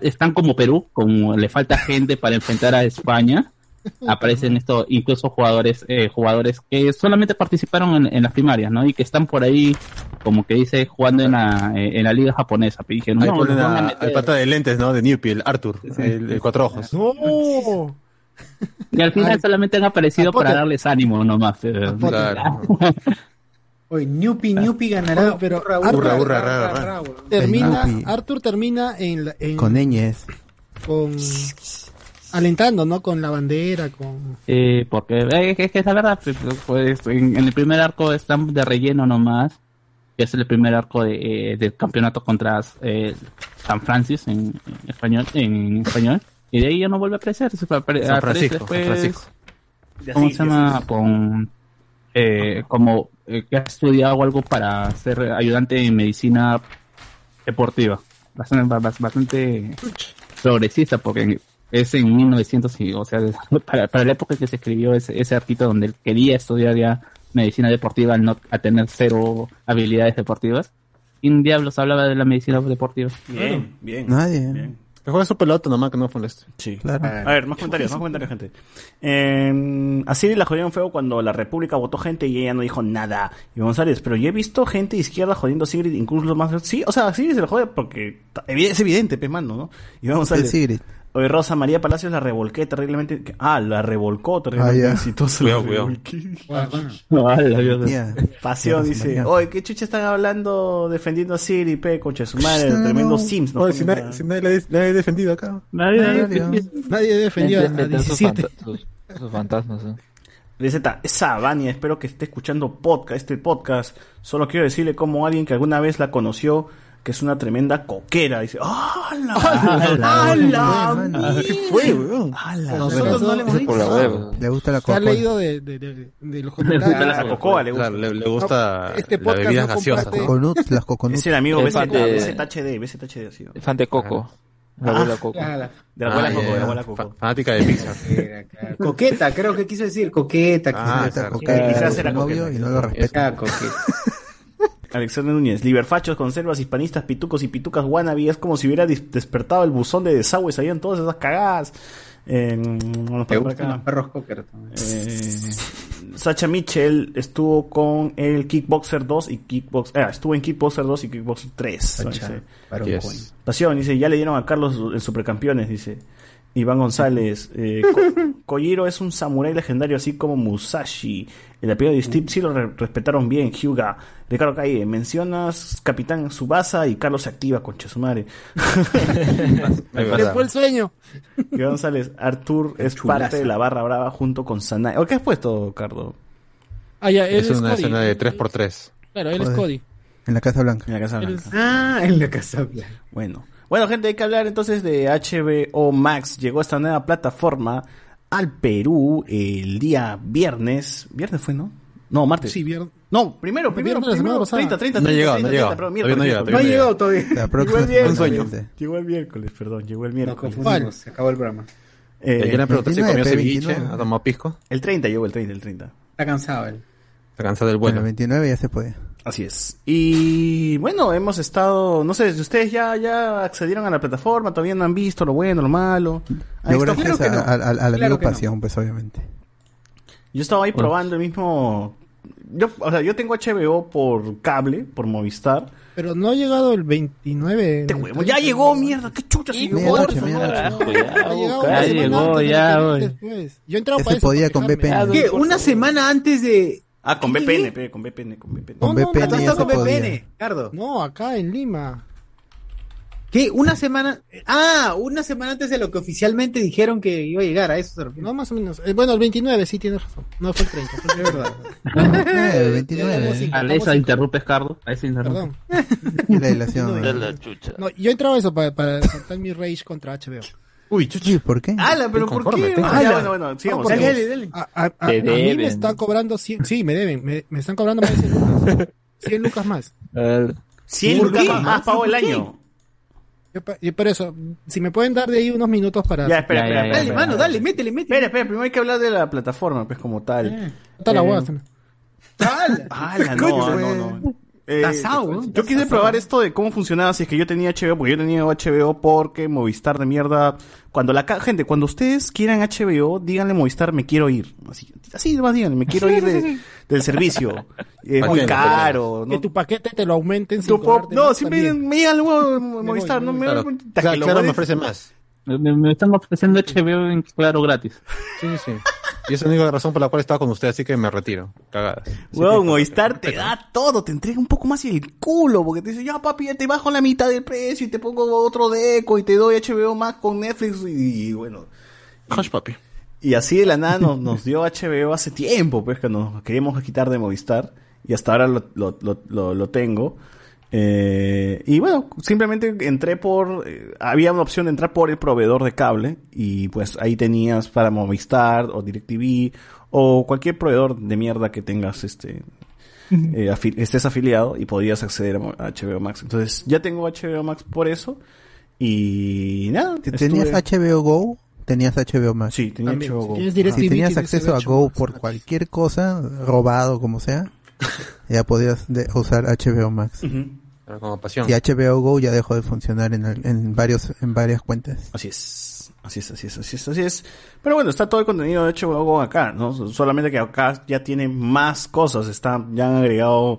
S7: están como Perú como le falta gente para enfrentar a España aparecen estos incluso jugadores eh, jugadores que solamente participaron en, en las primarias no y que están por ahí como que dice jugando en la eh, en la liga japonesa y dijeron,
S3: Ahí
S7: no, a meter.
S3: al pata de lentes, ¿no? De Newpie, el Arthur, el, el cuatro ojos.
S10: ¡No!
S7: y al final solamente han aparecido para darles ánimo nomás eh.
S3: Claro.
S1: Oye, Newpi, Newpi ganará.
S10: Oye, pero Arthur-
S1: hurra,
S3: hurra.
S1: hurra, weón.
S10: Termina,
S2: Newpie.
S10: Arthur termina en, la- en-
S2: Con ñes.
S10: con alentando, ¿no? Con la bandera, con
S7: Eh, porque eh, es que es la verdad, pues, pues, en, en el primer arco están de relleno nomás, que es el primer arco de, eh, del campeonato contra eh, San Francis en, en español, en español, y de ahí ya no vuelve a aparecer,
S3: San
S7: aparece
S3: Francisco,
S7: después,
S3: San Francisco.
S7: ¿cómo se llama? Con, eh, como eh, que ha estudiado algo para ser ayudante en medicina deportiva, bastante, bastante, progresista, porque es en 1900, y, o sea, para, para la época que se escribió ese, ese arquito donde él quería estudiar ya medicina deportiva al, no, a tener cero habilidades deportivas. ¿Quién diablos hablaba de la medicina deportiva?
S4: Bien, bien.
S2: Nadie.
S4: Bien.
S3: Que juegue su pelota nomás, que no moleste.
S4: Sí.
S2: Claro.
S4: A ver, más comentarios, más comentarios, gente. Eh, a Siri la jodieron feo cuando la República votó gente y ella no dijo nada. Y González, pero yo he visto gente de izquierda jodiendo a Sigrid, incluso más. Sí, o sea, Sigrid se la jode porque es evidente, pe mano, ¿no? Y González.
S2: Sigrid.
S4: Oye, Rosa María Palacios la revolqué terriblemente. Ah, la revolcó terriblemente
S2: Ah, ya.
S4: exitosa.
S3: Cuidado,
S4: La
S3: cuidado.
S4: revolqué.
S2: Ya.
S4: Pasión dice,
S2: María.
S4: oye, ¿qué chucha están hablando defendiendo a Siri, pe, concha de su madre,
S3: No,
S4: tremendo
S3: no.
S4: Sims, ¿no?
S3: Oye, si nadie, si nadie le he defendido acá.
S7: Nadie,
S2: Nadie.
S10: Nadie defendió a
S8: Gente- gente, sus
S10: 17.
S8: fanta- sus- sus fantasmas. ¿eh?
S4: Dice, "Ta, esa Vania, espero que esté escuchando podcast, este podcast. Solo quiero decirle como alguien que alguna vez la conoció, que es una tremenda coquera. Dice, ¡Hala! ¡Hala!
S3: ¿Qué fue, weón?
S4: ¡Hala!
S10: Nosotros no le hemos
S8: la hueva.
S2: Le gusta la
S10: Se ha leído de, de, de, de los comentarios.
S4: la cocoa le gusta.
S3: Claro, le, le gusta
S10: Este
S3: la
S10: podcast
S3: bebida
S10: no
S3: gaseosa.
S2: Coconuts, las coconuts.
S4: Es el amigo
S8: de-
S4: BZHD, BZHD, así.
S8: El fan de Coco. La
S4: Ah,
S8: abuela Coco.
S1: Claro.
S4: De la abuela
S3: Ah,
S4: Coco,
S3: ya,
S4: de la abuela Coco.
S3: Fanática de Pixar.
S1: Claro. Coqueta, creo que quiso decir. Coqueta. quiso
S3: Ah,
S1: decir.
S3: claro.
S2: Coqueta,
S4: Quizás era
S2: novio
S4: coqueta.
S2: y no lo respeta.
S1: Ah, coqueta.
S4: Alexander Núñez, liberfachos, conservas, hispanistas, pitucos y pitucas wannabe. Es como si hubiera despertado el buzón de desagüe, salían todas esas cagadas. Eh, vamos acá.
S1: los perros cocker también.
S4: Eh, Sacha Mitchell estuvo con el Kickboxer 2 y Kickbox, ah, estuvo en Kickboxer 2 y Kickboxer 3.
S1: Sacha,
S4: dice.
S3: Yes.
S4: Pasión, dice, ya le dieron a Carlos el Supercampeones, dice. Iván González, eh, Ko- Kojiro es un samurái legendario, así como Musashi. El apellido de Steve sí lo re- respetaron bien. Hyuga, Ricardo Calle, mencionas Capitán Subasa y Carlos se activa, concha su madre.
S10: Le fue el sueño.
S4: Iván González, Artur es
S1: chulaza.
S4: parte de la barra brava junto con Sanai. ¿O qué has puesto, Cardo?
S10: Ah, ya, él
S3: Es
S10: es,
S3: una
S10: Cody.
S3: escena de 3x3.
S10: Claro, él es. Cody.
S2: En la Casa Blanca.
S4: En la Casa Blanca.
S1: Ah, en la casa blanca.
S4: Bueno. Bueno, gente, hay que hablar entonces de HBO Max. Llegó esta nueva plataforma al Perú el día viernes. ¿Viernes fue, no? No, martes.
S10: Sí, vieron.
S4: No, primero, primero,
S10: Viernes
S4: primero.
S10: pasada.
S4: 30, 30,
S3: No ha
S4: 30,
S3: llegado,
S4: 30,
S3: no ha llegado.
S4: 30, perdón,
S3: Todavía no
S1: No ha llegado todavía.
S2: La
S4: Llegó el miércoles. Llegó el miércoles, perdón, llegó el miércoles.
S1: confundimos, se acabó el programa.
S4: Eh,
S3: Ya le pregunté si
S2: 29,
S3: comió ceviche,
S2: 29.
S3: ha tomado pisco.
S4: el 30 llegó el 30, el 30.
S1: Está cansado él.
S3: Está cansado del
S2: Bueno,
S3: vuelo.
S2: el 29 ya se puede.
S4: Así es. Y bueno, hemos estado, no sé, si ustedes ya, ya accedieron a la plataforma, todavía no han visto lo bueno, lo malo. ¿Han
S2: Yo gracias
S1: Claro que
S2: a-
S1: no.
S2: a- al- al
S1: Claro no.
S2: Pasión, pues obviamente.
S4: Yo estaba ahí probando el mismo. Yo, o sea, yo tengo HBO por cable, por Movistar.
S10: Pero no ha llegado el 29.
S4: Este huevo, ya llegó, mierda, qué chucha.
S8: Y.
S2: Medianoche,
S8: por
S2: medianoche.
S8: carajo, ya,
S10: Ha llegado
S8: busca.
S10: una
S7: Ya
S10: semana
S7: llegó,
S10: antes de lo
S7: ya.
S10: Yo he entrado para
S2: se
S10: eso,
S2: podía con. VPN.
S1: ¿Qué? Una semana antes de.
S4: Ah, con VPN, pe, con VPN, con VPN.
S2: Con
S10: No, no,
S2: VPN ya se
S1: con
S2: podía.
S1: VPN, Cardo.
S10: No, acá en Lima.
S1: ¿Qué? Una semana. Ah, una semana antes de lo que oficialmente dijeron que iba a llegar a eso. se.
S10: No, más o menos. Eh, bueno, el 29, sí tienes razón. No fue el 30, fue el verdad.
S2: El 29.
S10: Sí,
S7: A esa interrumpes, Cardo. A esa interrumpes.
S10: Perdón.
S2: La dilación.
S8: De la chucha.
S10: No, yo he entrado a eso para, para saltar mi rage contra HBO.
S3: Uy, chuchi.
S2: ¿Por qué?
S4: ¡Hala, pero ¿por qué? Ah, ya, bueno, bueno, sigamos.
S1: Dale,
S4: sigamos.
S1: dale, dale.
S10: A, a- a- a mí me están cobrando 100. Sí, me deben. Me, me están cobrando más de 100 lucas. 100 lucas más.
S8: Eh,
S4: 100
S1: ¿Por
S4: lucas
S1: qué?
S4: más, pago el año.
S10: Yo, por eso, si me pueden dar de ahí unos minutos para.
S4: Ya, espera,
S7: Ya,
S4: espera,
S7: ya, ya,
S4: espera.
S1: Dale,
S4: espera.
S1: mano, dale, métele, métele.
S4: Espera, espera, primero hay que hablar de la plataforma, pues como tal.
S10: Está la
S4: Eh,
S10: hueá, también.
S1: Dale.
S4: ¡Hala, no, no, no! Eh, yo quise probar esto de cómo funcionaba si es que yo tenía HBO, porque yo tenía HBO porque Movistar de mierda. Cuando la ca- gente, cuando ustedes quieran HBO, díganle Movistar, me quiero ir. Así, así más díganle, me quiero ir de- del servicio. Es muy caro.
S10: Que
S4: ¿no?
S10: tu paquete te lo aumenten sin
S4: Tu pop-
S10: cobrarte
S4: no, siempre
S10: también.
S4: me digan luego Movistar, no me
S3: Claro, claro,
S4: que lo
S3: claro, me ofrece más.
S7: Me, me están ofreciendo HBO en claro gratis.
S3: Sí, sí, sí. Y esa es la única razón por la cual estaba con usted, así que me retiro. Cagada.
S4: Weón, Movistar te da todo, te entrega un poco más y el culo, porque te dice, ya papi, ya te bajo la mitad del precio y te pongo otro deco y te doy HBO Max con Netflix y, y bueno.
S3: Hush, papi.
S4: Y así de la nada nos, nos dio HBO hace tiempo, pues que nos queríamos quitar de Movistar y hasta ahora lo, lo, lo, lo, lo tengo. Eh, y bueno, simplemente entré por, eh, había una opción de entrar por el proveedor de cable y pues ahí tenías para Movistar o DirecTV o cualquier proveedor de mierda que tengas este, eh, afi- estés afiliado y podías acceder a HBO Max. Entonces ya tengo HBO Max por eso y nada.
S2: ¿Tenías
S4: estuve-
S2: HBO Go? tenías HBO Max.
S4: Sí, tenía
S10: También,
S4: HBO
S10: si
S4: Go.
S10: tienes
S4: Ajá.
S10: DirecTV,
S2: Si tenías acceso a Go
S10: Max.
S2: por cualquier cosa, robado como sea, ya podías de- usar HBO Max.
S3: Pero como pasión.
S2: Y HBO Go ya dejó de funcionar en, el- en varios en varias cuentas.
S4: Así es, así es, así es, así es, así es. Pero bueno, está todo el contenido de HBO Go acá, ¿no? Solamente que acá ya tiene más cosas, está, ya han agregado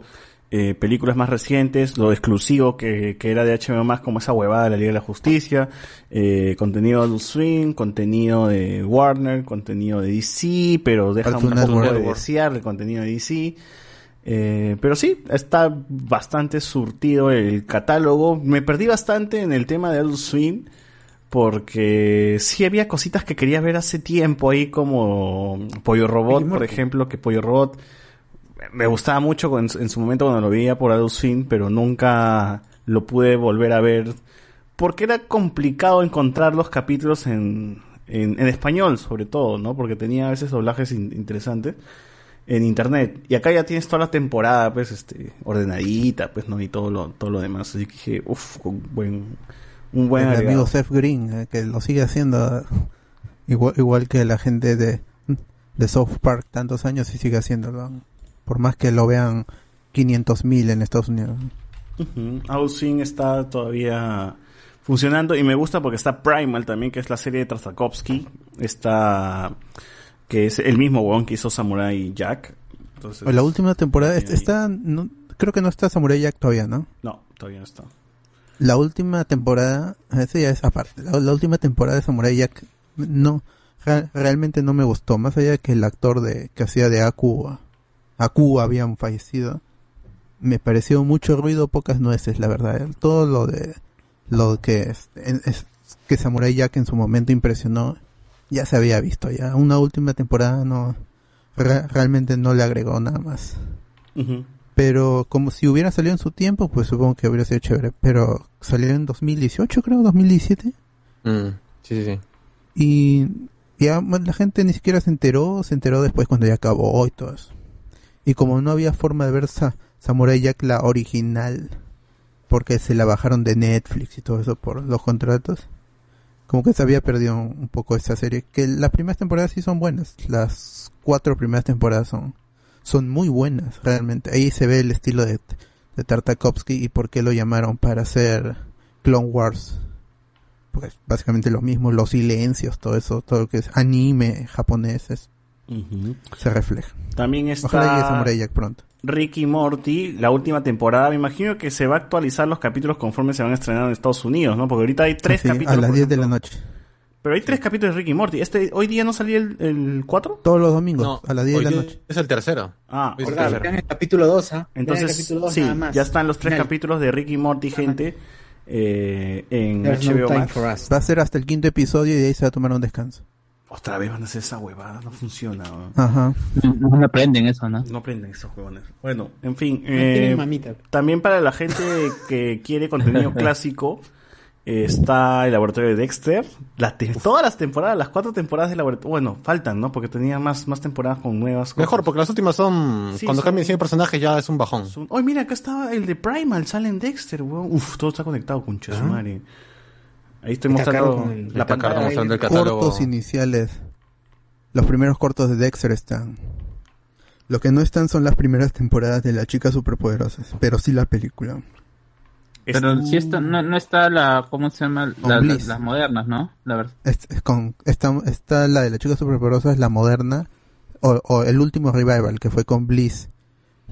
S4: eh, películas más recientes, lo exclusivo que, que era de HBO más como esa huevada de la Liga de la Justicia, eh, contenido de Swim, contenido de Warner, contenido de DC, pero deja un poco de desear el contenido de DC. Eh, pero sí, está bastante surtido el catálogo. Me perdí bastante en el tema de Adult Swim. Porque sí había cositas que quería ver hace tiempo ahí como Pollo Robot, por ejemplo, que Pollo Robot me gustaba mucho en, en su momento cuando lo veía por Adult Swim, pero nunca lo pude volver a ver porque era complicado encontrar los capítulos en, en, en español, sobre todo, ¿no? Porque tenía a veces doblajes in- interesantes en internet. Y acá ya tienes toda la temporada, pues, este, ordenadita, pues, ¿no? Y todo lo, todo lo demás. Así que dije, uff, buen, un buen
S2: el amigo Seth Green, eh, que lo sigue haciendo igual, igual que la gente de, de South Park, tantos años y sigue haciéndolo. Por más que lo vean 500.000 en Estados Unidos.
S4: Swim está todavía funcionando y me gusta porque está Primal también, que es la serie de Tartakovsky. Está, que es el mismo weón que hizo Samurai Jack. Entonces,
S2: la última temporada está, no- creo que no está Samurai Jack todavía, ¿no?
S4: No, todavía no está.
S2: La última temporada, ese ya es aparte, la, la última temporada de Samurai Jack no, re- realmente no me gustó, más allá de que el actor de, que hacía de Aku, Aku habían fallecido, me pareció mucho ruido, pocas nueces, la verdad. Todo lo de, lo que es- que Samurai Jack en su momento impresionó, ya se había visto, ya una última temporada no, re- realmente no le agregó nada más. Pero como si hubiera salido en su tiempo, pues supongo que habría sido chévere. Pero salió en 2018, creo, 2017.
S3: Mm, sí, sí, sí.
S2: Y ya la gente ni siquiera se enteró, se enteró después cuando ya acabó y todo eso. Y como no había forma de ver Sa- Samurai Jack la original, porque se la bajaron de Netflix y todo eso por los contratos, como que se había perdido un poco esa serie. Que las primeras temporadas sí son buenas, las cuatro primeras temporadas son, son muy buenas, realmente. Ahí se ve el estilo de, de Tartakovsky y por qué lo llamaron para hacer Clone Wars pues básicamente lo mismo, los silencios, todo eso, todo lo que es anime japonés es- se refleja.
S4: También está
S2: Ojalá llegue Samurai Jack pronto.
S4: Ricky Morty, la última temporada. Me imagino que se va a actualizar los capítulos conforme se van a estrenar en Estados Unidos, ¿no? Porque ahorita hay tres
S2: Sí,
S4: capítulos.
S2: a las
S4: por
S2: 10 de la noche.
S4: Pero hay tres capítulos de Ricky Morty. Este, ¿Hoy día no salía el, el 4?
S2: Todos los domingos,
S3: No,
S2: a las 10 de la noche.
S3: Es el tercero.
S4: Ah,
S3: Hoy es el tercero.
S1: Vean el capítulo 2, ¿ah?
S4: Entonces,
S1: capítulo 2
S4: sí,
S1: nada más.
S4: ya están los tres
S1: Final.
S4: capítulos de Ricky Morty, gente, eh, en
S1: There's
S4: HBO
S1: time
S4: Max.
S1: for us.
S2: Va a ser hasta el quinto episodio y de ahí se va a tomar un descanso.
S4: Otra vez van a hacer esa huevada, no funciona. ¿no?
S2: Ajá.
S7: No, no aprenden eso, ¿no?
S4: No aprenden esos huevones. Bueno, en fin.
S1: tienen
S4: eh,
S1: mamita.
S4: también para la gente que quiere contenido clásico, eh, está el laboratorio de Dexter. La te- todas las temporadas, las cuatro temporadas del laboratorio. Bueno, faltan, ¿no? Porque tenía más, más temporadas con nuevas cosas.
S3: Mejor, porque las últimas son.
S4: Sí,
S3: cuando
S4: son-
S3: cambian 100 personajes ya es un bajón.
S4: Oye, mira, acá estaba el de Primal, sale en Dexter, weón. Uf, todo está conectado con Chesumare. Ahí estoy
S1: Está
S4: mostrando
S1: el-
S4: la
S3: está
S4: pantalla.
S3: Mostrando el catálogo.
S2: Cortos iniciales. Los primeros cortos de Dexter están. Lo que no están son las primeras temporadas de las chicas superpoderosas, pero sí la película.
S7: Pero si está, no, no está la, ¿cómo se llama? La- la- las modernas, ¿no? La verdad.
S2: Es- es con, está, está la de las chicas superpoderosas, la moderna, o, o el último revival que fue con Bliss,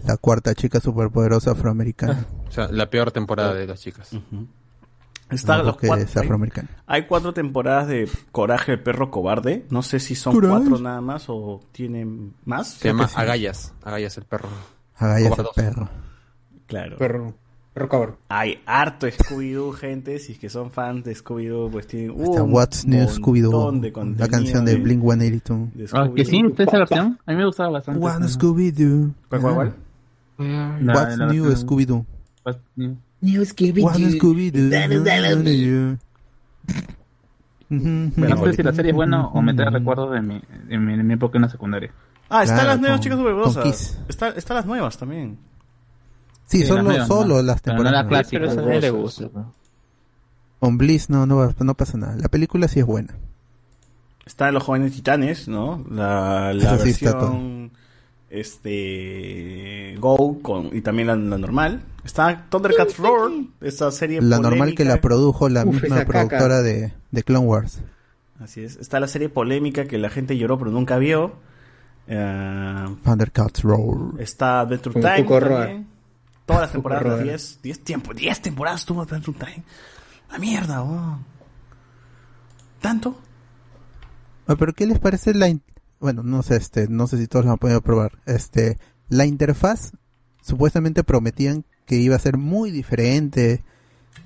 S2: la cuarta chica superpoderosa afroamericana.
S3: O sea, la peor temporada de las chicas.
S4: Está
S2: No,
S4: los cuatro-
S2: es afroamericana.
S4: Hay, hay cuatro temporadas de Coraje el perro cobarde. No sé si son
S2: Coraje.
S4: cuatro nada más o tienen más.
S3: Se llama Agallas. Agallas el perro.
S2: Agallas el perro.
S4: Claro.
S1: Perro, perro cabrón.
S4: Hay harto Scooby-Doo, gente. Si es que son fans de Scooby-Doo, pues tienen
S2: Está
S4: un
S2: What's New
S4: montón
S2: Scooby-Doo,
S4: de
S2: la canción de Blink 182.
S4: de
S7: Ah, que sí,
S4: Scooby-Doo.
S7: ¿está esa versión? A mí me gustaba bastante.
S2: One Scooby-Doo.
S4: ¿Cuál, cuál,
S2: What's New Scooby-Doo.
S7: What's New.
S1: New Scooby-Doo. Dale.
S7: No sé si la serie es buena o me trae recuerdos de mi, de mi, de mi época en la secundaria.
S4: Ah, están
S2: Claro,
S4: las nuevas
S2: con-
S4: chicas superpoderosas.
S2: Kiss.
S4: Está, están las nuevas también.
S2: Sí,
S7: Sí,
S2: solo,
S7: las nuevas,
S2: solo
S7: ¿no?
S2: las
S7: Pero no
S2: temporadas.
S7: la clásica.
S8: Pero eso a nadie le gusta. ¿no?
S2: Con Bliss no, no, no pasa nada. La película sí es buena.
S4: Está Los Jóvenes Titanes, ¿no? La, la
S2: Eso sí está
S4: versión este Go con, y también la, la normal. Está Thundercats Roar, esa serie
S2: La normal que la produjo la
S4: Uf,
S2: misma productora de, de Clone Wars.
S4: Así es. Está la serie polémica que la gente lloró pero nunca vio. Eh,
S2: Thundercats Roar.
S4: está Adventure Time. También. Todas las temporadas,
S2: Roa.
S4: las 10, 10 tiempos, 10 temporadas tuvo Adventure Time. La mierda, weón. ¿Tanto?
S2: Ah, pero ¿qué les parece la bueno, no sé, este, no sé si todos lo han podido probar. Este, la interfaz supuestamente prometían que iba a ser muy diferente,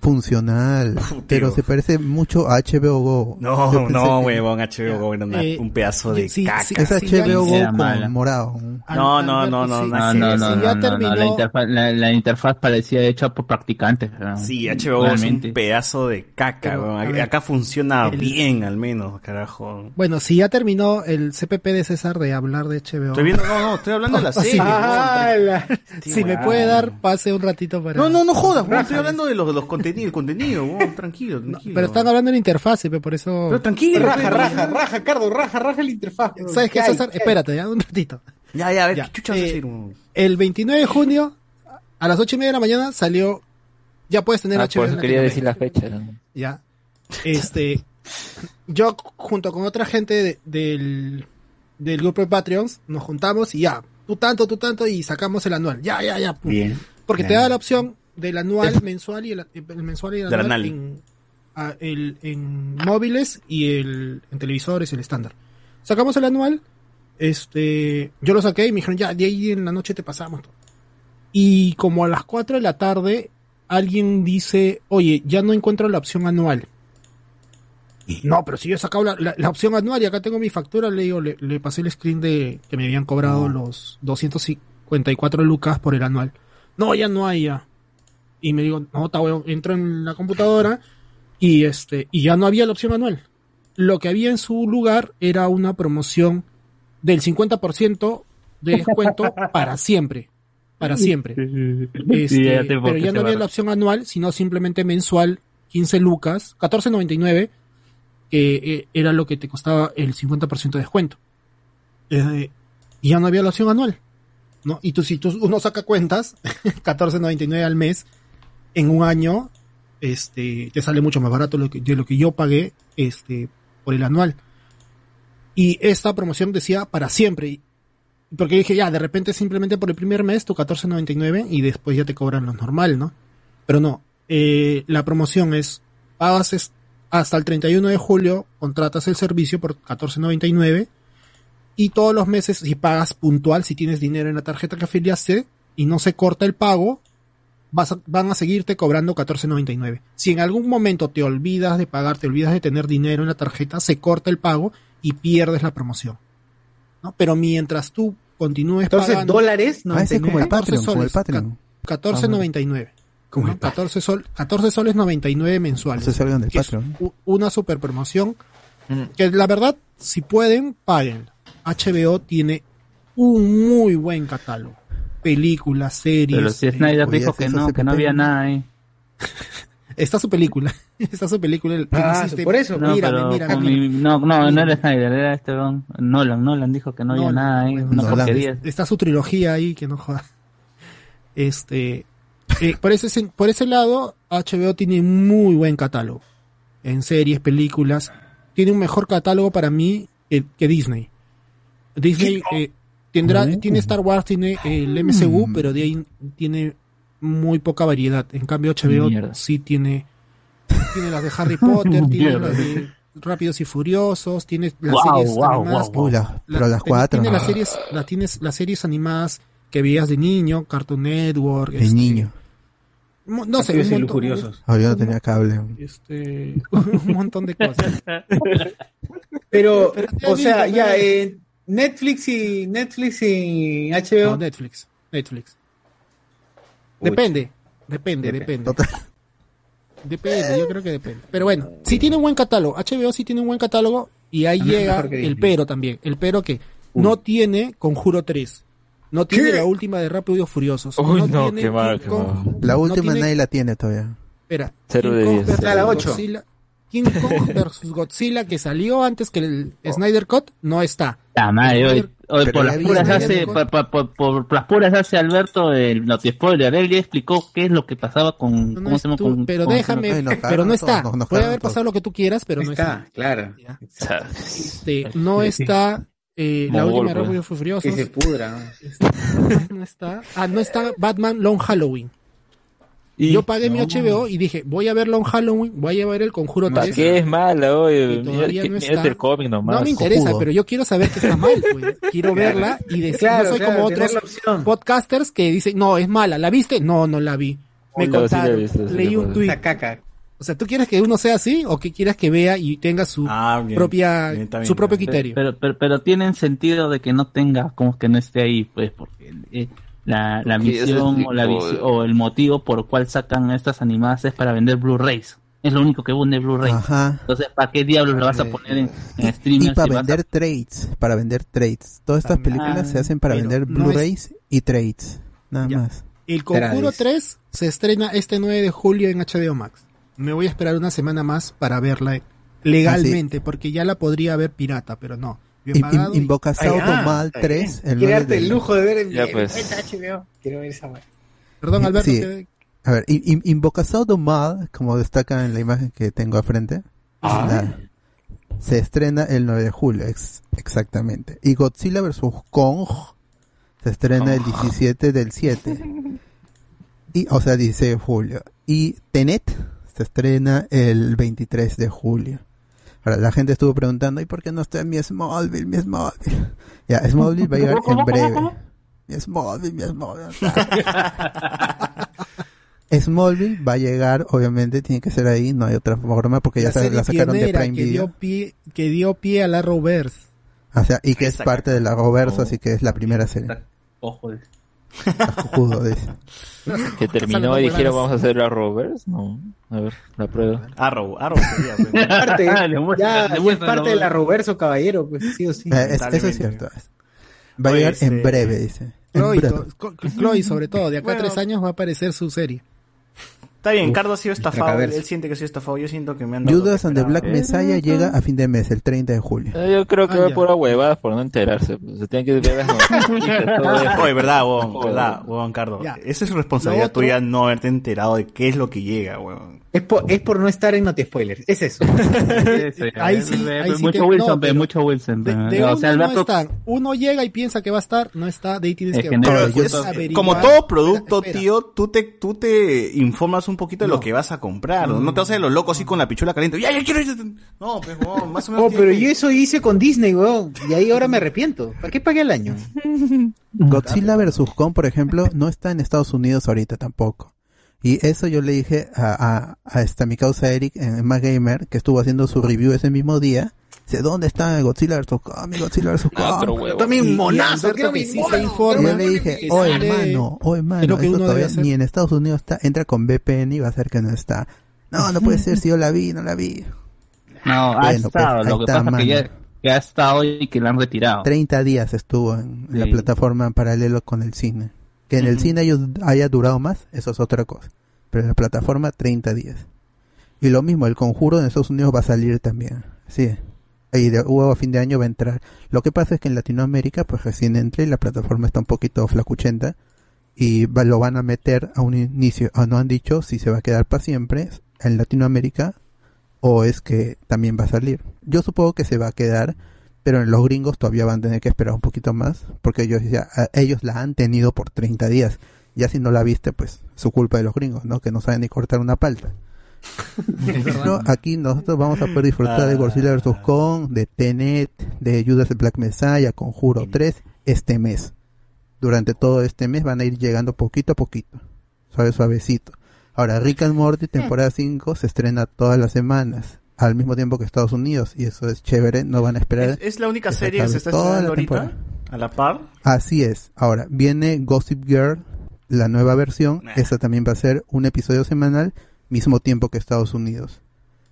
S2: funcional, pero se parece mucho a HBO Go.
S4: No,
S2: pensé
S4: no,
S2: que-
S4: huevón, HBO Go era una-
S10: Eh,
S4: un pedazo de
S10: sí,
S4: caca.
S10: sí,
S2: Es
S10: sí,
S2: HBO Go
S7: Era
S2: con
S7: mala.
S2: morado.
S4: No, no, no, no,
S7: No, no, no,
S10: si
S7: no, La, interfaz, la, la interfaz parecía hecha por practicantes. ¿no?
S4: Sí, HBO es un
S7: Realmente.
S4: pedazo de caca,
S10: Pero,
S4: weón.
S10: a
S4: Acá-
S10: ver,
S4: Acá funciona
S10: el-
S4: bien, al menos, carajo.
S10: Bueno, si ya terminó el CPP de César de hablar de HBO.
S4: Estoy viendo, no, no, estoy hablando de la serie.
S10: Ah, la- si me puede dar pase un ratito para.
S4: No, no, no jodas. Estoy hablando de los, de los contenidos, el contenido, weón. Tranquilo, tranquilo.
S10: Pero están hablando de la interfaz, pe, por eso.
S4: Pero tranquilo,
S1: Raja, raja, raja, Cardo, raja, raja la interfaz. bro.
S10: ¿Sabes qué. César? Espérate, ya, un ratito.
S4: Ya, ya, a ver,
S10: Ya,
S4: ¿qué chucha vas a
S10: eh,
S4: decir? weón?
S10: El 29 de junio, a las 8 y media de la mañana, salió. Ya puedes tener
S8: Ah,
S10: HBO.
S8: por eso
S10: en
S8: quería decir la fecha. ¿no?
S10: Ya. Este. yo, junto con otra gente de- del, del grupo de Patreons, nos juntamos y ya. Tú tanto, tú tanto, y sacamos el anual. Ya, ya, ya. pum.
S1: Bien.
S10: Porque te da la opción del anual, mensual y el, el mensual y el anual en, a- el- en móviles y el, en televisores, el estándar. Sacamos el anual, este, yo lo saqué y me dijeron, ya, de ahí en la noche te pasamos. Y como a las 4 de la tarde, alguien dice, oye, ya no encuentro la opción anual. No, pero si yo he sacado la, la- la opción anual y acá tengo mi factura, le digo, le, le pasé el screen de que me habían cobrado los 254 lucas por el anual. No, ya no hay ya. Y me digo, no, está weón, entro en la computadora y este, y ya no había la opción anual. Lo que había en su lugar era una promoción del 50% de descuento para siempre. Para siempre. Este,
S7: ya
S10: pero ya no había la opción anual, sino simplemente mensual, 15 lucas, 14.99, que eh, era lo que te costaba el 50% de descuento. Eh, y ya no había la opción anual. ¿no? Y tú, si tú, uno saca cuentas, 14.99 al mes, en un año, este, te sale mucho más barato de lo que yo pagué, este, por el anual. Y esta promoción decía para siempre. Porque dije, ya, de repente simplemente por el primer mes tu 14.99 y después ya te cobran lo normal, ¿no? Pero no, eh, la promoción es, pagas hasta el 31 de julio, contratas el servicio por 14.99 y todos los meses, si pagas puntual, si tienes dinero en la tarjeta que afiliaste y no se corta el pago, vas a- van a seguirte cobrando 14.99. Si en algún momento te olvidas de pagar, te olvidas de tener dinero en la tarjeta, se corta el pago y pierdes la promoción. ¿no? Pero mientras tú continúes
S1: Entonces,
S10: pagando...
S1: dólares,
S2: Ah, ese es como el
S10: 14
S2: Patreon, como el
S10: soles,
S2: Patreon.
S10: ca- 14.99.
S1: Como
S10: ¿no?
S1: el Patreon.
S10: 14, sol, 14 soles 99 mensuales.
S2: Se salgan del Patreon.
S10: una super promoción que la verdad, si pueden, paguen. HBO tiene un muy buen catálogo. Películas, series.
S7: Pero si Snyder
S10: eh,
S7: dijo que no, que no había nada ahí.
S10: Está su película. Está su película. el
S1: Ah, por eso.
S7: No,
S10: mírame,
S7: pero
S10: mírame,
S7: con
S10: mírame.
S7: mi- no, no, no era Snyder, era este weón, Nolan. Nolan dijo que no había
S10: Nolan,
S7: nada ahí, una
S2: Nolan.
S7: porquería.
S10: Está su trilogía ahí, que no joda. Este, eh, por, ese, por ese lado, HBO tiene muy buen catálogo. En series, películas. Tiene un mejor catálogo para mí que, que Disney. Disney eh, tendrá, tiene Star Wars, tiene el MCU, pero de ahí tiene muy poca variedad. En cambio, HBO
S7: Mierda.
S10: sí tiene, tiene las de Harry Potter, tiene
S7: Mierda.
S10: las de Rápidos y Furiosos, tiene las series animadas.
S7: guau,
S2: Uy, la- pero las
S10: tiene-
S2: cuatro.
S10: Tiene las series, la, tienes las series animadas que veías de niño, Cartoon Network.
S2: De
S10: este,
S2: niño.
S10: mo- No sé, un montón,
S1: lujuriosos.
S2: Oh, yo no tenía cable.
S10: este, un montón de cosas.
S1: Pero,
S10: Pero
S1: o sea, ya, eh, Netflix y Netflix y HBO.
S10: No, Netflix, Netflix. Depende, depende, depende.
S2: Total.
S10: Depende, yo creo que depende. Pero bueno, si tiene un buen catálogo, HBO sí tiene un buen catálogo y ahí
S1: Ah,
S10: llega el pero también. El pero que no tiene Conjuro 3. No tiene la última de Rápidos y Furiosos.
S8: Uy, no,
S10: tiene
S8: qué mal, qué.
S2: La
S10: no
S2: última
S10: tiene-
S2: nadie la tiene todavía.
S10: Espera.
S8: Cero
S10: King
S8: de
S10: Kong
S8: diez.
S10: versus
S1: Ah, la ocho.
S10: Godzilla. King Kong versus Godzilla que salió antes que el Snyder Cut no está.
S7: La madre, hoy, hoy
S10: Pero
S7: por, las puras hace,
S10: Cut.
S7: por, por- por- por las puras hace Alberto el noti spoiler. Él ya explicó qué es lo que pasaba con.
S10: No
S7: ¿cómo se
S10: tú,
S7: Con-
S10: pero
S7: con-
S10: déjame,
S7: Ay, no,
S10: pero no está.
S7: todos,
S10: Puede haber
S7: todos.
S10: pasado lo que tú quieras, pero no
S1: está,
S10: está.
S1: claro.
S10: Este, no está eh, la última. Rápido y Furiosos.
S1: Que se pudra.
S10: no está. Ah, no está Batman Long Halloween. Yo pagué mi. HBO y dije, voy a ver Long Halloween, voy a ver el Conjuro
S8: ¿Para
S10: 3.
S8: qué es mala, oye?
S10: Y todavía
S8: Mira,
S10: no está.
S8: el cómic nomás.
S10: No me interesa, pero yo quiero saber que está mal, pues. Quiero verla y decir,
S1: Claro,
S10: no soy
S1: claro,
S10: como otros podcasters que dicen, no, es mala. ¿La viste? No, no la vi. Me
S8: No, sí
S10: contaron,
S8: visto,
S10: leí un
S1: caca.
S10: O sea, ¿tú quieres que uno sea así o que quieras que vea y tenga su
S4: Ah, bien.
S10: propia
S4: Bien, está bien,
S10: su propio criterio?
S7: Pero, pero, pero tienen sentido de que no tenga, como que no esté ahí, pues, porque eh, la, la misión o, la visi- o el motivo por el cual sacan estas animadas es para vender Blu-rays. Es lo único que vende Blu-rays.
S2: Ajá.
S7: Entonces, ¿para qué diablos lo vas a poner en, en
S2: Y
S7: streaming?
S2: para
S7: si vas a-
S2: vender trades, para vender trades. Todas estas películas se hacen para vender
S10: no
S2: Blu-rays y trades. Nada
S10: Ya.
S2: más.
S10: El Conjuro 3 se estrena este 9 de julio en HBO Max. Me voy a esperar una semana más para verla legalmente, porque ya la podría ver pirata, pero no.
S2: In-
S10: pagado y-
S2: Invocación
S10: Ay, ah,
S2: Mal
S10: está
S2: 3.
S10: bien.
S2: El
S1: Quiere
S2: 9
S1: darte
S2: de-
S1: el lujo de ver en,
S2: Ya, pues.
S1: HBO. Quiero ver esa.
S10: Perdón, Alberto.
S2: Sí.
S10: que-
S2: A ver, in- in- Invocación do Mal, como destaca en la imagen que tengo a frente,
S10: Ah.
S2: la- se estrena el 9 de julio, ex- exactamente. Y Godzilla vs. Kong se estrena el 17 del 7. Y, o sea, 16 de julio. Y Tenet se estrena el 23 de julio. Ahora, la gente estuvo preguntando, ¿y por qué no está mi Smallville, mi Smallville? Ya, Smallville va a llegar en breve. Mi Smallville, mi Smallville. Smallville va a llegar, obviamente tiene que ser ahí, no hay otra forma porque ya
S10: la serie
S2: la sacaron de Prime
S10: que
S2: Video.
S10: dio pie que dio pie a la Roverse.
S2: O sea, y que es parte de la Roverso,
S10: Oh.
S2: así que es la primera serie.
S7: Ojo. de-
S8: Que terminó y dijeron vamos a hacer la Rovers. No. A ver, la prueba.
S4: Arrow, Arrow sería. pues.
S1: Parte, ya, es parte de la Roverso Caballero, pues sí o sí.
S2: Eh, es- eso es cierto. Va a llegar en
S4: este-
S2: breve, dice. En
S10: Chloe, Chloe, sobre todo, de acá a
S4: Bueno.
S10: tres años va a aparecer su serie.
S4: Está bien,
S10: Uf,
S4: Cardo ha sido estafado. Él siente que ha sido estafado. Yo siento que me han dado.
S2: Judas and the Black. Messiah llega a fin de mes, el 30 de julio.
S8: Eh, Yo creo que
S4: Ah,
S8: va
S4: ya.
S8: por huevadas por no enterarse. pues. Se tiene que ver las.
S4: Oye, verdad, huevón, verdad, huevón, Cardo.
S10: Ya.
S4: Esa es responsabilidad tuya no haberte enterado de qué es lo que llega, huevón.
S1: Es por, es por no estar en Noti Spoilers. Es eso.
S10: Ahí sí, ahí
S7: mucho
S10: que-
S7: Wilson,
S10: no, pero
S7: mucho Wilson.
S10: De,
S7: ve.
S10: de
S7: o
S10: no está. Uno llega y piensa que va a estar, no está, de ahí tienes
S7: Es
S10: que,
S7: que no, yo- yo-.
S4: Como todo producto,
S10: Espera, espera.
S4: tío, tú te, tú te informas un poquito de
S10: No.
S4: lo que vas a comprar. No,
S10: No.
S4: te vas a hacer los locos así con la pichula caliente. ¡Ya, ya quiero! ir! No, pues, huevón, más o menos.
S1: Oh, pero
S4: que-
S1: yo eso hice con Disney, weón. Y ahí ahora me arrepiento. ¿Para qué pagué el año?
S2: Godzilla vs. Kong, por ejemplo, no está en Estados Unidos ahorita tampoco. Y eso yo le dije a, a, a esta mi causa Eric en Más Gamer, que estuvo haciendo su review ese mismo día. Dice, ¿dónde está Godzilla vs. Kong? Godzilla vs. Kong.
S1: También monazo,
S10: que
S1: mi
S10: sí se informa.
S2: Y yo le dije,
S10: que
S2: oh hermano, oh hermano,
S10: es lo que
S2: esto
S10: uno
S2: todavía ni en Estados Unidos está, entra con VPN y va a ser que no está. No, no puede ser si yo la vi, no la vi.
S7: no, ha
S2: Bueno, pues,
S7: estado.
S2: ahí
S7: lo que
S2: está,
S7: pasa es que ya, que ha estado y que la han retirado.
S2: 30 días estuvo en la
S7: Sí.
S2: plataforma en paralelo con el cine. Que en el cine haya- haya durado más, eso es otra cosa. Pero en la plataforma 30 días. Y lo mismo, el conjuro en Estados Unidos va a salir también. Sí. Y de huevo a fin de año va a entrar. Lo que pasa es que en Latinoamérica, pues recién entra y la plataforma está un poquito flacuchenta. Y va- lo van a meter a un inicio. O no han dicho si se va a quedar para siempre en Latinoamérica o es que también va a salir. Yo supongo que se va a quedar, pero en los gringos todavía van a tener que esperar un poquito más, porque ellos ya, a- ellos la han tenido por 30 días. Ya si no la viste, pues su culpa de los gringos, ¿no? Que no saben ni cortar una palta. Pero aquí nosotros vamos a poder disfrutar de Godzilla vs. Kong, de Tenet, de Judas the Black Messiah, Conjuro 3, este mes. Durante todo este mes van a ir llegando poquito a poquito, suave suavecito. Ahora, Rick and Morty, temporada 5, se estrena todas las semanas, al mismo tiempo que Estados Unidos, y eso es chévere, no van a esperar.
S4: ¿Es, es la única
S2: que se
S4: serie que se está estrenando ahorita?
S2: temporada.
S4: ¿A la par?
S2: Así es. Ahora, viene Gossip Girl, la nueva versión. Esa también va a ser un episodio semanal, mismo tiempo que Estados Unidos.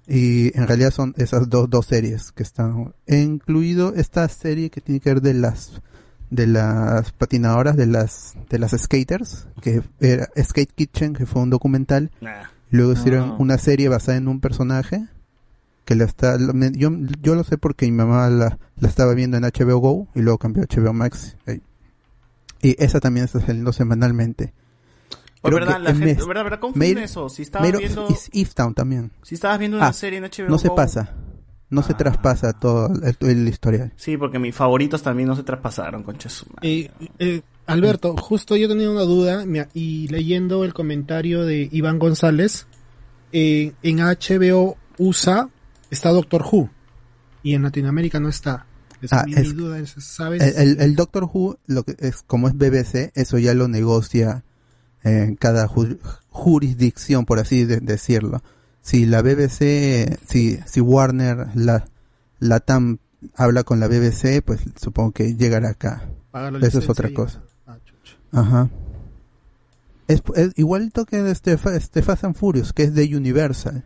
S2: Y en realidad son esas dos, dos series que están. He incluido esta serie que tiene que ver de las de las patinadoras, de las de las skaters, que era Skate Kitchen, que fue un documental.
S4: Nah.
S2: Luego hicieron
S8: Ah.
S2: una serie basada en un personaje. Que la está, yo, yo lo sé porque mi mamá la, la estaba viendo en HBO Go y luego cambió a HBO Max. eh. Y esa también está saliendo semanalmente.
S4: Oh,
S2: Creo
S4: ¿verdad? La
S2: en
S4: gente-
S2: mes-
S4: ¿verdad? ¿verdad? Confunden
S2: Maid-
S4: eso. Si estabas
S2: of
S4: viendo-
S2: Is- Easttown también.
S4: Si estabas viendo una
S2: Ah,
S4: serie en HBO
S2: No se
S4: Go-
S2: pasa. No se traspasa todo el, el historial.
S4: Sí, porque mis favoritos también no se traspasaron, concha su.
S10: Eh, eh, Alberto, justo yo tenía una duda me- y leyendo el comentario de Iván González, eh, en HBO USA está Doctor Who y en Latinoamérica no está. Esa
S2: Ah,
S10: mi,
S2: es-
S10: mi duda es, ¿sabes?
S2: El, Doctor Who, lo que es, como es BBC, eso ya lo negocia en cada ju- jurisdicción, por así de- decirlo. Si la BBC, si, si Warner, la, la TAM habla con la BBC, pues supongo que llegará acá. Eso es otra cosa.
S10: Ah.
S2: Ajá. Es, es igualito que de este, Fa- este Fast and Furious, que es de Universal.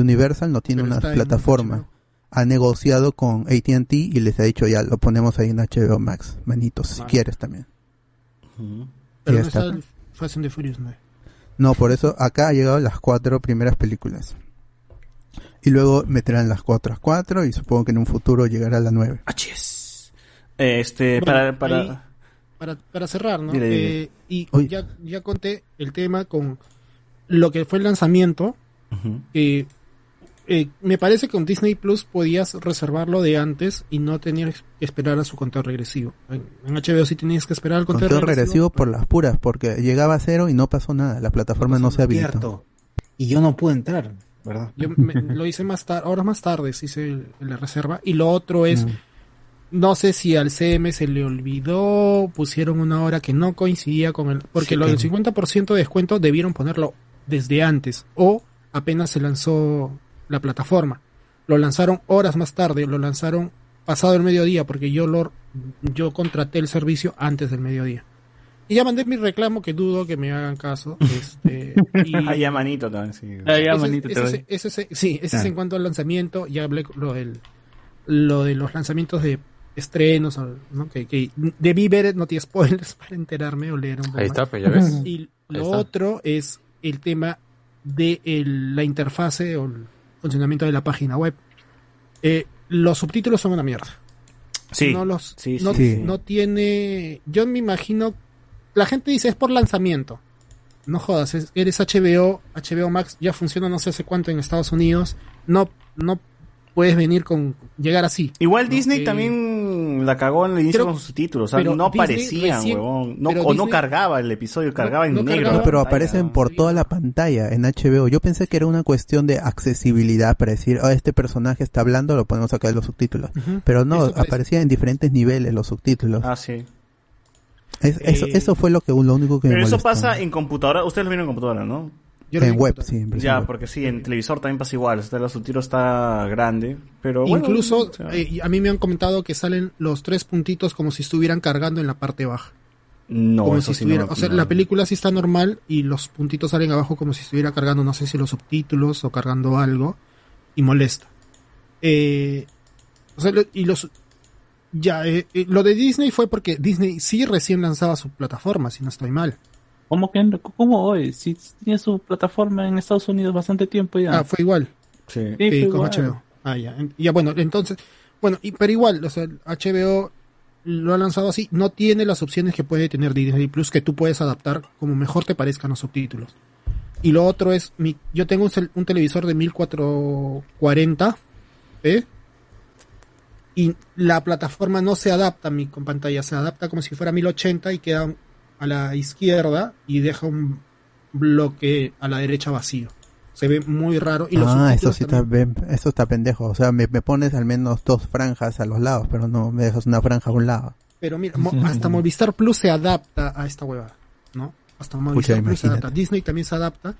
S2: Universal no tiene
S10: Pero
S2: una plataforma. Ha negociado con AT&T y les ha dicho ya, lo ponemos ahí en HBO Max, manitos, si
S10: Vale.
S2: quieres también.
S10: Pero no
S2: está.
S10: Fast and the Furious, no.
S2: No, por eso acá ha llegado las cuatro primeras películas. Y luego meterán las cuatro a cuatro y supongo que en un futuro llegará la nueve.
S4: Este,
S10: Bueno,
S4: para, para...
S10: ahí, para, para cerrar, ¿no?
S4: Dile, dile.
S10: Eh, y ya, ya conté el tema con lo que fue el lanzamiento. que eh, me parece que con Disney Plus podías reservarlo de antes y no tenías que esperar a su conteo regresivo. En, HBO sí tenías que esperar al conteo,
S2: Conteo regresivo por las puras, porque llegaba a cero y no pasó nada. La plataforma no, se habilitó.
S1: Cierto. Y yo no pude entrar, ¿verdad?
S10: Yo me- lo hice más tarde, horas más tarde, hice la reserva. Y lo otro es, no sé si al CM se le olvidó, pusieron una hora que no coincidía con el... Porque
S1: Sí,
S10: lo
S1: que-
S10: del 50% de descuento debieron ponerlo desde antes o apenas se lanzó la plataforma. Lo lanzaron horas más tarde, lo lanzaron pasado el mediodía porque yo lo yo contraté el servicio antes del mediodía. Y ya mandé mi reclamo que dudo que me hagan caso. Este, y-
S4: Ahí ya manito también, sí.
S10: ese, ese, ese- ese- ese- sí, ese es
S4: Ah.
S10: en cuanto al lanzamiento. Ya hablé con lo del lo de los lanzamientos de estrenos, ¿no? que, que debí ver no tiene spoilers para enterarme o leer un poco
S3: Ahí está, pues, ya ves.
S10: Y
S3: Ahí
S10: lo
S3: está.
S10: otro es el tema de el- la interfase o el funcionamiento de la página web. Eh, los subtítulos son una mierda.
S4: Sí,
S10: No los,
S4: sí,
S10: no,
S4: sí,
S10: no tiene. Yo me imagino. La gente dice es por lanzamiento. No jodas, es- eres HBO, HBO Max ya funciona no sé hace cuánto en Estados Unidos. No, no puedes venir con llegar así.
S4: Igual. Disney
S10: Eh,
S4: también la cagó en el inicio
S10: pero-
S4: con sus subtítulos. O sea, no aparecían,
S10: recién-
S4: huevón. No, o no cargaba el episodio, cargaba en
S10: no
S4: negro.
S10: cargaba.
S2: No, pero aparecen por toda la pantalla en HBO. Yo pensé que era una cuestión de accesibilidad para decir, oh, este personaje está hablando, lo ponemos acá en los subtítulos. Pero no,
S10: Eso parece.
S2: aparecía en diferentes niveles los subtítulos.
S4: Ah, sí.
S2: Es- eso,
S4: Eh,
S2: eso fue lo que lo único que
S4: Pero
S2: me
S4: eso pasa en computadora. Ustedes lo vieron en computadora, ¿no?
S10: Yo
S2: en web, sí, en
S4: Ya,
S2: web.
S4: porque sí, en televisor también pasa igual. O sea, el subtítulo está grande. Pero bueno,
S10: Incluso
S4: o sea,
S10: eh, a mí me han comentado que salen los tres puntitos como si estuvieran cargando en la parte baja.
S4: no,
S10: como
S4: eso
S10: si
S4: sí no
S10: o sea,
S4: no.
S10: la película sí está normal y los puntitos salen abajo como si estuviera cargando, no sé si los subtítulos o cargando algo y molesta. Eh, o sea, y los ya eh, eh, lo de Disney fue porque Disney sí recién lanzaba su plataforma, si no estoy mal.
S7: ¿Cómo que? ¿Cómo hoy? Si tiene su plataforma en Estados Unidos bastante tiempo ya.
S10: Ah, fue igual.
S4: Sí.
S7: Sí,
S10: Sí,
S7: fue
S10: con
S7: igual.
S10: HBO. Ah, ya. Ya, bueno, entonces, bueno, y, pero igual, o sea, HBO lo ha lanzado así, no tiene las opciones que puede tener Disney Plus que tú puedes adaptar como mejor te parezcan los subtítulos. Y lo otro es, mi, yo tengo un, televisor de 1440 p y la plataforma no se adapta a mi con pantalla, se adapta como si fuera 1080 y queda a la izquierda y deja un bloque a la derecha vacío. Se ve muy raro y los
S2: ah, eso
S10: subtítulos
S2: sí
S10: también-
S2: está, bien- eso está pendejo. O sea, me, me pones al menos dos franjas a los lados, pero no me dejas una franja a un lado.
S10: Pero mira, mo- hasta Movistar Plus se adapta a esta huevada, ¿no? Hasta Movistar
S2: Pucha,
S10: Plus se adapta. Disney también se adapta.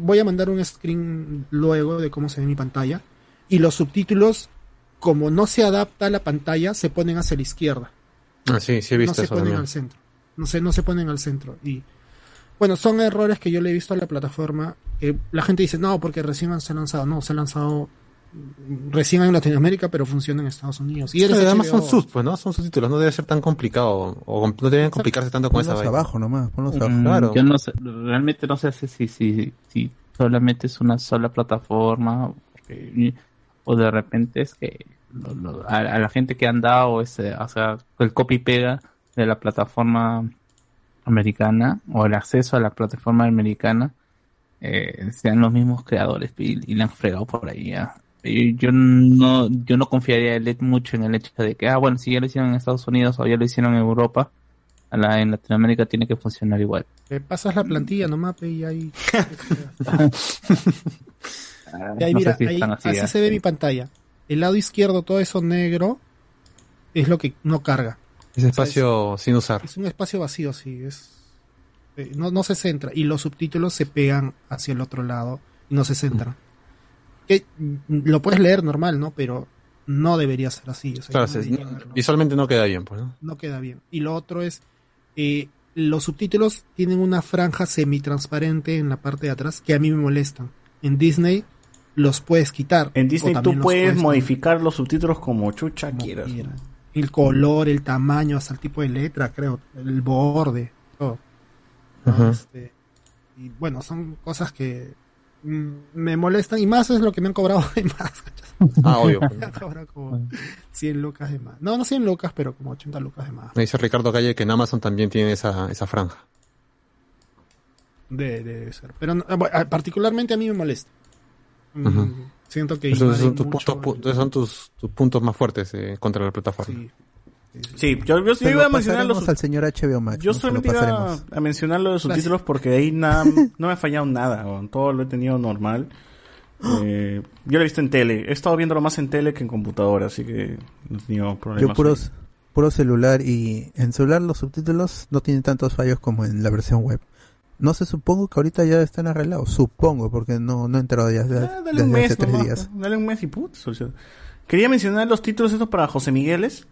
S10: Voy a mandar un screen luego de cómo se ve mi pantalla. Y los subtítulos, como no se adapta a la pantalla, se ponen hacia la izquierda.
S3: Ah, sí, sí he visto
S10: no se
S3: eso
S10: ponen
S3: también.
S10: al centro. No se, no se ponen al centro. Y bueno, son errores que yo le he visto a la plataforma. que la gente dice, no, porque recién se ha lanzado. No, se ha lanzado mm, recién en Latinoamérica, pero funciona en Estados Unidos. Y eres
S3: Sí, además
S10: HBO.
S3: son sus, pues, ¿no? Son subtítulos, no debe ser tan complicado. O no deben complicarse tanto con esa
S2: Ponlos
S3: vaina.
S2: abajo nomás, ponlos
S7: Mm,
S2: abajo.
S3: Claro.
S7: Yo no sé, realmente no sé si, si, si, si solamente es una sola plataforma. porque o de repente es que lo- lo- a, a la gente que han dado ese, o sea, el copy pega de la plataforma americana o el acceso a la plataforma americana eh, sean los mismos creadores y, y le han fregado por ahí ya. Y yo no yo no confiaría el- mucho en el hecho de que ah bueno si ya lo hicieron en Estados Unidos o ya lo hicieron en Europa a la, en Latinoamérica tiene que funcionar igual
S10: Te pasas la plantilla nomás y ahí.
S7: Ah,
S10: Y ahí
S7: no
S10: mira,
S7: si
S10: ahí- así,
S7: así, ¿eh?
S10: se ve mi pantalla. El lado izquierdo, todo eso negro, es lo que no carga.
S3: Ese espacio sin usar.
S10: Es un espacio vacío, sí. Es, eh, no, no se centra. Y los subtítulos se pegan hacia el otro lado y no se centran. Que mm, lo puedes leer normal, ¿no? Pero no debería ser así. o sea,
S3: Claro,
S10: no
S3: se-
S10: debería
S3: no-
S10: haberlo.
S3: visualmente no queda bien, pues, ¿no?
S10: no queda bien. Y lo otro es, eh, los subtítulos tienen una franja semitransparente en la parte de atrás que a mí me molestan. En Disney los puedes quitar.
S4: En Disney tú puedes
S10: poner.
S4: modificar los subtítulos como chucha quieras.
S10: El color, el tamaño, hasta el tipo de letra, creo. El borde, todo. ¿no?
S3: Ajá.
S10: Este, y bueno, son cosas que mm, me molestan y más es lo que me han cobrado de más.
S3: Ah, obvio,
S10: me han cobrado como 100 lucas de más. No, no 100 lucas, pero como 80 lucas de más.
S3: Me dice Ricardo Calle que en Amazon también tiene esa, esa franja.
S10: De, debe ser. Pero no- ah, ah, particularmente a mí me molesta.
S3: Ujú.
S10: Siento que
S3: Esos son tus puntos, pu- son tus, tus puntos más fuertes eh, contra la plataforma.
S4: Sí, yo, yo
S2: Se
S4: iba
S2: lo
S4: a mencionar los
S2: al señor HBO Max.
S4: Yo
S2: lo
S4: solamente iba a mencionar los subtítulos porque ahí nada, no me ha fallado nada, todo lo he tenido normal. Eh, yo lo he visto en tele, he estado viéndolo más en tele que en computadora, así que no he tenido problemas.
S2: Yo puros, puro celular y en celular los subtítulos no tienen tantos fallos como en la versión web. No sé, supongo que ahorita ya están arreglados. Supongo, porque no, no he entrado ya desde,
S4: Ah, dale
S2: desde
S4: un mes
S2: hace tres
S4: nomás,
S2: días.
S4: pues, Dale un mes y put. Quería mencionar los títulos estos para José Migueles.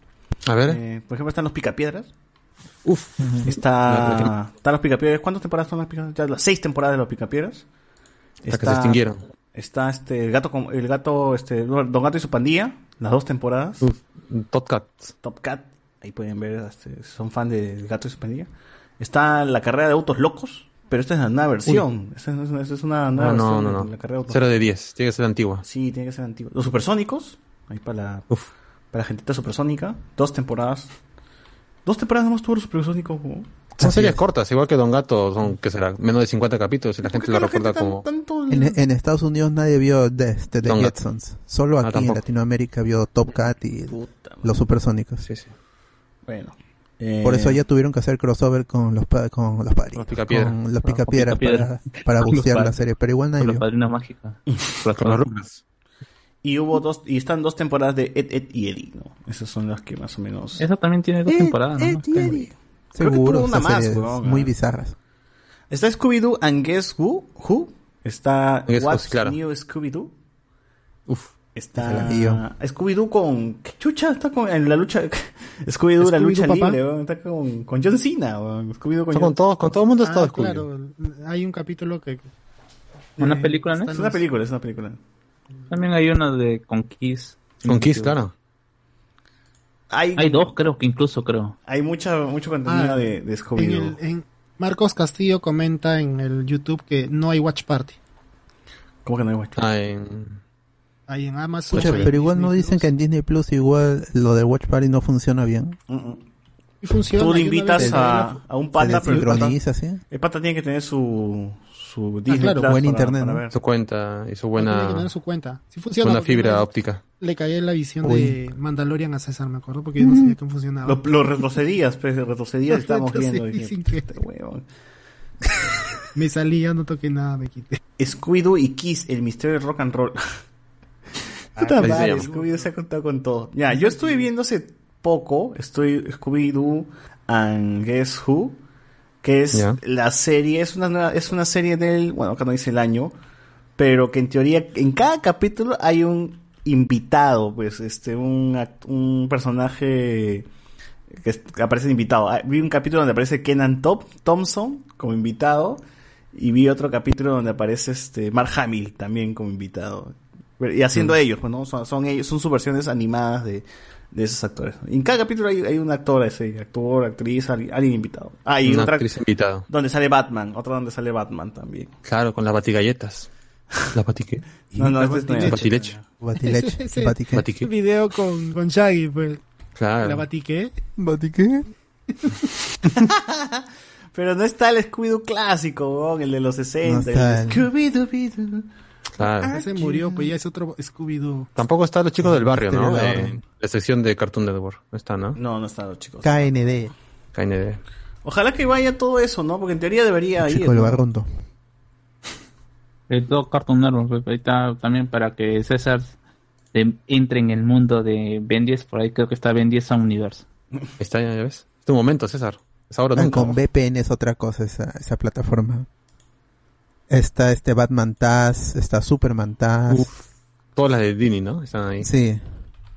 S3: A ver.
S4: Eh, por ejemplo, están los Picapiedras.
S3: Uf.
S4: Está, están los Picapiedras. ¿Cuántas temporadas son las Picapiedras? Ya las seis temporadas de los Picapiedras.
S3: Hasta que se extinguieron.
S4: Está este, el gato, con- el gato, este, Don Gato y su pandilla, las dos temporadas.
S3: Top Cat.
S4: Top Cat. Ahí pueden ver, este, son fan de gato y su pandilla. Está la carrera de autos locos, pero esta es la nueva versión. Esta es, esta es una nueva
S3: No, no,
S4: versión
S3: no,
S4: de
S3: no.
S4: la carrera de autos
S3: Cero de 10. Tiene que ser antigua.
S4: Sí, tiene que ser antigua. Los supersónicos, ahí para la, para la gentita supersónica, dos temporadas. Dos temporadas nomás tuvo los supersónicos. ¿no?
S3: Son series cortas, igual que Don Gato, son, que será? Menos de 50 capítulos y la gente lo recuerda como...
S2: En, en Estados Unidos nadie vio The, The, The. Jetsons. Solo
S3: Ah,
S2: aquí en. Latinoamérica vio Top Cat y los supersónicos.
S3: Sí, sí.
S4: Bueno.
S2: Por
S4: Eh,
S2: eso ya tuvieron que hacer crossover con los, pa- con los padrinos.
S3: Los.
S2: Con los picapiedras
S3: Picapiedra.
S2: para, para bustear la serie. Pero igual nadie
S7: Con los padrinos mágicos.
S3: Con Rugrats.
S4: Y hubo dos, y están dos temporadas de Ed, Ed y Eddie, ¿no? Esas son las que más o menos.
S7: Eso también tiene dos temporadas, ¿no?
S4: Creo que
S2: Seguro,
S4: una más,
S2: series
S4: weón,
S2: muy bizarras.
S4: Está Scooby-Doo and Guess Who? Who? Está
S3: Guess
S4: What's
S3: claro.
S4: New Scooby-Doo.
S3: Uf.
S4: Está. Scooby-Doo con... ¿Qué chucha? Está con, en la lucha... Scooby-Doo, la lucha
S10: papá.
S4: libre, weón. Está con, con John Cena, weón. Scooby-Doo con
S3: Está
S4: John
S3: con todo, con todo el mundo está
S10: Ah,
S3: Scooby.
S10: claro, hay un capítulo que...
S7: Una
S10: eh,
S7: película, ¿no?
S4: Es una película, es una película.
S7: También hay una de con Kiss.
S3: Con Kiss, claro.
S4: Hay,
S7: Hay dos, creo que incluso creo.
S4: hay mucha, mucho contenido
S10: Ah,
S4: de, de
S10: En
S4: Scooby-Doo.
S10: Marcos Castillo comenta en el YouTube que no hay Watch Party.
S4: ¿Cómo que no hay Watch
S3: Ah, en...
S10: Hay en Amazon. Hay
S2: pero igual
S10: Disney
S2: no dicen
S10: Plus.
S2: que en Disney Plus igual lo del Watch Party no funciona bien.
S4: Mm, mm.
S10: Y funciona.
S4: Tú
S10: y
S4: le invitas a, a un panda,
S2: Se
S4: pero el pata,
S2: ¿sí?
S4: el pata tiene que tener su, su Disney
S10: claro,
S4: Plus
S2: buen
S4: para-
S2: internet,
S4: para
S2: ¿no?
S4: ver.
S3: Su cuenta y su
S10: Tiene que
S3: buena,
S10: tener su cuenta. Sí funciona.
S3: buena fibra
S10: vez
S3: óptica.
S10: Le caí en la visión
S2: Uy.
S10: de Mandalorian a César, me acuerdo, porque yo no sabía cómo funcionaba.
S4: Lo, lo retrocedías, pues, retrocedías y estábamos viendo. Dije,
S10: sin.
S4: "Puta, huevón".
S10: Me salía, no toqué nada, me quité.
S4: Scooby-Doo y Kiss, el misterio del rock and roll. Puta
S3: así se
S4: madre. Scooby-Doo se ha contado con todo. Ya, yo estuve viendo hace poco, estoy Scooby-Doo and Guess Who, que es la serie, es una nueva- es una serie del, bueno, acá no dice el año, pero que en teoría en cada capítulo hay un invitado, pues, este, un, un personaje que, es- que aparece invitado. Ah, Vi un capítulo donde aparece Kenan Top, Thompson como invitado y vi otro capítulo donde aparece este Mark Hamill también como invitado. Y haciendo ellos, pues, ¿no? Son, son ellos, son sus versiones animadas de, de esos actores. Y en cada capítulo hay, hay un actor, ese, actor, actriz, alguien, alguien invitado. Ah, y
S3: Una
S4: otra
S3: actriz invitada.
S4: donde sale Batman, otra donde sale Batman también.
S3: Claro, con las batigalletas. La patique.
S4: No, no, este es nuevo.
S3: Batileche.
S2: Batileche.
S10: Ese- ese-
S2: Batique.
S10: video con, con Shaggy, pues.
S3: Claro.
S10: La batiqué.
S2: ¿Batique?
S4: Pero no está el Scooby-Doo clásico, el de los 60.
S2: No está
S4: el
S2: el-
S4: Scooby-Doo.
S3: Claro.
S10: Ese murió, pues ya es otro Scooby-Doo.
S3: Tampoco está los chicos del barrio, ¿no?
S2: La
S3: Eh, la sección de Cartoon Network. No está, ¿no?
S4: No, no están los chicos.
S2: KND.
S3: KND.
S4: Ojalá que vaya todo eso, ¿no? Porque en teoría debería ir.
S2: Chico del
S4: ¿no?
S2: barrundo.
S7: El todo Cartoon Network, pues, ahí está también para que César eh, entre en el mundo de Ben 10, por ahí creo que está Ben 10 Sound Universe.
S3: Está, ya ves. Es tu momento, César. Es ahora
S2: Ah,
S3: nunca.
S2: con VPN es otra cosa esa, esa plataforma. Está este Batman Taz, está Superman Taz.
S3: Todas las de Disney, ¿no? Están ahí.
S2: Sí.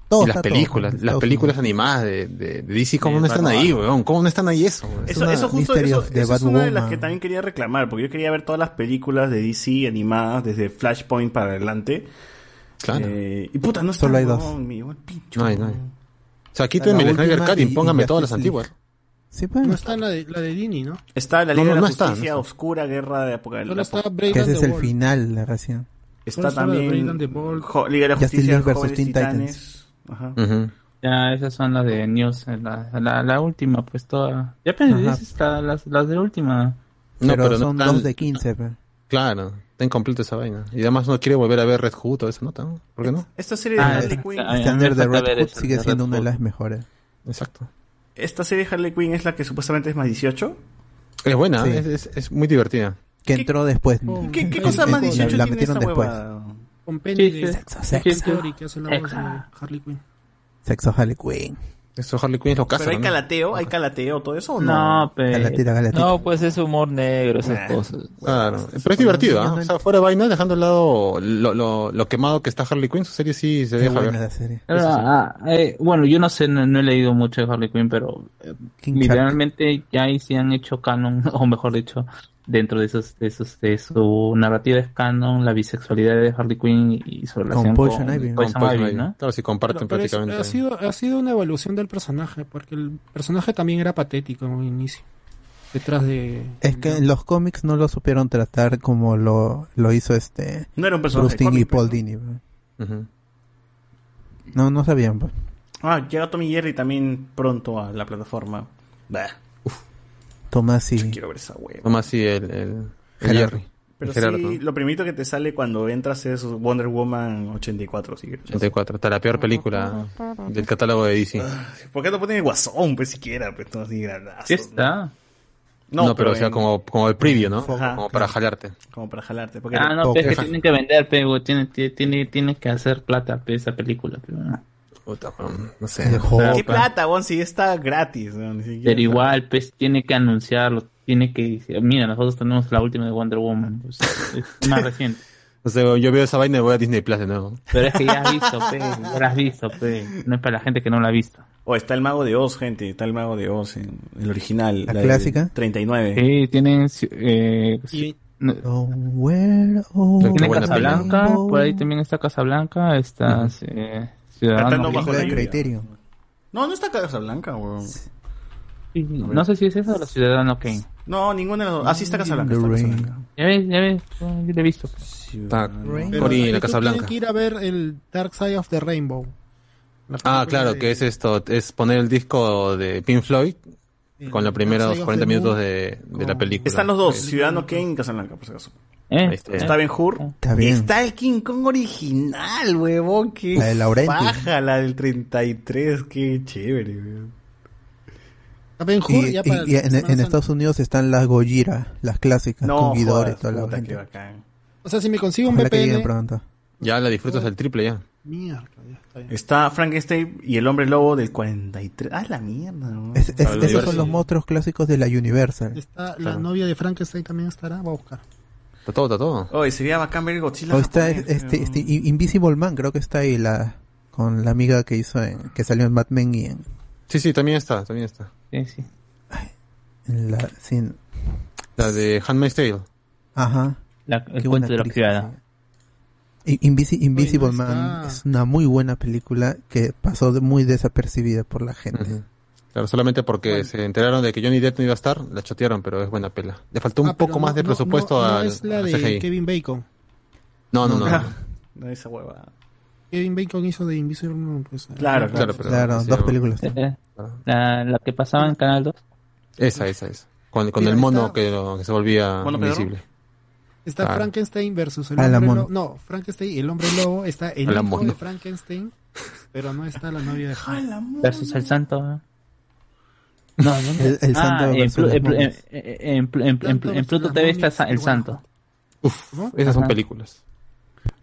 S2: Todo
S3: y las
S2: está todo,
S3: películas,
S2: en
S3: las películas animadas de, de, de DC, ¿cómo
S4: De
S3: no están ahí, weón? ¿Cómo no están ahí eso? weón?
S4: Eso, justo eso, es una de las que también quería reclamar, porque yo quería ver todas las películas de DC animadas desde Flashpoint para adelante.
S3: Claro.
S4: Eh, y puta, no están,
S2: Solo hay dos.
S4: weón, mi buen pincho.
S3: No hay, no hay.
S4: weón.
S3: O sea,
S2: La
S3: quítenme el Snyder Cut y pónganme todas las antiguas.
S2: Sí, pues.
S10: No está la de, la de Dini, ¿no?
S4: Está la
S3: No,
S4: Liga
S3: no,
S4: de
S3: no
S4: la
S3: está, no
S4: Justicia,
S3: está.
S4: Oscura Guerra de Apocalipsis.
S10: está Brave
S2: ese es el final de recién.
S4: Está
S10: la de
S4: también. Jo- Liga de la
S2: Justice
S4: Justicia, Jóvenes
S2: Teen
S4: Titanes. Ajá.
S3: Ujú.
S7: Ya, esas son las de News, eh, la, la, la última, pues toda. Ya pensé, la- las, las de última.
S3: No,
S2: pero,
S3: pero no
S2: son
S3: están-
S2: dos de 15, pues.
S3: Claro, está incompleta esa vaina. Y además no quiere volver a ver Red Hood o esa nota, ¿no? ¿Por qué no?
S4: Esta serie de
S7: Ah,
S4: Harley Quinn.
S2: the
S7: falta
S2: Red Hood sigue
S7: de
S2: siendo
S7: Red
S2: una de las mejores.
S3: Exacto.
S4: Esta serie de Harley Quinn es la que supuestamente es más 18.
S3: Es buena,
S2: Sí.
S3: es, es, es muy divertida.
S2: Que
S4: ¿Qué-
S2: entró después.
S4: ¿Qué, qué
S2: En-
S4: cosa más
S2: la-
S4: 18
S2: la
S4: tiene
S2: metieron
S4: esta
S2: después.
S4: huevada?
S10: Con Penny
S7: Sí,
S10: de
S7: sí.
S2: Sexo,
S7: Sí,
S2: sexo.
S10: Theory, que hace la voz de
S7: Exa.
S10: Harley Quinn.
S2: Sexo Harley Quinn.
S3: Eso Harley Quinn es lo
S4: Pero
S3: casa,
S4: hay
S3: ¿no?
S4: calateo, hay calateo, todo eso o no?
S7: No, pero.
S2: Galatita, galatita.
S8: No, pues es humor negro, esas cosas.
S3: Claro, pero es divertido, ¿ah?
S2: no
S3: O sea, fuera de vaina, dejando al lado lo, lo, lo quemado que está Harley Quinn, su serie sí se
S2: Qué
S3: deja ver.
S2: la serie.
S7: Ah, ah, eh, bueno, yo no sé, no, no he leído mucho de Harley Quinn, pero eh, literalmente ya ahí sí han hecho canon, o mejor dicho, dentro de esos, de esos, de su narrativa es canon, la bisexualidad de Harley Quinn y su relación con,
S2: Poison Ivy, ¿no?
S3: Con
S7: Ivy,
S3: Ivy.
S7: ¿no?
S3: Claro, si comparten
S10: Pero es-
S3: prácticamente.
S10: ha, sido, ha sido una evolución del personaje, porque el personaje también era patético en un inicio. Detrás de...
S2: Es que en los cómics no lo supieron tratar como lo, lo hizo este
S4: No era un personaje
S2: y
S4: cómic, pues,
S2: Paul
S4: ¿no?
S2: Dini. No, no sabían. pues.
S4: Ah, llega Tommy Jerry también pronto a la plataforma. Bah,
S2: Tomás y
S4: quiero ver esa hueva.
S3: Nomás sí, el, el. Jerry.
S4: Pero sí, lo primero que te sale cuando entras es Wonder Woman 84. Sí,
S3: 84, está la peor película del catálogo de DC.
S4: ¿Por qué no ponen el guasón, pues siquiera? Pues no así granazo.
S7: Sí está.
S3: No, pero o sea, como, como el preview, ¿no?
S4: Ajá.
S3: como para jalarte.
S4: Como para jalarte. Porque
S7: Ah, no, pero es que tienen que vender, pero tiene, tiene, tiene que hacer plata esa película. Pero, no.
S3: Puta, weón, no sé.
S4: ¿Qué plata, Bon? Si está gratis. ¿no? Ni siquiera-
S7: pero igual, pues tiene que anunciarlo, tiene que decir, mira, nosotros tenemos la última de Wonder Woman, pues, es más reciente.
S3: O sea, yo veo esa vaina y voy a Disney Plus de nuevo.
S7: Pero es que ya has visto, pe, ya la has visto, pe. No es para la gente que no la ha visto.
S4: Oh, está el Mago de Oz, gente. Está el Mago de Oz, en, el original.
S2: ¿La
S4: del
S2: clásica?
S4: 39.
S7: Sí, tienen, eh,
S10: Y
S7: no- tienen
S3: buena
S7: Casablanca, por ahí también está Casablanca, está eh, Ciudadano
S4: bajo la.
S2: Criterion.
S4: No, no está Casablanca, weón.
S7: No sé si es esa o la Ciudadano Kane.
S4: No, ninguna de las dos. Ah, sí está Casablanca. Está. Casablanca.
S7: Ya ves, ya ves, yo lo he visto.
S3: Está en la
S10: tú
S3: Casa
S10: tienes
S3: Blanca.
S10: que ir a ver el Dark Side of the Rainbow.
S3: Ah, claro,
S10: de-
S3: que es esto, es poner el disco de Pink Floyd con los primeros
S10: Side of
S3: 40
S10: the
S3: minutos de, de la
S10: Con-
S3: película.
S4: Están los dos, Ciudadano Kane y Casablanca, por si acaso.
S7: ¿Eh?
S3: Está.
S4: Está Ben Hur.
S2: Está bien.
S4: Está el King Kong original, huevón. Qué
S2: La de Laurenti.
S4: paja, la del 33. Qué chévere, weón.
S10: A Ben Hur
S2: Y,
S10: ya
S2: y-
S10: para
S2: y en. Estados Unidos están las Gojira, las clásicas,
S4: No,
S2: con Guidor y
S4: jodas,
S2: toda la gente.
S10: O sea, si me consigo un
S2: que
S10: VPN...
S3: Ya la disfrutas al triple ya.
S10: Mierda, ya está bien.
S4: Está Frankenstein y el hombre lobo del 43. Ah, la mierda.
S2: Es- es- esos son los monstruos clásicos de la Universal.
S10: Está la
S3: Claro.
S10: novia de Frankenstein también estará, voy a buscar.
S3: Está todo, está todo.
S4: Oye, sería bacán ver el Godzilla.
S2: O está
S4: japonés,
S2: este, este Invisible Man, creo que está ahí la con la amiga que hizo en, que salió en Mad Men y en,
S3: Sí, sí, también está, también está.
S7: Sí, sí.
S2: la sin,
S3: La de Handmaid's Tale.
S2: ajá.
S7: La- el
S2: Qué
S7: cuento de la criada.
S2: Invisi- Invisible
S10: no
S2: Man es una muy buena película que pasó de- muy desapercibida por la gente.
S3: Ujú. Claro, solamente porque se enteraron de que Johnny Depp no iba a estar, la chotearon, pero es buena pela. Le faltó un
S10: Ah,
S3: poco más
S10: no-
S3: de
S10: no-
S3: presupuesto
S10: no, no
S3: al,
S10: es la de
S3: CGI.
S10: Kevin Bacon.
S3: No, no, no. no.
S4: No, esa hueva.
S10: Kevin Bacon hizo de Invisible Man, pues.
S4: Claro,
S3: Claro, pero-
S2: Claro,
S3: sí,
S2: dos películas.
S7: Eh, La, la que pasaba en Canal 2.
S3: Esa, esa, esa. Con, con el mono
S10: está-
S3: que, lo- que se volvía invisible.
S10: Está
S3: Claro.
S10: Frankenstein versus el
S2: Ah,
S10: hombre
S2: mono.
S10: lobo. No, Frankenstein y el hombre lobo. Está el
S3: A la
S10: hijo
S3: mono.
S10: de Frankenstein, pero no está la novia de Frankenstein.
S7: Versus el santo. ¿eh? No, no, no.
S2: El- el
S7: Ah,
S2: santo
S7: en,
S2: versus
S7: Plu-
S2: las
S7: en, Plu- en,
S2: momias.
S7: en, en, Plu- en,
S10: Santo
S7: en
S10: versus
S7: Pluto TV está el santo.
S3: Uf, esas son películas.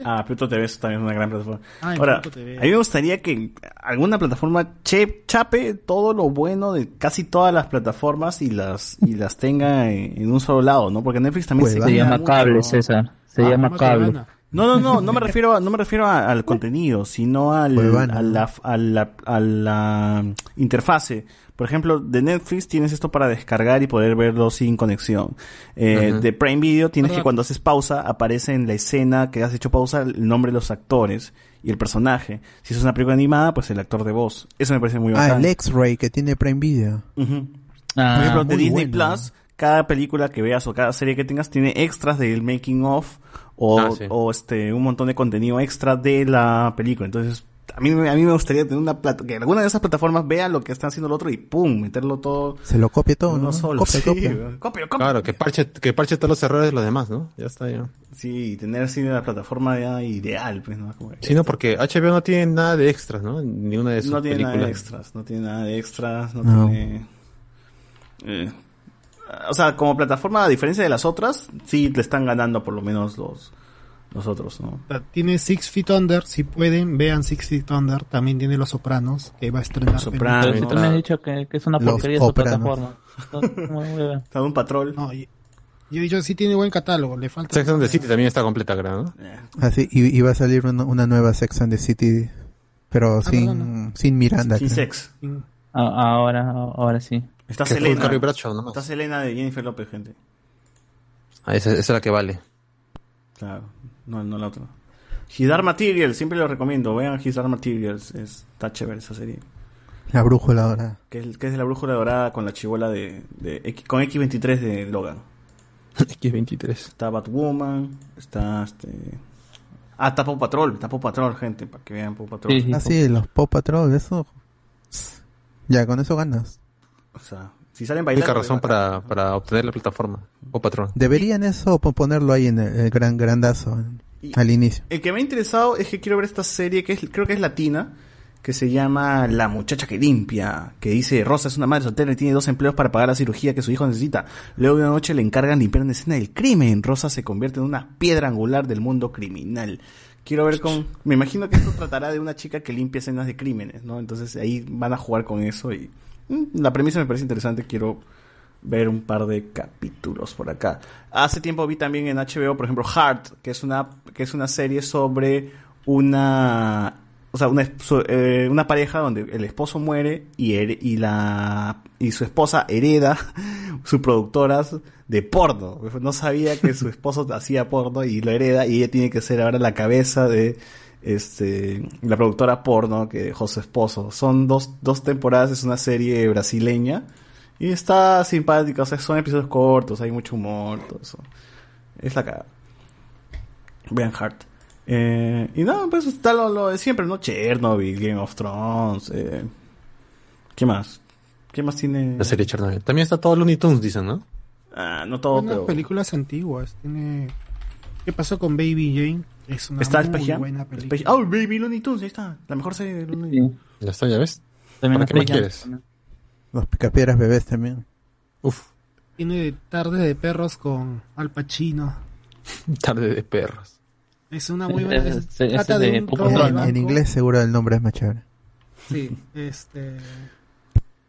S4: Ah, Pluto TV es también una gran plataforma.
S10: Ah,
S4: Ahora,
S10: TV.
S4: a mí me gustaría que alguna plataforma che- chape todo lo bueno de casi todas las plataformas y las y las tenga en, en un solo lado, ¿no? Porque Netflix también
S2: Pues
S4: se
S7: llama
S4: mucho,
S7: cable,
S4: ¿no?
S7: César. Se
S4: Ah,
S7: llama
S10: ¿Cómo te
S7: cable.
S4: No, no, no, no me refiero a, no me refiero a- al contenido, sino al,
S2: Cuevana,
S4: a, la, a, la, a la interfase. Por ejemplo, de Netflix tienes esto para descargar y poder verlo sin conexión. Eh. De Prime Video tienes que cuando haces pausa aparece en la escena que has hecho pausa el nombre de los actores y el personaje. Si es una película animada, pues el actor de voz. Eso me parece muy
S2: Ah,
S4: bacán.
S2: el X-Ray que tiene Prime Video.
S7: Ah,
S4: Por ejemplo, de Disney
S2: bueno.
S4: Plus, cada película que veas o cada serie que tengas tiene extras del making of o,
S3: Ah, sí.
S4: o este un montón de contenido extra de la película. Entonces, a mí, me- a mí me gustaría tener una plata, que alguna de esas plataformas vea lo que está haciendo el otro y pum, meterlo todo
S2: Se lo copia todo, ¿no?
S4: solo.
S2: Copia,
S4: Sí,
S2: copia.
S4: Copia.
S3: Claro, que parche, que parche todos los errores de los demás, ¿no? Ya está, ya.
S4: Sí, y tener así la plataforma ya ideal, pues, ¿no? Como
S3: Sí, no, porque HBO no tiene nada de extras, ¿no? Ni una de sus
S4: no tiene
S3: películas.
S4: nada de extras, no tiene nada de extras, no,
S2: No.
S4: tiene... eh, o sea, como plataforma, a diferencia de las otras, sí le están ganando por lo menos los, los otros, ¿no?
S10: O sea, Tiene Six Feet Under, si pueden, vean Six Feet Under. También tiene Los Sopranos, que va a estrenar.
S4: Los Sopranos.
S7: Si tú me has dicho que, que es una
S2: Los
S7: porquería su plataforma. No, muy bien.
S4: Está de un patrol.
S10: No, y- yo he dicho, sí tiene buen catálogo, le falta...
S3: Sex and the City también está completa, creo, ¿no?
S2: Así, y, y va a salir una, una nueva Sex and the City, pero sin,
S10: perdona.
S2: sin Miranda.
S4: Sin
S2: creo.
S4: sex.
S7: Ah, Ahora, ahora sí.
S4: Está Selena.
S3: Bradshaw.
S4: Está Selena de Jennifer López, gente.
S3: Ah, esa, esa es la que vale.
S4: Claro, no, no la otra. His Dark Materials, siempre lo recomiendo. Vean His Dark Materials, es- está chévere esa serie.
S2: La brújula ahora.
S4: Que es, que es de la brújula dorada con la chivola de, con X23 de Logan.
S3: X23.
S4: Está Batwoman, está este... Ah, está Paw Patrol, está Paw Patrol, gente, para que vean Paw Patrol.
S7: Sí, sí.
S2: Ah, sí, los Pop Patrol, eso. Ya, con eso ganas.
S4: O sea, si salen bailando...
S3: Única razón para, para obtener la plataforma. O patrón.
S2: Deberían eso po- ponerlo ahí en el, el gran grandazo,
S4: Y-
S2: al inicio.
S4: El que me ha interesado es que quiero ver esta serie que es, creo que es latina, que se llama La muchacha que limpia, que dice Rosa es una madre soltera y tiene dos empleos para pagar la cirugía que su hijo necesita. Luego de una noche le encargan limpiar una escena del crimen. Rosa se convierte en una piedra angular del mundo criminal. Quiero ver con... Me imagino que esto tratará de una chica que limpia escenas de crímenes, ¿no? Entonces ahí van a jugar con eso y... mm, La premisa me parece interesante, quiero ver un par de capítulos por acá. Hace tiempo vi también en HBO, por ejemplo, Heart, que es una, que es una serie sobre una, o sea, una, eh, una pareja donde el esposo muere y, y la, y su esposa hereda sus productoras de porno. No sabía que su esposo hacía porno y lo hereda y ella tiene que ser ahora la cabeza de, este, la productora porno que dejó su esposo. Son dos, dos temporadas, es una serie brasileña. Y está simpática, o sea, son episodios cortos, hay mucho humor, todo eso. Es la cara. Vean Heart. Eh, y no, pues está lo, lo de siempre, ¿no? Chernobyl, Game of Thrones. Eh, ¿Qué más? ¿Qué más tiene?
S3: La serie Chernobyl. También está todo Looney Tunes, dicen, ¿no?
S4: Ah, no todo,
S10: Unas
S4: pero...
S10: películas antiguas. Tiene... ¿Qué pasó con Baby Jane? Es una
S4: ¿Está
S10: muy
S4: Space Jam?
S10: buena película.
S4: Space- Oh, Baby Looney Tunes, ahí está. La mejor serie de Looney
S7: Sí.
S3: Ya está, ya ves.
S7: También
S3: ¿Para qué quieres?
S2: Los picapiedras bebés también.
S3: Uf,
S10: Tiene Tarde de Perros con Al Pacino.
S3: tarde de perros.
S10: Es una muy buena. Es- trata de un
S2: en inglés seguro el nombre es más chévere.
S10: Sí, este.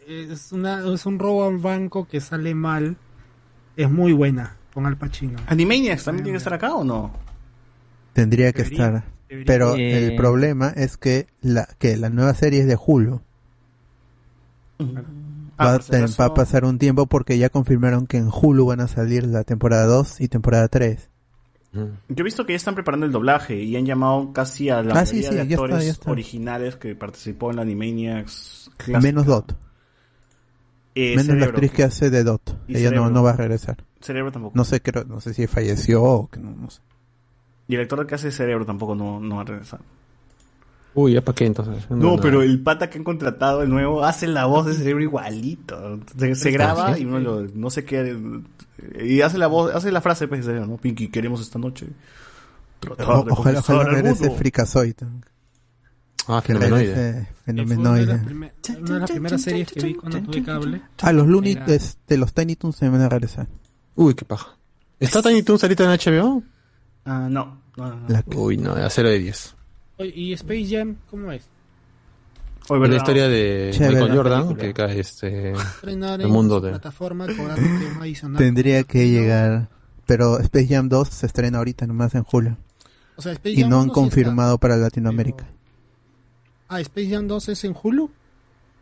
S10: Es, una, es un robo al banco que sale mal. Es muy buena con Al Pacino.
S4: ¿Animaniacs también tiene que estar acá o no?
S2: Tendría que
S10: Debería,
S2: estar.
S10: debería.
S2: Pero
S7: Eh.
S2: el problema es que la, que la nueva serie es de Hulu.
S4: Ah,
S2: va, a ten- va pasar un tiempo porque ya confirmaron que en Hulu van a salir la temporada 2 y temporada 3.
S3: Mm.
S4: Yo he visto que ya están preparando el doblaje y han llamado casi a la
S2: Ah,
S4: mayoría
S2: sí,
S4: de
S2: está,
S4: actores
S2: está.
S4: originales que participó en la Animaniacs clásica.
S2: Menos Dot.
S4: Eh,
S2: Menos la actriz que hace de Dot. Ella no, no va a regresar.
S4: Cerebro tampoco.
S2: No sé, creo, no sé si falleció o que no, no sé.
S4: Y el actor que hace Cerebro tampoco no, no va a regresar.
S3: Uy, ¿ya para qué entonces?
S4: No, pero el pata que han contratado, el nuevo, hace la voz de cerebro igualito. Se, se graba y uno lo- no sé qué. Y hace la voz, hace la frase, pues, de cerebro, ¿no? Pinky, queremos esta noche.
S2: O- ojalá, ojalá
S4: al
S2: regrese
S4: mundo".
S2: Fricazoid.
S3: Ah, fenomenoide.
S2: Fenomenoide.
S10: una de las primeras series que vi cuando tuve cable.
S2: Ah, los Looney de los Tiny Toons se van a regresar.
S3: Uy, qué paja. ¿Está Tiny Toons ahorita en HBO?
S4: Ah, no. no, no, no.
S2: La-
S3: Uy, no, a 0 de 10.
S10: Oye, ¿Y Space Jam cómo es?
S4: Hoy,
S3: Es
S4: ¿verdad?
S3: la historia de
S2: Chévere
S3: Michael Jordan, que cae este, el
S10: en
S3: mundo de...
S10: plataforma.
S2: Tendría que llegar. Pero Space Jam 2 se estrena ahorita nomás en julio.
S10: O sea, Space
S2: Y
S10: Jam
S2: no
S10: 1
S2: han
S10: sí
S2: confirmado para Latinoamérica.
S10: está. Ah, Space Jam 2 es en Hulu,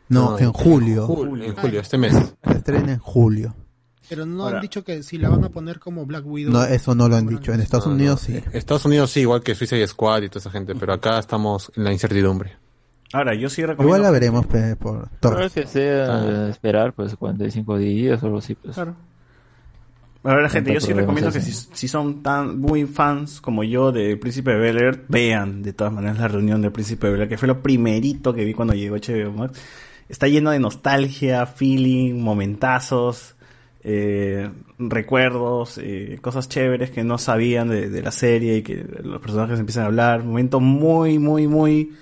S2: No,
S3: No,
S2: en julio.
S3: Julio, en julio, este mes.
S2: Se estrena en julio.
S10: Pero no
S4: Ahora-
S10: han dicho que si la van a poner como Black Widow.
S2: No, eso no lo han dicho. En Estados
S3: No,
S2: Unidos
S3: no.
S2: sí.
S3: Estados Unidos sí, igual que Suicide Squad y toda esa gente, pero acá estamos en la incertidumbre.
S4: Ahora, yo sí recomiendo.
S2: Igual la veremos pe, por
S8: Pero
S2: torres.
S8: que sea eh, esperar pues 45 días o algo así. Pues.
S4: Claro. A ver, gente, yo sí recomiendo que si, son tan muy fans como yo de Príncipe de Bel Air, vean de todas maneras la reunión de Príncipe de Bel Air, que fue lo primerito que vi cuando llegó HBO Max. Está lleno de nostalgia, feeling, momentazos, eh, recuerdos, eh, cosas chéveres que no sabían de, de la serie y que los personajes empiezan a hablar. Momento muy, muy, muy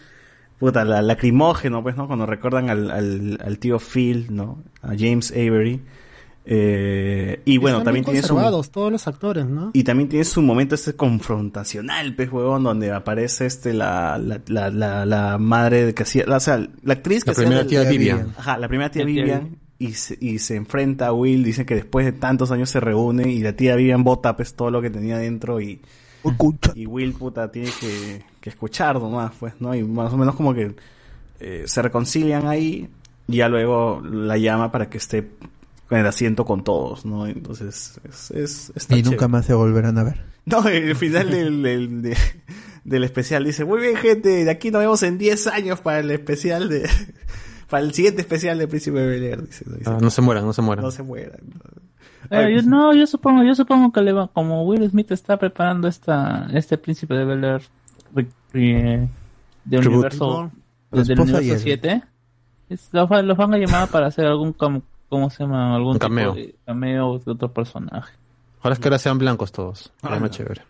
S4: puta, la, lacrimógeno, pues, ¿no? Cuando recuerdan al, al, al tío Phil, ¿no? A James Avery. Eh, y bueno,
S10: Están
S4: también tiene su,
S10: todos los actores, ¿no?
S4: y también tiene su momento este confrontacional, pues, huevón, donde aparece este la, la, la, la, la madre de que hacía, la- o sea, la actriz que
S3: La primera
S4: hacía
S3: tía Vivian.
S4: Ajá, la primera tía
S8: La tía
S4: Vivian. Y se, y se enfrenta a Will, dicen que después de tantos años se reúne y la tía Vivian bota pues todo lo que tenía dentro y, y Will puta tiene que, que escuchar nomás, pues, ¿no? Y más o menos como que eh, se reconcilian ahí y ya luego la llama para que esté en el asiento con todos, ¿no? Entonces, es, es, está
S2: Y
S4: chévere.
S2: nunca más se volverán a ver.
S4: No, el final del, del, de- del especial dice, muy bien gente, de aquí nos vemos en 10 años para el especial de... para el siguiente especial de Príncipe de Bel Air", dice, ¿no? Dice,
S3: Ah, no se mueran, no se mueran.
S4: no se mueran.
S7: Eh, yo, no, yo supongo, yo supongo que le va, como Will Smith está preparando esta, este príncipe de Bel Air
S3: Reboot.
S7: universo,
S2: esposa y
S7: universo
S2: él.
S7: 7, es- los, va- los van a llamar para hacer algún, cam- ¿cómo se llama? Algún
S3: cameo.
S7: de cameo de otro personaje.
S3: Ojalá es que ahora sean blancos todos.
S4: Ah, no.
S3: chévere.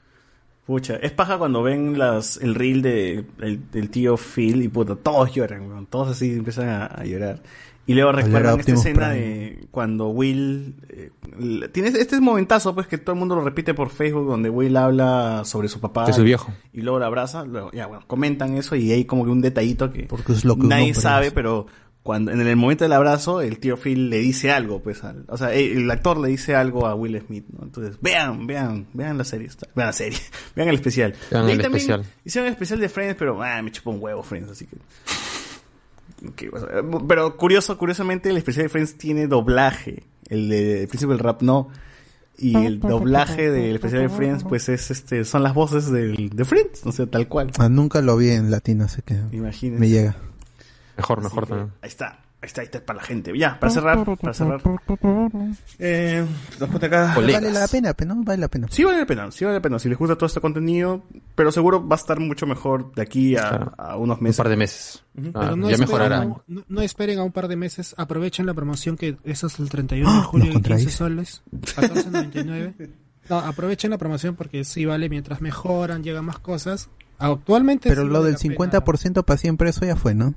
S4: Pucha, es paja cuando ven las, el reel de, el, del tío Phil y puta, todos lloran, weón, todos así empiezan a, a llorar. Y luego recuerdan esta escena
S2: Prime.
S4: de cuando Will... eh, tienes este momentazo pues que todo el mundo lo repite por Facebook donde Will habla sobre su papá.
S3: De su viejo.
S4: Y luego lo abraza, luego, ya bueno, comentan eso y hay como que un detallito que,
S2: Porque es lo que
S4: nadie sabe, pero cuando en el momento del abrazo el tío Phil le dice algo, pues, al- o sea, el, el actor le dice algo a Will Smith, ¿no? Entonces, vean, vean, vean la serie, está- vean la serie, vean el especial.
S3: Vean el especial.
S4: Hicieron el especial de Friends, pero ah, me chupó un huevo Friends, así que Ok, o sea, pero curioso, curiosamente el especial de Friends tiene doblaje, el de Príncipe del Rap no. Y el doblaje del especial de Friends, pues es este, son las voces del, de Friends, o sea, tal cual.
S2: Ah, nunca lo vi en latino, así que
S4: Imagínense.
S2: me llega.
S3: Mejor, mejor
S4: que,
S3: también.
S4: Ahí está, ahí está, ahí está para la gente. Ya, para cerrar, para cerrar. Eh, nos cuenta acá.
S2: Vale la pena, pero no vale la pena.
S4: Sí vale la pena, sí vale la pena. Si les gusta todo este contenido, pero seguro va a estar mucho mejor de aquí a,
S3: Claro.
S4: a unos
S3: Un
S4: meses.
S3: par de meses.
S4: Ujú.
S3: Ah,
S10: Pero no
S3: ya
S10: esperen,
S3: mejorará.
S10: No, no- no esperen a un par de meses. Aprovechen la promoción que es hasta el 31 de
S2: ¡Ah!
S10: julio en 15
S2: contradice.
S10: soles. 14.99. No, aprovechen la promoción porque sí vale mientras mejoran, llegan más cosas. Actualmente
S2: Pero
S10: sí
S2: lo
S10: vale
S2: del
S10: la pena.
S2: 50% para siempre, eso ya fue, ¿no?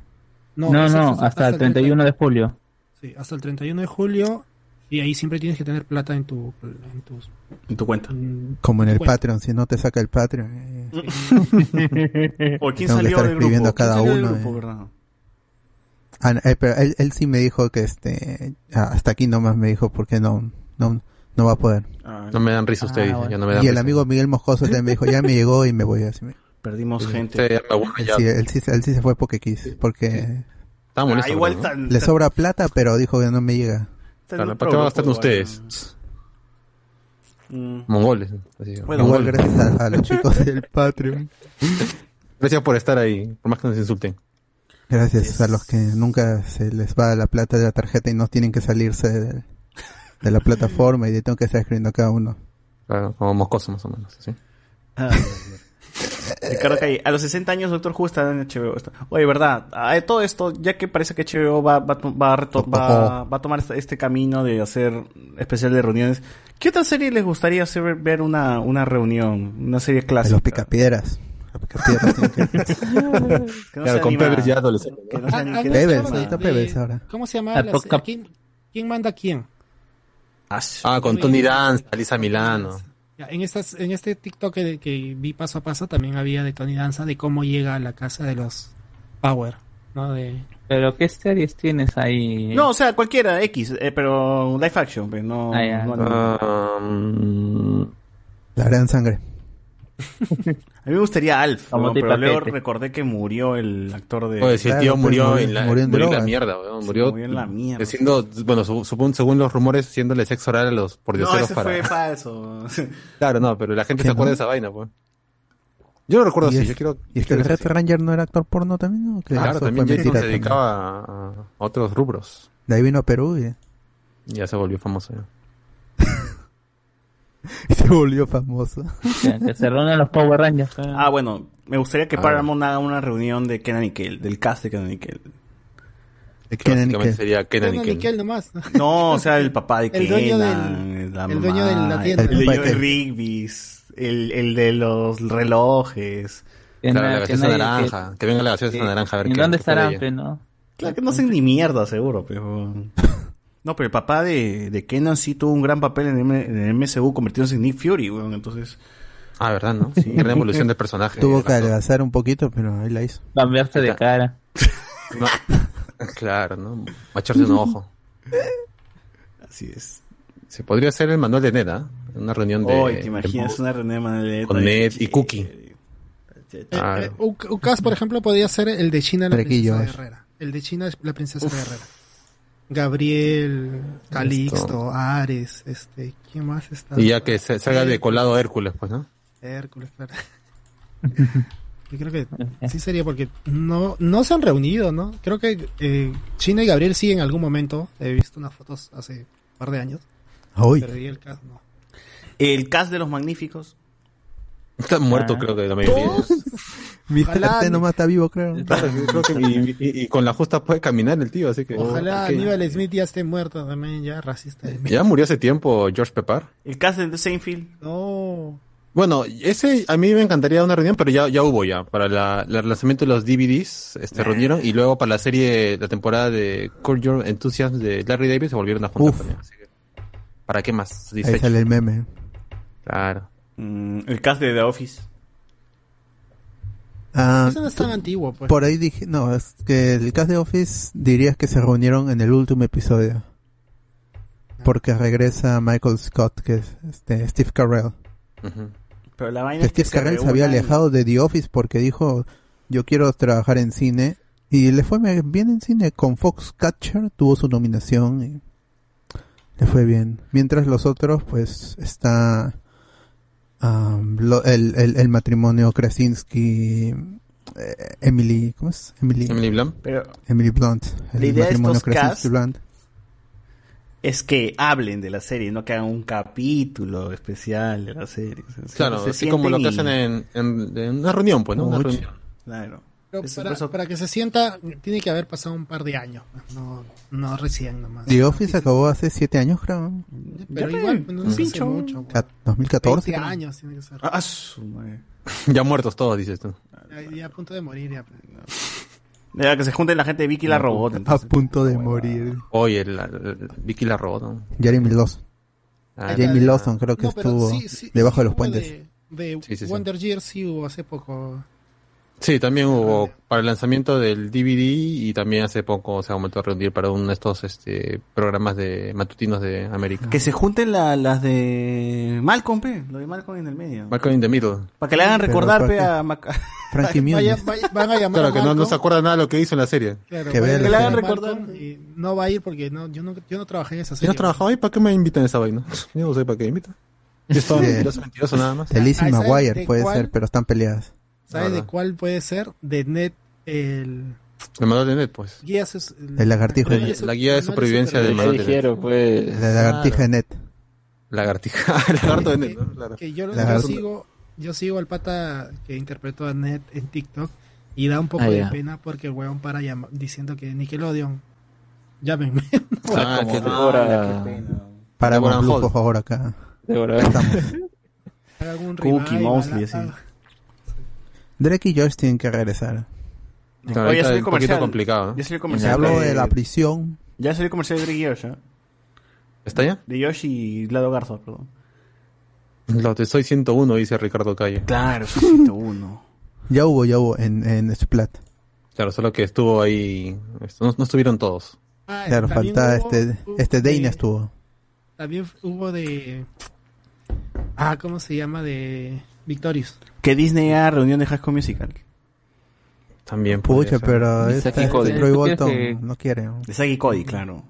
S7: No,
S10: eso
S7: no,
S10: es
S7: hasta, el 31 de julio.
S10: Sí, hasta el 31 de julio. Y ahí siempre tienes que tener plata en tu. En tus,
S4: En tu cuenta.
S10: en-
S2: Como en el. Patreon, si no te saca el Patreon. eh,
S4: ¿O quién salió
S2: estar
S4: del grupo?
S2: escribiendo a
S4: ¿Quién
S2: cada uno,
S4: grupo,
S2: eh.
S4: verdad?
S2: Ah, no, eh, pero él, él sí me dijo que este ah, hasta aquí nomás me dijo porque no no no va a poder.
S4: Ah,
S3: No me dan risa ustedes,
S7: Ah, bueno.
S3: ya no me dan
S2: Y el
S3: risa.
S2: amigo Miguel Moscoso también me dijo, ya me llegó y me voy así. me-
S4: Perdimos gente.
S2: Él sí, él, sí, él sí se fue porque quiso, porque
S3: Estaba molesto.
S4: Ah, igual
S3: creo, ¿no?
S4: tan-
S2: le sobra plata, pero dijo que no me llega.
S3: Claro, ¿para qué van a gastar ustedes?
S4: Mm.
S3: Mongoles. así,
S4: Bueno,
S2: gracias a, a los chicos del Patreon.
S3: Gracias por estar ahí, por más que nos insulten.
S2: Gracias a los que nunca se les va la plata de la tarjeta y no tienen que salirse de, de la plataforma y de tengo que estar escribiendo cada uno.
S3: Claro, como moscoso más o menos. ¿sí?
S4: Ah, Ricardo Calle, a los 60 años Doctor Who está en HBO. Está- Oye, verdad, a todo esto, ya que parece que HBO va, va, va a reto- va- va a tomar este, camino de hacer especial de reuniones, ¿qué otra serie les gustaría hacer ver una, una reunión? Una serie clásica.
S2: los picapiedras.
S3: Claro, con. Pebbles ya adolescente.
S10: Ah, ah,
S2: ahora.
S10: ¿Cómo se llama?
S7: Ah,
S10: la? ¿Quién, quién manda a quién?
S3: Ah, con Tony Danza, Lisa Milano.
S10: En, estas, en este TikTok que, que vi paso a paso también había de Tony Danza de cómo llega a la casa de los Power, ¿no? De,
S7: Pero ¿qué series tienes ahí?
S4: No, o sea, cualquiera, X, eh, pero live action, pues, no,
S7: Ah,
S4: no
S3: mm,
S2: La gran sangre.
S4: A mí me gustaría Alf, weón, pero luego recordé que murió el actor de...
S3: Oye, si el tío
S2: pues,
S3: murió,
S2: murió-
S3: en la,
S2: murió en
S3: murió en la
S2: drogas.
S3: mierda, weón. Murió,
S4: murió en la mierda.
S3: Siendo, bueno, su- supongo- según los rumores, haciéndole sexo oral a los
S4: no,
S3: pordioseros
S4: ese
S3: para...
S4: fue falso.
S3: Claro, no, pero la gente
S2: ¿Qué
S3: se acuerda
S2: no?
S3: de esa vaina, pues. Yo lo recuerdo
S2: ¿Y,
S3: así,
S2: es-
S3: yo quiero...
S2: ¿Y es que
S3: quiero
S2: el
S3: que
S2: Red. Ranger no era actor porno también? ¿no?
S3: Claro,
S2: eso
S3: también Jason se dedicaba a, a otros rubros.
S2: De ahí vino a Perú y,
S3: Y ya se volvió famoso. ya.
S2: y se volvió famoso.
S7: Que, se reúnen los Power Rangers.
S4: ah, bueno, me gustaría que. Paramount haga una reunión de Kenan y Kel, del cast de Kenan y Kel.
S2: De Kenan y
S3: Básicamente
S2: Kel.
S3: sería Kenan y Kel.
S10: nomás.
S4: No, o sea, el papá de
S10: El dueño
S4: Kenan,
S10: del-
S4: la
S10: el dueño de la tienda.
S4: el
S2: El
S4: dueño
S2: papá
S4: de
S2: de-
S4: Rigby's, el, el de los relojes.
S7: Que
S3: Claro,
S7: na-
S3: la
S7: que
S3: gaseosa
S7: nadie-
S3: naranja. Que, venga la gaseosa naranja a ver
S7: ¿Y
S3: qué
S7: dónde
S3: qué ella.
S7: pe, no?
S4: Claro que no hacen ni mierda, seguro, pero... No, pero el papá de, de Kenan sí tuvo un gran papel en el, M- en el MCU convirtiéndose en Nick Fury, weón, entonces...
S3: Ah, ¿verdad, no? Sí. Gran evolución del personaje.
S2: Tuvo que adelgazar un poquito, pero ahí la hizo.
S7: Cambiarse de cara.
S3: No. Claro, ¿no? Macharse un ojo.
S4: Así es.
S3: Se podría hacer el manual de Ned, ¿ah? Una reunión de...
S4: Hoy, ¿te imaginas
S3: de-
S4: una René Manuel
S3: Con Ned y Cookie. Ah,
S10: Eh, cast, por ejemplo, podría ser el de China la princesa
S2: es.
S10: guerrera. El de China es la princesa guerrera. Gabriel, Calixto, Ares, este, ¿quién más está?
S3: Y ya que se salga de colado Hércules, pues, ¿no?
S10: Hércules, claro. Yo creo que sí sería porque no, no se han reunido, ¿no? Creo que eh, China y Gabriel sí en algún momento. He visto unas fotos hace un par de años.
S2: Uy.
S10: Pero y el cast no.
S4: El cast de los magníficos.
S3: Está muerto,
S7: Ah.
S3: creo que la mayoría.
S2: Mr. Nomás está vivo, creo.
S3: Que y, y- y con la justa puede caminar el tío, así que...
S10: Ojalá
S3: Ok.
S10: Aníbal Smith ya esté muerto también, ya racista. mierda.
S3: Ya murió hace tiempo George Pepper.
S4: El cast de Seinfeld.
S10: No.
S3: Bueno, ese a mí me encantaría una reunión, pero ya, ya hubo ya. Para la, el lanzamiento de los DVDs, este, reunieron. Y luego para la serie, la temporada de Curb Your Enthusiasm de Larry David se volvieron a juntar también. Así que, ¿para qué más?
S2: Ahí sale el meme.
S3: Claro.
S4: Mm, el cast de The Office.
S2: Ah,
S10: Eso no es tan antiguo, pues.
S2: por ahí dije, no, es que el cast de Office dirías que se reunieron en el último episodio. Porque regresa Michael Scott, que es este, Steve Carell.
S4: Pero la vaina
S2: Que
S4: es que
S2: Steve Carell se había
S4: reúnan-
S2: alejado de The Office porque dijo, yo quiero trabajar en cine. Y le fue bien en cine. Con Foxcatcher tuvo su nominación y le fue bien. Mientras los otros, pues, está um, lo- el, el, el matrimonio Krasinski, eh, Emily, ¿cómo es? Emily,
S3: Emily Blunt.
S4: Pero
S2: Emily Blunt. El
S4: La idea de
S2: matrimonio
S4: estos
S2: Krasinski Blunt.
S4: es que hablen de la serie, no que hagan un capítulo especial de la serie. O sea,
S3: Claro,
S4: se
S3: así como lo que hacen en, en- en una reunión, pues, ¿no? Una reunión.
S4: Claro.
S10: Pero para, para que se sienta, tiene que haber pasado un par de años. pues, No, no recién nomás.
S2: The Office acabó hace siete años, creo.
S10: Pero
S4: Ya,
S10: igual, pues, no hace
S4: pincho.
S10: mucho.
S2: Ca- 2014.
S10: 20
S2: creo.
S10: años tiene que ser.
S4: Ah, su madre.
S3: ya muertos todos, dices tú.
S10: Ya, ya a punto de morir ya. pues.
S4: Ya, que se junten la gente de Vicky la robot.
S2: A
S4: entonces.
S2: punto de morir.
S3: Oye, la- la- Vicky la robó, ¿no?
S2: Jeremy Lawson.
S3: Ah,
S2: Jamie. Lawson creo que
S10: No,
S2: estuvo
S10: sí, sí,
S2: debajo
S10: sí
S2: de los puentes.
S10: De, de
S3: Sí, sí, sí.
S10: Wonder Years sí hubo hace poco.
S3: Sí, también hubo para el lanzamiento del DVD y también hace poco se aumentó a reunir para uno de estos este, programas de matutinos de América.
S4: Que se junten la- las de Malcolm, pe. Lo de Malcolm en el medio.
S3: Malcolm in the Middle.
S4: Para que le hagan recordar,
S2: ¿para
S4: pe, a Mac-
S2: Frankie
S10: Vaya- vaya- van a llamar
S3: Claro,
S10: a
S3: que no, se acuerda nada de lo que hizo en la serie.
S10: claro,
S2: Que
S10: van a
S2: vea la
S10: llamar a
S4: serie.
S10: Malcolm y no va a ir porque no, yo, no, yo no trabajé en esa serie.
S3: no trabajaba ahí, ¿para qué me invitan a esa vaina? Yo no sé para qué me invitan. Yo estaba mentiroso, mentiroso nada más.
S10: Ah,
S2: Lizzie
S10: ¿sabes
S2: McGuire
S10: de
S2: puede
S10: cuál?
S2: ser, pero están peleadas.
S10: ¿Sabes de
S3: Verdad.
S10: cuál puede ser? De Net, el
S3: El manual de net, pues.
S10: guía sus-
S2: El lagartijo.
S3: La-
S10: su-
S3: la guía de supervivencia del manual de
S8: dijeron, pues.
S2: La lagartija de net.
S3: Lagartija. El lagarto de net,
S10: que,
S3: ¿no? Claro.
S10: que yo, lo- yo sigo yo sigo al pata que interpretó a Ned en TikTok y da un poco
S8: Ah,
S10: de
S8: ya.
S10: pena porque el weón para llam- diciendo que Nickelodeon, llámenme.
S8: Ah,
S5: como
S8: qué
S5: Débora-
S2: Para Blue, por favor, acá.
S8: Débora.
S2: Estamos.
S4: Cookie, Mosley, así.
S2: Drake y Josh tienen que regresar.
S3: Claro,
S4: Oye, ya
S3: un poquito
S4: comercial.
S3: complicado. ¿no?
S4: Ya salió el
S2: Se
S4: comercial.
S2: habló
S4: de-
S2: de la prisión.
S4: Ya salió el comercial de Drake y Josh, ¿eh?
S3: ¿Está ya?
S4: De Josh y Lado Garza, perdón.
S3: Lo de Soy 101, dice Ricardo Calle.
S4: Claro, 101.
S2: Ya hubo, ya hubo en, en Splat.
S3: Claro, solo que estuvo ahí. No, no estuvieron todos.
S10: Ah,
S2: Claro, falta
S10: hubo-
S2: este, este
S10: de-
S2: Dane estuvo.
S10: También hubo de... Ah, ¿cómo se llama? De Victorious.
S4: Que Disney haga reunión de High School Musical.
S3: También.
S2: Pucha, pero
S8: Y
S2: este,
S8: Saki Cody.
S2: este Troy
S8: ¿Tú
S2: Bolton
S8: que-
S2: no quiere. ¿no?
S4: De Sagi Cody, claro.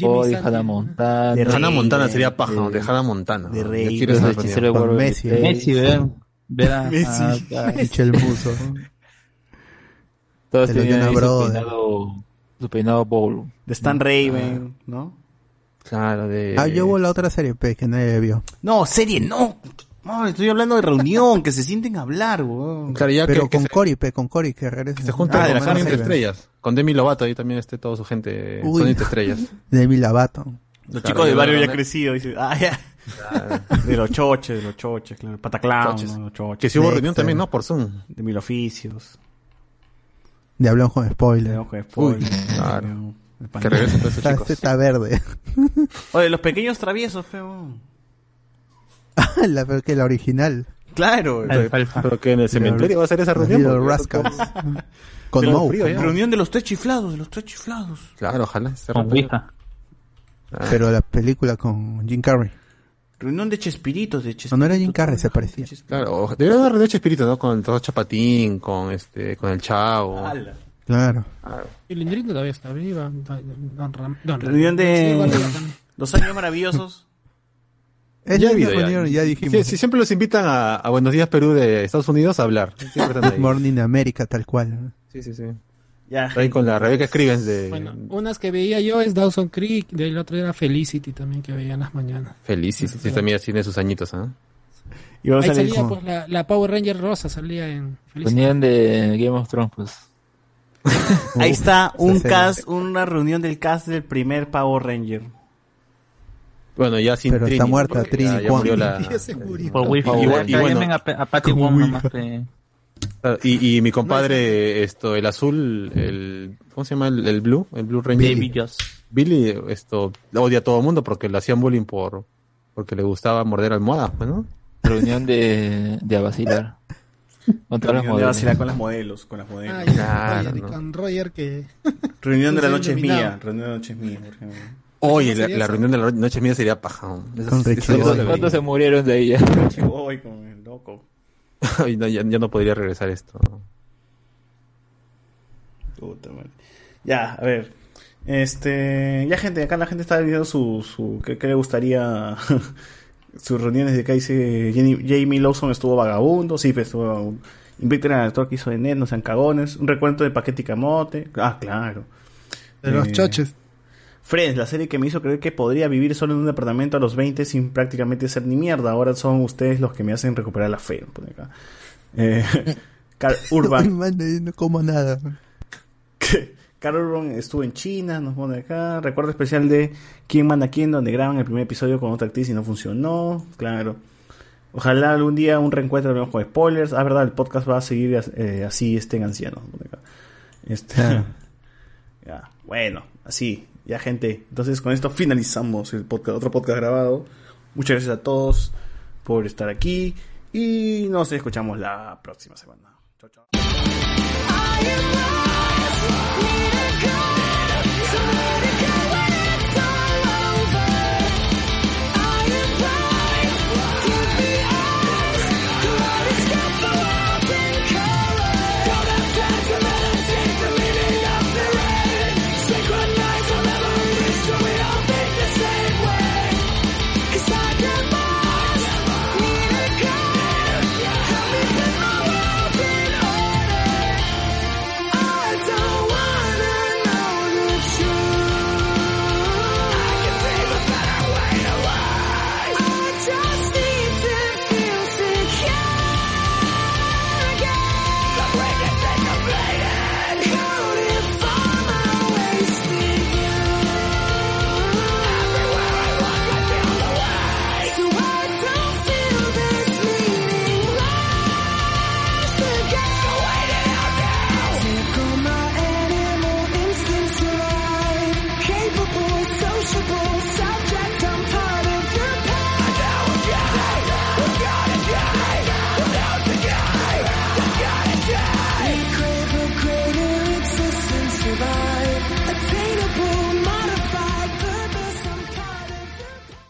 S8: Boy,
S10: Santi.
S8: Hannah Montana.
S4: De
S3: Hannah Montana
S4: de-
S3: sería paja,
S8: de-
S3: de Hannah Montana.
S4: de. Rey,
S3: Yo quiero
S8: de.
S2: Con. Messi,
S8: Eh,
S7: Messi, vean. Ver a,
S4: Messi.
S7: a-
S2: Michel Muso.
S8: Todos
S2: de
S8: tenían su peinado, su peinado bowl.
S4: De Stan Raven, ¿no?
S3: Claro, de.
S2: Ah, yo hubo la otra serie P que nadie vio.
S4: No, serie no. Estoy hablando de reunión, que se sienten a hablar, weón.
S3: Claro, ya
S2: Pero
S3: que, que
S2: con
S3: se,
S2: Cory, P, con Cory que regresa.
S3: que se juntan
S4: Ah, de
S3: con
S4: la
S3: Sony entre
S4: Harvey.
S3: estrellas. Con Demi Lovato ahí también esté toda su gente.
S2: Uy.
S3: Entre estrellas.
S2: Demi Lovato.
S4: Los
S3: Claro,
S4: chicos del barrio ya crecido, dice, ah, ya. De los choches, de los choches, claro. Pataclown,
S3: Choches.
S4: ¿no? Los choches.
S3: Que si hubo reunión también, ¿no? Por Zoom.
S4: De mil oficios.
S2: De Hablamos con
S4: De
S2: spoiler.
S4: de spoiler.
S3: claro. Que
S4: pan-
S3: regresen todos esos
S2: Está,
S3: chicos.
S2: está verde.
S4: Oye, los pequeños traviesos, feo.
S2: La, pero que la original.
S4: Claro.
S7: Alfalfa.
S3: Pero que en el cementerio va a ser esa
S2: Los
S3: reunión.
S2: Little
S3: porque-
S2: Rascals. Con
S3: Pero
S2: Moe.
S3: frío ya.
S4: Reunión de los tres chiflados, de los tres chiflados.
S3: Claro, ojalá. se
S7: Con. Ouija.
S3: Ah,
S2: Pero la película con Jim Carrey.
S4: Reunión de Chespiritos, de
S2: No,
S4: Chespiritos.
S2: no era Jim Carrey, se parecía.
S3: Claro, debería haber reunión espíritu, ¿no? Con todo Chapatín, con este, con el Chavo.
S2: Claro.
S10: Y Lindrino todavía está viva. Don, Don Ram- Don
S4: Reunión.
S10: Sí,
S4: de los años maravillosos.
S2: Es
S3: Ya habido,
S2: dijimos.
S3: Sí, sí, siempre los invitan a, a Buenos Días Perú de Estados Unidos a hablar. Siempre están ahí.
S2: Morning America, tal cual.
S3: Sí, sí, sí.
S4: Ya.
S3: Está ahí con la Rebeca Scrivens de
S10: Bueno, unas que veía yo es Dawson Creek, del otro era Felicity también que veía en las mañanas.
S3: Feliz. Sí, también tiene sus añitos, ¿ah?
S4: Y vamos
S10: Ahí
S4: a
S10: salía pues la, la Power Ranger rosa salía en Felicity.
S8: Ponían de Game of Thrones, pues.
S4: Ahí está un cast, una reunión del cast del primer Power Ranger.
S3: Bueno, ya sin
S2: Pero está
S3: Trini,
S2: muerta
S3: porque
S2: Trini
S3: ya- ya murió la-
S10: Ya se murió.
S7: Por Wi-Fi.
S3: Y bueno- y bueno-
S7: a, Patty Wong nomás que-
S3: Claro, Y, y mi compadre, esto, el azul, el, ¿cómo se llama? El, el blue, el blue ranger.
S7: Baby Joss.
S3: Billy, esto, odia a todo el mundo porque le hacían bullying por, porque le gustaba morder almohadas, pues, ¿no?
S8: Reunión de, de a vacilar. Con todas las
S4: Reunión de
S8: modelos.
S4: vacilar con las modelos, con las modelos.
S10: Ah,
S3: Claro,
S10: Roger,
S3: ¿no?
S10: con Roger que
S4: Reunión de la noche es mía. Reunión de la noche es mía, por ejemplo.
S3: Oye,
S10: ¿Cómo
S3: la, reunión de la noche mía sería paja.
S2: Boy.
S8: ¿Cuántos, se murieron de ella?
S4: Chivoy con el loco.
S3: Ay, no, ya, ya no podría regresar esto.
S4: Puta madre. Ya, a ver. Este, ya gente, acá la gente está viendo su, su, qué, le gustaría, sus reuniones de acá dice Jenny- Jamie Lawson estuvo vagabundo, sí, pues estuvo vagabundo. Inviten al actor que hizo de Ned, no sean cagones, un recuento de Paquete y Camote, ah, claro.
S10: de los
S4: Eh,
S10: choches.
S4: Friends, la serie que me hizo creer que podría vivir solo en un departamento a los 20 sin prácticamente hacer ni mierda. Ahora son ustedes los que me hacen recuperar la fe. pone acá. Eh, Carl Urban.
S2: No como nada.
S4: Carl Urban estuvo en China, nos pone acá. Recuerdo especial de ¿Quién manda quién? Donde graban el primer episodio con otra actriz y no funcionó. Claro. Ojalá algún día un reencuentro con spoilers. Ah, verdad, el podcast va a seguir eh, así estén ancianos. Este,
S2: Claro.
S4: ya, bueno, así, ya gente. Entonces con esto finalizamos el otro podcast grabado. Muchas gracias a todos por estar aquí y nos escuchamos la próxima semana. Chao, chao.